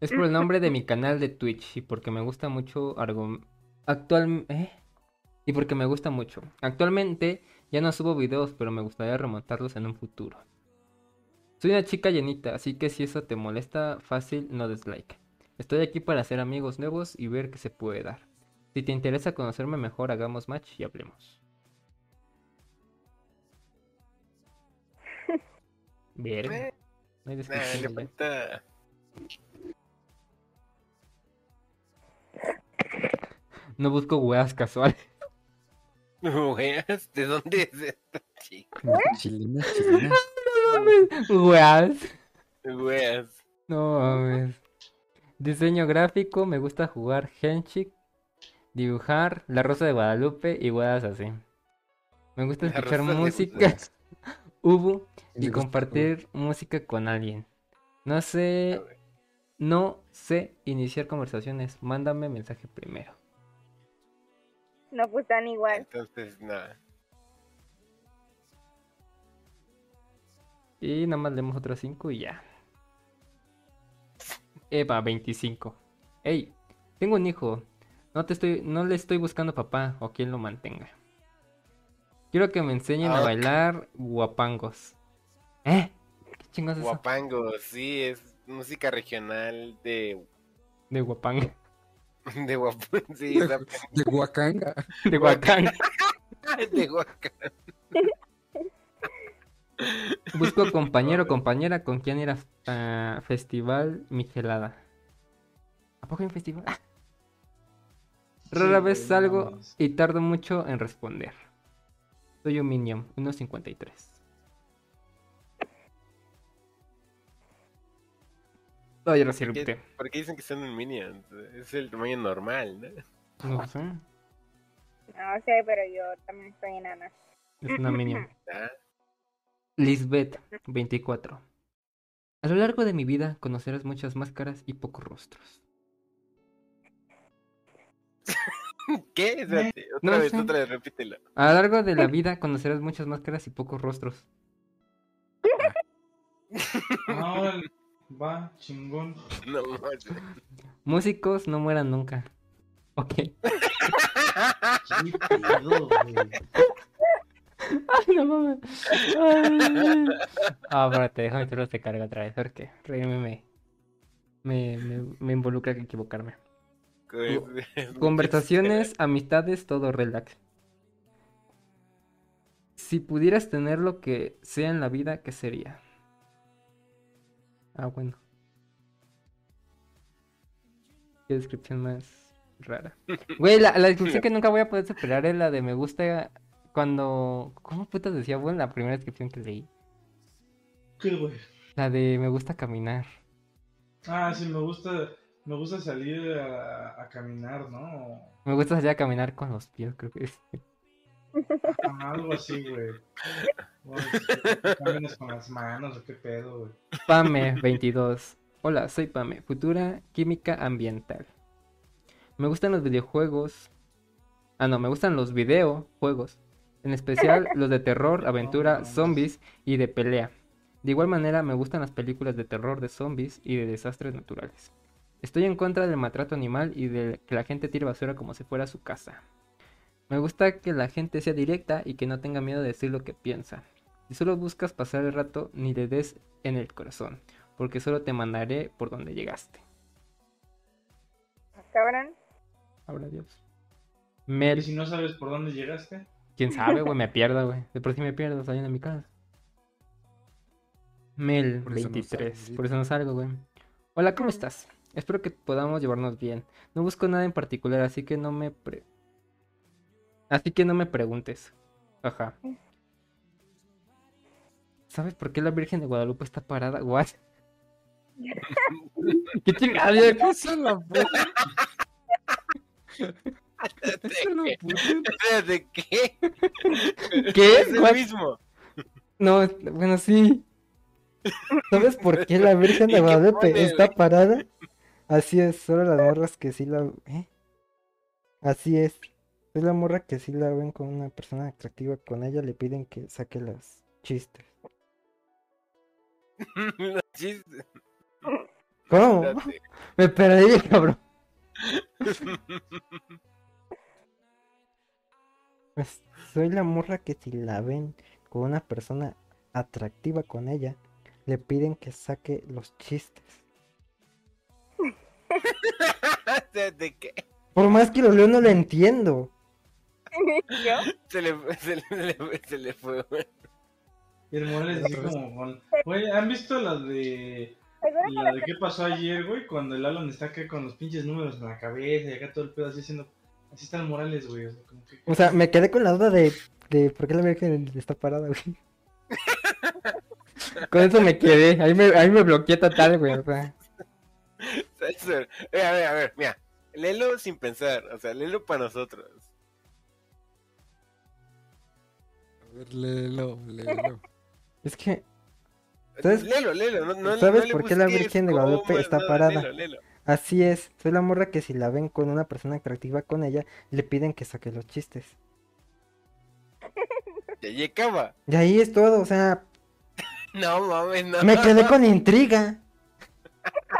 Es por el nombre de mi canal de Twitch y porque me gusta mucho argum- actual ¿eh? y porque me gusta mucho. Actualmente ya no subo videos, pero me gustaría remontarlos en un futuro. Soy una chica llenita, así que si eso te molesta, fácil, no dislike. Estoy aquí para hacer amigos nuevos y ver qué se puede dar. Si te interesa conocerme mejor, hagamos match y hablemos. Verga. Eh, No hay descripción falta. No busco weas casuales. *laughs* Weas, ¿De dónde es esta chica? Chilena, *laughs* chilena. Weas. Weas. No mames. Diseño gráfico, me gusta jugar Henchik, dibujar La Rosa de Guadalupe y weas así. Me gusta escuchar música, *laughs* Ubu, y compartir música con alguien. No sé, no sé iniciar conversaciones. Mándame mensaje primero. No, pues tan igual. Entonces, nada. Y nada más leemos otras 5 y ya. Eva, 25. Ey, tengo un hijo. No te estoy, no le estoy buscando papá o quien lo mantenga. Quiero que me enseñen a Ah, bailar guapangos. ¿Eh? ¿Qué chingados es eso? Guapango, sí, es música regional de. De guapanga. *laughs* De Guapango, *laughs* sí, De Huacanga. *laughs* De guacanga. de Huacán. Busco compañero o compañera con quien ir a festival Michelada. ¿A poco hay un festival? Ah. Rara Sí, vez no salgo y tardo mucho en responder. Soy un minion, 1.53. Ay, ahora sí ¿Por qué, erupté. por qué dicen que son un minion? Es el tamaño normal, ¿no? No sé, No sé, pero yo también soy enana. es una minion. *laughs* Ah, Lisbeth, 24. A lo largo de mi vida conocerás muchas máscaras y pocos rostros. *laughs* *laughs* ¿Qué? Espérate, otra No vez, sé. otra vez, repítelo. A lo largo de la *laughs* vida conocerás muchas máscaras y pocos rostros. Ah, órale. Va, chingón. *laughs* No. Músicos no mueran nunca. Ok. Ay, no mames. Ah, espérate, déjame que te carga otra vez. Porque reírme me, me, me, me involucra que equivocarme. *laughs* Conversaciones, amistades, todo relax. Si pudieras tener lo que sea en la vida, ¿qué sería? Ah, bueno. Qué descripción más rara. *laughs* Güey, la, la descripción que nunca voy a poder superar es la de me gusta cuando... ¿Cómo putas decía, bueno, la primera descripción que leí? ¿Qué, güey? La de me gusta caminar. Ah, sí, me gusta, me gusta salir a, a caminar, ¿no? Me gusta salir a caminar con los pies, creo que es. Ah, algo así, güey. Caminas con las manos, o qué pedo, güey. Pame 22. Hola, soy Pame, futura química ambiental. Me gustan los videojuegos. Ah, no, me gustan los videojuegos. En especial *laughs* los de terror, aventura, zombies y de pelea. De igual manera, me gustan las películas de terror de zombies y de desastres naturales. Estoy en contra del maltrato animal y de que la gente tire basura como si fuera su casa. Me gusta que la gente sea directa y que no tenga miedo de decir lo que piensa. Si solo buscas pasar el rato, ni le des en el corazón, porque solo te mandaré por donde llegaste. Cabrón. Ahora Dios. Y Mel, si no sabes por dónde llegaste, quién sabe, güey, *laughs* me pierdo, güey. De por sí me pierdo saliendo de mi casa. Mel Por eso no 23, salgo, por eso no salgo, güey. Hola, ¿cómo estás? Espero que podamos llevarnos bien. No busco nada en particular, así que no me pre... Así que no me preguntes. Ajá. ¿Sabes por qué la Virgen de Guadalupe está parada? *laughs* What? *laughs* ¿Qué chingada? ¿Qué *laughs* es la puta? ¿De qué? ¿Qué? Es What? mismo. No, bueno, sí. ¿Sabes por qué la Virgen ¿Y de Guadalupe está parada? Así es, solo las morras que sí la... ¿eh? Así es. Es la morra que sí la ven con una persona atractiva. Con ella le piden que saque los chistes. *laughs* Los chistes. ¿Cómo? *laughs* Me perdí, cabrón. *laughs* Pues soy la morra que si la ven con una persona atractiva con ella, le piden que saque los chistes. *laughs* ¿De qué? Por más que lo leo, no lo entiendo. *laughs* Yo. Se le, se le, se le- se le fue. güey. y el Morales así como con... Güey, ¿han visto la de... La de qué pasó ayer, güey? Cuando el Alan está acá con los pinches números en la cabeza y acá todo el pedo así haciendo... Así está el Morales, güey. O sea, como que... O sea, me quedé con la duda de, de por qué la Virgen está parada, güey. *laughs* Con eso me quedé. Ahí me, ahí me bloqueé total, güey. O sea, A ver, a ver, mira. Léelo sin pensar. O sea, léelo para nosotros. A ver, léelo, léelo. es que, ¿Sabes- Léelo, léelo. No, no, ¿sabes no le por qué la Virgen de Guadalupe está parada? léelo, léelo. así es. Soy la morra que si la ven con una persona atractiva con ella, le piden que saque los chistes. Y ahí acaba. Y ahí es todo, o sea, *laughs* No mames, no. me quedé con intriga. *laughs*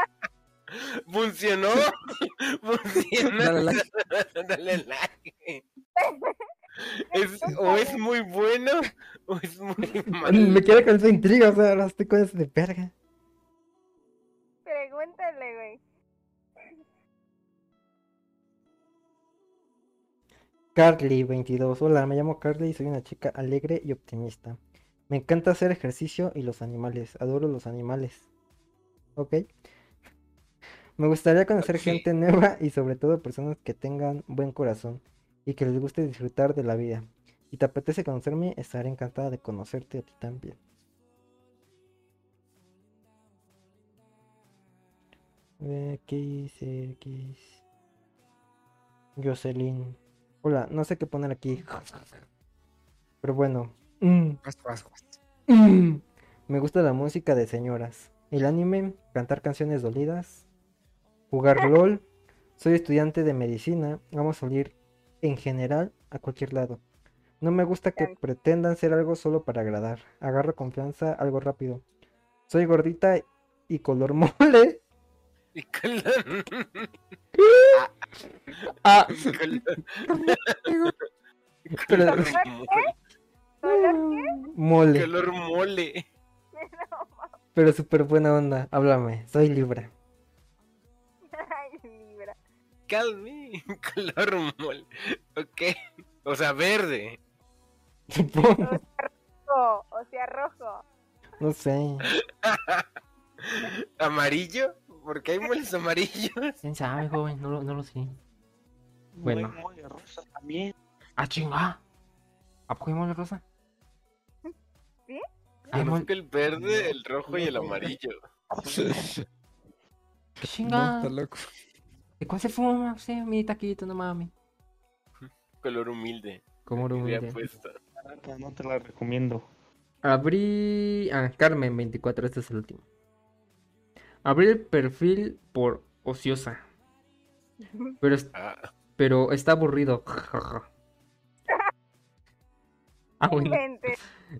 Funcionó. *laughs* Funcionó. Dale like. *laughs* Dale like. *laughs* Es- o es muy bueno o es muy malo. Me quedé con esa intriga, o sea, ahora estoy con eso de verga. Pregúntale, güey. Carly, 22. Hola, me llamo Carly y soy una chica alegre y optimista. Me encanta hacer ejercicio y los animales. Adoro los animales. ¿Ok? Me gustaría conocer gente nueva y sobre todo personas que tengan buen corazón y que les guste disfrutar de la vida. Si te apetece conocerme, estaré encantada de conocerte a ti también. ¿Qué dice? ¿Qué dice? Jocelyn. Hola, no sé qué poner aquí. *laughs* Pero bueno. mm, mm, Me gusta la música de señoras. El anime, cantar canciones dolidas, jugar LOL. Soy estudiante de medicina. Vamos a salir en general a cualquier lado. No me gusta que pretendan ser algo solo para agradar. Agarro confianza algo rápido. Soy gordita y color *laughs* mole. Y la- *laughs* Ah, *laughs* pero- ¿Color qué? mole. color mole. Pero súper buena onda. Háblame. Soy Libra. Calme. *laughs* Color mole. Ok. O sea, verde. Supongo. Oh, o sea, rojo. No sé. *laughs* ¿Amarillo? Porque hay moles amarillos. ¿Quién sabe, joven? No lo, no lo sé. Bueno. Muy mole rosa también. Ah, chinga. ¿A poco hay mole rosa? ¿Sí? Hay mole- el verde, el rojo y el amarillo. *laughs* ¿Qué No, chinga? está loco. ¿De cuál se fuma? Sí, mi taquito, no mames. *laughs* Color humilde. ¿Cómo lo Idea humilde? Neta, No te la recomiendo. Abrí. Ah, Carmen 24, este es el último. Abrí el perfil por ociosa. Pero, es- Ah, pero está aburrido. *laughs* ah, bueno.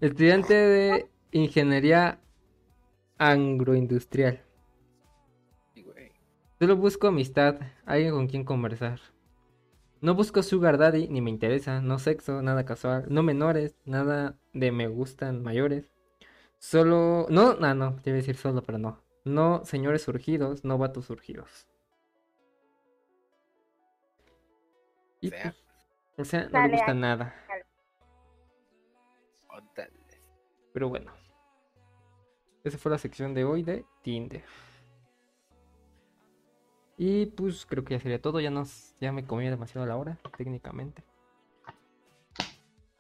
Estudiante de ingeniería agroindustrial. Solo busco amistad, alguien con quien conversar. No busco sugar daddy, ni me interesa, no sexo, nada casual, no menores, nada de me gustan mayores. Solo, no, no, no, te iba a decir solo, pero no. No señores surgidos, no vatos surgidos. Y O sea, pues, o sea, no le Dale, gusta nada. Pero bueno. Esa fue la sección de hoy de Tinder. Y pues creo que ya sería todo. Ya nos, ya me comí demasiado la hora, técnicamente.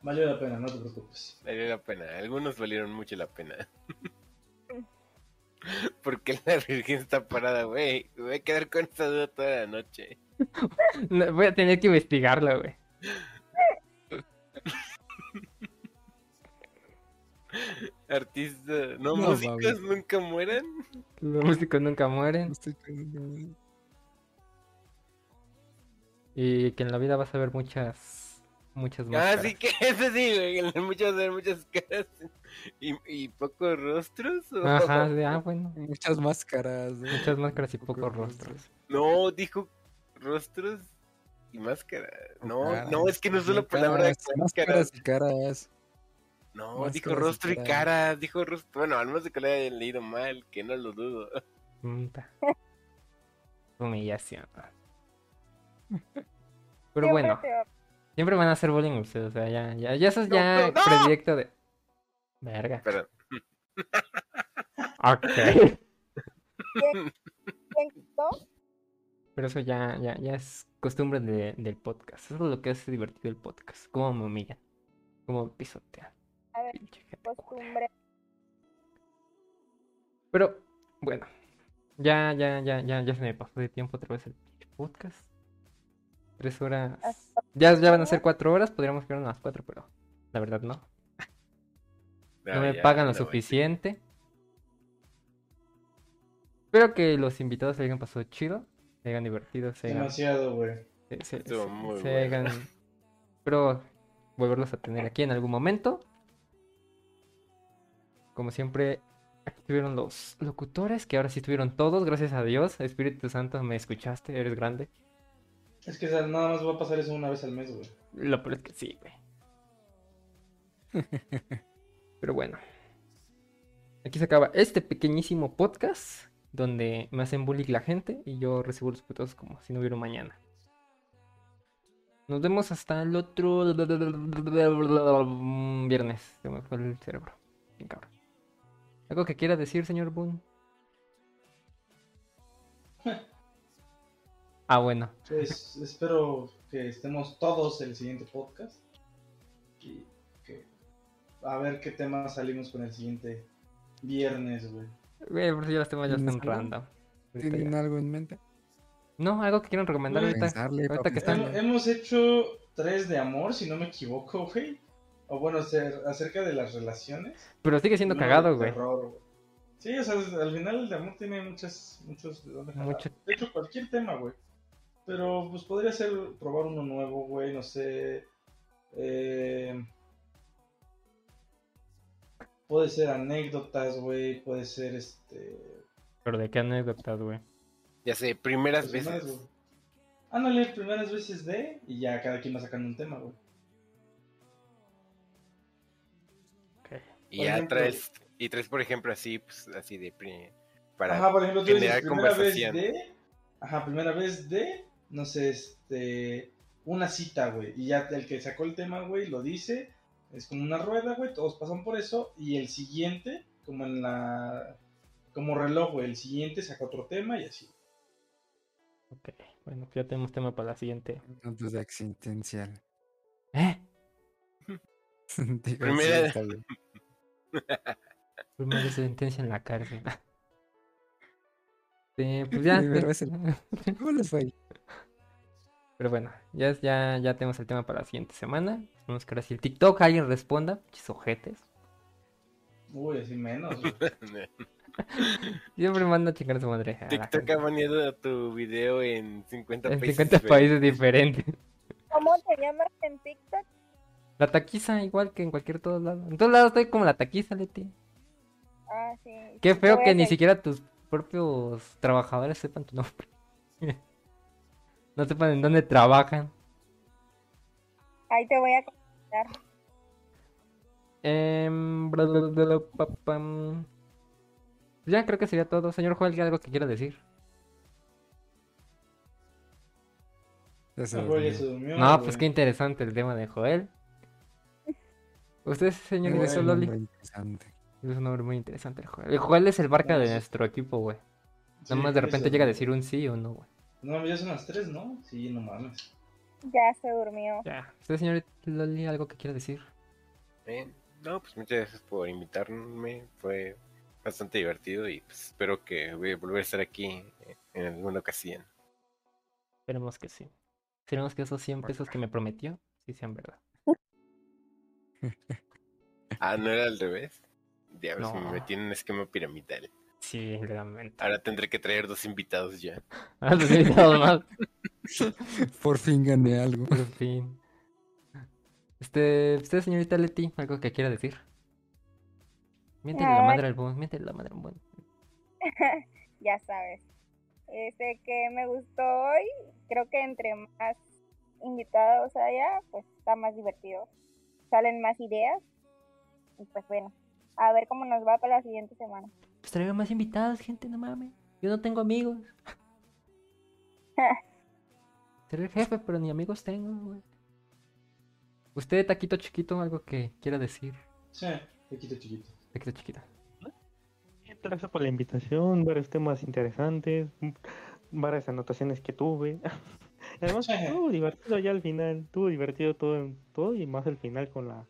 Valió la pena, no te preocupes. Valió la pena. Algunos valieron mucho la pena. *laughs* Porque la Virgen está parada, güey. Me voy a quedar con esa duda toda la noche. *laughs* No, Voy a tener que investigarlo, güey. *laughs* Artista. No, No, músicos nunca mueran. Los músicos nunca mueren. Estoy. Y que en la vida vas a ver muchas, muchas Ah, máscaras. sí *laughs* que eso sí, güey. en Muchas, muchas caras. ¿Y, y pocos rostros? ¿o? Ajá, de, ah, bueno. Muchas máscaras. Muchas máscaras y Pocos pocos rostros. rostros. No, dijo rostros y máscaras. No, Caras, no, es que no es solo palabra Máscaras máscaras. y caras. No, Máscaras dijo rostro y caras. caras. Dijo rostro. Bueno, al menos de que le hayan leído mal, que no lo dudo. *laughs* Humillación. Pero Siempre bueno, peor. siempre van a hacer bullying ustedes. O sea, ya, ya, ya eso es No, ya no, no. predilecto de. Verga. Perdón. *laughs* Ok. *laughs* ¿Quién quitó? Pero eso ya, ya, ya es costumbre de- del podcast. Eso es lo que hace divertido el podcast. Cómo me humillan. Cómo pisotean. A ver, costumbre. Pero, bueno. Ya, ya, ya, ya, ya se me pasó de tiempo otra vez el podcast. Tres horas. Ya, ya van a ser cuatro horas. Podríamos quedar unas cuatro, pero la verdad no. No me ya, pagan lo suficiente. Espero que los invitados se hayan pasado chido. Se hayan divertido. Se hayan, Demasiado, güey. se, se- se- muy se hagan- *laughs* Espero volverlos a tener aquí en algún momento. Como siempre, aquí estuvieron los locutores, que ahora sí estuvieron todos, gracias a Dios. Espíritu Santo, me escuchaste, eres grande. Es que o sea, nada más va a pasar eso una vez al mes, güey. Lo peor es que sí, güey. *laughs* Pero bueno. Aquí se acaba este pequeñísimo podcast donde me hacen bullying la gente y yo recibo los putos como si no hubiera mañana. Nos vemos hasta el otro viernes. Se me fue el cerebro. Bien cabrón. ¿Algo que quiera decir, señor Boone? *laughs* Ah, bueno. Pues espero que estemos todos en el siguiente podcast. Y que a ver qué temas salimos con el siguiente viernes, güey. Güey, por si ya los temas ya ¿Tienes están algo? random. ¿Tienen ya. algo en mente? No, algo que quieran recomendar ahorita. Pensarle, ahorita pa' que pensarle. están. Hem- Hemos hecho tres de amor, si no me equivoco, güey. O bueno, ser- acerca de las relaciones. Pero sigue siendo cagado, güey. Sí, o sea, al final el de amor tiene muchas, muchos de dónde. Mucho- De hecho, cualquier tema, güey. Pero pues podría ser probar uno nuevo, güey, no sé. Eh, puede ser anécdotas, güey. Puede ser este. Pero de qué anécdotas, güey. Ya sé, primeras pues, veces. más, güey. Ándale, primeras veces de. Y ya cada quien va sacando un tema, güey. Y Por ya ejemplo- traes, y traes, por ejemplo, así, pues, así de pri- para Ajá, por ejemplo, tú dices generar primera vez conversación. de. Ajá, primera vez de. No sé, este. Una cita, güey. Y ya el que sacó el tema, güey, lo dice. Es como una rueda, güey. Todos pasan por eso. Y el siguiente, como en la. Como reloj, güey. El siguiente saca otro tema y así. Ok, bueno, pues ya tenemos tema para la siguiente. Antes de existencial. ¿Eh? Digo, sí, Primera- está bien. *laughs* Primera sentencia en la cárcel. Sí, *laughs* pues ya. Primera vez ¿Cómo les fue? Pero bueno, ya, es- ya, ya tenemos el tema para la siguiente semana. Vamos que ahora si el TikTok alguien responda, pinches ojetes. Uy, así menos. *laughs* Siempre manda a chingar a su madre. a TikTok ha baneado tu video en 50 En países. 50 diferentes. países diferentes. ¿Cómo te llamas en TikTok? La taquiza, igual que en cualquier todos lados. En todos lados estoy como la taquiza, Leti. Ah, sí. Qué feo a que ni siquiera tus propios trabajadores sepan tu nombre. *laughs* No sepan en dónde trabajan. Ahí te voy a contar. Pam. Ya creo que sería todo. Señor Joel, ¿hay algo que quiera decir? Ya se Ah, durmió. No, güey. pues qué interesante el tema de Joel. Usted, señor Bueno, Ineso un Loli. nombre interesante. Es un nombre muy interesante el Joel. El Joel es el barca de nuestro equipo, güey. Nada más de repente eso, llega a decir un sí o un no, güey. No, ya son las 3, ¿no? Sí, no mames. Ya se durmió. Ya. ¿Usted, señor Loli, algo que quiera decir? Eh, no, pues muchas gracias por invitarme. Fue bastante divertido y pues, espero que voy a volver a estar aquí en alguna ocasión. Esperemos que sí. Esperemos que esos 100 pesos que me prometió, sí sean verdad. *laughs* Ah, ¿no era al revés? Diablos, No. me metí en un esquema piramidal. Sí, legalmente. Ahora tendré que traer dos invitados ya. *laughs* Ah, los he invitado más. *laughs* Por fin gané algo. Por fin. Este, usted, señorita Leti, algo que quiera decir. Miente la madre al buen, miente la madre al buen. *laughs* ya sabes. Este que me gustó hoy, creo que entre más invitados haya, pues está más divertido. Salen más ideas. Y pues bueno, a ver cómo nos va para la siguiente semana. Pues traigan más invitados, gente, no mames. Yo no tengo amigos. *laughs* Seré el jefe, pero ni amigos tengo, güey. Usted, taquito chiquito, algo que quiera decir. Sí, chiquito, chiquito. Taquito chiquito. Gracias por la invitación, varios temas interesantes, varias anotaciones que tuve. *laughs* Además, Sí. estuvo divertido ya al final, estuvo divertido todo, todo y más al final con la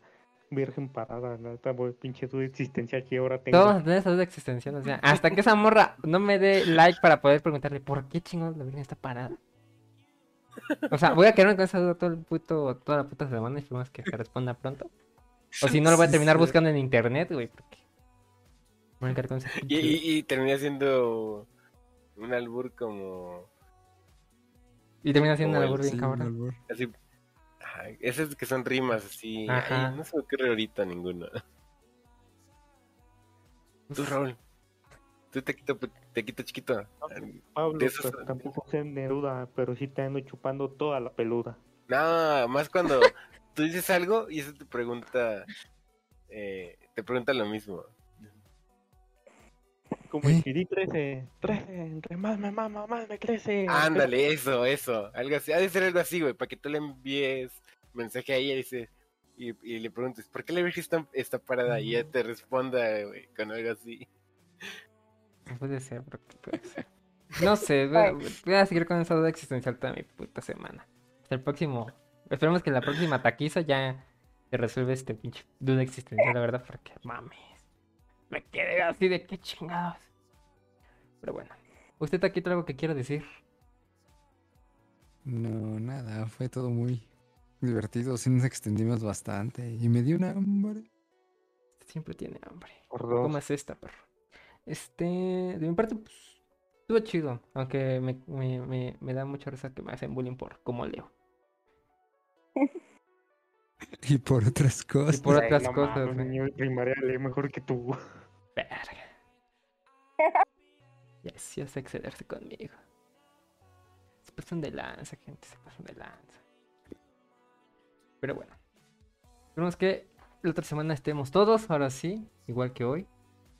Virgen parada, neta, güey, pinche duda existencial que ahora tengo. Todos vamos a tener esa duda existencial. O sea, hasta que esa morra no me dé like para poder preguntarle por qué chingados la Virgen está parada. O sea, voy a quedarme con esa duda todo el puto, toda la puta semana y esperemos que se responda pronto. O si no, lo voy a terminar sí. buscando en internet, güey. Porque... Voy a quedar con esa Y, y, y terminé haciendo un albur como Y termina siendo el- albur bien Sí, cabrón. albur. así. Ay, esos que son rimas así. Ajá. Ay, no se me ocurre ahorita ninguno. Tú, Raúl. Tú te quito, te quito chiquito. Pablo, de esos- pues, tampoco sé Neruda, pero sí te ando chupando toda la peluda. No, más cuando *laughs* tú dices algo y eso te pregunta. eh, te pregunta lo mismo. Como ¿Eh? el CD 13, 13, entre más me mama, más me crece. Ándale, eso, eso. Algo así. Ha de ser algo así, güey. Para que tú le envíes mensaje a ella y, dices, y, y le preguntes, ¿por qué la Virgen está, está parada? Y ella te responda, güey, con algo así. Puede ser, pero ¿qué puede ser? No sé, voy a, voy a seguir con esa duda existencial toda mi puta semana. Hasta el próximo. Esperemos que la próxima taquiza ya se resuelva este pinche duda existencial, la verdad, porque mames. Me quedé así de qué chingados. Pero bueno. ¿Usted taquito algo que quiera decir? No, nada, fue todo muy divertido. Sí nos extendimos bastante y me dio una hambre. Siempre tiene hambre. Por. ¿Cómo es esta, perro? Este, de mi parte, pues, estuvo chido. Aunque me, me, me, me da mucha risa que me hacen bullying por cómo leo. *laughs* Y por otras cosas. por Ay, otras no cosas, mames, de primaria lee mejor que tú. Verga. *laughs* Ya sí hace excederse conmigo. Se pasan de lanza, gente, se pasan de lanza. Pero bueno. Esperemos que la otra semana estemos todos, ahora sí, igual que hoy.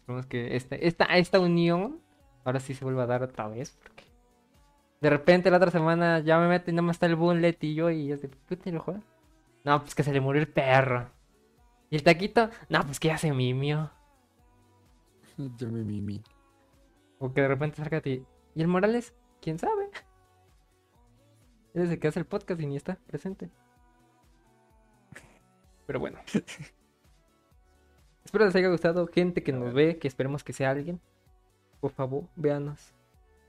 Esperemos que este, esta, esta unión ahora sí se vuelva a dar otra vez. Porque de repente la otra semana ya me meten, nada más está el Bunlet y yo y es de ¿qué te lo juega? No, pues que se le murió el perro. Y el taquito, no, pues que ya se mimió. *laughs* O que de repente salga a ti. ¿Y el Morales? ¿Quién sabe? *laughs* Él es el que hace el podcast y ni está presente. Pero bueno. *laughs* Espero les haya gustado. Gente que nos ve, que esperemos que sea alguien. Por favor, véanos.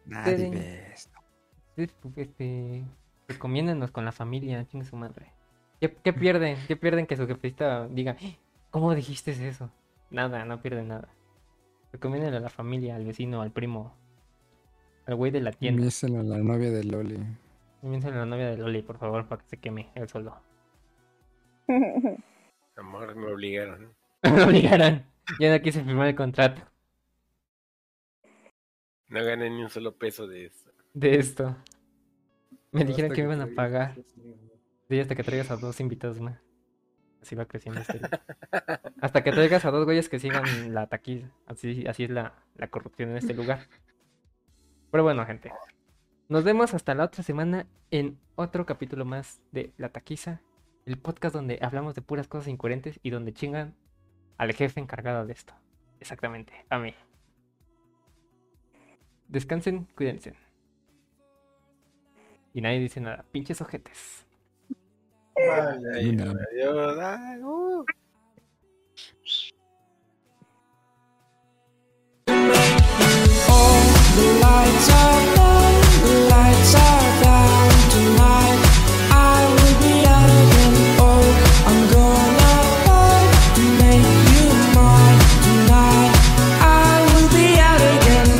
Nadie ve esto. Este, Este, recomiéndenos con la familia, chingue su madre. ¿Qué, qué pierden? ¿Qué pierden que su jefecita diga, "¡Ah! ¿cómo dijiste eso? Nada, no pierden nada. Recomiéndenle a la familia, al vecino, al primo, al güey de la tienda. Míselo a la novia de Loli. Comienza a la novia de Loli, por favor, para que se queme el solo. *laughs* Amor, me obligaron. *laughs* Me obligarán. Ya no quise firmar el contrato. No gané ni un solo peso de eso. de esto. Me dijeron que me iban a pagar. nuevas. Sí, hasta que traigas a dos invitados más. Así va creciendo este. *laughs* Hasta que traigas a dos güeyes que sigan la taquiza. Así, así es la, la corrupción en este lugar. Pero bueno, gente. Nos vemos hasta la otra semana en otro capítulo más de La Taquiza. El podcast donde hablamos de puras cosas incoherentes y donde chingan al jefe encargado de esto. Exactamente, a mí. Descansen, cuídense. Y nadie dice nada. Pinches ojetes. Vaya, ay, uh. All the lights are